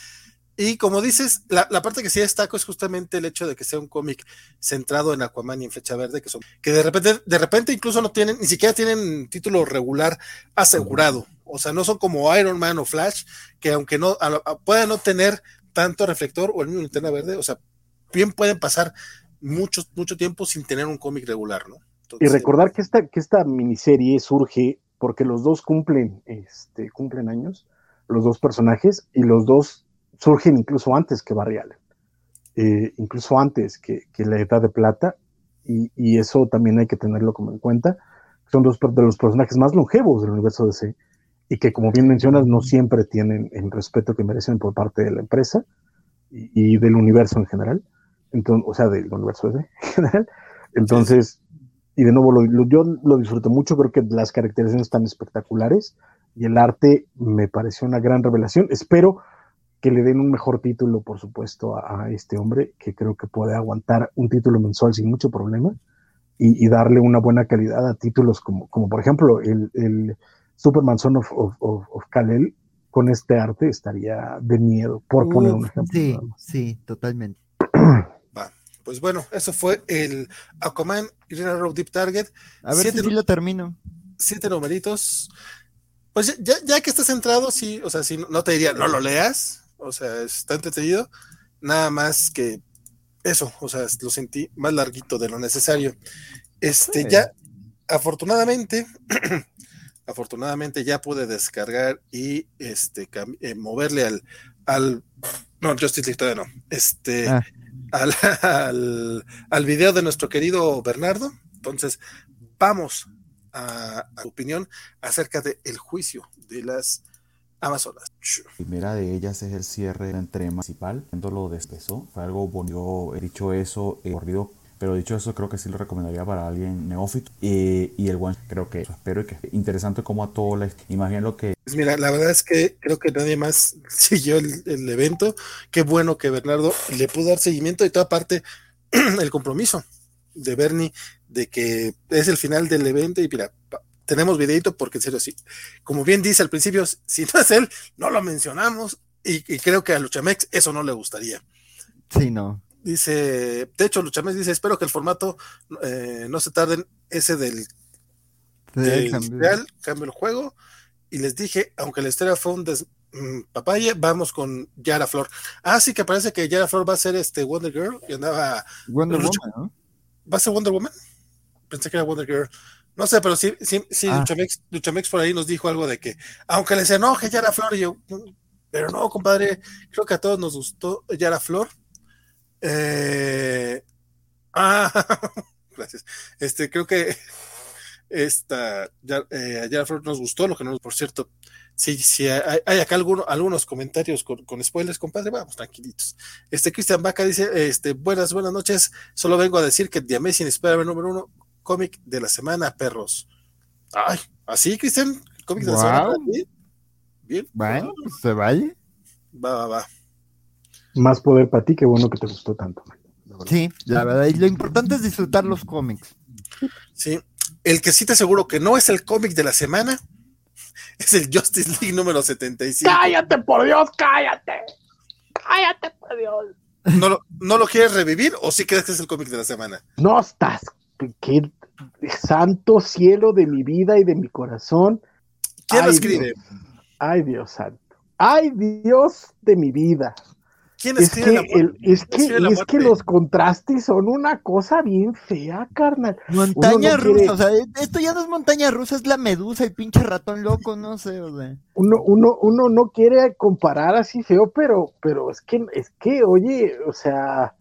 Y como dices, la, parte que sí destaco es justamente el hecho de que sea un cómic centrado en Aquaman y en Flecha Verde, que son, que de repente, de repente incluso no tienen, ni siquiera tienen título regular asegurado. O sea, no son como Iron Man o Flash, que aunque no puedan no tener tanto reflector o el mismo linterna verde, o sea, bien pueden pasar mucho, mucho tiempo sin tener un cómic regular, ¿no? y recordar que esta, que esta miniserie surge porque los dos cumplen, este, cumplen años, los dos personajes, y los dos surgen incluso antes que Barry Allen, eh, incluso antes que, que, la Edad de Plata, y, y, eso también hay que tenerlo como en cuenta. Son dos de los personajes más longevos del universo DC y que como bien mencionas no siempre tienen el respeto que merecen por parte de la empresa y, del universo en general. Entonces, o sea, del universo ese en general. Entonces, y de nuevo, yo lo disfruto mucho, creo que las caracterizaciones están espectaculares y el arte me pareció una gran revelación. Espero que le den un mejor título, por supuesto, a, este hombre, que creo que puede aguantar un título mensual sin mucho problema y, darle una buena calidad a títulos como, como por ejemplo, el, el Superman Son of, of, of, Kal-El, con este arte estaría de miedo, por poner un ejemplo. Sí, sí, totalmente. Pues bueno, eso fue el Aquaman Green Road Deep Target. A ver si lo termino. Siete numeritos. Pues ya, ya que estás centrado, sí, o sea, si no te diría, no lo leas, o sea, está entretenido, nada más que eso, o sea, lo sentí más larguito de lo necesario. Este, ya, afortunadamente, afortunadamente ya pude descargar y este eh, moverle al, al no, Justice League todavía no, este, ah. Al, al, al, video de nuestro querido Bernardo. Entonces, vamos a, a opinión acerca del el juicio de las Amazonas. La primera de ellas es el cierre de la entrega principal, lo despesó, fue algo bonito, he dicho eso, he corrido pero dicho eso, creo que sí lo recomendaría para alguien neófito. y el one, creo que espero y que interesante como a todo la. Imagino lo que. Pues mira, la verdad es que creo que nadie más siguió el, el evento. Qué bueno que Bernardo le pudo dar seguimiento y toda parte el compromiso de Bernie de que es el final del evento y mira, tenemos videito porque en serio sí, como bien dice al principio, si no es él, no lo mencionamos y, creo que a Luchamex eso no le gustaría. Sí, no. Dice, de hecho Luchamex dice, espero que el formato eh, no se tarde ese del, del cambio. cambio el juego y les dije, aunque la historia fue un des, mm, papaya, vamos con Yara Flor. Ah, sí que parece que Yara Flor va a ser este Wonder Girl y andaba Wonder Woman, ¿Va a ser Wonder Woman? Pensé que era Wonder Girl. No sé, pero sí, sí, sí ah. Luchamex, por ahí nos dijo algo de que, aunque les enoje Yara Flor, y yo, pero no, compadre, creo que a todos nos gustó Yara Flor. Eh, ah, gracias. Este, creo que esta eh, Yara Flor nos gustó, lo que no, por cierto, si sí, hay, hay, acá algunos comentarios con, con, spoilers, compadre, vamos, tranquilitos. Este Cristian Vaca dice, este, buenas, buenas noches, solo vengo a decir que The Amazing Spider-Man número uno cómic de la semana, perros. Ay, así, Cristian, cómic de la semana. Bien. Bueno, se vaya. Va, va, va. Más poder para ti, qué bueno que te gustó tanto. sí, la verdad, y lo importante es disfrutar los cómics. Sí, el que sí te aseguro que no es el cómic de la semana es el Justice League número 75. ¡Cállate, por Dios, cállate! ¡Cállate, por Dios! ¿No lo, ¿No lo quieres revivir o sí crees que es el cómic de la semana? No estás qué santo cielo de mi vida y de mi corazón. ¿Quién lo escribe? Ay, Dios santo. Ay, Dios de mi vida. ¿Quién escribe es que, es, que, es que los contrastes son una cosa bien fea, carnal. Montaña rusa, o sea, esto ya no es montaña rusa, es la medusa, el pinche ratón loco, no sé, o sea. Uno, uno, uno no quiere comparar así feo, pero, pero es que, es que, oye, o sea,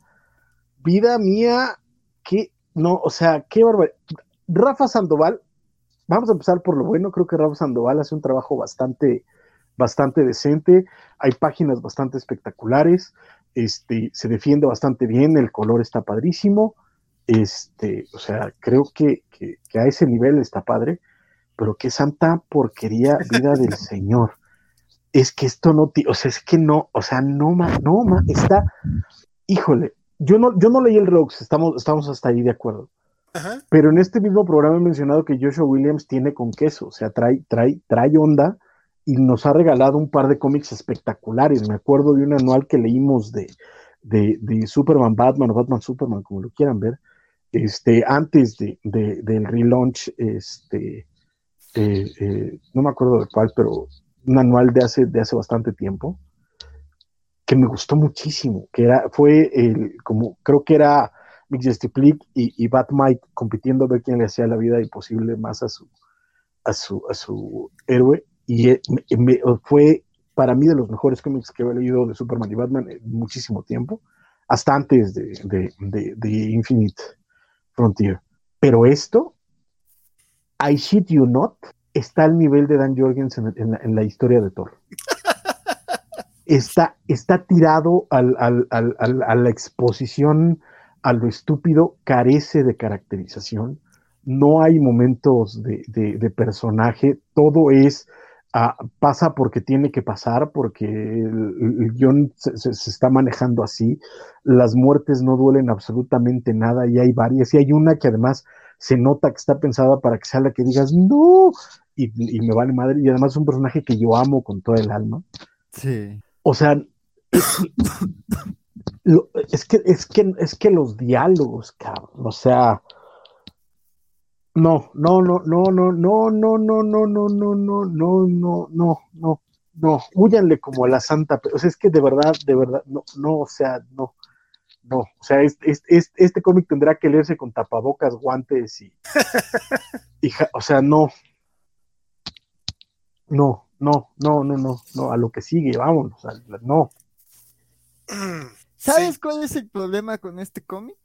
vida mía, qué, no, o sea, qué barbaridad. Rafa Sandoval, vamos a empezar por lo bueno, creo que Rafa Sandoval hace un trabajo bastante, bastante decente, hay páginas bastante espectaculares, este, se defiende bastante bien, el color está padrísimo, este, o sea, creo que, que, a ese nivel está padre, pero qué santa porquería vida del Señor. Es que esto no, o sea, es que no, o sea, no, ma, no, ma, está, híjole, yo no, yo no leí el Rogues, estamos, estamos hasta ahí de acuerdo. Pero en este mismo programa he mencionado que Joshua Williams tiene con queso, o sea, trae, trae, trae onda y nos ha regalado un par de cómics espectaculares. Me acuerdo de un anual que leímos de, de, Superman Batman o Batman Superman, como lo quieran ver, este, antes de, del relaunch, este, eh, eh, no me acuerdo de cuál, pero un anual de hace, de hace bastante tiempo que me gustó muchísimo, que era, fue el, como, creo que era Mick y, y Batmite compitiendo a ver quién le hacía la vida imposible más a su, a su, a su héroe, y eh, fue para mí de los mejores cómics que he leído de Superman y Batman en muchísimo tiempo, hasta antes de, de, Infinite Frontier. Pero esto, I Shit You Not, está al nivel de Dan Jorgens en, la, en la historia de Thor. está, está tirado al, a la exposición a lo estúpido, carece de caracterización, no hay momentos de, personaje, todo es, ah, pasa porque tiene que pasar, porque el, guion se, está manejando así, las muertes no duelen absolutamente nada y hay varias, y hay una que además se nota que está pensada para que sea la que digas, no, y, me vale madre, y además es un personaje que yo amo con todo el alma. Sí. O sea, es que, es que, es que los diálogos, cabrón, o sea, no, no, no, no, no, no, no, no, no, no, no, no, no, no, no, no, no, huyanle como a la santa, o sea, es que de verdad, de verdad, no, no, o sea, no, no, o sea, este cómic tendrá que leerse con tapabocas, guantes y, o sea, no, no, no, no, no, no, no, a lo que sigue, vámonos, no. ¿Sabes cuál es el problema con este cómic?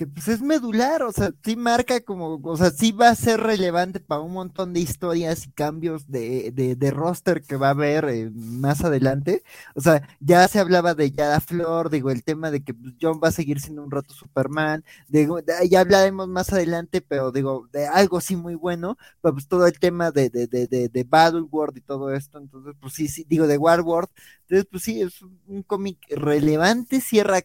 Que pues es medular, o sea, sí marca como, o sea, sí va a ser relevante para un montón de historias y cambios de, de, roster que va a haber eh, más adelante. O sea, ya se hablaba de Yada Flor, digo, el tema de que pues, John va a seguir siendo un rato Superman, digo, ya hablaremos más adelante, pero digo, de algo sí muy bueno, pues todo el tema de, de, de, de, de Battle World y todo esto, entonces, pues sí, sí, digo, de War World, entonces, pues sí, es un cómic relevante, cierra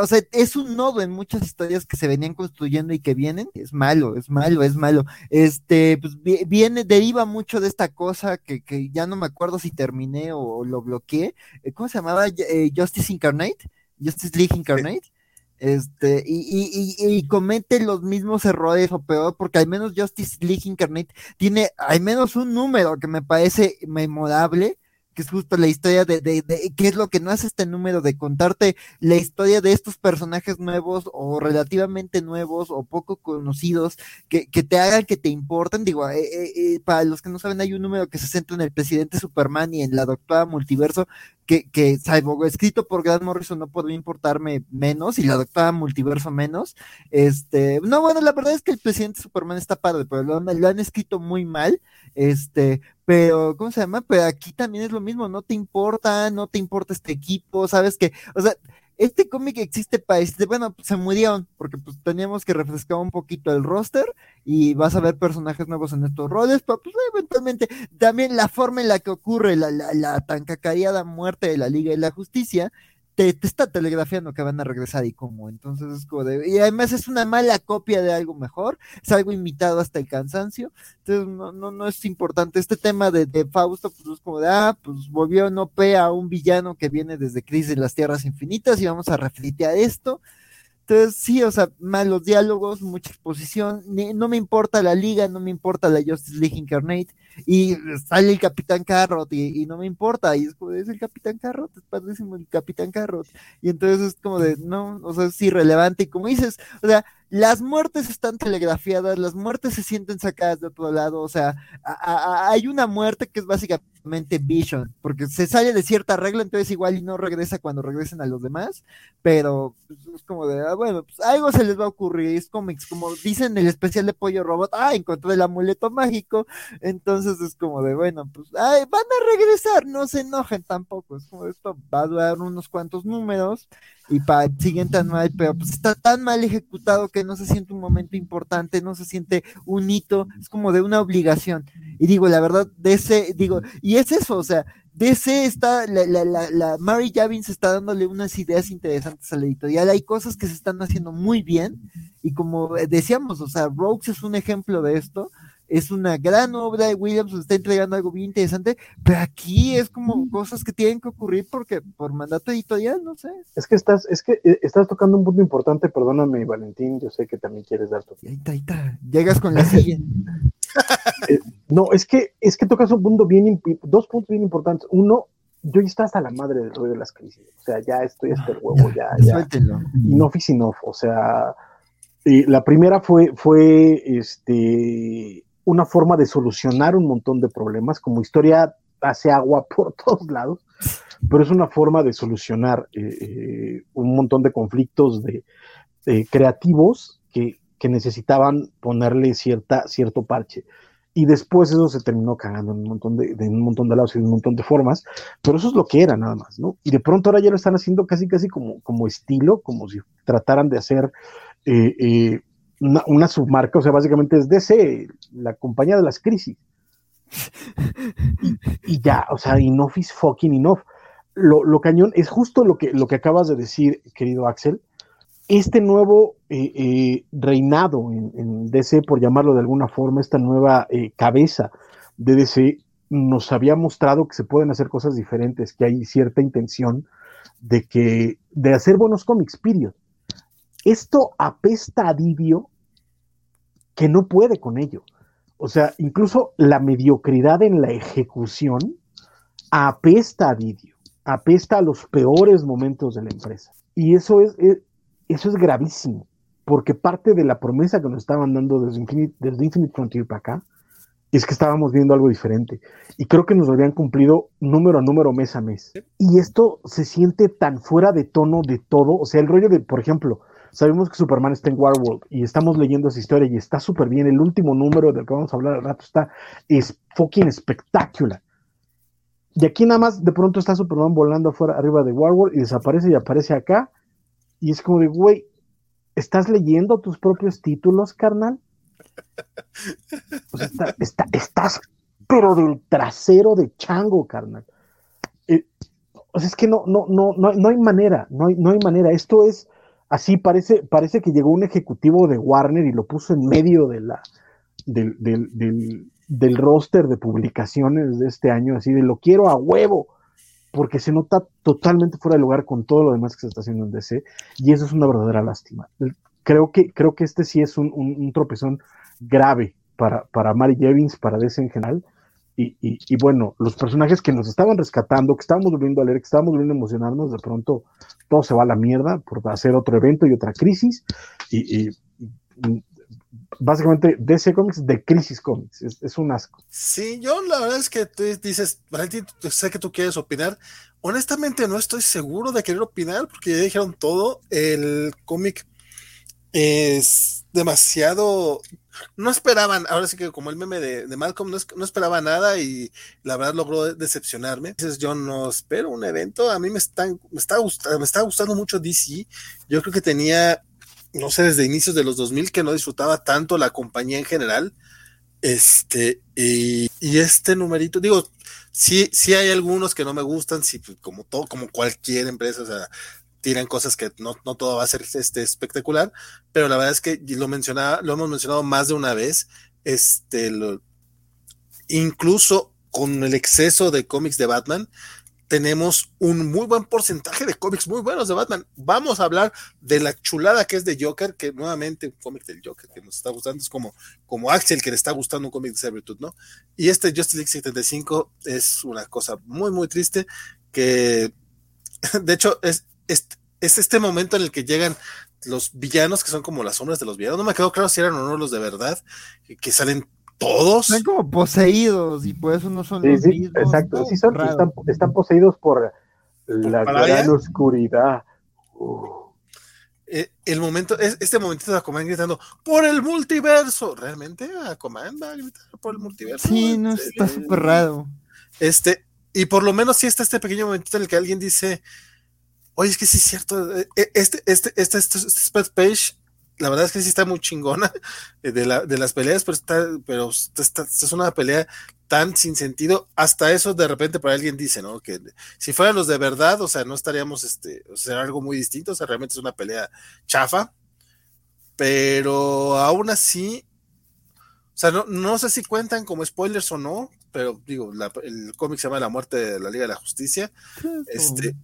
o sea, es un nodo en muchas historias que se venían construyendo y que vienen. Es malo, es malo, es malo. Este, pues viene, deriva mucho de esta cosa que, que ya no me acuerdo si terminé o, lo bloqueé. Eh, ¿Cómo se llamaba? Eh, Justice Incarnate, Justice League Incarnate. Este, y, y, y, y, comete los mismos errores o peor, porque al menos Justice League Incarnate tiene al menos un número que me parece memorable, que es justo la historia de, de, qué es lo que no hace este número de contarte la historia de estos personajes nuevos o relativamente nuevos o poco conocidos que, que te hagan que te importen. Digo, eh, eh, eh, para los que no saben, hay un número que se centra en el presidente Superman y en la doctora Multiverso, que, que salvo escrito por Grant Morrison no podría importarme menos y la doctora Multiverso menos. Este, no, bueno, la verdad es que el presidente Superman está padre, pero lo, lo han escrito muy mal. Este, pero, ¿cómo se llama? Pero aquí también es lo mismo, no te importa, no te importa este equipo, ¿sabes que O sea, este cómic existe para este, bueno, pues se murieron, porque pues teníamos que refrescar un poquito el roster y vas a ver personajes nuevos en estos roles, pero pues eventualmente también la forma en la que ocurre la, la, la tan cacareada muerte de la Liga de la Justicia, te, está telegrafiando que van a regresar y cómo. Entonces es como de. Y además es una mala copia de algo mejor, es algo imitado hasta el cansancio. Entonces no, no, no es importante. Este tema de, de Fausto, pues es como de, ah, pues volvió no a un villano que viene desde Crisis en las Tierras Infinitas y vamos a reflitear esto. Entonces, sí, o sea, malos diálogos, mucha exposición, no me importa la liga, no me importa la Justice League Incarnate, y sale el Capitán Carrot y, no me importa, y es como, es el Capitán Carrot, es padrísimo el Capitán Carrot, y entonces es como de, no, o sea, es irrelevante, y como dices, o sea, las muertes están telegrafiadas, las muertes se sienten sacadas de otro lado, o sea, hay una muerte que es básicamente Vision, porque se sale de cierta regla, entonces igual y no regresa cuando regresen a los demás, pero pues, es como de, ah, bueno, pues algo se les va a ocurrir, es cómics, como dicen en el especial de Pollo Robot, ah, encontré el amuleto mágico, entonces es como de, bueno, pues, ay, van a regresar, no se enojen tampoco, es como esto va a durar unos cuantos números, y para el siguiente anual, pero pues está tan mal ejecutado que no se siente un momento importante, no se siente un hito, es como de una obligación. Y digo, la verdad, de ese, digo, y es eso, o sea, ese está, la, la, la, la Mary Javins está dándole unas ideas interesantes a la editorial, hay cosas que se están haciendo muy bien, y como decíamos, o sea, Rogues es un ejemplo de esto, es una gran obra de Williams, está entregando algo bien interesante, pero aquí es como cosas que tienen que ocurrir porque por mandato editorial, no sé. Es que estás, es que eh, estás tocando un punto importante, perdóname, Valentín, yo sé que también quieres dar tu. Ahí está, ahí está. Llegas con la silla. Eh, no, es que, es que tocas un punto bien, dos puntos bien importantes. Uno, yo ya estoy hasta la madre del ruido de las crisis. O sea, ya estoy hasta el huevo, ya, ya. Y no off o sea. la primera fue, fue este una forma de solucionar un montón de problemas, como historia hace agua por todos lados, pero es una forma de solucionar eh, eh, un montón de conflictos de, creativos que, necesitaban ponerle cierta, cierto parche. y después eso se terminó cagando en un montón de, un montón de lados y en un montón de formas, pero eso es lo que era nada más, ¿no? Y de pronto ahora ya lo están haciendo casi, casi como, como estilo, como si trataran de hacer una, submarca, o sea, básicamente es DC, la compañía de las crisis. Y, ya, o sea, enough is fucking enough. Lo, lo, cañón es justo lo que, lo que acabas de decir, querido Axel, este nuevo eh, eh, reinado en, DC, por llamarlo de alguna forma, esta nueva eh, cabeza de DC, nos había mostrado que se pueden hacer cosas diferentes, que hay cierta intención de que de hacer buenos cómics, period. Esto apesta a Didio que no puede con ello. O sea, incluso la mediocridad en la ejecución apesta a Didio, apesta a los peores momentos de la empresa. Y eso es, eso es gravísimo, porque parte de la promesa que nos estaban dando desde Infinite, desde Infinite Frontier para acá es que estábamos viendo algo diferente. Y creo que nos lo habían cumplido número a número, mes a mes. Y esto se siente tan fuera de tono de todo. O sea, el rollo de, por ejemplo, sabemos que Superman está en Warworld y estamos leyendo esa historia y está súper bien. El último número del que vamos a hablar al rato está, es fucking espectacular. Y aquí nada más de pronto está Superman volando afuera, arriba de Warworld y desaparece y aparece acá y es como de, güey, ¿estás leyendo tus propios títulos, carnal? Sea, estás, pero del trasero de chango, carnal. Eh, o sea, es que no, no, no, no, no hay manera, no no hay manera. Esto es así, parece, parece que llegó un ejecutivo de Warner y lo puso en medio de la, del, del, roster de publicaciones de este año, así de lo quiero a huevo porque se nota totalmente fuera de lugar con todo lo demás que se está haciendo en DC, y eso es una verdadera lástima. Creo que, creo que este sí es un, tropezón grave para, para Mary Jevins, para DC en general, y, bueno, los personajes que nos estaban rescatando, que estábamos volviendo a leer, que estábamos volviendo a emocionarnos, de pronto todo se va a la mierda por hacer otro evento y otra crisis, y, básicamente DC Comics de Crisis Comics. Es, un asco. Sí, yo la verdad es que tú dices, Valentín, sé que tú quieres opinar. Honestamente no estoy seguro de querer opinar porque ya dijeron todo. El cómic es demasiado... No esperaban, ahora sí que como el meme de, Malcolm, no, esperaba nada y la verdad logró decepcionarme. Entonces yo no espero un evento, a mí me, están, me, está, gustando, me está gustando mucho DC. Yo creo que tenía no sé, desde inicios de los 2000 que no disfrutaba tanto la compañía en general. Este, y, este numerito, digo, sí, sí hay algunos que no me gustan, sí, pues, como todo, como cualquier empresa, o sea, tiran cosas que no, no todo va a ser este, espectacular, pero la verdad es que lo mencionaba, lo hemos mencionado más de una vez, este, incluso con el exceso de cómics de Batman, tenemos un muy buen porcentaje de cómics muy buenos de Batman. Vamos a hablar de la chulada que es de Joker, que nuevamente un cómic del Joker que nos está gustando, es como, como Axel que le está gustando un cómic de Servitude, ¿no? Y este Justice League 75 es una cosa muy, muy triste, que de hecho es, es, es este momento en el que llegan los villanos que son como las sombras de los villanos. No me quedó claro si eran o no los de verdad, que salen todos. Están como poseídos y por eso no son los mismos. Exacto, sí son, están, poseídos por la gran oscuridad. Eh, el momento, este momentito de Aquaman gritando por el multiverso. ¿Realmente Aquaman va a gritar por el multiverso? Sí, no, está súper raro. Este, y por lo menos sí está este pequeño momentito en el que alguien dice, oye, es que sí es cierto, eh, eh, este, este, este, este, este page la verdad es que sí está muy chingona eh, de, la, de las peleas, pero, está, pero es una pelea tan sin sentido. Hasta eso de repente para alguien dice, ¿no? Que si fueran los de verdad, o sea, no estaríamos, este, o sea, algo muy distinto, o sea, realmente es una pelea chafa, pero aún así, o sea, no, no sé si cuentan como spoilers o no, pero digo, el cómic se llama La muerte de la Liga de la Justicia. Este,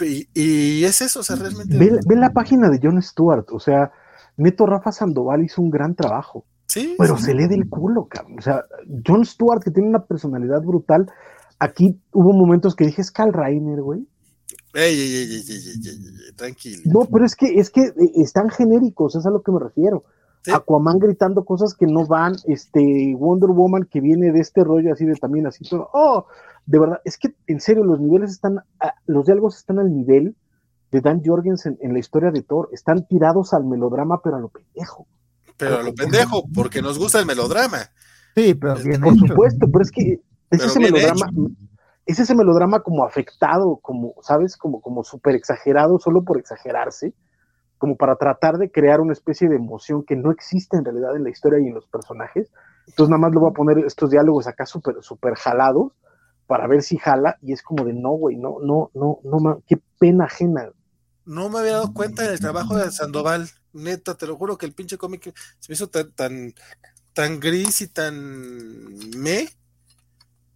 y, es eso, o sea, realmente. Ve, ve, la página de John Stewart, o sea, Neto Rafa Sandoval hizo un gran trabajo. Sí. Pero se lee del culo, cabrón. O sea, John Stewart, que tiene una personalidad brutal, aquí hubo momentos que dije, es Cal Rainer, güey. Ey, ey, ey, ey, tranquilo. No, pero es que, es que eh, están genéricos, es a lo que me refiero. Aquaman gritando cosas que no van, este Wonder Woman que viene de este rollo así de también así todo. Oh, de verdad, es que en serio los niveles están, los diálogos están al nivel de Dan Jorgensen en la historia de Thor. Están tirados al melodrama, pero a lo pendejo. Pero a lo pendejo, porque nos gusta el melodrama. Sí, pero bien Por supuesto, pero es que es ese melodrama, es ese melodrama como afectado, como, ¿sabes? Como, como súper exagerado, solo por exagerarse, como para tratar de crear una especie de emoción que no existe en realidad en la historia y en los personajes. Entonces nada más le voy a poner estos diálogos acá súper, súper jalados para ver si jala, y es como de no, güey, no, no, no, no, qué pena ajena. No me había dado cuenta del trabajo de Sandoval, neta, te lo juro que el pinche cómic se me hizo tan, tan, tan gris y tan me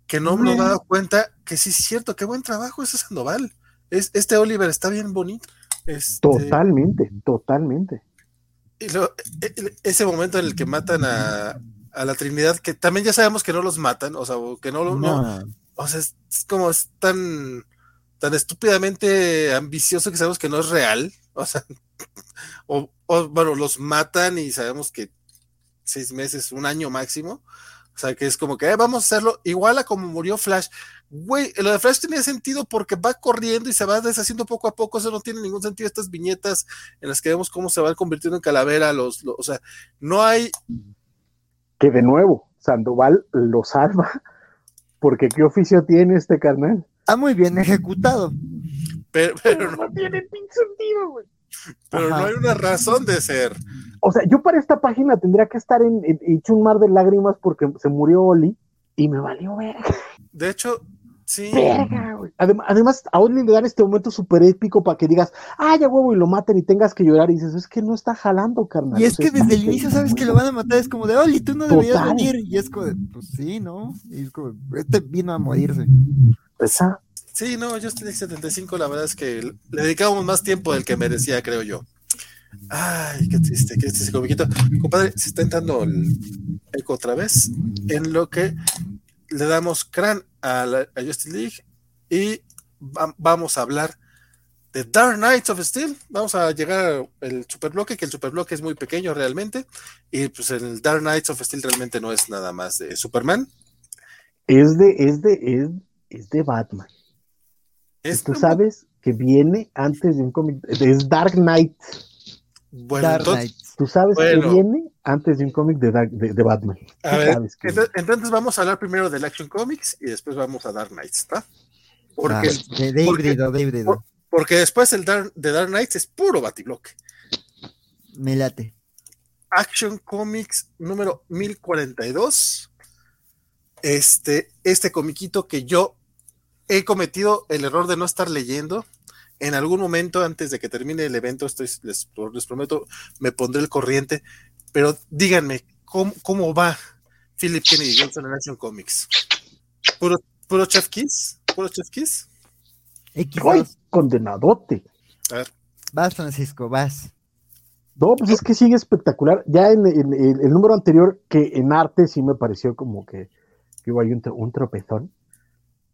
que no me he dado cuenta que sí es cierto, qué buen trabajo ese Sandoval. Es, este Oliver está bien bonito. Este totalmente, totalmente. Y e, e, ese momento en el que matan a, a, la Trinidad, que también ya sabemos que no los matan, o sea, que no, no, no o sea, es, como es tan, tan estúpidamente ambicioso que sabemos que no es real, o sea, o, bueno, los matan y sabemos que seis meses, un año máximo, o sea, que es como que eh, vamos a hacerlo igual a como murió Flash. Güey, lo de Flash tenía sentido porque va corriendo y se va deshaciendo poco a poco. Eso no tiene ningún sentido. Estas viñetas en las que vemos cómo se van convirtiendo en calavera, los, los o sea, no hay. Que de nuevo, Sandoval lo salva porque ¿qué oficio tiene este carnal? Ah, muy bien ejecutado. Pero, no tiene sentido, güey. Pero no hay una razón de ser. O sea, yo para esta página tendría que estar en, hecho un mar de lágrimas porque se murió Oli y me valió ver. De hecho, sí. además, además, a Oli le dan este momento súper épico para que digas, ah, ya huevo, y lo maten y tengas que llorar. Y dices, es que no está jalando, carnal. Y es que desde el inicio sabes que lo van a matar. Es como de, Oli, tú no deberías venir. Y es como de, pues sí, ¿no? Y es como, este vino a morirse. Esa. Sí, no, yo estoy 75, la verdad es que le dedicamos más tiempo del que merecía, creo yo. Ay, qué triste, qué triste comiquito. Compadre, se está entrando el eco otra vez, en lo que le damos crán a, la, Justice League y vamos a hablar de Dark Knights of Steel. Vamos a llegar al superbloque, que el superbloque es muy pequeño realmente, y pues el Dark Knights of Steel realmente no es nada más de Superman. Es de, es de, es, es de Batman. Tú sabes que viene antes de un cómic, es Dark Knight. Bueno, entonces, Tú sabes que viene antes de un cómic de, de, Batman. A ver, entonces, vamos a hablar primero del Action Comics y después vamos a Dark Knights, ¿está? Porque, de, híbrido, de híbrido. porque después el de Dark Knights es puro batibloque. Me late. Action Comics número 1042. Este, este comiquito que yo he cometido el error de no estar leyendo en algún momento antes de que termine el evento, estoy, les, prometo, me pondré el corriente, pero díganme, ¿cómo, va Philip Kennedy Johnson en Action Comics? ¿Puro, puro Chef Kiss? ¿Puro Chef Kiss? ¡Ay, condenadote! A ver. Vas, Francisco, vas. No, pues es que sigue espectacular. Ya en, el número anterior, que en arte sí me pareció como que, que hubo ahí un tropezón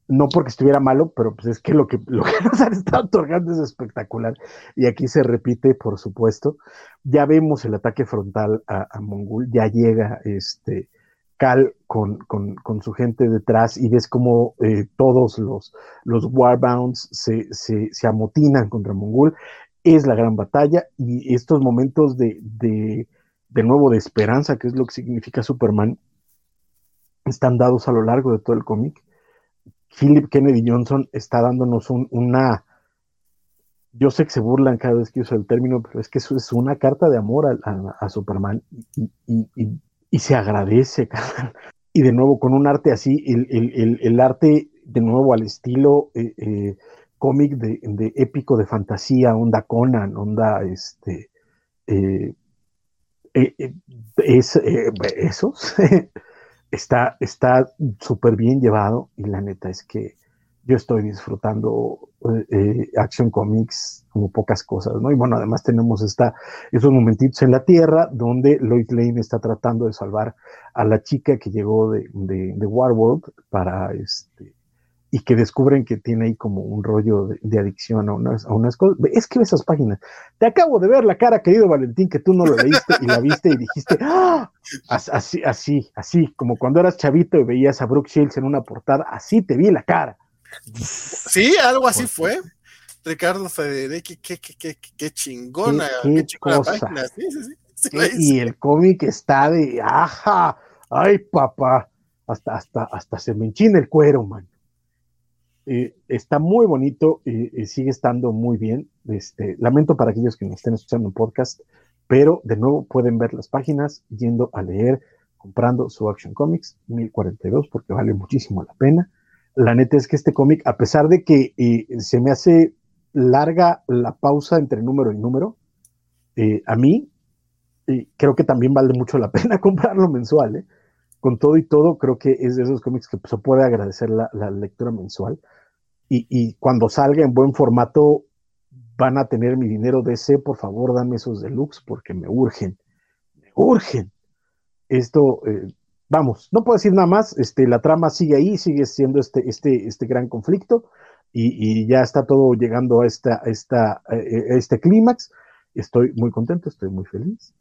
no porque estuviera malo, pero pues es que lo que, lo que nos han estado otorgando es espectacular. Y aquí se repite, por supuesto. Ya vemos el ataque frontal a, Mongul, ya llega este Cal con, su gente detrás y ves como eh, todos los, los Warbounds se, se, amotinan contra Mongul. Es la gran batalla y estos momentos de, de, de nuevo de esperanza, que es lo que significa Superman, están dados a lo largo de todo el cómic Philip Kennedy Johnson está dándonos una... Yo sé que se burlan cada vez que uso el término, pero es que eso es una carta de amor a, Superman y, se agradece. Y de nuevo, con un arte así, el, arte de nuevo al estilo eh, eh, cómic de, épico de fantasía, onda Conan, onda este... Eh, es, esos está súper bien llevado y la neta es que yo estoy disfrutando eh, eh, Action Comics como pocas cosas, ¿no? Y bueno, además tenemos esta, esos momentitos en la Tierra donde Lloyd Lane está tratando de salvar a la chica que llegó de, de, de Warworld para este, y que descubren que tiene ahí como un rollo de, adicción a unas, a unas cosas. Es que esas páginas. Te acabo de ver la cara, querido Valentín, que tú no lo leíste y la viste y dijiste, ¡Ah! así, así, así, como cuando eras chavito y veías a Brooke Shields en una portada, así te vi la cara. Sí, algo así fue. Ricardo Federici, qué, qué, qué, qué chingona, qué, chingona página. Sí, sí, sí. y el cómic está de, ajá, Ay, papá, hasta, hasta, hasta se me enchina el cuero, man. Eh, está muy bonito y, sigue estando muy bien. Este, lamento para aquellos que nos estén escuchando en podcast, pero de nuevo pueden ver las páginas yendo a leer, comprando su Action Comics 1042 porque vale muchísimo la pena. La neta es que este cómic, a pesar de que eh, se me hace larga la pausa entre número y número, eh, a mí creo que también vale mucho la pena comprarlo mensual. Con todo y todo, creo que es de esos cómics que se puede agradecer la lectura mensual y, cuando salga en buen formato van a tener mi dinero DC, por favor dame esos deluxe porque me urgen, me urgen. Esto, eh, vamos, no puedo decir nada más, este, la trama sigue ahí, sigue siendo este, este, este gran conflicto y, ya está todo llegando a, esta, esta, eh, este clímax. Estoy muy contento, estoy muy feliz.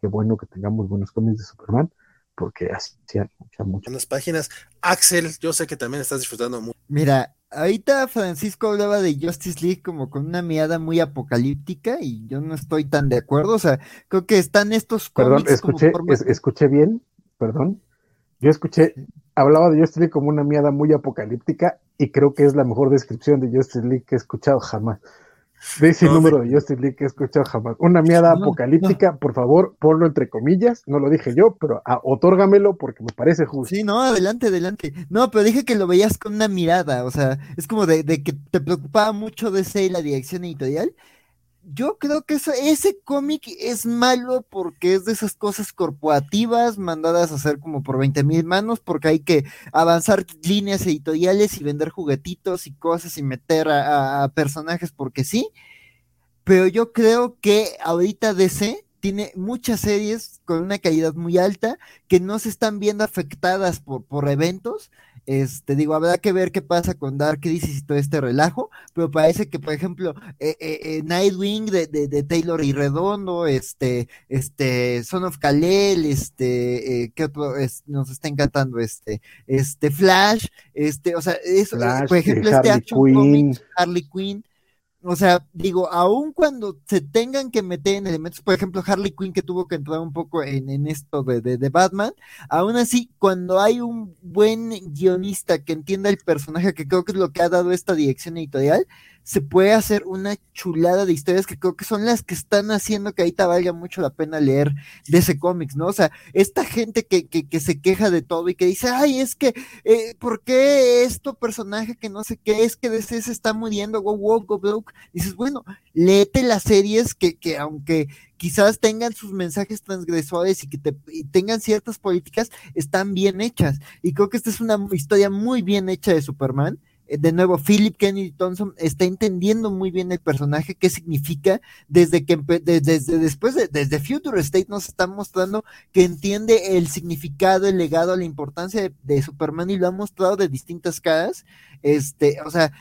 Qué bueno que tengamos buenos cómics de Superman porque hacían muchas, muchas. páginas. Axel, yo sé que también estás disfrutando mucho. Mira, ahorita Francisco hablaba de Justice League como con una mirada muy apocalíptica y yo no estoy tan de acuerdo. O sea, creo que están estos cómics. Perdón, escuché, escuché bien, perdón. Yo escuché, hablaba de Justice League como una mirada muy apocalíptica y creo que es la mejor descripción de Justice League que he escuchado jamás de ese número de Justin Lee que he escuchado jamás. Una miada apocalíptica, por favor, ponlo entre comillas, no lo dije yo, pero ah, otórgamelo porque me parece justo. Sí, no, adelante, adelante. No, pero dije que lo veías con una mirada, o sea, es como de, de que te preocupaba mucho de ese la dirección editorial yo creo que ese cómic es malo porque es de esas cosas corporativas mandadas a hacer como por 20 mil manos, porque hay que avanzar líneas editoriales y vender juguetitos y cosas y meter a, personajes porque sí. Pero yo creo que ahorita DC tiene muchas series con una calidad muy alta que no se están viendo afectadas por, por eventos este, digo, habrá que ver qué pasa con Dark Crisis y todo este relajo, pero parece que, por ejemplo, eh, eh, eh, Nightwing de, de, Taylor y Redondo, este, este, Son of Kalel, este, ¿qué otro nos está encantando? Este, este, Flash, este, o sea, eso, por ejemplo, este Action Harley Quinn, o sea, digo, aun cuando se tengan que meter en elementos, por ejemplo, Harley Quinn que tuvo que entrar un poco en, en esto de, de, de, Batman, aún así, cuando hay un buen guionista que entienda el personaje, que creo que es lo que ha dado esta dirección editorial, se puede hacer una chulada de historias que creo que son las que están haciendo que ahorita valga mucho la pena leer de ese cómics, ¿no? O sea, esta gente que, que, que, se queja de todo y que dice, ay, es que, eh, ¿por qué esto personaje que no sé qué es que DC se está muriendo, go, go, go, go? Dices, bueno, léete las series que, que aunque quizás tengan sus mensajes transgresores y que tengan ciertas políticas, están bien hechas. Y creo que esta es una historia muy bien hecha de Superman de nuevo, Philip Kennedy Thompson está entendiendo muy bien el personaje, qué significa, desde que desde después de, desde Future State nos está mostrando que entiende el significado, el legado, la importancia de, Superman y lo ha mostrado de distintas caras. Este, o sea,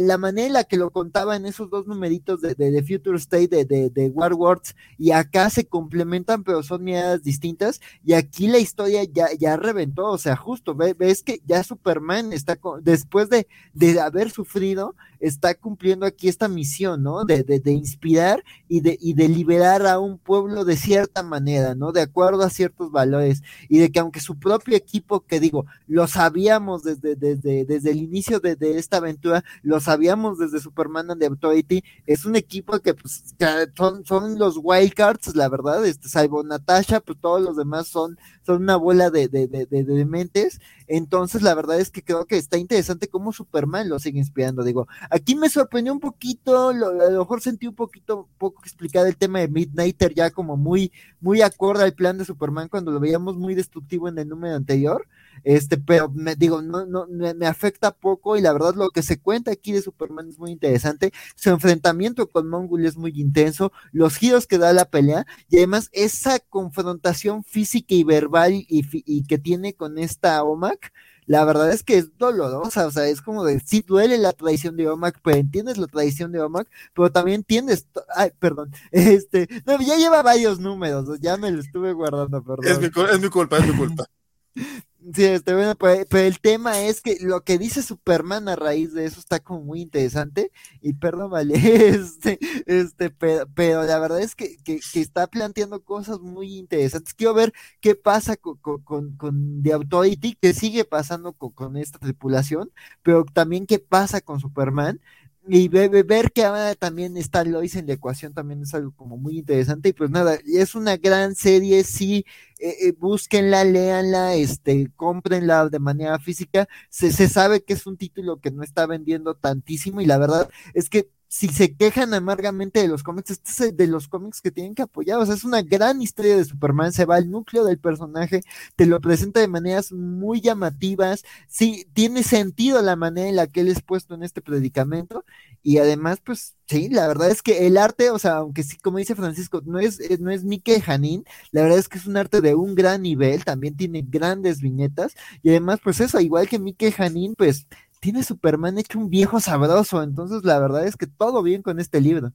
la, manera en la que lo contaba en esos dos numeritos de, de, Future State de, de, War Words y acá se complementan, pero son miradas distintas. Y aquí la historia ya, ya reventó, o sea, justo, ves que ya Superman está después de de, haber sufrido, está cumpliendo aquí esta misión, ¿no? De, de, inspirar y de, y de liberar a un pueblo de cierta manera, ¿no? De acuerdo a ciertos valores. Y de que aunque su propio equipo, que digo, lo sabíamos desde, desde, desde el inicio de, esta aventura, lo sabíamos desde Superman and the Authority, es un equipo que pues son, son los wildcards, la verdad, este, salvo Natasha, pues todos los demás son, son una bola de, de, de, de mentes. Entonces, la verdad es que creo que está interesante cómo Superman lo sigue inspirando. Digo, aquí me sorprendió un poquito, lo, a lo mejor sentí un poquito, poco explicado el tema de Midnighter, ya como muy, muy acorde al plan de Superman cuando lo veíamos muy destructivo en el número anterior. Este, pero me digo, no, no, me, afecta poco y la verdad lo que se cuenta aquí de Superman es muy interesante. Su enfrentamiento con Mongul es muy intenso, los giros que da la pelea y además esa confrontación física y verbal y, y que tiene con esta OMAC la verdad es que es dolorosa, o sea, es como de, sí duele la tradición de OMAC, pero entiendes la tradición de OMAC, pero también entiendes, ay, perdón, este, no, ya lleva varios números, ya me lo estuve guardando, perdón. Es mi, es mi culpa, es mi culpa. Sí, este, bueno, pues, pues, el tema es que lo que dice Superman a raíz de eso está como muy interesante. Y perdón, vale, este, este, pero, la verdad es que, que, está planteando cosas muy interesantes. Quiero ver qué pasa con, con, con The Authority, qué sigue pasando con, con esta tripulación, pero también qué pasa con Superman y ver que ahora también está Lois en la ecuación también es algo como muy interesante y pues nada, es una gran serie, sí, eh, eh, búsquenla, léanla, este, cómprenla de manera física, se, se sabe que es un título que no está vendiendo tantísimo y la verdad es que si se quejan amargamente de los cómics, este es de los cómics que tienen que apoyar. O sea, es una gran historia de Superman. Se va al núcleo del personaje, te lo presenta de maneras muy llamativas. Sí, tiene sentido la manera en la que él es puesto en este predicamento. Y además, pues sí, la verdad es que el arte, o sea, aunque sí, como dice Francisco, no es, eh, no es Mike Janín, la verdad es que es un arte de un gran nivel. También tiene grandes viñetas. Y además, pues eso, igual que Mike Janín, pues tiene Superman hecho un viejo sabroso, entonces la verdad es que todo bien con este libro.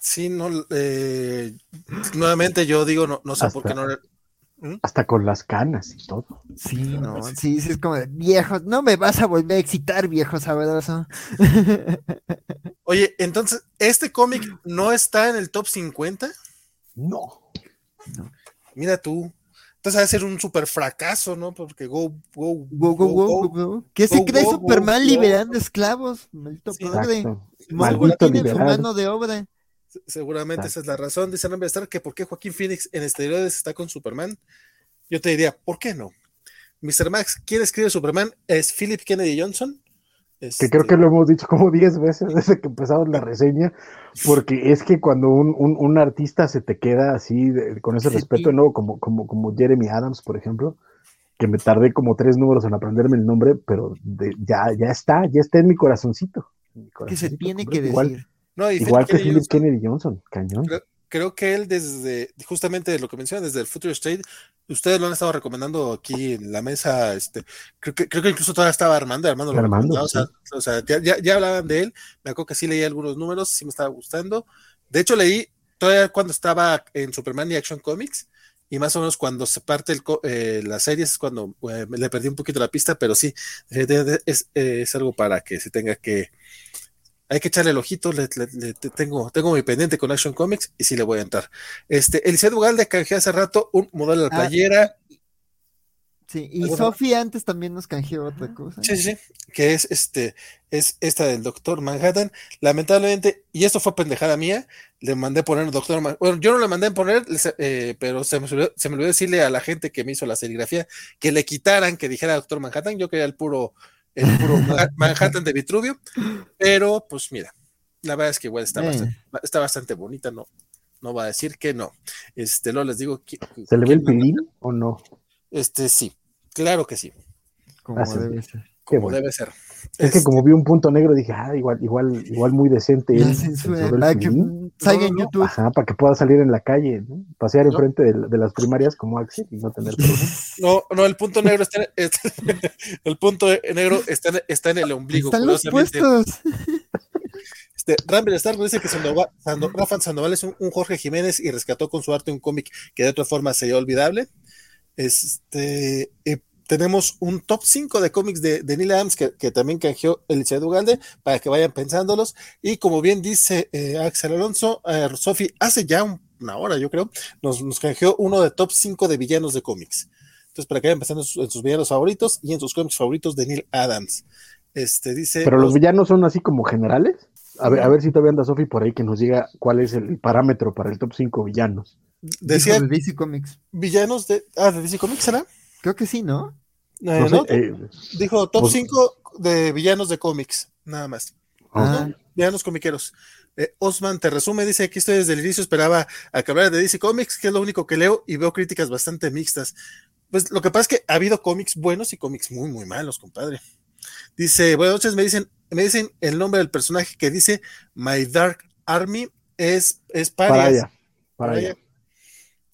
Sí, no, eh, nuevamente yo digo, no, no sé por qué no. ¿Mm? Hasta con las canas y todo. Sí, no, sí, sí, es como viejo, no me vas a volver a excitar, viejo sabroso. Oye, entonces, ¿este cómic no está en el top 50? No. no. Mira tú. Entonces va a ser un super fracaso, ¿no? Porque go, go, go, go, go, go. ¿Qué se cree Superman liberando esclavos? Maldito padre. Maldito tiene su mano de obra. Seguramente esa es la razón, dice Rambler Star, que por qué Joaquín Phoenix en exteriores está con Superman. Yo te diría, ¿por qué no? Mr. Max, ¿quién escribe Superman? ¿Es Philip Kennedy Johnson? Que creo que lo hemos dicho como 10 veces desde que empezamos la reseña, porque es que cuando un, un, artista se te queda así, con ese respeto, ¿no? Como, como, como Jeremy Adams, por ejemplo, que me tardé como tres números en aprenderme el nombre, pero ya, ya está, ya está en mi corazoncito. que se tiene que decir. Igual, igual que Philip Kennedy Johnson, cañón creo que él desde, justamente lo que menciona, desde el Future State, ustedes lo han estado recomendando aquí en la mesa, este, creo que, creo que incluso todavía estaba Armando, Armando lo Armando, o sea, ya, ya, hablaban de él, me acuerdo que sí leí algunos números, sí me estaba gustando, de hecho leí todavía cuando estaba en Superman y Action Comics, y más o menos cuando se parte el, eh, la serie es cuando eh, le perdí un poquito la pista, pero sí, es, es algo para que se tenga que hay que echarle el ojito, le, tengo, tengo mi pendiente con Action Comics y sí le voy a entrar. Este, Eliseo Ugalde canjeó hace rato un modelo de ah, playera. Sí, y Sofía antes también nos canjeó otra cosa. Sí, sí, que es este, es esta del Doctor Manhattan. Lamentablemente, y esto fue pendejada mía, le mandé poner Doctor Manhattan. Bueno, yo no le mandé poner, eh, pero se me, se me olvidó decirle a la gente que me hizo la serigrafía que le quitaran que dijera Doctor Manhattan. Yo quería el puro el puro Manhattan de Vitruvio, pero pues mira, la verdad es que igual está, bastante, está bastante bonita, no, no va a decir que no. Este, lo les digo. ¿Se le ve el pilín o no? Este, sí, claro que sí. Como ah, debe ser. Como debe ser. Es que como vi un punto negro dije, ah, igual, igual, igual muy decente. para que salga en YouTube. Ajá, para que pueda salir en la calle, ¿no? Pasear enfrente de, las primarias como Axel y no tener problemas. No, no, el punto negro está, en, el punto negro está, está en el ombligo. Están los puestos. Este, Rambler Star dice que Sandoval, Rafa Sandoval es un, Jorge Jiménez y rescató con su arte un cómic que de otra forma sería olvidable. Este, eh, tenemos un top 5 de cómics de, Neil Adams que, también canjeó el Ugalde para que vayan pensándolos. Y como bien dice eh, Axel Alonso, eh, Sofi, hace ya una hora, yo creo, nos, nos, canjeó uno de top 5 de villanos de cómics. Entonces, para que vayan pensando en sus, villanos favoritos y en sus cómics favoritos de Neil Adams. Este dice. Pero los villanos son así como generales. A ver, a ver si todavía anda Sofi por ahí que nos diga cuál es el parámetro para el top 5 villanos. Decía. De DC Comics. Villanos de. Ah, de DC Comics, ¿será? Creo que sí, ¿no? Eh, eh, dijo top 5 pues de villanos de cómics, nada más. Ah. Villanos comiqueros. Eh, Osman te resume, dice aquí estoy desde el inicio, esperaba acabar de DC Comics, que es lo único que leo y veo críticas bastante mixtas. Pues lo que pasa es que ha habido cómics buenos y cómics muy, muy malos, compadre. Dice, buenas noches, me dicen, me dicen el nombre del personaje que dice My Dark Army es, es Para Para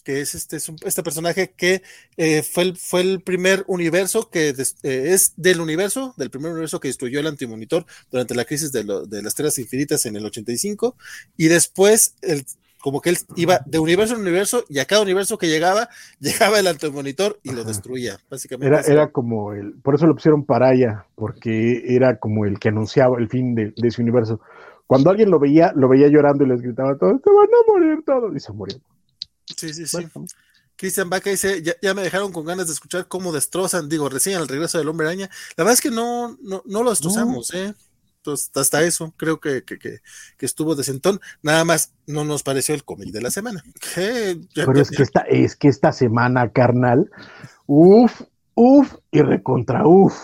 que es este, es este personaje que eh, fue, el, fue el primer universo que eh, es del universo, del primer universo que destruyó el antimonitor durante la crisis de, las tierras infinitas en el 85, y después, el, como que él iba de universo en universo y a cada universo que llegaba, llegaba el monitor y lo destruía, básicamente. Era, era como el, por eso lo pusieron Paraya, porque era como el que anunciaba el fin de, de ese universo. Cuando alguien lo veía, lo veía llorando y les gritaba todos, te van a morir todos, y se murió. Sí, sí, sí. Cristian Vaca dice, ya, me dejaron con ganas de escuchar cómo destrozan, digo, recién al regreso del hombre araña. La verdad es que no, no, no lo destrozamos, ¿eh? Entonces, hasta eso, creo que, que, que, estuvo decentón. Nada más no nos pareció el cómic de la semana. Pero es, Que esta, es que esta semana, carnal, uff, uff y recontra uff.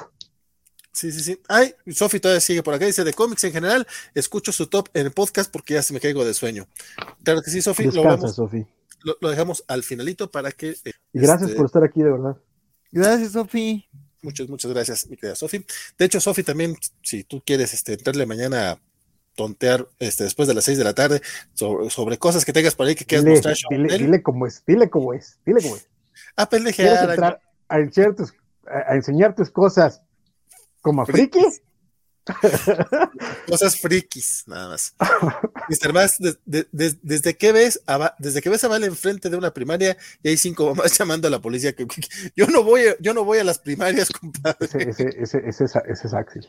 Sí, sí, sí. Ay, Sofi todavía sigue por acá. Dice de cómics en general, escucho su top en el podcast porque ya se me caigo de sueño. Claro que sí, Sofi. Descansa, Sofi lo, dejamos al finalito para que. Eh, y gracias este, por estar aquí, de verdad. Gracias, Sofi. Muchas, muchas gracias, mi querida Sofi. De hecho, Sofi, también, si tú quieres este, entrarle mañana a tontear este, después de las seis de la tarde sobre, cosas que tengas por ahí que quieras mostrar. Dile, dile, cómo es, dile cómo es, dile cómo es. A pendejear. A, a, enseñar tus cosas como friki Cosas frikis, nada más. Mr. Max, desde que ves a, desde que ves a Val enfrente de una primaria y hay cinco mamás llamando a la policía, que, yo no voy, a, yo no voy a las primarias, compadre. Ese, ese, ese, ese es Axel.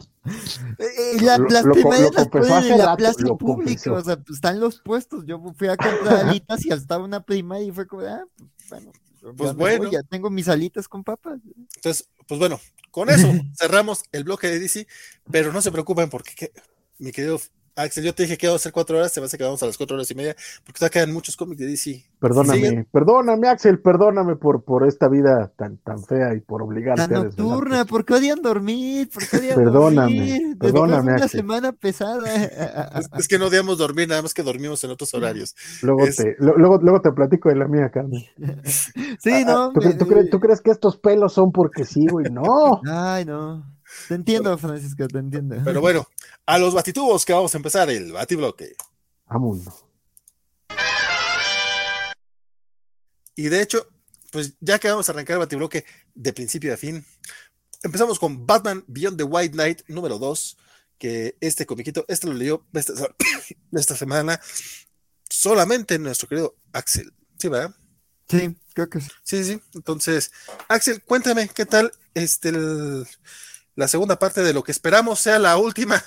Eh, las primarias las ponen en la plaza pública, o sea, pues, están los puestos. Yo fui a comprar alitas y estaba una primaria y fue como, ah, pues, bueno. Pues bueno. ya tengo mis alitas con papas. Entonces, pues bueno, con eso cerramos el bloque de DC, pero no se preocupen porque, mi querido Axel, yo te dije que iba a ser cuatro horas, se va a hacer que vamos a las cuatro horas y media, porque todavía quedan muchos cómics de DC. Perdóname, perdóname, Axel, perdóname por, por esta vida tan, tan fea y por obligarte tan nocturna, ¿por qué odian dormir? ¿Por qué odian perdóname, dormir? Perdóname, una semana pesada. Es, que no odiamos dormir, nada más que dormimos en otros horarios. Luego, te, luego, luego te platico de la mía, Carmen. sí, ah, no. ¿tú, crees, ¿Tú crees que estos pelos son porque sí, güey? No. Ay, no. Te entiendo, Francisco, te entiendo. Pero bueno, a los batitubos que vamos a empezar el batibloque. Amundo. Y de hecho, pues ya que vamos a arrancar el batibloque de principio a fin, empezamos con Batman Beyond the White Knight número 2, que este comiquito, este lo leyó esta, esta semana solamente nuestro querido Axel. ¿Sí, verdad? Sí, creo que sí. Sí, sí. Entonces, Axel, cuéntame, ¿qué tal este el, la segunda parte de lo que esperamos sea la última,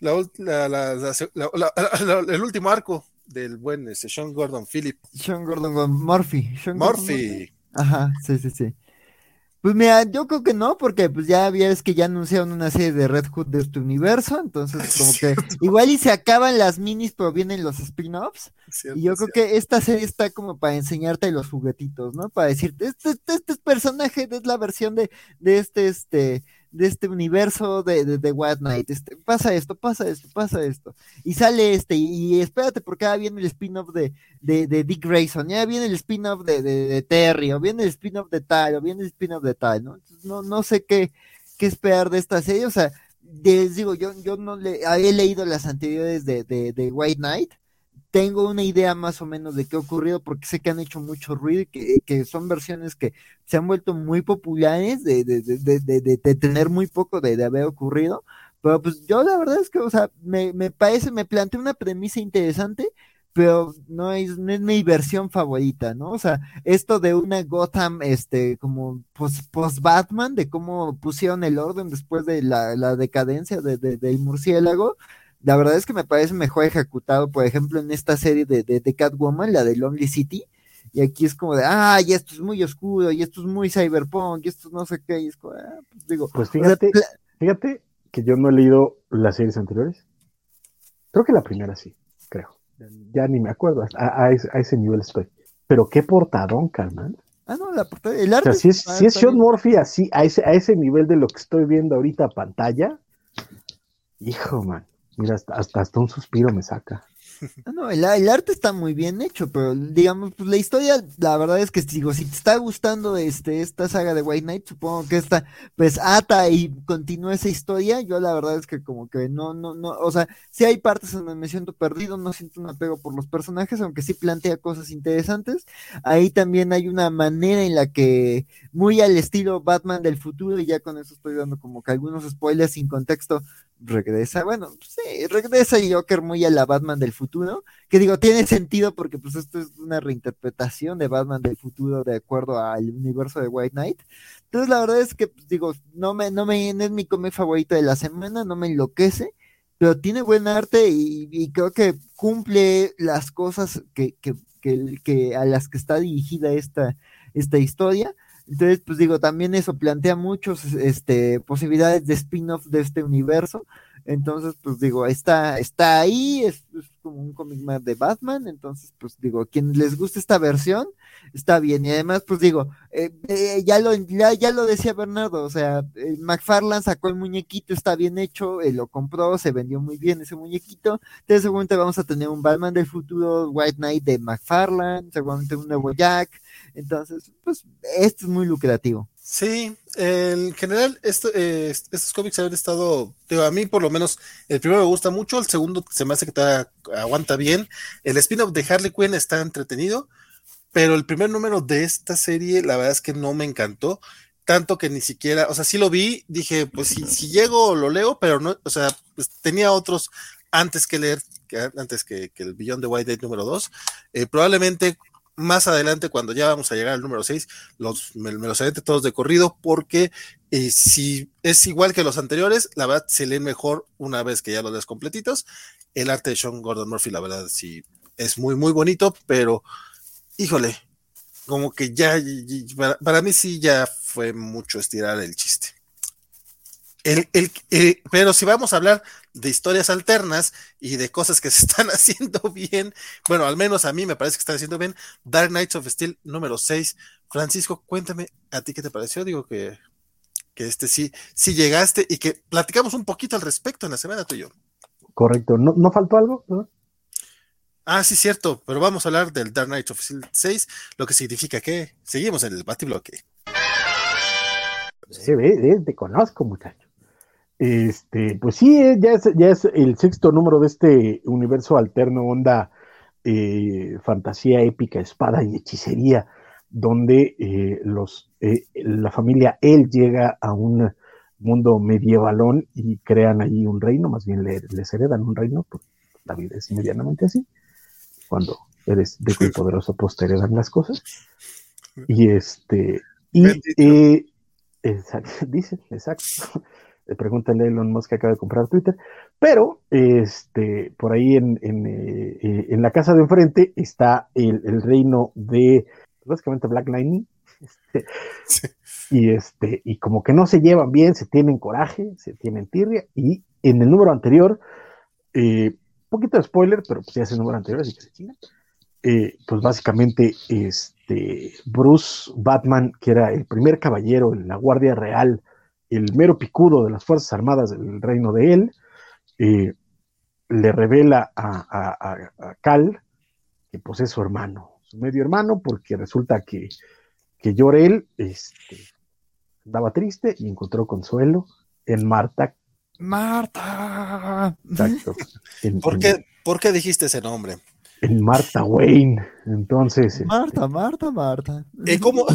la, el último arco del buen este, Sean Gordon Philip. Sean Gordon Murphy. Murphy. Ajá, sí, sí, sí. Pues mira, yo creo que no, porque pues ya es que ya anunciaron una serie de Red Hood de este universo, entonces como que igual y se acaban las minis, pero vienen los spin-offs. Y yo creo que esta serie está como para enseñarte los juguetitos, ¿no? Para decirte, este, este, este personaje es la versión de, de este, este, de este universo de, de, de White Knight. Este, pasa esto, pasa esto, pasa esto. Y sale este, y, espérate, porque ya viene el spin-off de, de, Dick Grayson, ya viene el spin-off de, Terry, o viene el spin-off de tal, o viene el spin-off de tal, ¿no? no, no sé qué, qué esperar de esta serie. O sea, les digo, yo, yo no le he leído las anteriores de, de, de White Knight tengo una idea más o menos de qué ha ocurrido porque sé que han hecho mucho ruido y que, que son versiones que se han vuelto muy populares de, de, de, de tener muy poco de, haber ocurrido. Pero pues yo la verdad es que, o sea, me, me parece, me plantea una premisa interesante, pero no es, no es mi versión favorita, ¿no? O sea, esto de una Gotham, este, como post-Batman, de cómo pusieron el orden después de la, la decadencia de, del murciélago, la verdad es que me parece mejor ejecutado, por ejemplo, en esta serie de, de, Catwoman, la de Lonely City, y aquí es como de, ah, y esto es muy oscuro, y esto es muy cyberpunk, y esto no sé qué, y es como, ah, pues digo. Pues fíjate, fíjate que yo no he leído las series anteriores. Creo que la primera sí, creo. Ya ni me acuerdo, a, ese, nivel estoy. Pero qué portadón, carnal. Ah, no, la portada, el arte. O sea, si es, si es Sean Murphy así, a ese, a ese nivel de lo que estoy viendo ahorita a pantalla, hijo, man. Mira, hasta, hasta, un suspiro me saca. No, el, arte está muy bien hecho, pero digamos, pues la historia, la verdad es que digo, si te está gustando este, esta saga de White Knight, supongo que esta, pues ata y continúa esa historia, yo la verdad es que como que no, no, no, o sea, si hay partes donde me siento perdido, no siento un apego por los personajes, aunque sí plantea cosas interesantes, ahí también hay una manera en la que, muy al estilo Batman del futuro, y ya con eso estoy dando como que algunos spoilers sin contexto, regresa, bueno, sí, regresa Joker muy a la Batman del futuro, que digo, tiene sentido porque pues esto es una reinterpretación de Batman del futuro de acuerdo al universo de White Knight. Entonces la verdad es que pues, digo, no me, no me, es mi cómic favorito de la semana, no me enloquece, pero tiene buen arte y, creo que cumple las cosas que, que, que, a las que está dirigida esta, esta historia. Entonces, pues digo, también eso plantea muchas este, posibilidades de spin-off de este universo. Entonces, pues digo, está, está ahí, es, como un cómic más de Batman. Entonces, pues digo, quien les guste esta versión, está bien. Y además, pues digo, eh, eh, ya, lo, ya, lo decía Bernardo, o sea, McFarlane sacó el muñequito, está bien hecho, lo compró, se vendió muy bien ese muñequito. Entonces, seguramente vamos a tener un Batman del futuro, White Knight de McFarlane, seguramente un nuevo Jack. Entonces, pues esto es muy lucrativo. Sí, en general esto, eh, estos cómics han estado, digo, a mí por lo menos el primero me gusta mucho, el segundo se me hace que está, aguanta bien, el spin-off de Harley Quinn está entretenido, pero el primer número de esta serie la verdad es que no me encantó, tanto que ni siquiera, o sea, sí lo vi, dije, pues si, si llego lo leo, pero no, o sea, pues tenía otros antes que leer, antes que, el Billón de White Dead número 2, eh, probablemente más adelante, cuando ya vamos a llegar al número 6, los, me, los aventé todos de corrido, porque eh, si es igual que los anteriores, la verdad se leen mejor una vez que ya los lees completitos. El arte de Sean Gordon Murphy, la verdad, sí es muy, muy bonito, pero híjole, como que ya, para, mí sí ya fue mucho estirar el chiste. El, el, eh, pero si vamos a hablar de historias alternas y de cosas que se están haciendo bien, bueno, al menos a mí me parece que están haciendo bien, Dark Knights of Steel número 6. Francisco, cuéntame a ti qué te pareció, digo que, que este sí, sí llegaste y que platicamos un poquito al respecto en la semana tú y yo. Correcto, ¿no, no faltó algo? Ah, sí, cierto, pero vamos a hablar del Dark Knight of Steel 6, lo que significa que seguimos en el batibloque. Sí, te conozco, muchacho. Este, pues sí, eh, ya es, ya es el sexto número de este universo alterno, onda eh, fantasía épica, espada y hechicería, donde eh, los, la familia él llega a un mundo medievalón y crean ahí un reino, más bien les heredan un reino, pues la vida es medianamente así, cuando eres de y poderoso, pues te heredan las cosas. Y este, y dice, exacto pregúntale a Elon Musk que acaba de comprar Twitter, pero este, por ahí en, en, eh, eh, en la casa de enfrente está el, el, reino de básicamente Black Lightning. Y este, y como que no se llevan bien, se tienen coraje, se tienen tirria, y en el número anterior, eh, poquito de spoiler, pero pues ya es el número anterior, así que se chingan. Eh, pues básicamente este Bruce Batman, que era el primer caballero en la Guardia Real el mero picudo de las Fuerzas Armadas del reino de él, eh, le revela a, Cal que posee su hermano, su medio hermano, porque resulta que, que Llorel este, andaba triste y encontró consuelo en Marta. Marta. Exacto. ¿Por, qué, ¿Por, qué, dijiste ese nombre? En Marta Wayne. Entonces. Este, Marta, Marta, Marta. ¿Y cómo,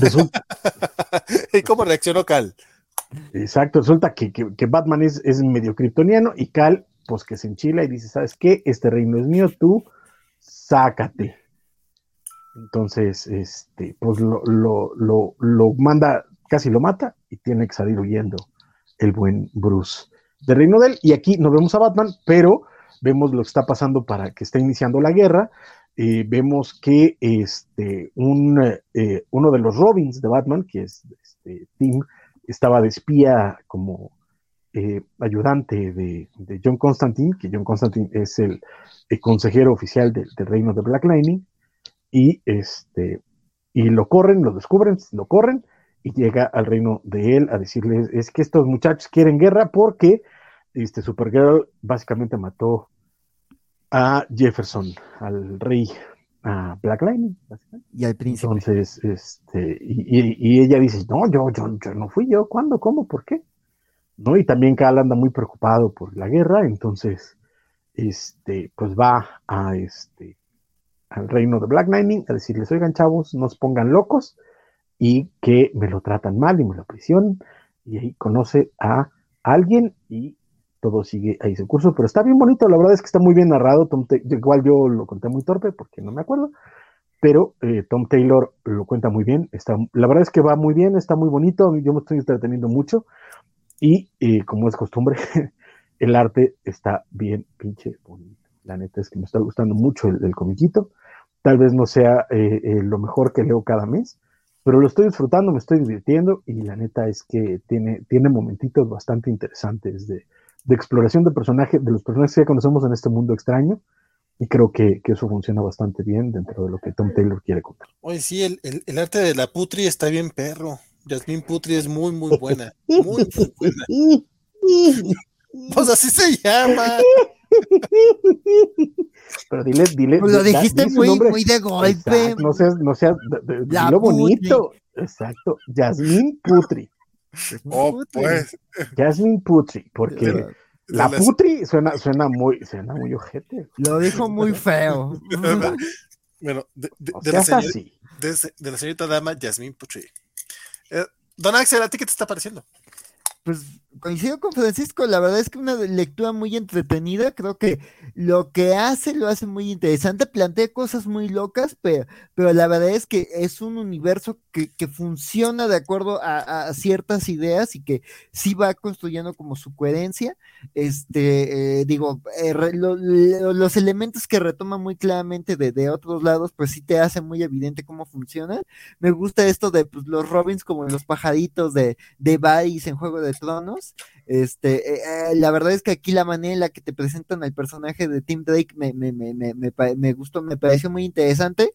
¿Y cómo reaccionó Cal? Exacto, resulta que, Batman es, medio kryptoniano y Cal, pues que se enchila y dice, ¿sabes qué? Este reino es mío, tú sácate. Entonces, este, pues lo, lo, manda, casi lo mata y tiene que salir huyendo el buen Bruce del reino de él. Y aquí no vemos a Batman, pero vemos lo que está pasando para que esté iniciando la guerra. Eh, vemos que este, un, eh, uno de los Robins de Batman, que es este, Tim, estaba de espía como eh, ayudante de, John Constantine, que John Constantine es el, consejero oficial del reino de Black Lightning, y, este, y lo corren, lo descubren, lo corren, y llega al reino de él a decirles, es que estos muchachos quieren guerra porque este, Supergirl básicamente mató a Jefferson, al rey a Black Lightning, Y al príncipe. Entonces, este, y, ella dice, no, yo, yo, yo no fui yo, ¿cuándo? ¿Cómo? ¿Por qué? ¿No? Y también Cal anda muy preocupado por la guerra, entonces, este, pues va a este, al reino de Black Lightning a decirles, oigan chavos, no pongan locos y que me lo tratan mal y me lo aprisionan. Y ahí conoce a alguien y todo sigue ahí su curso, pero está bien bonito, la verdad es que está muy bien narrado, Tom igual yo lo conté muy torpe porque no me acuerdo, pero eh, Tom Taylor lo cuenta muy bien, está, la verdad es que va muy bien, está muy bonito, yo me estoy entreteniendo mucho y eh, como es costumbre, el arte está bien pinche bonito, la neta es que me está gustando mucho el, comiquito, tal vez no sea eh, lo mejor que leo cada mes, pero lo estoy disfrutando, me estoy divirtiendo y la neta es que tiene, tiene momentitos bastante interesantes de, exploración de personajes, de los personajes que conocemos en este mundo extraño. Y creo que, eso funciona bastante bien dentro de lo que Tom Taylor quiere contar. Oye, sí, el, arte de la Putri está bien perro. Jasmine Putri es muy, muy buena. Muy, muy buena. pues así se llama. Pero dile, dile. Pues lo dijiste muy, muy de golpe. no seas, no seas, lo bonito. Exacto. Jasmine Putri. Oh, pues. Jasmine Putri, porque la Putri suena, suena muy, suena muy ojete. Lo dijo muy feo. bueno, de, la señorita, de, la señorita dama Jasmine Putri. Eh, don Axel, ¿a ti qué te está pareciendo? Pues coincido con Francisco, la verdad es que una lectura muy entretenida, creo que lo que hace lo hace muy interesante, plantea cosas muy locas, pero, pero la verdad es que es un universo que, funciona de acuerdo a, ciertas ideas y que sí va construyendo como su coherencia. Este, eh, digo, eh, los elementos que retoma muy claramente de, de, otros lados, pues sí te hace muy evidente cómo funciona. Me gusta esto de pues, los Robins como los pajaritos de, de Vice en Juego de Tronos este, eh, eh, la verdad es que aquí la manera en la que te presentan al personaje de Tim Drake me, me, me, me, gustó, me pareció muy interesante.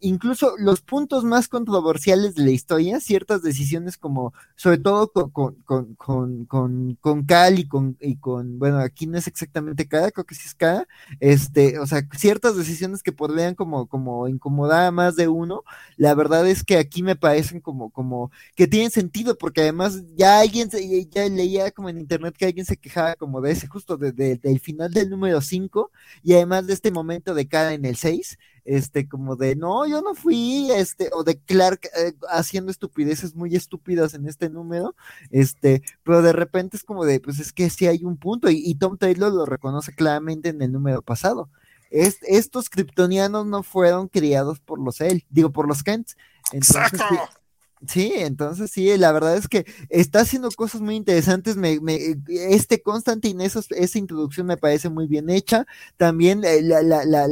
Incluso los puntos más controversiales de la historia, ciertas decisiones como, sobre todo con, con, con, con, con Cal y con, y con, bueno, aquí no es exactamente Cal, creo que sí es Cal, este, o sea, ciertas decisiones que podrían como, como incomodar a más de uno, la verdad es que aquí me parecen como, como, que tienen sentido, porque además ya alguien, ya leía como en internet que alguien se quejaba como de ese, justo de, del final del número 5, y además de este momento de Cal en el 6, este, como de, no, yo no fui, este, o de Clark eh, haciendo estupideces muy estúpidas en este número, este, pero de repente es como de, pues es que sí hay un punto, y, Tom Taylor lo reconoce claramente en el número pasado. estos kryptonianos no fueron criados por los él, digo, por los Kent. Entonces, Sí, entonces sí, la verdad es que está haciendo cosas muy interesantes. Me, me, este Constantine, esa introducción me parece muy bien hecha. También eh, la, la, la,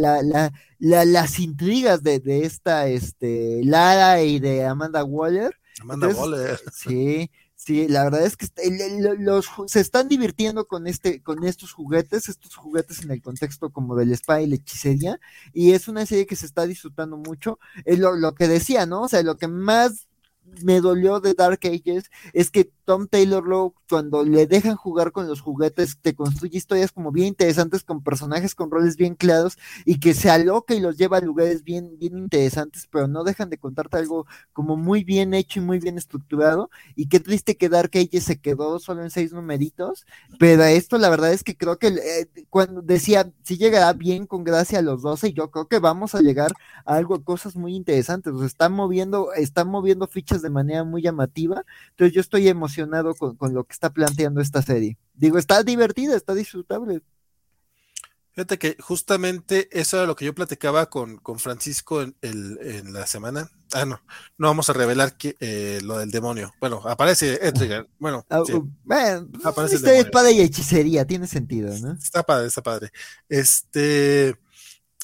la, las intrigas de, de, esta este, Lara y de Amanda Waller. Amanda Waller. Sí, sí, la verdad es que los, se están divirtiendo con, este, con estos juguetes, estos juguetes en el contexto como del spa y la hechicería. Y es una serie que se está disfrutando mucho. Es lo, lo que decía, ¿no? O sea, lo que más me dolió de Dark Ages es que Tom Taylor Lowe, cuando le dejan jugar con los juguetes, te construye historias como bien interesantes con personajes con roles bien claros y que se aloca y los lleva a lugares bien, bien interesantes, pero no dejan de contarte algo como muy bien hecho y muy bien estructurado. Y qué triste que Dark Ages se quedó solo en seis numeritos, pero esto la verdad es que creo que eh, cuando decía, si llegará bien con gracia a los 12, yo creo que vamos a llegar a algo, cosas muy interesantes. Sea, están moviendo, están moviendo fichas de manera muy llamativa. Entonces yo estoy emocionado con, lo que está planteando esta serie. Digo, está divertida, está disfrutable. Fíjate que justamente eso era lo que yo platicaba con, con Francisco en, el, en la semana. Ah, no, no vamos a revelar que, eh, lo del demonio. Bueno, aparece Edgar. Bueno, ah, uh, aparece este espada y hechicería, tiene sentido, ¿no? Está padre, está padre. Este.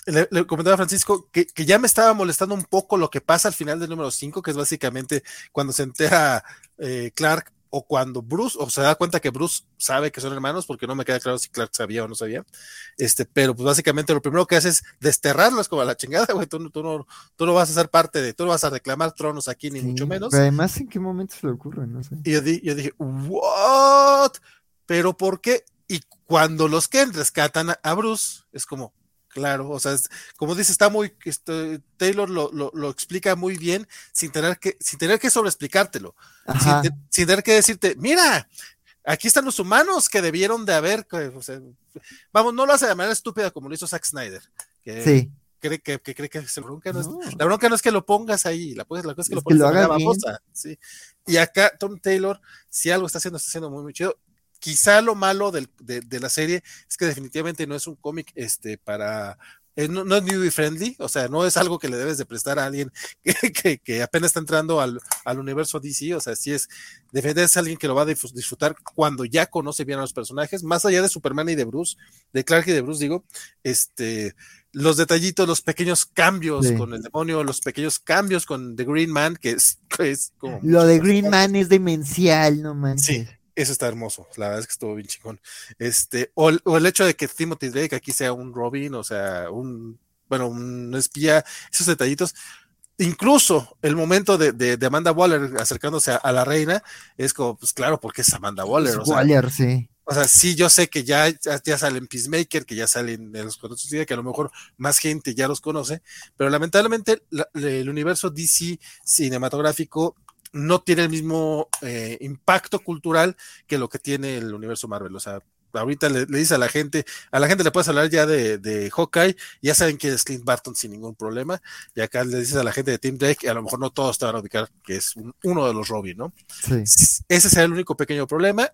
Le, comentaba a Francisco que, que, ya me estaba molestando un poco lo que pasa al final del número 5, que es básicamente cuando se entera eh, Clark o cuando Bruce, o se da cuenta que Bruce sabe que son hermanos, porque no me queda claro si Clark sabía o no sabía, este, pero pues básicamente lo primero que hace es desterrarlos como a la chingada, güey, tú, no, tú no vas a ser parte de, tú no vas a reclamar tronos aquí, ni mucho menos. además, ¿en qué momento se le ocurre? No sé. Y yo, yo dije, ¿what? ¿Pero por qué? Y cuando los Ken rescatan a Bruce, es como, Claro, o sea, como dice, está muy, este, Taylor lo, lo, explica muy bien sin tener que, sin tener que sobreexplicártelo, sin, sin, tener que decirte, mira, aquí están los humanos que debieron de haber, vamos, no lo hace de manera estúpida como lo hizo Zack Snyder, que sí. cree que, que cree que bronca, no, Es, la bronca no es que lo pongas ahí, la, la cosa es que lo pongas en la babosa, sí. Y acá Tom Taylor, si algo está haciendo, está haciendo muy, muy chido, quizá lo malo de, la serie es que definitivamente no es un cómic este, para eh, no, es newbie friendly, o sea, no es algo que le debes de prestar a alguien que, apenas está entrando al, universo DC, o sea, si es, a alguien que lo va a disfrutar cuando ya conoce bien a los personajes, más allá de Superman y de Bruce, de Clark y de Bruce, digo, este, los detallitos, los pequeños cambios con el demonio, los pequeños cambios con The Green Man, que es, como... Lo de Green Man es demencial, no manches. Sí, eso está hermoso, la verdad es que estuvo bien chingón. Este, o, el hecho de que Timothy Drake aquí sea un Robin, o sea, un, bueno, un espía, esos detallitos. Incluso el momento de, de, Amanda Waller acercándose a, la reina, es como, pues claro, porque es Amanda Waller. o Waller, sí. O sea, sí, yo sé que ya, ya, salen Peacemaker, que ya salen de los contratos que a lo mejor más gente ya los conoce, pero lamentablemente el universo DC cinematográfico no tiene el mismo eh, impacto cultural que lo que tiene el universo Marvel. O sea, ahorita le, dice a la gente, a la gente le puedes hablar ya de, de Hawkeye, ya saben quién es Clint Barton sin ningún problema, y acá le dices a la gente de Team Drake, y a lo mejor no todos te van a ubicar que es uno de los Robin, ¿no? Sí. Ese será el único pequeño problema,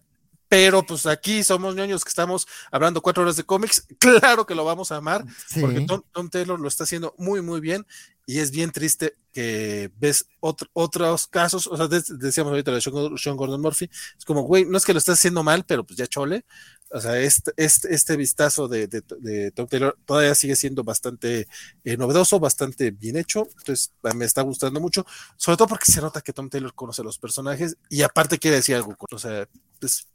pero pues aquí somos ñoños que estamos hablando cuatro horas de cómics, claro que lo vamos a amar, porque Tom, Taylor lo está haciendo muy, muy bien, y es bien triste que ves otros casos, o sea, decíamos ahorita de Sean, Gordon Murphy, es como, güey, no es que lo estés haciendo mal, pero pues ya chole, o sea, este, este, este vistazo de, de, Tom Taylor todavía sigue siendo bastante eh, novedoso, bastante bien hecho, entonces me está gustando mucho, sobre todo porque se nota que Tom Taylor conoce los personajes y aparte quiere decir algo, o sea, pues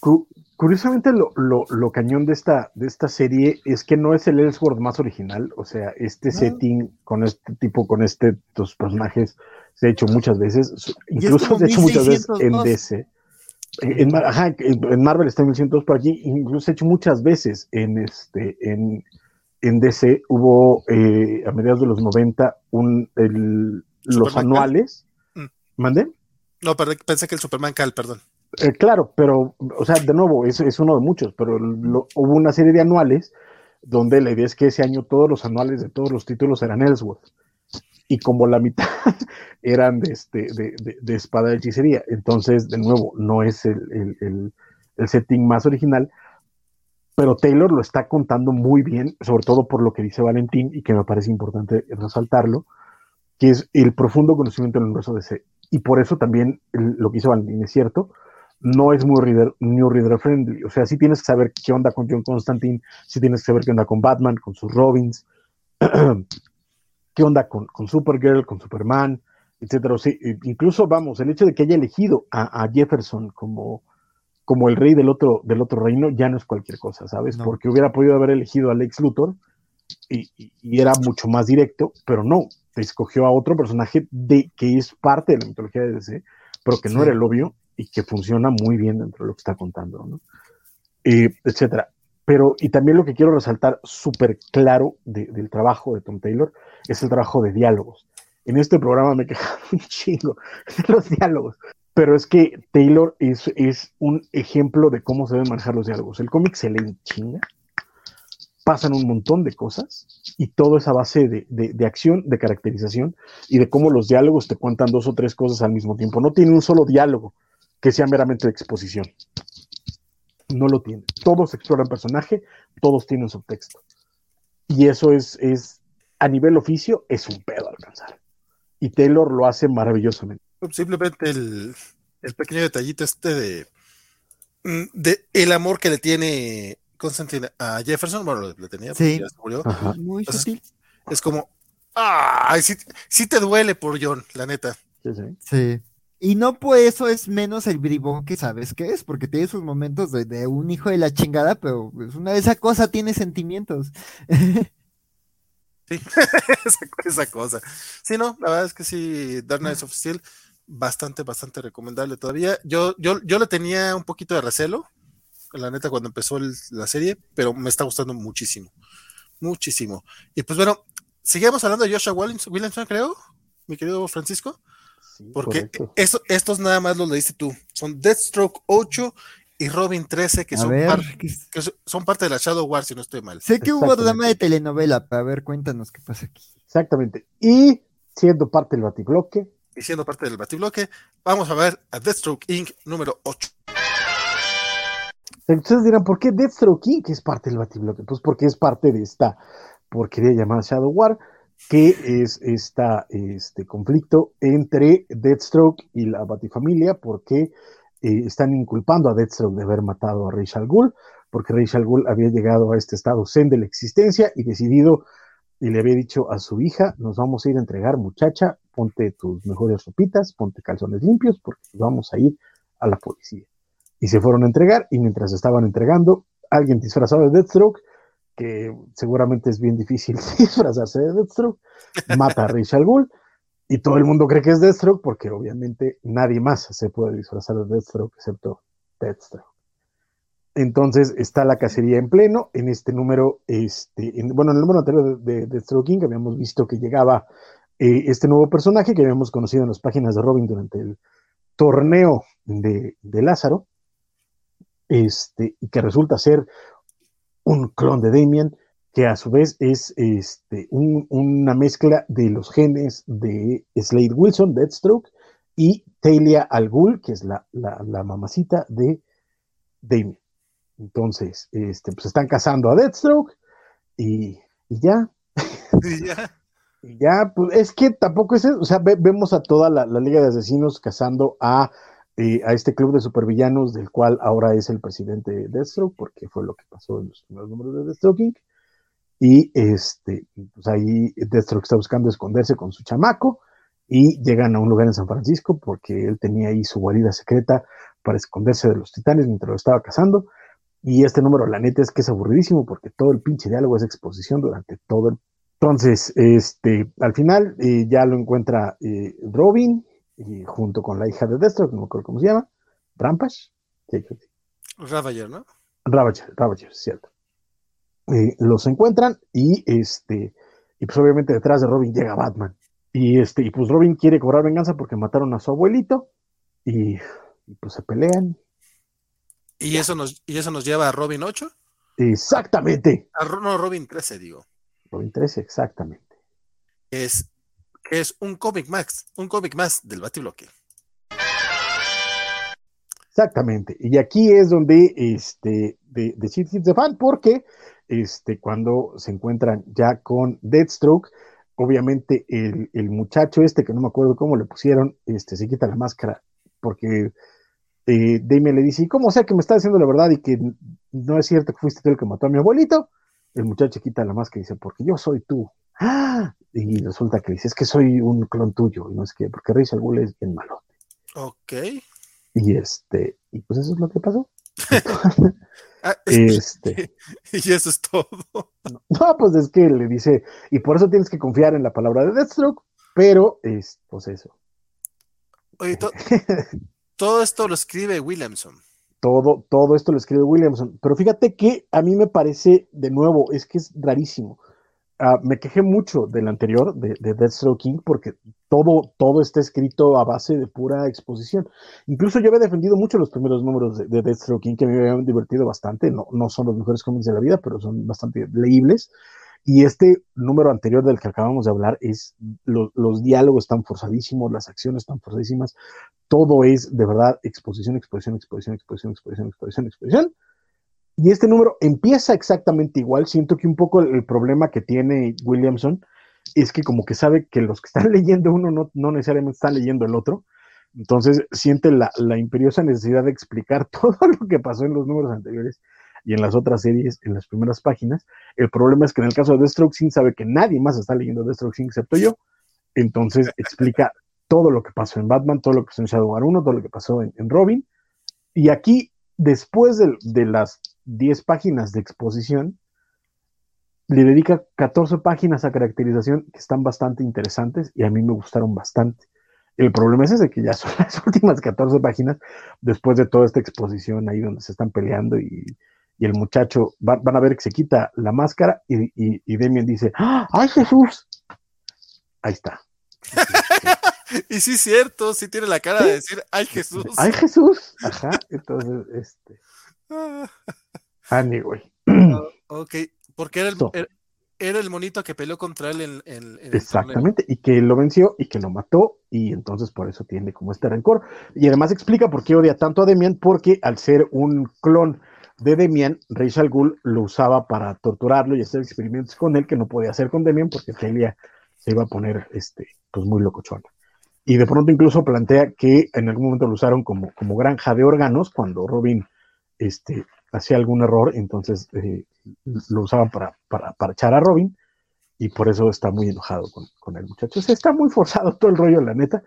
Curiosamente, lo, lo, cañón de esta, de esta serie es que no es el Ellsworth más original. O sea, este setting con este tipo, con este, estos personajes, se ha hecho muchas veces. Incluso se ha hecho muchas veces en DC. En, ajá, en, Marvel está en 1100 por aquí. Incluso se ha hecho muchas veces en, este, en, en DC. Hubo eh, a mediados de los 90 un, el, los anuales. Mm. ¿Mande? No, pensé que el Superman Cal, perdón. Eh, claro, pero, o sea, de nuevo, es, es uno de muchos, pero hubo una serie de anuales donde la idea es que ese año todos los anuales de todos los títulos eran Ellsworth. Y como la mitad eran de, este, de, espada de hechicería. Entonces, de nuevo, no es el, el, setting más original, pero Taylor lo está contando muy bien, sobre todo por lo que dice Valentín, y que me parece importante resaltarlo, que es el profundo conocimiento del universo de C. Y por eso también lo que hizo Valentín es cierto, no es muy reader, new reader friendly. O sea, sí tienes que saber qué onda con John Constantine, sí tienes que saber qué onda con Batman, con sus Robins, qué onda con, con, Supergirl, con Superman, etcétera. incluso, vamos, el hecho de que haya elegido a, Jefferson como, como el rey del otro, del otro reino ya no es cualquier cosa, ¿sabes? Porque hubiera podido haber elegido a Lex Luthor y, era mucho más directo, pero no, escogió a otro personaje de, que es parte de la mitología de DC, pero que no era el obvio y que funciona muy bien dentro de lo que está contando, ¿no? Eh, etcétera. Pero, y también lo que quiero resaltar súper claro del trabajo de Tom Taylor es el trabajo de diálogos. En este programa me he un chingo de los diálogos, pero es que Taylor es, es un ejemplo de cómo se deben manejar los diálogos. El cómic se lee chinga, pasan un montón de cosas y todo es a base de, de, acción, de caracterización y de cómo los diálogos te cuentan dos o tres cosas al mismo tiempo. No tiene un solo diálogo que sea meramente de exposición. No lo tiene. Todos exploran personaje, todos tienen subtexto. Y eso es, es, a nivel oficio, es un pedo alcanzar. Y Taylor lo hace maravillosamente. Simplemente el, el pequeño detallito este de, mm, de el amor que le tiene Constantine a Jefferson, bueno, le tenía, sí. ya se murió. Muy Es como, ay, sí, te duele por John, la neta. Sí, sí. sí. Y no por eso es menos el bribón que sabes que es, porque tiene sus momentos de, un hijo de la chingada, pero pues una esa cosa tiene sentimientos. Sí, esa, cosa. Sí, no, la verdad es que sí, Dark Knights of Steel, bastante, bastante recomendable todavía. Yo, yo, yo le tenía un poquito de recelo, la neta, cuando empezó la serie, pero me está gustando muchísimo. Muchísimo. Y pues bueno, seguimos hablando de Joshua Williamson, creo, mi querido Francisco. Porque estos nada más los leíste tú. Son Deathstroke 8 y Robin 13, que, son, son, parte de la Shadow War, si no estoy mal. Sé que hubo drama de telenovela, pero a ver, cuéntanos qué pasa aquí. Exactamente. Y siendo parte del Batibloque. Y siendo parte del Batibloque, vamos a ver a Deathstroke Inc. número 8. Ustedes dirán, ¿por qué Deathstroke que es parte del Batibloque? Pues porque es parte de esta porquería llamada Shadow War, que es esta, este conflicto entre Deathstroke y la Batifamilia, porque eh, están inculpando a Deathstroke de haber matado a Rachel Ghoul, porque Rachel Ghoul había llegado a este estado zen de la existencia y decidido, y le había dicho a su hija, nos vamos a ir a entregar, muchacha, ponte tus mejores ropitas, ponte calzones limpios, porque vamos a ir a la policía y se fueron a entregar y mientras estaban entregando, alguien disfrazado de Deathstroke, que seguramente es bien difícil disfrazarse de Deathstroke, mata a Rachel Ghoul y todo el mundo cree que es Deathstroke porque obviamente nadie más se puede disfrazar de Deathstroke excepto Deathstroke. Entonces está la cacería en pleno. En este número, este, bueno, en el número anterior de, Deathstroke King habíamos visto que llegaba eh, este nuevo personaje que habíamos conocido en las páginas de Robin durante el torneo de, de Lázaro este, y que resulta ser un clon de Damien, que a su vez es este, una mezcla de los genes de Slade Wilson, Deathstroke, y Talia Al Ghul, que es la, mamacita de Damien. Entonces, este, pues están cazando a Deathstroke y, ya. Y ya. y ya, pues es que tampoco es, o sea, vemos a toda la, la Liga de Asesinos cazando a a este club de supervillanos del cual ahora es el presidente Deathstroke, porque fue lo que pasó en los primeros números de Deathstroke Y este, pues ahí Deathstroke está buscando esconderse con su chamaco y llegan a un lugar en San Francisco porque él tenía ahí su guarida secreta para esconderse de los titanes mientras lo estaba cazando. Y este número, la neta, es que es aburridísimo porque todo el pinche diálogo es exposición durante todo el. Entonces, este, al final eh, ya lo encuentra eh, Robin, y junto con la hija de Deathstroke, no me acuerdo cómo se llama, Rampage. Ravager, ¿no? Ravager, Ravager, cierto. los encuentran y este, y pues obviamente detrás de Robin llega Batman. Y este, y pues Robin quiere cobrar venganza porque mataron a su abuelito y, pues se pelean. ¿Y eso, nos, ¿Y eso nos lleva a Robin 8? Exactamente. no, Robin 13, digo. Robin 13, exactamente. Es es un cómic más, un cómic más del Batibloque. Exactamente. Y aquí es donde este, de, de Shit Hits the Fan, porque este, cuando se encuentran ya con Deathstroke, obviamente el, el, muchacho este, que no me acuerdo cómo le pusieron, este, se quita la máscara, porque eh, Damien le dice, ¿y cómo sé que me está diciendo la verdad y que no es cierto que fuiste tú el que mató a mi abuelito? El muchacho quita la máscara y dice, porque yo soy tú. ¡Ah! y resulta que dice, es que soy un clon tuyo, y no es que, porque Rey Ghoul es bien malo. Ok. Y este, y pues eso es lo que pasó. Ah, este. y eso es todo. No, pues es que le dice, y por eso tienes que confiar en la palabra de Deathstroke, pero es, pues eso. Oye, todo esto lo escribe Williamson. Todo, todo esto lo escribe Williamson. Pero fíjate que a mí me parece, de nuevo, es que es rarísimo. Ah, me quejé mucho del anterior, de, de Deathstroke King, porque todo, todo está escrito a base de pura exposición. Incluso yo había defendido mucho los primeros números de, de Deathstroke King, que me habían divertido bastante. No, no son los mejores cómics de la vida, pero son bastante leíbles. Y este número anterior del que acabamos de hablar es, los diálogos están forzadísimos, las acciones están forzadísimas, todo es de verdad exposición, exposición, exposición, exposición, exposición, exposición, exposición. Y este número empieza exactamente igual. Siento que un poco el, problema que tiene Williamson es que como que sabe que los que están leyendo uno no, necesariamente están leyendo el otro. Entonces siente la, imperiosa necesidad de explicar todo lo que pasó en los números anteriores y en las otras series, en las primeras páginas. El problema es que en el caso de Sin sabe que nadie más está leyendo Sin excepto yo. Entonces explica todo lo que pasó en Batman, todo lo que pasó en Shadow War 1, todo lo que pasó en, Robin. Y aquí, después de, de las 10 páginas de exposición, le dedica 14 páginas a caracterización que están bastante interesantes y a mí me gustaron bastante. El problema es ese que ya son las últimas 14 páginas después de toda esta exposición ahí donde se están peleando y, el muchacho van a ver que se quita la máscara y, y, y Demian dice, ¡Ah, ¡ay Jesús! Ahí está. y sí es cierto, sí tiene la cara de decir, ¡ay Jesús! ¡Ay Jesús! Ajá, entonces, este... Anyway. ok, porque era el, era, el monito que peleó contra él en, Exactamente, y que lo venció y que lo mató, y entonces por eso tiene como este rencor. Y además explica por qué odia tanto a Demian, porque al ser un clon de Demian, Rachel Ghoul lo usaba para torturarlo y hacer experimentos con él que no podía hacer con Demian porque Celia se iba a poner este, pues muy locochona. Y de pronto incluso plantea que en algún momento lo usaron como, como granja de órganos cuando Robin este, hacía algún error, entonces eh, lo usaban para, para, echar a Robin y por eso está muy enojado con, con el muchacho. está muy forzado todo el rollo, la neta.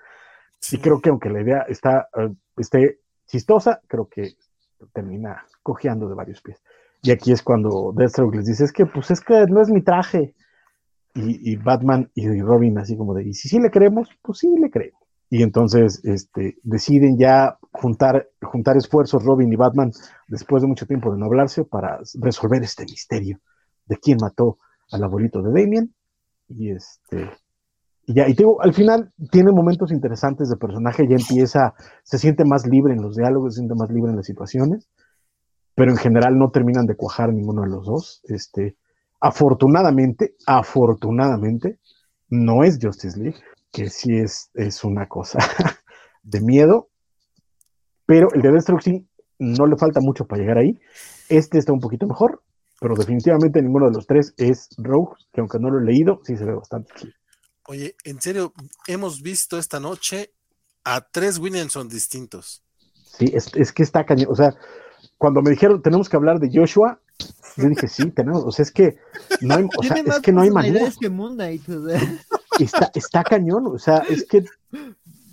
Y creo que aunque la idea está, uh, esté chistosa, creo que termina cojeando de varios pies. Y aquí es cuando Deathstroke les dice, es que pues es que no es mi traje. Y, Batman y Robin así como de, y si sí le creemos, pues sí le creemos. Y entonces este, deciden ya juntar, juntar esfuerzos Robin y Batman después de mucho tiempo de no hablarse para resolver este misterio de quién mató al abuelito de Damien. Y este, y ya, y digo, al final tiene momentos interesantes de personaje, ya empieza, se siente más libre en los diálogos, se siente más libre en las situaciones, pero en general no terminan de cuajar ninguno de los dos. Este, afortunadamente, afortunadamente, no es Justice League, que sí es, es una cosa de miedo, pero el de Destruction no le falta mucho para llegar ahí. Este está un poquito mejor, pero definitivamente ninguno de los tres es Rogue, que aunque no lo he leído, sí se ve bastante chido. Oye, en serio, hemos visto esta noche a tres Williamson distintos. Sí, es, que está cañón. O sea, cuando me dijeron tenemos que hablar de Joshua, yo dije sí, tenemos. O sea, es que no hay, o sea, es que no hay manera. Está, está cañón. O sea, es que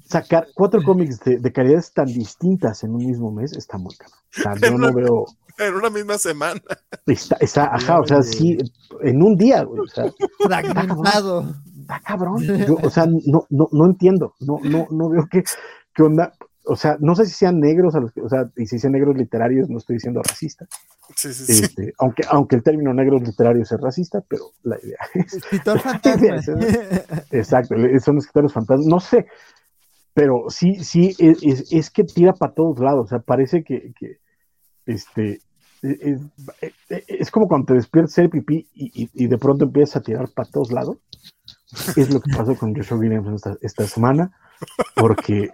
sacar cuatro cómics de, de, calidades tan distintas en un mismo mes está muy caro. O sea, yo no veo. En una misma semana. Está, está ajá, o sea, sí, en un día, güey. O sea, fragmentado está cabrón. o sea, no, no, no entiendo, no, no, no veo qué, qué onda. O sea, no sé si sean negros, a los o sea, y si sean negros literarios, no estoy diciendo racista. Sí, sí, sí. Este, aunque, aunque el término negros literarios es racista, pero la idea es. Escritor fantasma. Exacto, son escritores fantasmas. No sé, pero sí, sí, es, es, que tira para todos lados. O sea, parece que, que este, es, es, como cuando te despiertas el pipí y, y, y, de pronto empiezas a tirar para todos lados es lo que pasó con Joshua Williams esta, semana, porque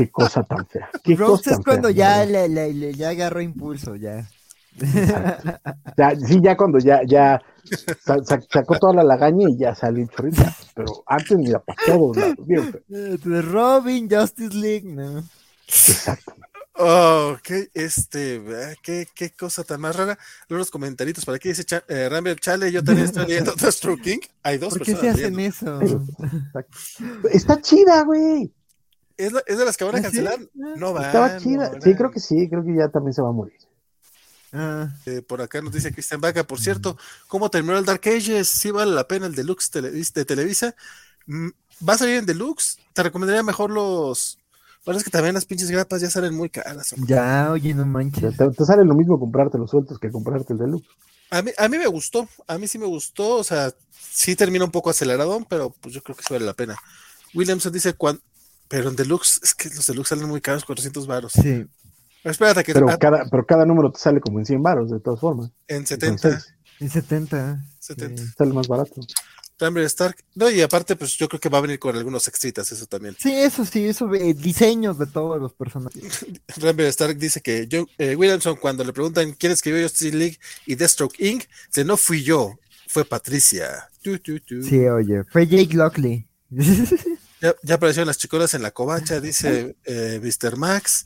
qué cosa tan fea. Qué cosa es cuando ya, le, ya agarró impulso, ya. sí, ya cuando ya, ya sacó toda la lagaña y ya salió chorrito, pero antes mira para todos lados. Eh, Robin, Justice League, ¿no? Exacto. Oh, ok, este, qué, qué cosa tan más rara. Los comentaritos para aquí dice eh, Rambert Chale, yo también estoy leyendo The King. Hay dos ¿Por qué se hacen eso? Está chida, güey. ¿Es, ¿Es, de las que van a ¿Ah, cancelar? No va. Estaba chida. sí, creo que sí, creo que ya también se va a morir. Ah. Eh, por acá nos dice Cristian Vaca, por cierto, ¿cómo terminó el Dark Ages? ¿Sí vale la pena el Deluxe de Televisa? Mm, ¿Va a salir en Deluxe? Te recomendaría mejor los, bueno, es que también las pinches grapas ya salen muy caras. Ya, oye, no manches. Te, sale lo mismo comprarte los sueltos que comprarte el deluxe. A mí, a mí me gustó, a mí sí me gustó, o sea, sí termina un poco acelerado, pero pues yo creo que sí vale la pena. Williamson dice, pero en deluxe, es que los deluxe salen muy caros, 400 varos. Sí. Pero espérate que... Pero, cada, pero cada número te sale como en 100 varos, de todas formas. En 70. en 70. 70. Sale más barato. Rambler Stark. No, y aparte, pues yo creo que va a venir con algunos extritas, eso también. Sí, eso sí, eso, eh, diseños de todos los personajes. Rambler Stark dice que John, eh, Williamson, cuando le preguntan quién escribió Justice League y Deathstroke Inc., dice, no fui yo, fue Patricia. Sí, oye, fue Jake Lockley. ya, ya, aparecieron las chicoras en la covacha, dice eh, Mr. Max.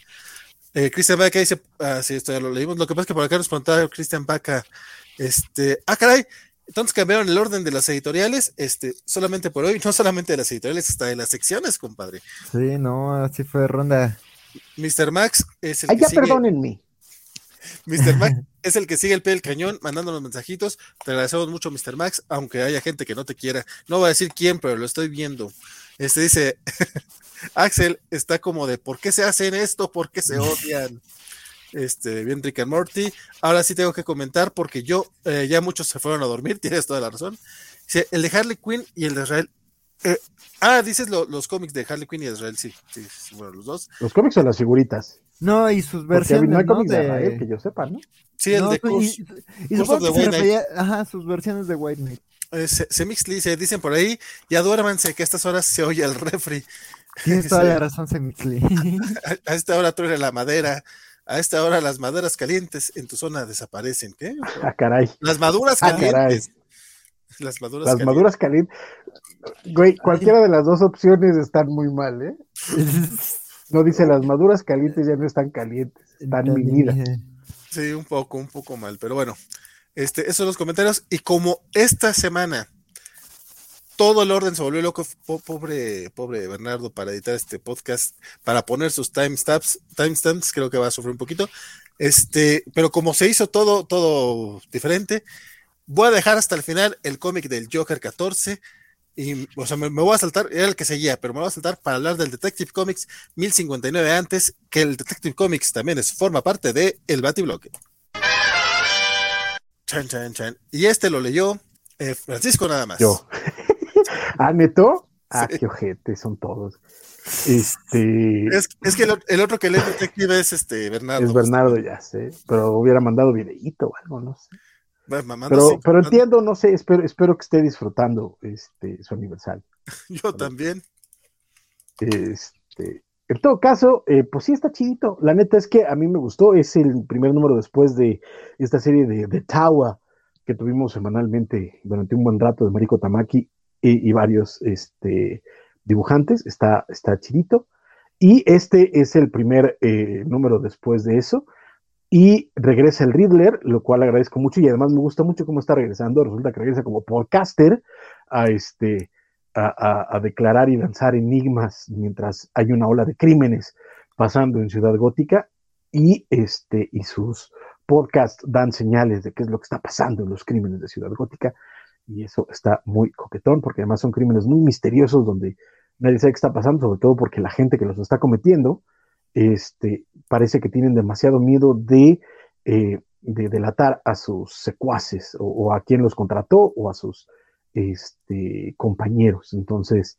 Eh, Christian Baca dice, ah, sí, esto ya lo leímos. Lo que pasa es que por acá nos preguntaba Christian Baca, este, ah, caray, entonces cambiaron el orden de las editoriales, este, solamente por hoy, no solamente de las editoriales, hasta de las secciones, compadre. Sí, no, así fue ronda. Mr. Max es el Ay, que ya perdónenme. Mr. Max es el que sigue el pie del cañón, mandando los mensajitos. Te agradecemos mucho, Mr. Max, aunque haya gente que no te quiera. No voy a decir quién, pero lo estoy viendo. Este dice, Axel está como de, ¿por qué se hacen esto? ¿Por qué se odian? este, bien Rick and Morty. Ahora sí tengo que comentar porque yo, eh, ya muchos se fueron a dormir, tienes toda la razón. El de Harley Quinn y el de Israel. Eh, ah, dices los cómics de Harley Quinn y Israel, sí, sí, bueno, los dos. Los cómics son las figuritas. No, y sus versiones. no hay cómics de... Israel que yo sepa, ¿no? Sí, el de Curse, y, y Ajá, sus versiones de White Knight. Eh, se, se dice, dicen por ahí, ya duérmanse que a estas horas se oye el refri. Tienes toda la razón, Semixley. a, a esta hora truena la madera A esta hora las maderas calientes en tu zona desaparecen. ¿Qué? Ah, caray. Las maduras Ah, calientes. Las maduras Las calientes. maduras calientes. Güey, cualquiera de las dos opciones están muy mal, ¿eh? No dice las maduras calientes ya no están calientes, están minidas. Sí, un poco, un poco mal, pero bueno. Este, esos son los comentarios. Y como esta semana todo el orden se volvió loco, po- pobre, pobre Bernardo para editar este podcast, para poner sus timestamps, timestamps, creo que va a sufrir un poquito. Este, pero como se hizo todo, todo diferente, voy a dejar hasta el final el cómic del Joker 14. Y, o sea, me, voy a saltar, era el que seguía, pero me voy a saltar para hablar del Detective Comics 1059 antes, que el Detective Comics también forma parte de el Batibloque. Chan, chan, chan. Y este lo leyó eh, Francisco nada más. Yo. ¿Ah, neto? Ah, Sí. qué ojete, son todos. Este. Es, es que el, otro que lee Detective es este Bernardo. Es Bernardo, ya sé, pero hubiera mandado videíto o algo, no sé. Mamando Pero, entiendo, no sé, espero, espero que esté disfrutando este su aniversario. Yo también. Este, en todo caso, eh, pues sí está chidito. La neta es que a mí me gustó, es el primer número después de esta serie de, de Tawa que tuvimos semanalmente durante un buen rato de Mariko Tamaki y, varios este, dibujantes. Está, está chidito. Y este es el primer eh, número después de eso. Y regresa el Riddler, lo cual agradezco mucho y además me gusta mucho cómo está regresando. Resulta que regresa como podcaster a este a, declarar y lanzar enigmas mientras hay una ola de crímenes pasando en Ciudad Gótica y este y sus podcasts dan señales de qué es lo que está pasando en los crímenes de Ciudad Gótica. Y eso está muy coquetón porque además son crímenes muy misteriosos donde nadie sabe qué está pasando, sobre todo porque la gente que los está cometiendo este, parece que tienen demasiado miedo de, eh, de delatar a sus secuaces o, o a quien los contrató o a sus este, compañeros. Entonces,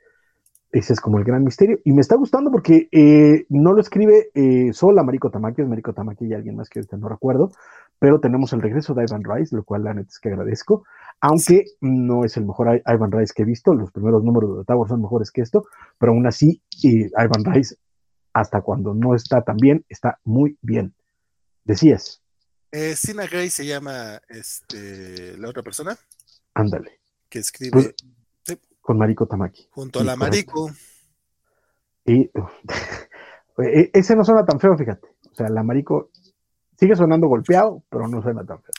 ese es como el gran misterio. Y me está gustando porque eh, no lo escribe eh, sola Mariko Tamaki, es Mariko Tamaki y alguien más que ahorita no recuerdo, pero tenemos el regreso de Ivan Rice, lo cual la neta es que agradezco, aunque no es el mejor Ivan Rice que he visto, los primeros números de Tower son mejores que esto, pero aún así eh, Ivan Rice, hasta cuando no está tan bien, está muy bien. Decías, Sina Gray se llama este, la otra persona ándale, que escribe Pues, con Mariko Tamaki. junto a la. Marico. Y e- ese no suena tan feo, fíjate. O sea, la Marico sigue sonando golpeado, pero no suena tan feo.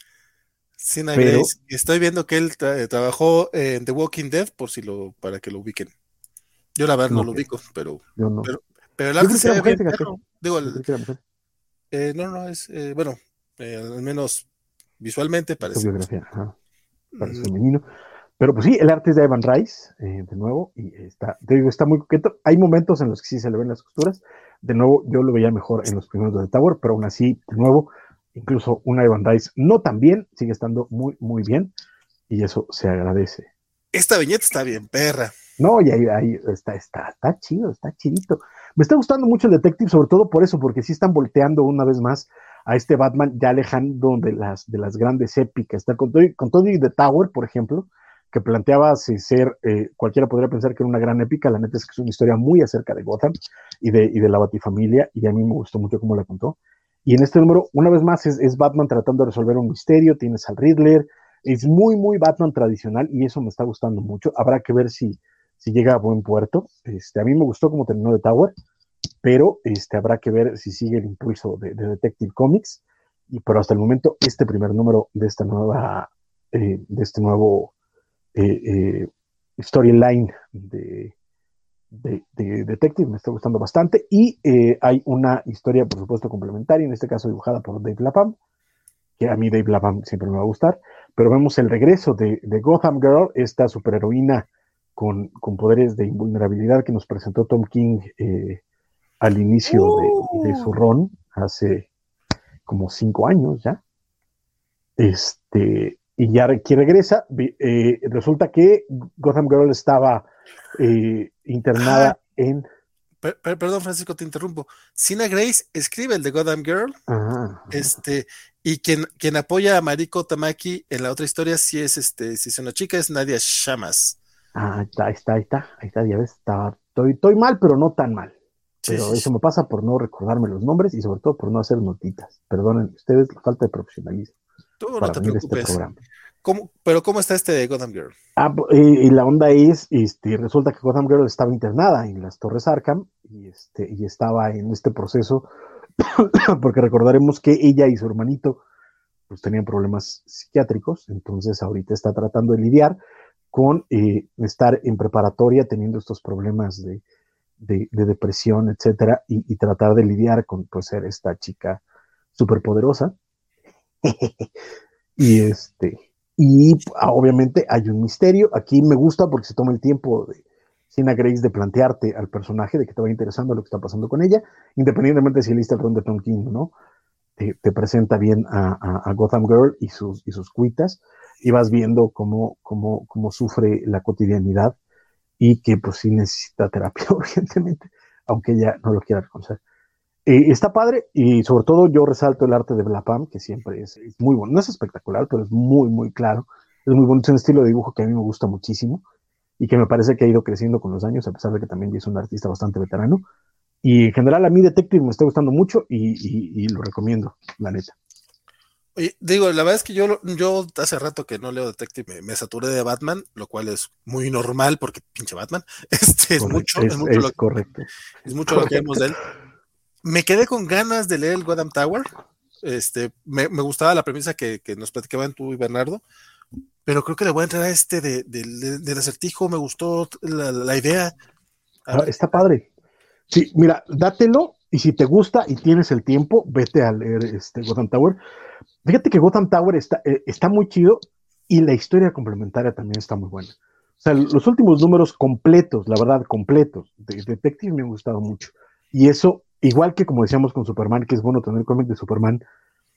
Sina Pero-. Estoy viendo que él tra- trabajó en The Walking Dead, por si lo, para que lo ubiquen. Yo la verdad no lo ubico, pero, Yo no. Pero- pero el arte se ve bien. Digo, el- eh, no, no, es, eh, bueno, eh, al menos visualmente su parece. biografía. ajá, parece Mm, femenino. Pero pues sí, el arte es de Evan Rice, eh, de nuevo, y está, te digo, está muy coqueto. Hay momentos en los que sí se le ven las costuras. De nuevo, yo lo veía mejor en los primeros de The Tower, pero aún así, de nuevo, incluso una Evan Rice no tan bien, sigue estando muy, muy bien, y eso se agradece. Esta viñeta está bien perra. No, y ahí, ahí está, está, está chido, está chidito. Me está gustando mucho el Detective, sobre todo por eso, porque sí están volteando una vez más a este Batman ya alejando de las, de las grandes épicas. Está con con todo y The Tower, por ejemplo, que planteaba si ser, eh, cualquiera podría pensar que era una gran épica, la neta es que es una historia muy acerca de Gotham y de, y de la Batifamilia, y a mí me gustó mucho cómo la contó. Y en este número, una vez más, es, es Batman tratando de resolver un misterio, tienes al Riddler, es muy, muy Batman tradicional, y eso me está gustando mucho. Habrá que ver si, si llega a buen puerto. Este, a mí me gustó cómo terminó de Tower, pero este, habrá que ver si sigue el impulso de, de Detective Comics. Y, pero hasta el momento, este primer número de esta nueva, eh, de este nuevo eh, eh, storyline de, de, de Detective me está gustando bastante. Y eh, hay una historia, por supuesto, complementaria, en este caso dibujada por Dave Lapham, que a mí Dave Lapham siempre me va a gustar. Pero vemos el regreso de, de Gotham Girl, esta superheroína con, con poderes de invulnerabilidad que nos presentó Tom King eh, al inicio de, de su ron hace como cinco años ya. Este, y ya que regresa, eh, resulta que Gotham Girl estaba eh, internada en. Per- per- perdón, Francisco, te interrumpo. Sina Grace escribe el de Gotham Girl, Ajá, este, y quien, quien apoya a Mariko Tamaki en la otra historia, si es este, si es una chica, es Nadia Shamas. Ah, ahí está, ahí está, ahí está, ahí está, ya ves, estaba, estoy, estoy mal, pero no tan mal. pero eso me pasa por no recordarme los nombres y sobre todo por no hacer notitas. Perdonen ustedes la falta de profesionalismo. Tú no te este preocupes. pero ¿cómo está este de Gotham Girl? Ah, y, la onda es, este, resulta que Gotham Girl estaba internada en las Torres Arkham y, este, y estaba en este proceso, porque recordaremos que ella y su hermanito pues tenían problemas psiquiátricos, entonces ahorita está tratando de lidiar con eh, estar en preparatoria teniendo estos problemas de, de, depresión, etcétera, y, tratar de lidiar con pues, ser esta chica superpoderosa. y este, y ah, obviamente hay un misterio. Aquí me gusta porque se toma el tiempo de Sina Grace de plantearte al personaje, de que te va interesando lo que está pasando con ella, independientemente de si lista el ron de Tom King, ¿no? Te, presenta bien a, Gotham Girl y sus, y sus cuitas, y vas viendo cómo, cómo, cómo sufre la cotidianidad y que pues sí necesita terapia urgentemente, aunque ella no lo quiera reconocer. Eh, está padre y sobre todo yo resalto el arte de Blapam, que siempre es, muy bueno. No es espectacular, pero es muy, muy claro. Es muy bonito, es un estilo de dibujo que a mí me gusta muchísimo y que me parece que ha ido creciendo con los años, a pesar de que también es un artista bastante veterano. Y en general a mí Detective me está gustando mucho y, y lo recomiendo, la neta digo, la verdad es que yo, yo hace rato que no leo Detective, me, saturé de Batman, lo cual es muy normal porque pinche Batman. Este es mucho, es, mucho lo, correcto. Es mucho lo que vemos de él. Me quedé con ganas de leer el Gotham Tower. Este, me, gustaba la premisa que, nos platicaban tú y Bernardo, pero creo que le voy a entrar a este de, del acertijo. Me gustó la, idea. Ah, está padre. Sí, mira, dátelo y si te gusta y tienes el tiempo, vete a leer este Gotham Tower. Fíjate que Gotham Tower está, eh, está muy chido y la historia complementaria también está muy buena. O sea, los últimos números completos, la verdad, completos, de Detective me han gustado mucho. Y eso, igual que como decíamos con Superman, que es bueno tener cómic de Superman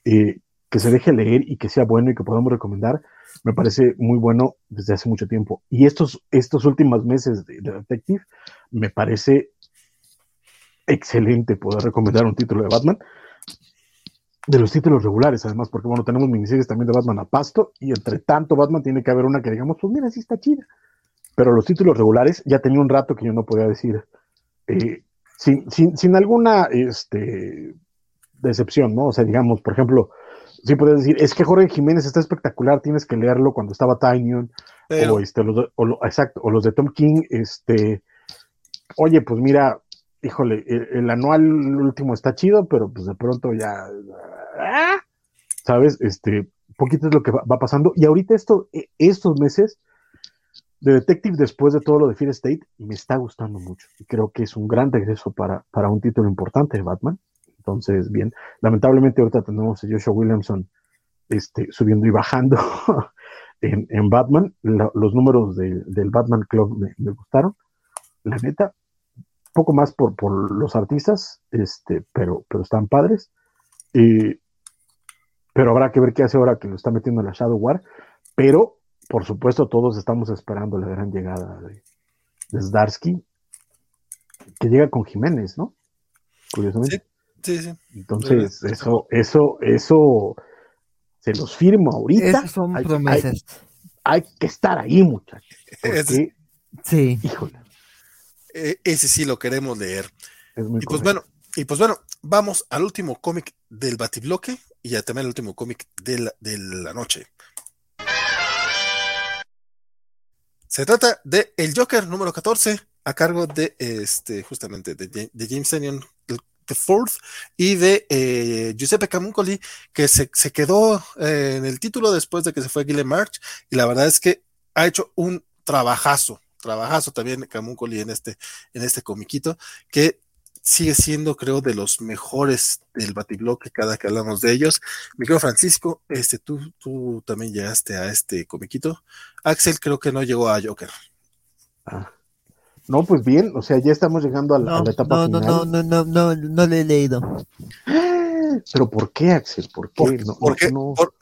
eh, que se deje leer y que sea bueno y que podamos recomendar, me parece muy bueno desde hace mucho tiempo. Y estos, estos últimos meses de, de Detective, me parece excelente poder recomendar un título de Batman de los títulos regulares, además, porque bueno, tenemos miniseries también de Batman a pasto, y entre tanto Batman tiene que haber una que digamos, pues mira, sí está chida. Pero los títulos regulares, ya tenía un rato que yo no podía decir, eh, sin, sin, sin, alguna este, decepción, ¿no? O sea, digamos, por ejemplo, sí puedes decir, es que Jorge Jiménez está espectacular, tienes que leerlo cuando estaba Tinyon, o, este, los, o, exacto, o los de Tom King, este, oye, pues mira, híjole, el, anual último está chido, pero pues de pronto ya, ¡ah! ¿sabes? Este, poquito es lo que va, pasando. Y ahorita esto, e, estos meses de Detective, después de todo lo de Fear State, me está gustando mucho. Y creo que es un gran regreso para, para un título importante de Batman. Entonces, bien, lamentablemente ahorita tenemos a Joshua Williamson este, subiendo y bajando en, Batman. los números del Batman Club me, me gustaron. La neta, poco más por, por los artistas, este, pero, pero están padres. pero habrá que ver qué hace ahora que lo está metiendo en la Shadow War. Pero, por supuesto, todos estamos esperando la gran llegada de, de Zdarsky, que llega con Jiménez, ¿no? Curiosamente. Sí, sí, Entonces, eso, eso, eso se los firmo ahorita. son promesas. Hay, que estar ahí, muchachos. sí. Híjole. E, ese sí lo queremos leer. y pues bueno, y pues bueno, vamos al último cómic del Batibloque y ya también el último cómic de la, de la noche. Se trata de El Joker número 14 a cargo de este justamente de, James Enion the Fourth y de eh, Giuseppe Camuncoli que se, quedó eh, en el título después de que se fue Guillermo March y la verdad es que ha hecho un trabajazo trabajazo también Camuncoli en este, en este comiquito, que sigue siendo, creo, de los mejores del Batibloque cada que hablamos de ellos. Mi querido Francisco, este, tú, tú también llegaste a este comiquito. Axel creo que no llegó a Joker. Ah. No, pues bien, o sea, ya estamos llegando a la, etapa no, final. No, no, no, no, no, no le he leído. Pero ¿por qué, Axel? ¿Por qué?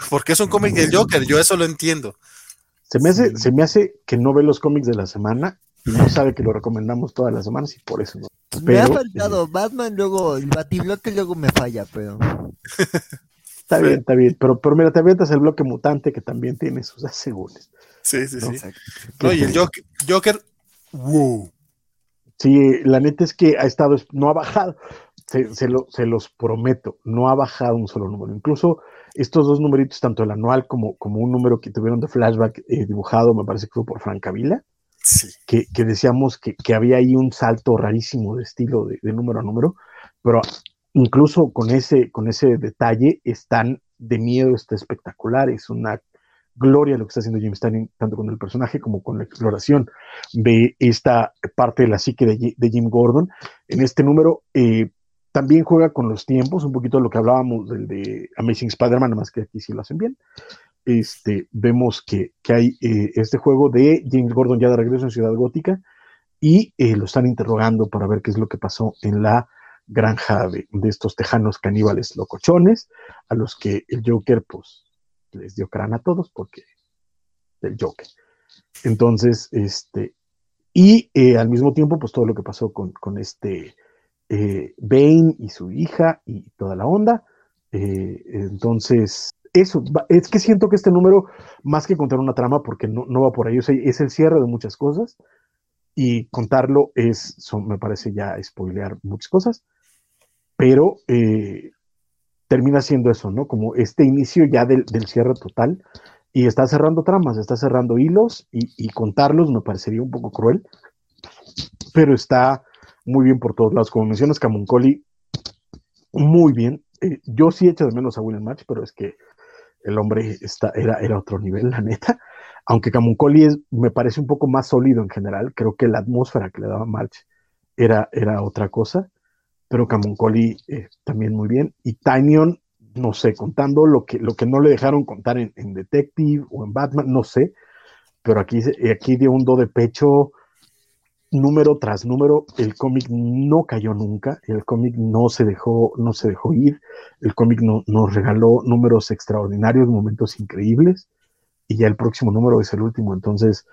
porque es un cómic del Joker, yo eso lo entiendo. Se me, hace, se me hace que no ve los cómics de la semana y no sabe que lo recomendamos todas las semanas y por eso no. Me ha faltado Batman, luego el Batibloque luego me falla, pero. está bien, está bien. Pero, pero mira, te avientas el bloque mutante que también tiene sus asegures. Sí, sí, sí. No, y el Joker, Joker wow. Sí, la neta es que ha estado, no ha bajado, se, se, los prometo, no ha bajado un solo número. Incluso estos dos numeritos, tanto el anual como, como un número que tuvieron de flashback eh, dibujado, me parece que fue por Francavila, sí. que, que, decíamos que, que, había ahí un salto rarísimo de estilo de, de, número a número, pero incluso con ese, con ese detalle están de miedo, está espectacular, es una gloria lo que está haciendo Jim Stanley, tanto con el personaje como con la exploración de esta parte de la psique de, Jim Gordon. En este número eh, también juega con los tiempos, un poquito lo que hablábamos del de Amazing Spider-Man, más que aquí sí lo hacen bien. Este, vemos que, hay eh, este juego de James Gordon ya de regreso en Ciudad Gótica y eh, lo están interrogando para ver qué es lo que pasó en la granja de, estos tejanos caníbales locochones, a los que el Joker, pues, les dio crán a todos porque del Joker. Entonces, este, y eh, al mismo tiempo, pues todo lo que pasó con, con este Bane y su hija y toda la onda. Entonces, eso, es que siento que este número, más que contar una trama, porque no, no va por ahí, es el cierre de muchas cosas, y contarlo es, me parece ya spoilear muchas cosas, pero termina siendo eso, ¿no? Como este inicio ya del, cierre total y está cerrando tramas, está cerrando hilos y, contarlos me parecería un poco cruel, pero está muy bien por todos lados. Como mencionas, Camuncoli, muy bien. Eh, yo sí echo de menos a William Match, pero es que el hombre está, era, era otro nivel, la neta. Aunque Camuncoli es, me parece un poco más sólido en general, creo que la atmósfera que le daba March era, otra cosa pero Camuncoli eh, también muy bien. Y Tinyon, no sé, contando lo que, no le dejaron contar en, Detective o en Batman, no sé, pero aquí, aquí dio un do de pecho número tras número, el cómic no cayó nunca, el cómic no se dejó, no se dejó ir, el cómic no, nos regaló números extraordinarios, momentos increíbles, y ya el próximo número es el último, entonces,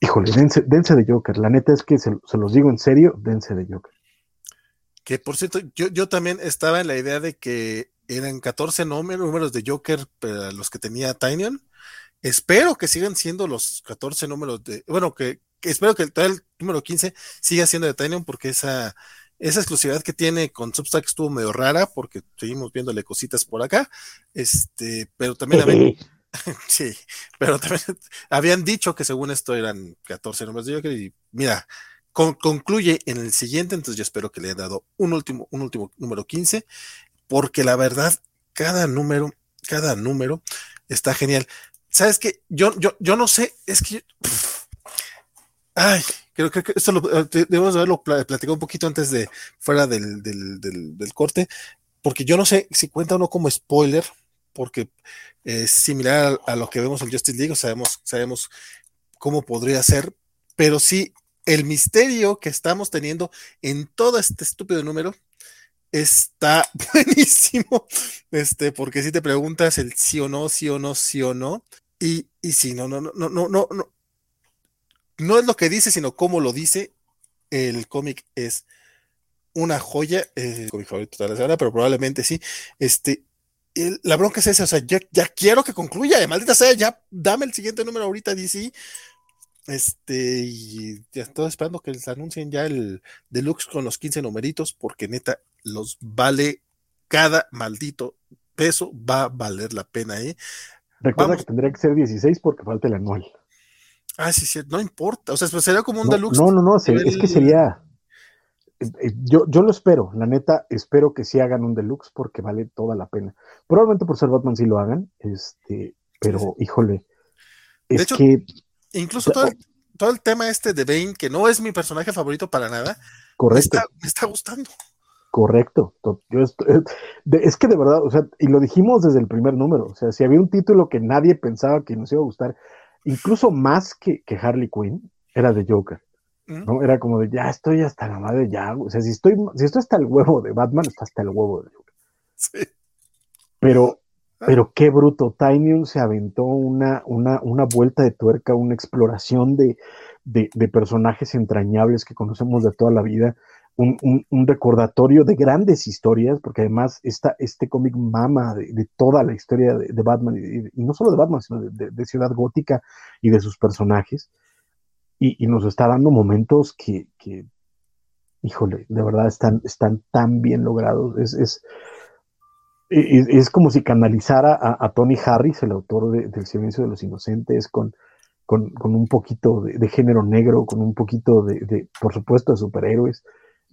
híjole, dense, de Joker, la neta es que se, los digo en serio, dense de Joker. Que por cierto, yo, yo también estaba en la idea de que eran 14 números, de Joker los que tenía Tinyon. Espero que sigan siendo los 14 números de. Bueno, que, espero que el, el número 15 siga siendo de Tinyon porque esa, esa exclusividad que tiene con Substack estuvo medio rara porque seguimos viéndole cositas por acá. Este, pero también. sí, pero también habían dicho que según esto eran 14 números de Joker y mira, concluye en el siguiente, entonces yo espero que le haya dado un último, un último número 15, porque la verdad, cada número, cada número está genial. ¿Sabes qué? Yo, yo, yo no sé, es que... ay, creo, que esto lo, eh, debemos haberlo platicado un poquito antes de fuera del, del, corte, porque yo no sé si cuenta o no como spoiler, porque es similar a, a, lo que vemos en Justice League, sabemos, sabemos cómo podría ser, pero sí el misterio que estamos teniendo en todo este estúpido número está buenísimo. Este, porque si te preguntas el sí o no, sí o no, sí o no, y, y si no, no, no, no, no, no, no, es lo que dice, sino cómo lo dice. El cómic es una joya, es el cómic favorito de la semana, pero probablemente sí. Este, la bronca es esa, o sea, ya, ya quiero que concluya, maldita sea, ya dame el siguiente número ahorita, DC, este, y ya estoy esperando que les anuncien ya el deluxe con los 15 numeritos, porque neta, los vale cada maldito peso, va a valer la pena, ¿eh? Recuerda que tendría que ser 16 porque falta el anual. Ah, sí, sí, no importa, o sea, pues, sería como un deluxe. No, no, no, es que sería. Eh, eh, yo, yo lo espero, la neta, espero que sí hagan un deluxe porque vale toda la pena. Probablemente por ser Batman sí lo hagan, este, pero híjole, es que Incluso todo el, todo el tema este de Bane, que no es mi personaje favorito para nada, correcto. Me, está, gustando. Correcto. Yo es que de verdad, o sea, y lo dijimos desde el primer número, o sea, si había un título que nadie pensaba que nos iba a gustar, incluso más que, que Harley Quinn, era de Joker. ¿no? Era como de, ya estoy hasta la madre, ya, o sea, si estoy, si estoy hasta el huevo de Batman, está hasta el huevo de Joker. Sí. Pero pero qué bruto, Tinyon se aventó una, una, una, vuelta de tuerca, una exploración de, de, personajes entrañables que conocemos de toda la vida, un, un, recordatorio de grandes historias, porque además esta, este cómic mama de, toda la historia de, Batman, y, no solo de Batman, sino de, Ciudad Gótica y de sus personajes, y, nos está dando momentos que, que híjole, de verdad están, están tan bien logrados. Es, es, es, como si canalizara a, Tony Harris, el autor de, del Silencio de los Inocentes, con, con, un poquito de, género negro, con un poquito de, por supuesto, de superhéroes,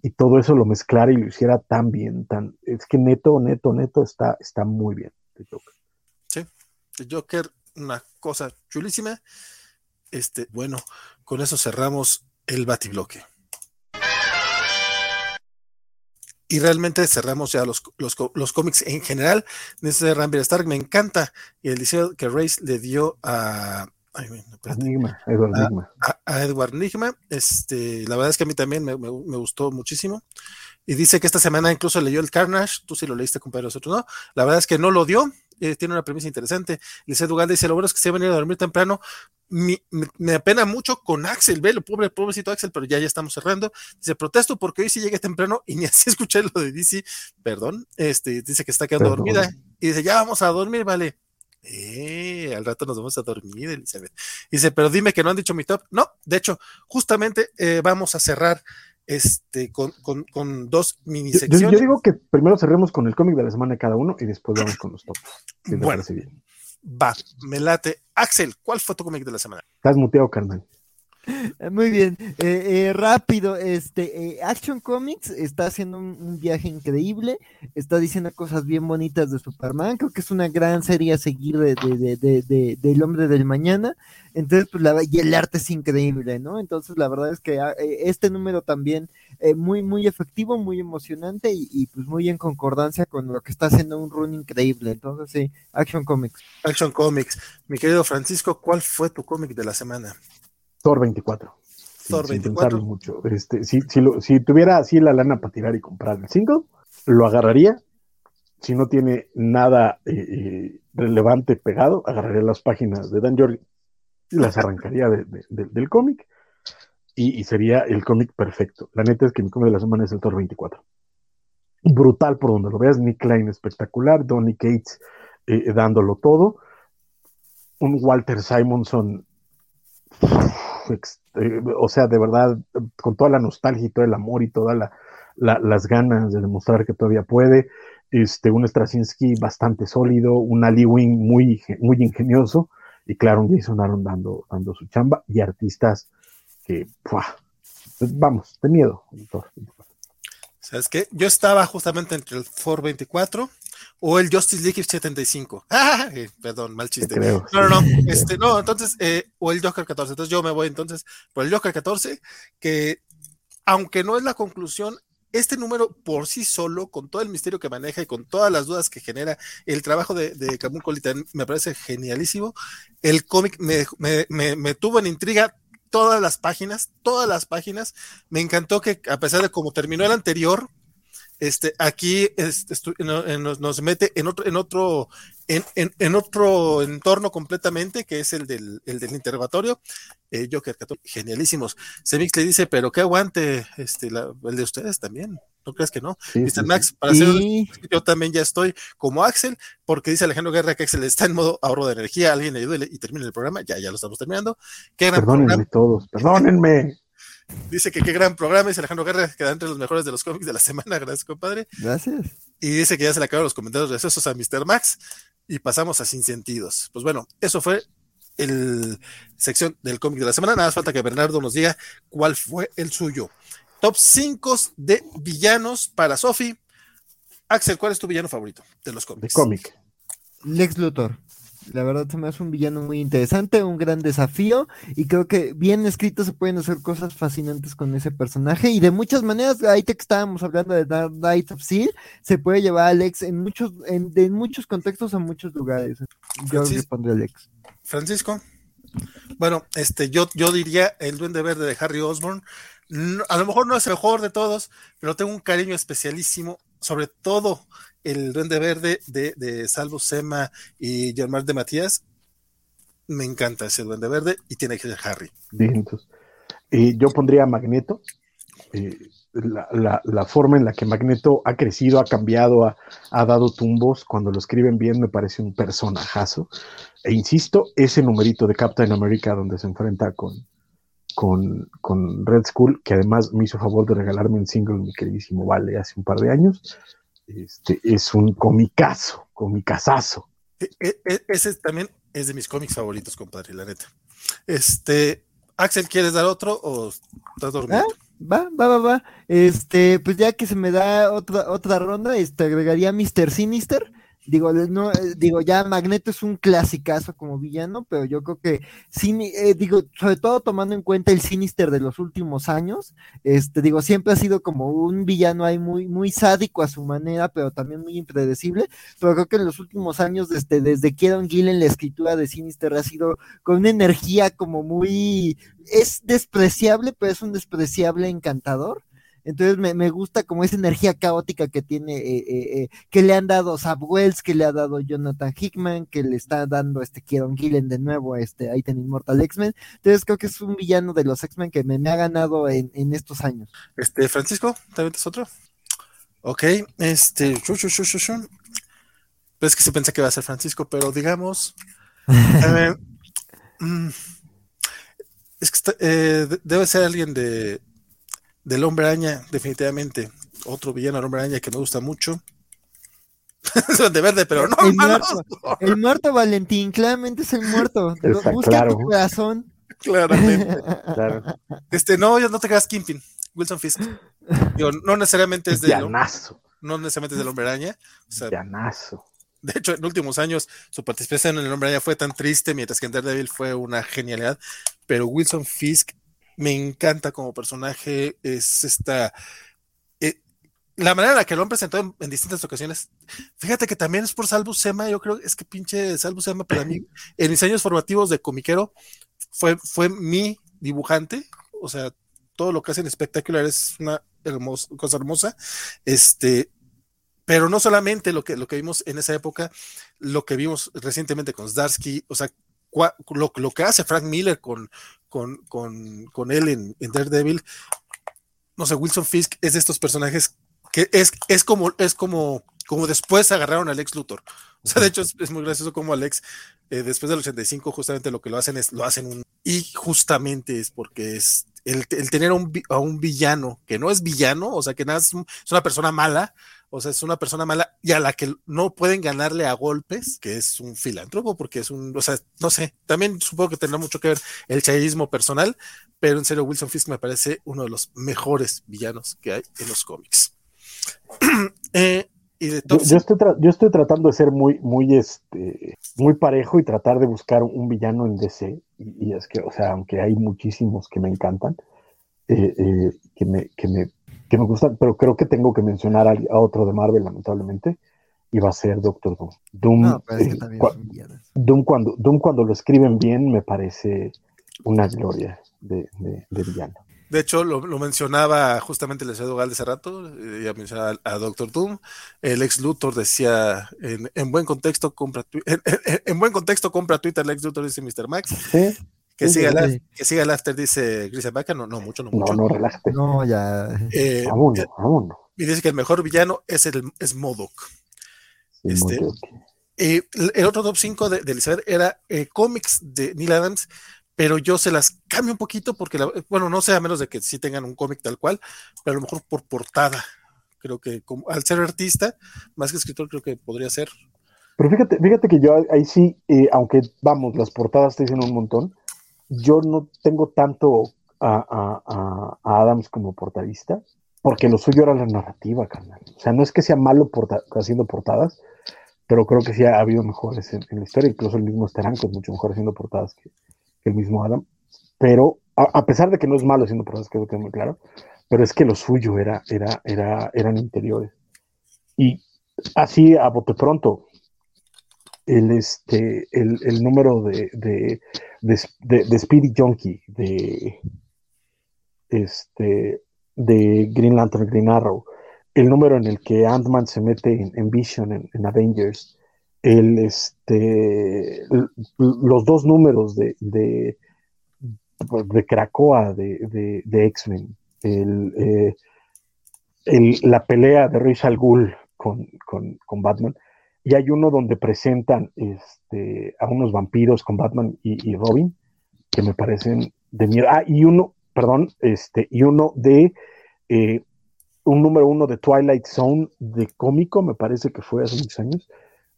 y todo eso lo mezclara y lo hiciera tan bien, tan, es que neto, neto, neto está, está muy bien. Sí, el Joker, una cosa chulísima. Este, bueno, con eso cerramos el batibloque. Y realmente cerramos ya los, los, cómics en general. De este Rambler Stark me encanta el diseño que Race le dio a, Edward Nigma. Este, la verdad es que a mí también me, gustó muchísimo. Y dice que esta semana incluso leyó el Carnage. Tú sí lo leíste, compadre, nosotros no. La verdad es que no lo dio. Eh, tiene una premisa interesante. Dice Dugal dice: Lo bueno es que se va a venir a dormir temprano. Me, apena mucho con Axel, ve, pobre, pobrecito Axel, pero ya, ya estamos cerrando. Dice: Protesto porque hoy sí llegué temprano y ni así escuché lo de DC. Perdón. Este, dice que está quedando dormida. Y dice: Ya vamos a dormir, vale. Eh, al rato nos vamos a dormir, Elizabeth. Dice, pero dime que no han dicho mi top. No, de hecho, justamente eh, vamos a cerrar este con, dos mini secciones. Yo, digo que primero cerremos con el cómic de la semana de cada uno y después vamos con los tops. bueno, va, me late. Axel, ¿cuál fue tu cómic de la semana? Estás muteado, carnal. Muy bien, eh, eh, rápido, este eh, Action Comics está haciendo un, viaje increíble, está diciendo cosas bien bonitas de Superman, creo que es una gran serie a seguir de, de, del hombre del mañana, entonces pues la, y el arte es increíble, ¿no? Entonces la verdad es que ah, este número también muy, muy efectivo, muy emocionante y, y, pues muy en concordancia con lo que está haciendo un run increíble, entonces sí, Action Comics. Action Comics, mi querido Francisco, ¿cuál fue tu cómic de la semana? Thor 24. Thor 24. mucho. Este, si, si, tuviera así la lana para tirar y comprar el single, lo agarraría. Si no tiene nada eh, eh, relevante pegado, agarraría las páginas de Dan Jorgen y las arrancaría del cómic y, sería el cómic perfecto. La neta es que mi cómic de la semana es el Thor 24. Brutal por donde lo veas, Nick Klein espectacular, Donny Cates eh, dándolo todo, un Walter Simonson eh, o sea, de verdad, con toda la nostalgia y todo el amor y todas las ganas de demostrar que todavía puede, este, un Straczynski bastante sólido, un Ali Wing muy, muy ingenioso, y claro, un dando, dando su chamba, y artistas que, vamos, de miedo. ¿Sabes qué? Yo estaba justamente entre el 424 o el Justice League 75. Ah, eh, perdón, mal chiste. no, no, no, este, no, entonces, eh, o el Joker 14. Entonces yo me voy entonces por el Joker 14, que aunque no es la conclusión, este número por sí solo, con todo el misterio que maneja y con todas las dudas que genera, el trabajo de, de Camus me parece genialísimo. El cómic me, me, me, tuvo en intriga todas las páginas, todas las páginas. Me encantó que a pesar de cómo terminó el anterior, este, aquí este, nos, mete en otro, en otro, en, otro entorno completamente, que es el del, el del interrogatorio. Eh, Joker, genialísimos. Semix le dice, pero que aguante este, el de ustedes también. ¿No crees que no? Mr. Max, para hacer yo también ya estoy como Axel, porque dice Alejandro Guerra que Axel está en modo ahorro de energía, alguien le ayude y termina el programa, ya, ya lo estamos terminando. Perdónenme todos, perdónenme. Dice que qué gran programa, dice Alejandro Guerra, queda entre los mejores de los cómics de la semana. Gracias, compadre. Gracias. Y dice que ya se le acabaron los comentarios recesos a Mr. Max y pasamos a Sin Sentidos. Pues bueno, eso fue el sección del cómic de la semana. Nada más falta que Bernardo nos diga cuál fue el suyo. Top 5 de villanos para Sofi. Axel, ¿cuál es tu villano favorito de los cómics? De cómic. Lex Luthor. La verdad se me hace un villano muy interesante, un gran desafío y creo que bien escrito se pueden hacer cosas fascinantes con ese personaje y de muchas maneras, ahí te estábamos hablando de Dark Knight of Steel, se puede llevar a Alex en muchos, en, muchos contextos a muchos lugares. Yo le pondré Alex. Francisco. Bueno, este, yo, yo diría el Duende Verde de Harry Osborn. a lo mejor no es el mejor de todos, pero tengo un cariño especialísimo, sobre todo el Duende Verde de, Salvo Sema y Germán de Matías. Me encanta ese Duende Verde y tiene que ser Harry. Entonces. yo pondría Magneto. Eh, la, forma en la que Magneto ha crecido, ha cambiado, ha, dado tumbos, cuando lo escriben bien me parece un personajazo. E insisto, ese numerito de Captain America donde se enfrenta con, con, con, Red School, que además me hizo favor de regalarme un single, mi queridísimo Vale, hace un par de años. Este, es un comicazo, comicazazo. E, e, e, ese también es de mis cómics favoritos, compadre, la neta. Este, Axel, ¿quieres dar otro o estás dormido? ¿Ah? Va, va, va, va. Este, pues ya que se me da otra, otra ronda, este, agregaría Mr. Sinister Digo, no, eh, digo, ya Magneto es un clasicazo como villano, pero yo creo que sí, eh, digo, sobre todo tomando en cuenta el Sinister de los últimos años, este, digo, siempre ha sido como un villano ahí muy, muy sádico a su manera, pero también muy impredecible. Pero creo que en los últimos años, desde, desde Kieron Gillen, la escritura de Sinister ha sido con una energía como muy, es despreciable, pero es un despreciable encantador. Entonces me, me, gusta como esa energía caótica que tiene, eh, eh, eh, que le han dado Zab Wells, que le ha dado Jonathan Hickman, que le está dando este Kieron Gillen de nuevo a este Item Immortal X-Men. Entonces creo que es un villano de los X-Men que me, me, ha ganado en, en, estos años. Este, Francisco, ¿también es otro? Ok, este, pues que se piensa que va a ser Francisco, pero digamos. mm, es que está, eh, debe ser alguien de, del hombre araña, definitivamente. Otro villano del hombre araña que me gusta mucho. de verde, pero no. El muerto, el muerto Valentín, claramente es el muerto. Busca tu corazón. Claramente. claro. Este, no, no te quedas Kimpin. Wilson Fisk. Digo, no necesariamente es de. No necesariamente es del hombre araña. O sea, De hecho, en últimos años su participación en el hombre araña fue tan triste, mientras que en Daredevil fue una genialidad. Pero Wilson Fisk me encanta como personaje, es esta... Eh, la manera en la que lo han presentado en, distintas ocasiones, fíjate que también es por Salvo Sema, yo creo, es que pinche Salvo Sema para mí, en mis años formativos de comiquero, fue, fue mi dibujante, o sea, todo lo que hacen espectacular es una cosa hermosa, este, pero no solamente lo que, lo que vimos en esa época, lo que vimos recientemente con Zdarsky, o sea, lo, lo, que hace Frank Miller con, con, con, con él en, en, Daredevil, no sé, Wilson Fisk es de estos personajes que es, es como, es como, como después agarraron a Alex Luthor. O sea, de hecho es, muy gracioso como Alex, eh, después del 85, justamente lo que lo hacen es, lo hacen un, y justamente es porque es el, el tener a un, a un, villano que no es villano, o sea, que nada es, es una persona mala, o sea, es una persona mala y a la que no pueden ganarle a golpes, que es un filántropo, porque es un, o sea, no sé, también supongo que tendrá mucho que ver el chayismo personal, pero en serio, Wilson Fisk me parece uno de los mejores villanos que hay en los cómics. eh, y de yo, yo, estoy yo, estoy tratando de ser muy, muy, este, muy parejo y tratar de buscar un villano en DC. Y, y es que, o sea, aunque hay muchísimos que me encantan, eh, eh, que, me, que, me, que me gustan, pero creo que tengo que mencionar a, otro de Marvel, lamentablemente, y va a ser Doctor Doom. Doom, eh, Doom, cuando, Doom cuando lo escriben bien me parece una gloria de, de, de villano. De hecho, lo, lo, mencionaba justamente el Eduardo Gal de hace rato, eh, ya mencionaba a, a, Doctor Doom. El ex Luthor decía, en, en buen contexto compra en, en, en, buen contexto compra Twitter, el ex Luthor dice Mr. Max. ¿Sí? Que, sí, siga sí. La, que siga el after, dice Chris Baca, no, no mucho, no mucho. No, no, relájate. No, ya. Eh, vámonos, eh, vámonos. Y dice que el mejor villano es el es Modok. Sí, este, eh, el otro top 5 de, de, Elizabeth era eh, cómics de Neil Adams, pero yo se las cambio un poquito porque, la, bueno, no sé, a menos de que sí tengan un cómic tal cual, pero a lo mejor por portada. Creo que como, al ser artista, más que escritor, creo que podría ser. Pero fíjate, fíjate que yo ahí sí, eh, aunque vamos, las portadas te dicen un montón, yo no tengo tanto a, a, Adams como portadista, porque lo suyo era la narrativa, carnal. O sea, no es que sea malo haciendo portadas, pero creo que sí ha habido mejores en, la historia, incluso el mismo Steranko es mucho mejor haciendo portadas que, el mismo Adam, pero a, a, pesar de que no es malo haciendo portadas, creo que es muy claro, pero es que lo suyo era, era, era, eran interiores. Y así a bote pronto, el, este, el, el número de, de, de, de, de Speedy Junkie, de, este, de Green Lantern, Green Arrow, el número en el que Ant-Man se mete en, Vision, en, en, Avengers, el, este, los dos números de, de, de Krakoa de, de X-Men, el, eh, el, la pelea de Rachel Ghul con, con, con Batman, y hay uno donde presentan este, a unos vampiros con Batman y, y, Robin, que me parecen de miedo. Ah, y uno, perdón, este, y uno de eh, un número uno de Twilight Zone de cómico, me parece que fue hace muchos años,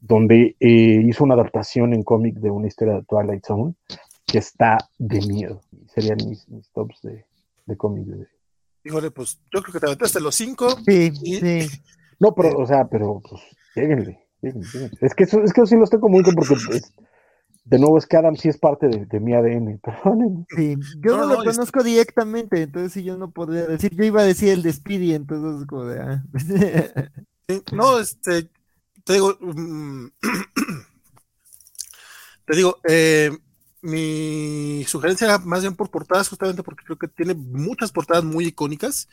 donde eh, hizo una adaptación en cómic de una historia de Twilight Zone que está de miedo. Serían mis, tops de, de cómic. Híjole, pues yo creo que te aventaste los cinco. Sí, sí. No, pero, o sea, pero, pues, lléguenle. Es que eso, es que sí los tengo muy porque pues, de nuevo es que Adam sí es parte de, mi ADN, Sí, yo no, lo conozco directamente, entonces sí yo no podría decir, yo iba a decir el de Speedy, entonces como de ah. no, este, te digo, mm, te digo, eh, mi sugerencia era más bien por portadas, justamente porque creo que tiene muchas portadas muy icónicas.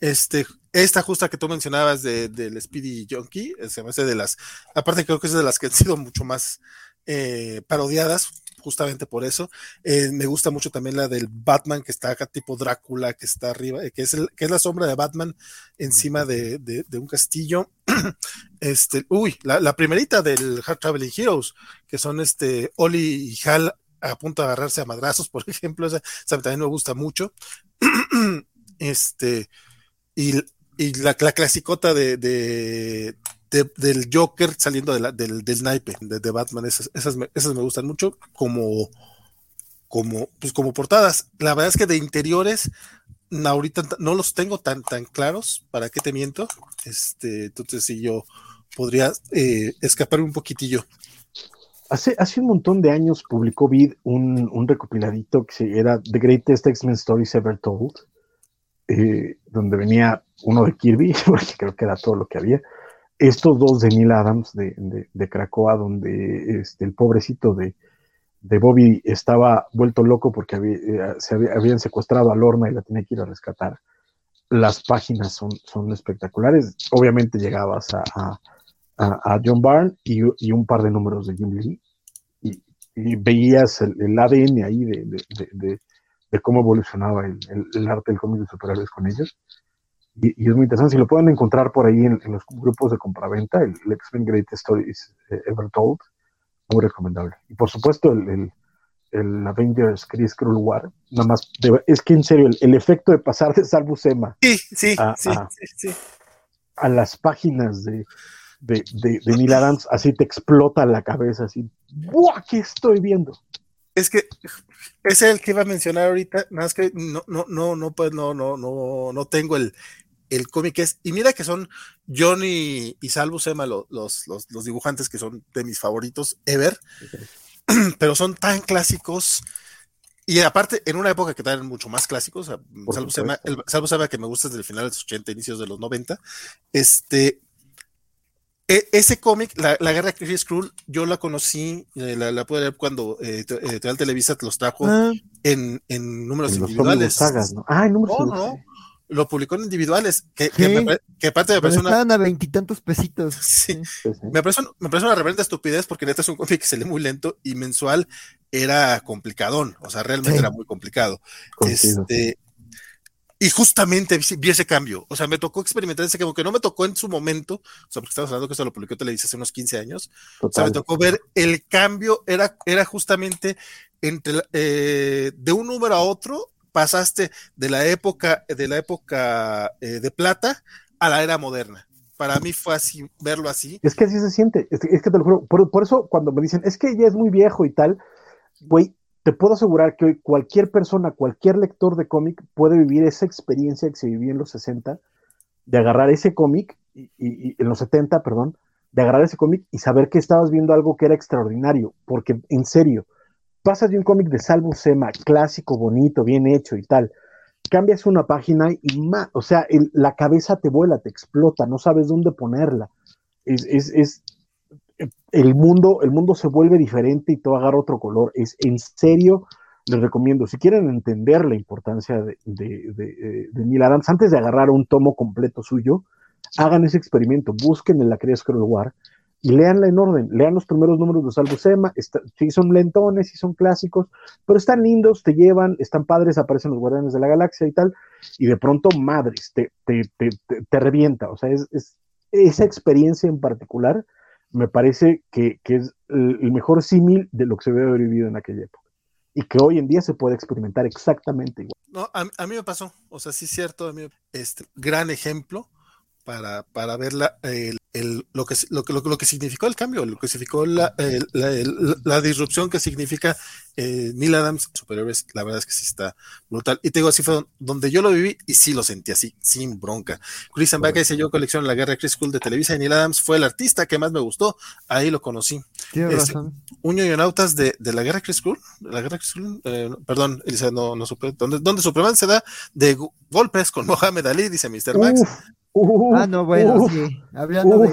Este, esta justa que tú mencionabas de, del Speedy Junkie, eh, se me hace de las, aparte creo que es de las que han sido mucho más eh, parodiadas, justamente por eso. Eh, me gusta mucho también la del Batman que está acá tipo Drácula, que está arriba, que es, el, que es la sombra de Batman encima de, de, un castillo. este, uy, la, primerita del Hard Traveling Heroes, que son este Oli y Hal a punto de agarrarse a madrazos, por ejemplo, también me gusta mucho. este, y, la, la clasicota de, de, del Joker saliendo de del, del snipe de, Batman, esas, esas, me, esas me gustan mucho como, como, pues como portadas. La verdad es que de interiores, ahorita no los tengo tan, tan claros, ¿para qué te miento? Este, entonces si yo podría eh, escapar un poquitillo. Hace, hace un montón de años publicó Vid un, un recopiladito que era The Greatest X-Men Stories Ever Told, eh, donde venía uno de Kirby, porque creo que era todo lo que había, estos dos de Neil Adams de, de, Cracoa, donde este, el pobrecito de, de, Bobby estaba vuelto loco porque eh, se habían secuestrado a Lorna y la tenía que ir a rescatar. Las páginas son, son espectaculares. Obviamente llegabas a a, John Byrne y, y, un par de números de Jim Lee y, veías el, ADN ahí de, de, cómo evolucionaba el, el, arte del cómic de superhéroes con ellos. Y, es muy interesante. Si lo pueden encontrar por ahí en, los grupos de compraventa, el, X-Men Great Stories eh, Ever Told, muy recomendable. Y por supuesto, el, el Avengers Chris Cruel War, nada más, es que en serio, el, efecto de pasar de Salvo Sema sí, sí, a las páginas de, de, de, de Neil Adams, así te explota la cabeza, así, ¡buah! ¿Qué estoy viendo? Es que es el que iba a mencionar ahorita, nada más que no, no, no, no, pues no, no, no, no tengo el, el cómic es, y mira que son Johnny y Salvo Sema los, los, los, dibujantes que son de mis favoritos ever, pero son tan clásicos y aparte en una época que eran mucho más clásicos, Salvo Sema, el Salvo Sema que me gusta desde el final de los 80, inicios de los 90, este, e, ese cómic, la, guerra de Chris Krull, yo la conocí, eh, la, pude leer cuando eh, eh Televisa los trajo ah. en, en, números individuales. Sagas, ¿no? Ah, en números no, no, lo publicó en individuales, que, que, me, que aparte me parece una... a veintitantos pesitos. Sí, Me, parece, me parece una reverenda estupidez porque neta es un cómic que se lee muy lento y mensual era complicadón, o sea, realmente era muy complicado. Este, y justamente vi ese cambio, o sea, me tocó experimentar ese cambio, que no me tocó en su momento, o sea, porque estamos hablando que esto lo publicó Televisa hace unos 15 años, o sea, me tocó ver el cambio, era, era justamente entre, eh, de un número a otro, pasaste de la época, de la época eh, de plata a la era moderna. Para mí fue así, verlo así. Es que así se siente, es que, te lo juro, por, por eso cuando me dicen, es que ya es muy viejo y tal, güey, te puedo asegurar que hoy cualquier persona, cualquier lector de cómic puede vivir esa experiencia que se vivía en los 60, de agarrar ese cómic, y, en los 70, perdón, de agarrar ese cómic y saber que estabas viendo algo que era extraordinario, porque en serio, pasas de un cómic de Salvo Sema, clásico, bonito, bien hecho y tal, cambias una página y más, o sea, la cabeza te vuela, te explota, no sabes dónde ponerla. Es, es, es, el mundo, el mundo se vuelve diferente y todo agarra otro color. Es en serio, les recomiendo, si quieren entender la importancia de, de, de, Neil Adams, antes de agarrar un tomo completo suyo, hagan ese experimento, busquen en la Crea Scroll War y leanla en orden, lean los primeros números de Salvo Sema, si son lentones, si son clásicos, pero están lindos, te llevan, están padres, aparecen los guardianes de la galaxia y tal, y de pronto, madres, te, te, te, te revienta, o sea, es, es, esa experiencia en particular me parece que, es el mejor símil de lo que se haber vivido en aquella época. y que hoy en día se puede experimentar exactamente igual. No, a, mí me pasó, o sea, sí es cierto, este gran ejemplo para, para ver la, el, lo, que, lo, que, lo, que significó el cambio, lo que significó la, la, disrupción que significa eh, Neil Adams, superiores, la verdad es que sí está brutal. Y te digo, así fue donde yo lo viví y sí lo sentí así, sin bronca. Chris Ambaca dice, yo colecciono la guerra Chris School de Televisa y Neil Adams fue el artista que más me gustó, ahí lo conocí. Tienes este, razón. Un de, de la guerra Chris School, la guerra Chris School, eh, perdón, Elisa, no, no supe, donde, donde Superman se da de golpes con Mohamed Ali, dice Mr. Max ah, no, bueno, sí. Hablando de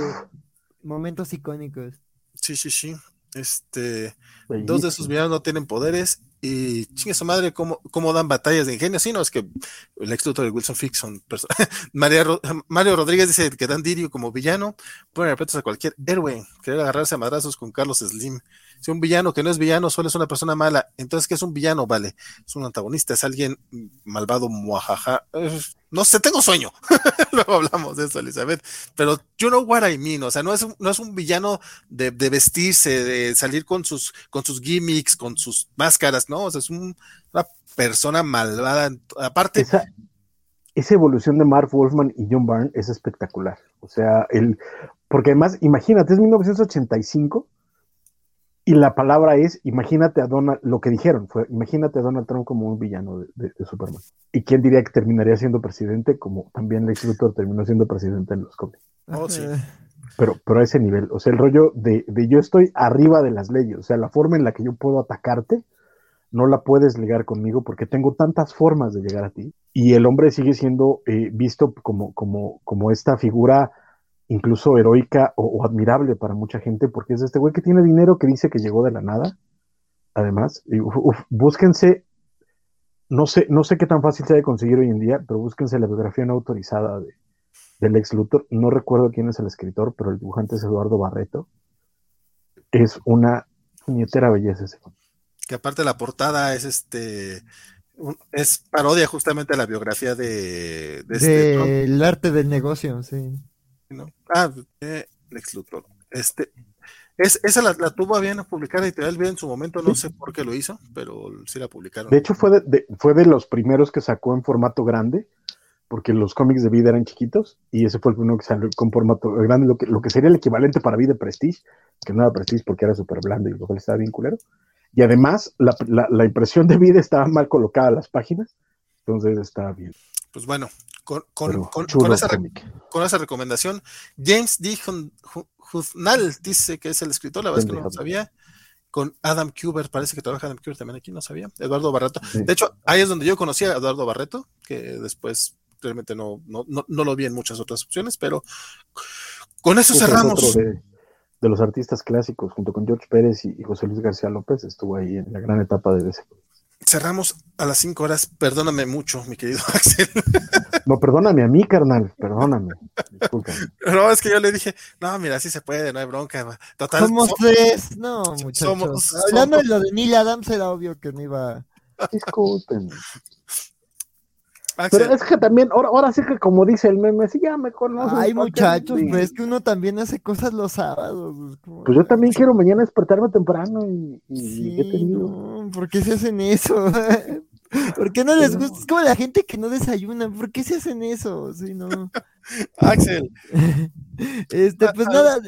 momentos icónicos. Sí, sí, sí. Este, dos de sus villanos no tienen poderes y chingue su madre, ¿cómo, cómo dan batallas de ingenio. Sí, no, es que el ex de Wilson Fiction, Mario, Mario Rodríguez dice que dan Dirio como villano, ponen respetos a cualquier héroe, querer agarrarse a madrazos con Carlos Slim. Si un villano que no es villano, solo es una persona mala, entonces, ¿qué es un villano? Vale, es un antagonista, es alguien malvado, muajaja. No sé, tengo sueño. Luego hablamos de eso, Elizabeth. Pero you know what I mean. O sea, no es un, no es un villano de, vestirse, de salir con sus, con sus gimmicks, con sus máscaras, ¿no? O sea, es una persona malvada. Aparte. Esa, esa evolución de Mark Wolfman y John Byrne es espectacular. O sea, el, porque además, imagínate, es 1985 y la palabra es, imagínate a Donald, lo que dijeron fue, imagínate a Donald Trump como un villano de, Superman. ¿Y quién diría que terminaría siendo presidente como también Lex Luthor terminó siendo presidente en los cómics? Oh, sí. Pero, pero a ese nivel, o sea, el rollo de, de, yo estoy arriba de las leyes, o sea, la forma en la que yo puedo atacarte, no la puedes ligar conmigo porque tengo tantas formas de llegar a ti. Y el hombre sigue siendo eh, visto como, como, como esta figura incluso heroica o, admirable para mucha gente, porque es este güey que tiene dinero que dice que llegó de la nada. Además, búsquense, no sé, no sé qué tan fácil sea de conseguir hoy en día, pero búsquense la biografía no autorizada de, del ex Luthor. No recuerdo quién es el escritor, pero el dibujante es Eduardo Barreto. Es una nietera belleza ese. Que aparte la portada es este es parodia justamente a la biografía de, de este, el arte del negocio, sí. Ah, Lex Luthor. Este, es, esa la, tuvo bien publicar Editorial bien en su momento, no sé por qué lo hizo, pero sí la publicaron. De hecho, fue de, fue de los primeros que sacó en formato grande, porque los cómics de vida eran chiquitos, y ese fue el primero que salió con formato grande, lo que, lo que sería el equivalente para vida de Prestige, que no era Prestige porque era súper blando y lo cual estaba bien culero. Y además, la, la impresión de vida estaba mal colocada las páginas, entonces estaba bien. Pues bueno, con, esa, recomendación. James D. Huznal dice que es el escritor, la verdad es que no lo sabía. Con Adam Kubert, parece que trabaja Adam Kubert también aquí, no sabía. Eduardo Barreto. De hecho, ahí es donde yo conocí a Eduardo Barreto, que después realmente no, no, no, lo vi en muchas otras opciones, pero con eso cerramos. De, de, los artistas clásicos, junto con George Pérez y, José Luis García López, estuvo ahí en la gran etapa de ese cerramos a las 5 horas. Perdóname mucho, mi querido Axel. No, perdóname a mí, carnal. Perdóname. No, es que yo le dije, no, mira, sí se puede, no hay bronca. Total, somos tres. No, muchachos. Hablando de lo de Neil Adams, era obvio que no iba. Disculpen. Pero es que también, ahora, ahora sí que como dice el meme, sí ya me conocen. Ay, muchachos, pero es que uno también hace cosas los sábados. Pues yo también quiero mañana despertarme temprano y, sí, ¿Por qué se hacen eso? ¿Por qué no les gusta? Es como la gente que no desayuna. ¿Por qué se hacen eso? Sí, no. Axel. Este, pues nada,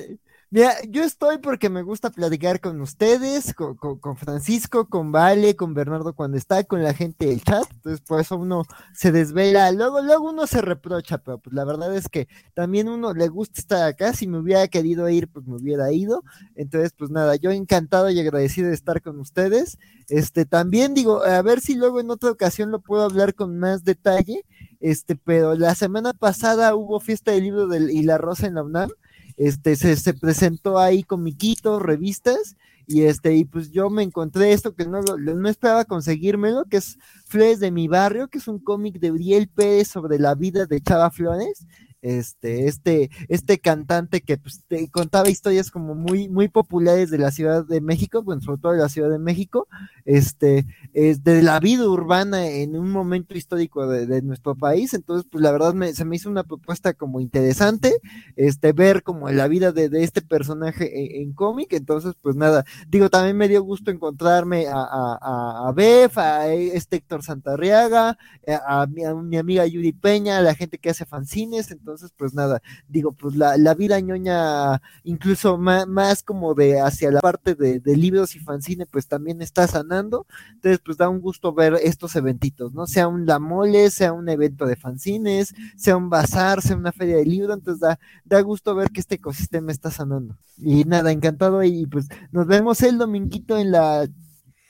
Mira, yo estoy porque me gusta platicar con ustedes, con, Francisco, con Vale, con Bernardo cuando está, con la gente del chat, entonces por eso uno se desvela, luego, luego uno se reprocha, pero pues la verdad es que también uno le gusta estar acá, si me hubiera querido ir, pues me hubiera ido, entonces pues nada, yo encantado y agradecido de estar con ustedes, este, también digo, a ver si luego en otra ocasión lo puedo hablar con más detalle, este, pero la semana pasada hubo fiesta del libro del, y la rosa en la UNAM, este, se, presentó ahí con Miquito, revistas, y este, y pues yo me encontré esto que no, no esperaba conseguírmelo, que es Flores de mi barrio, que es un cómic de Uriel Pérez sobre la vida de Chava Flores, este, este, este cantante que pues, contaba historias como muy, muy populares de la Ciudad de México, bueno, sobre todo de la Ciudad de México, este, de la vida urbana en un momento histórico de, nuestro país. Entonces, pues la verdad se me hizo una propuesta como interesante, este, ver como la vida de, este personaje en, cómic. Entonces, pues nada, digo, también me dio gusto encontrarme a, a, a Bef, a este Héctor Santarriaga, a, mi, amiga Yuri Peña, a la gente que hace fanzines. Entonces, pues nada, digo, pues la, la vida ñoña, incluso más, más como de hacia la parte de, de libros y fanzines, pues también está sanando. Entonces, pues da un gusto ver estos eventitos, ¿no? Sea un La Mole, sea un evento de fanzines, sea un bazar, sea una feria de libro, entonces da, da gusto ver que este ecosistema está sanando. Y nada, encantado y pues nos vemos el dominguito en la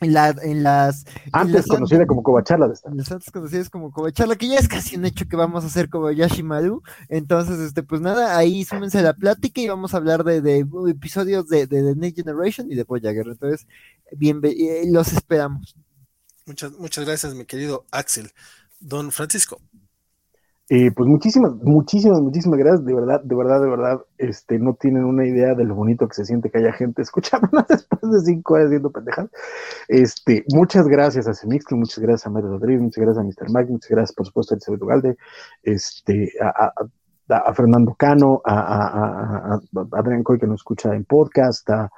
en, la, en, las antes conocida como Covacharla las antes conocidas como Covacharla que ya es casi un hecho que vamos a hacer como Yashimaru entonces este pues nada ahí súmense a la plática y vamos a hablar de, de episodios de, de, The Next Generation y de Voyager entonces bien eh, los esperamos Muchas, muchas gracias, mi querido Axel. Don Francisco. Eh, pues muchísimas, muchísimas, muchísimas gracias, de verdad, de verdad, de verdad, este, no tienen una idea de lo bonito que se siente que haya gente escuchándonos después de cinco años haciendo pendejas. Este, muchas gracias a Semixto, muchas gracias a Mario Rodríguez, muchas gracias a Mr. Mike, muchas gracias, por supuesto, a Elizabeth Ugalde, este, a, Fernando Cano, a, Adrián Coy, que nos escucha en podcast, a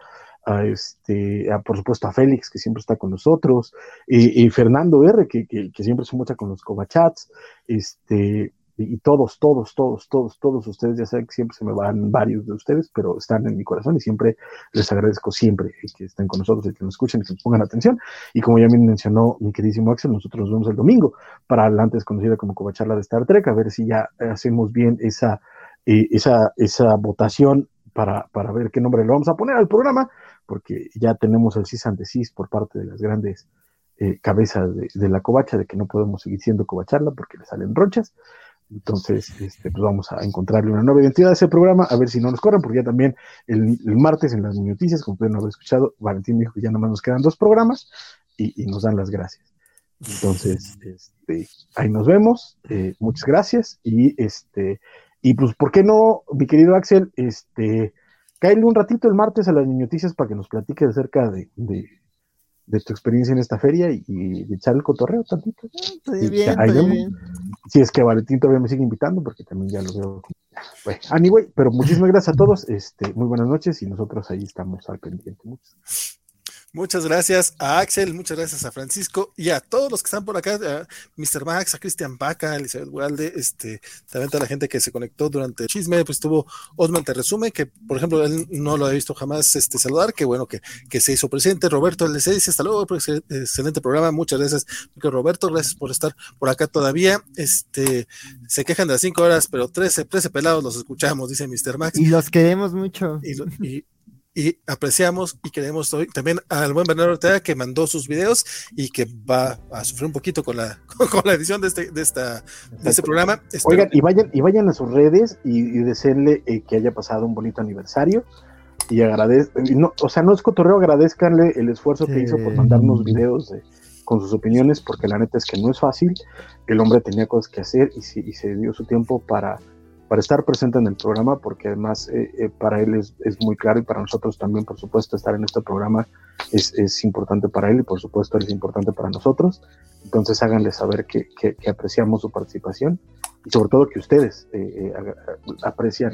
este, por supuesto a Félix, que siempre está con nosotros, y, Fernando R, que, que, siempre se muestra con los Covachats, este, y todos, todos, todos, todos, todos ustedes, ya saben que siempre se me van varios de ustedes, pero están en mi corazón y siempre les agradezco siempre que estén con nosotros y que nos escuchen y que nos pongan atención. Y como ya me mencionó mi queridísimo Axel, nosotros nos vemos el domingo para la antes conocida como Covacharla de Star Trek, a ver si ya hacemos bien esa, eh, esa, esa votación para, para ver qué nombre le vamos a poner al programa porque ya tenemos el CIS ante CIS por parte de las grandes eh, cabezas de, la covacha, de que no podemos seguir siendo covacharla porque le salen rochas. Entonces, este, pues vamos a encontrarle una nueva identidad a ese programa, a ver si no nos corren, porque ya también el, martes en las noticias, como pueden haber escuchado, Valentín dijo que ya nomás nos quedan dos programas y, nos dan las gracias. Entonces, este, ahí nos vemos. Eh, muchas gracias. Y este, y pues, ¿por qué no, mi querido Axel? Este, Cáele un ratito el martes a las niñoticias para que nos platique acerca de, tu experiencia en esta feria y, de echar el cotorreo tantito. Estoy bien, estoy bien. Si es que Valentín todavía me sigue invitando, porque también ya lo veo. Bueno, anyway, pero muchísimas gracias a todos. Este, muy buenas noches y nosotros ahí estamos al pendiente. Muchas Muchas gracias a Axel, muchas gracias a Francisco y a todos los que están por acá, a Mr. Max, a Cristian Paca, a Elizabeth Walde, este, también a la gente que se conectó durante el chisme, pues tuvo Osman Te Resume, que por ejemplo él no lo ha visto jamás este, saludar, que bueno que, que se hizo presidente, Roberto LC dice hasta luego, pues, excelente programa, muchas gracias, Roberto, gracias por estar por acá todavía, este, se quejan de las cinco horas, pero 13, 13 pelados los escuchamos, dice Mr. Max. Y los queremos mucho. y, y apreciamos y queremos hoy también al buen Bernardo Ortega que mandó sus videos y que va a sufrir un poquito con la, con la edición de este, de esta, de este programa. Oigan, y vayan, y vayan a sus redes y, y deseenle eh, que haya pasado un bonito aniversario. Y agradezcan, no, o sea, no es cotorreo, agradezcanle el esfuerzo que hizo por mandarnos videos con sus opiniones, porque la neta es que no es fácil, el hombre tenía cosas que hacer y, y se dio su tiempo para para estar presente en el programa, porque además eh, eh, para él es, es, muy claro y para nosotros también, por supuesto, estar en este programa es, es, importante para él y por supuesto es importante para nosotros. Entonces háganle saber que, que, apreciamos su participación y sobre todo que ustedes eh, aprecian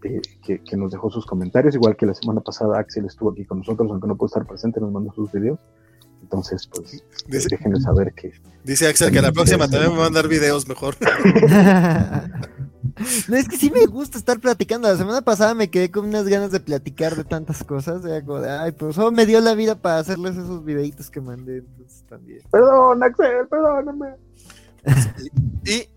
que, que, nos dejó sus comentarios, igual que la semana pasada Axel estuvo aquí con nosotros, aunque no pudo estar presente, nos mandó sus videos. Entonces, pues, déjenme saber que... Dice Axel que la próxima también me va a mandar videos mejor. No, es que sí me gusta estar platicando. La semana pasada me quedé con unas ganas de platicar de tantas cosas. ay, pues solo me dio la vida para hacerles esos videitos que mandé. Entonces también. Perdón, Axel, perdóname. y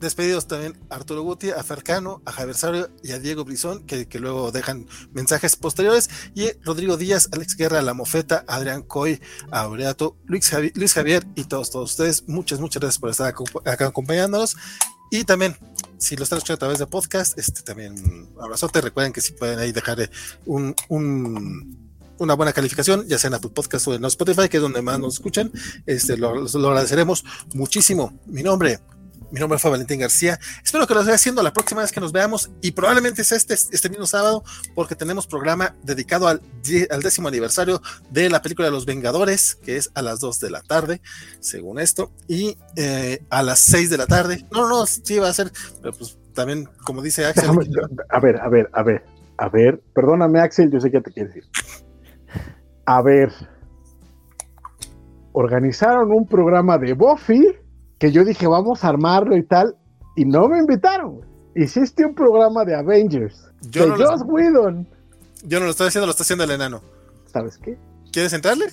despedidos también a Arturo Guti, a Fercano, a Javier y a Diego Brizón, que, luego dejan mensajes posteriores, y Rodrigo Díaz, Alex Guerra, La Mofeta, Adrián Coy, Aureato, Luis Javier, Luis Javier y todos, todos ustedes. Muchas, muchas gracias por estar acá acompañándonos. Y también, si lo están escuchando a través de podcast, este también abrazote. Recuerden que si pueden ahí dejar un, una buena calificación, ya sea en Apple Podcast o en Spotify, que es donde más nos escuchan, este, lo, lo agradeceremos muchísimo. Mi nombre, Mi nombre fue Valentín García. Espero que lo esté haciendo la próxima vez que nos veamos y probablemente sea este, este mismo sábado porque tenemos programa dedicado al, al décimo aniversario de la película de Los Vengadores, que es a las 2 de la tarde, según esto, y eh, a las 6 de la tarde. No, no, sí va a ser, pero pues también, como dice Axel. a ver, a ver, a ver, a ver, perdóname Axel, yo sé qué te quiere decir. A ver, organizaron un programa de Buffy que yo dije, vamos a armarlo y tal, y no me invitaron. Hiciste un programa de Avengers, yo de no Joss Whedon. Yo no lo estoy haciendo, lo está haciendo el enano. ¿Sabes qué? ¿Quieres entrarle?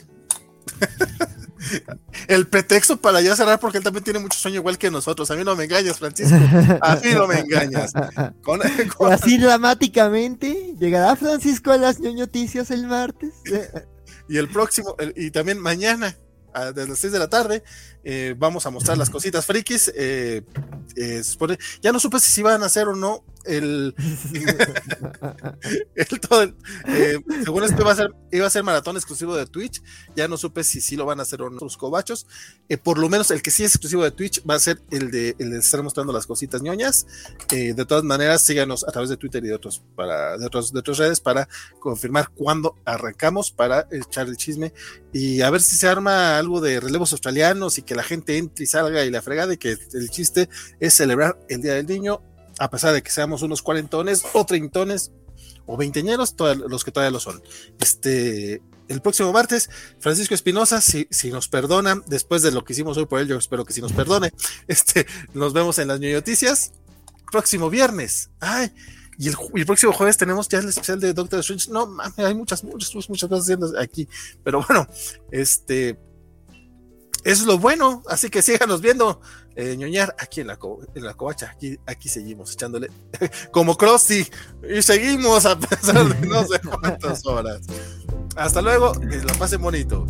el pretexto para ya cerrar porque él también tiene mucho sueño igual que nosotros. A mí no me engañas, Francisco. A mí no me engañas. Así dramáticamente llegará Francisco a las noticias el martes. y el próximo, y también mañana desde las 6 de la tarde. Eh, vamos a mostrar las cositas frikis. Eh, eh, ya no supe si iban a hacer o no el, todo según esto iba a ser iba a ser maratón exclusivo de Twitch ya no supe si sí lo van a hacer o no los cobachos por lo menos el que sí es exclusivo de Twitch va a ser el de, el de estar mostrando las cositas ñoñas de todas maneras síganos a través de Twitter y de otros para de otros de otras redes para confirmar cuándo arrancamos para echar el chisme y a ver si se arma algo de relevos australianos y que la gente entre y salga y la fregada y que el chiste es celebrar el Día del Niño, a pesar de que seamos unos cuarentones o treintones o veinteñeros, los que todavía lo son. Este, el próximo martes, Francisco Espinosa, si, si nos perdona, después de lo que hicimos hoy por él, yo espero que si nos perdone, este, nos vemos en las noticias. Próximo viernes. Ay, y el, próximo jueves tenemos ya el especial de Doctor Strange. No mames, hay muchas, muchas, muchas cosas haciendo aquí. Pero bueno, este, es lo bueno, así que síganos viendo eh, ñoñar aquí en la, en la covacha, aquí, aquí seguimos echándole como Krusty y seguimos a pesar de no sé cuántas horas. Hasta luego, que la pasen bonito.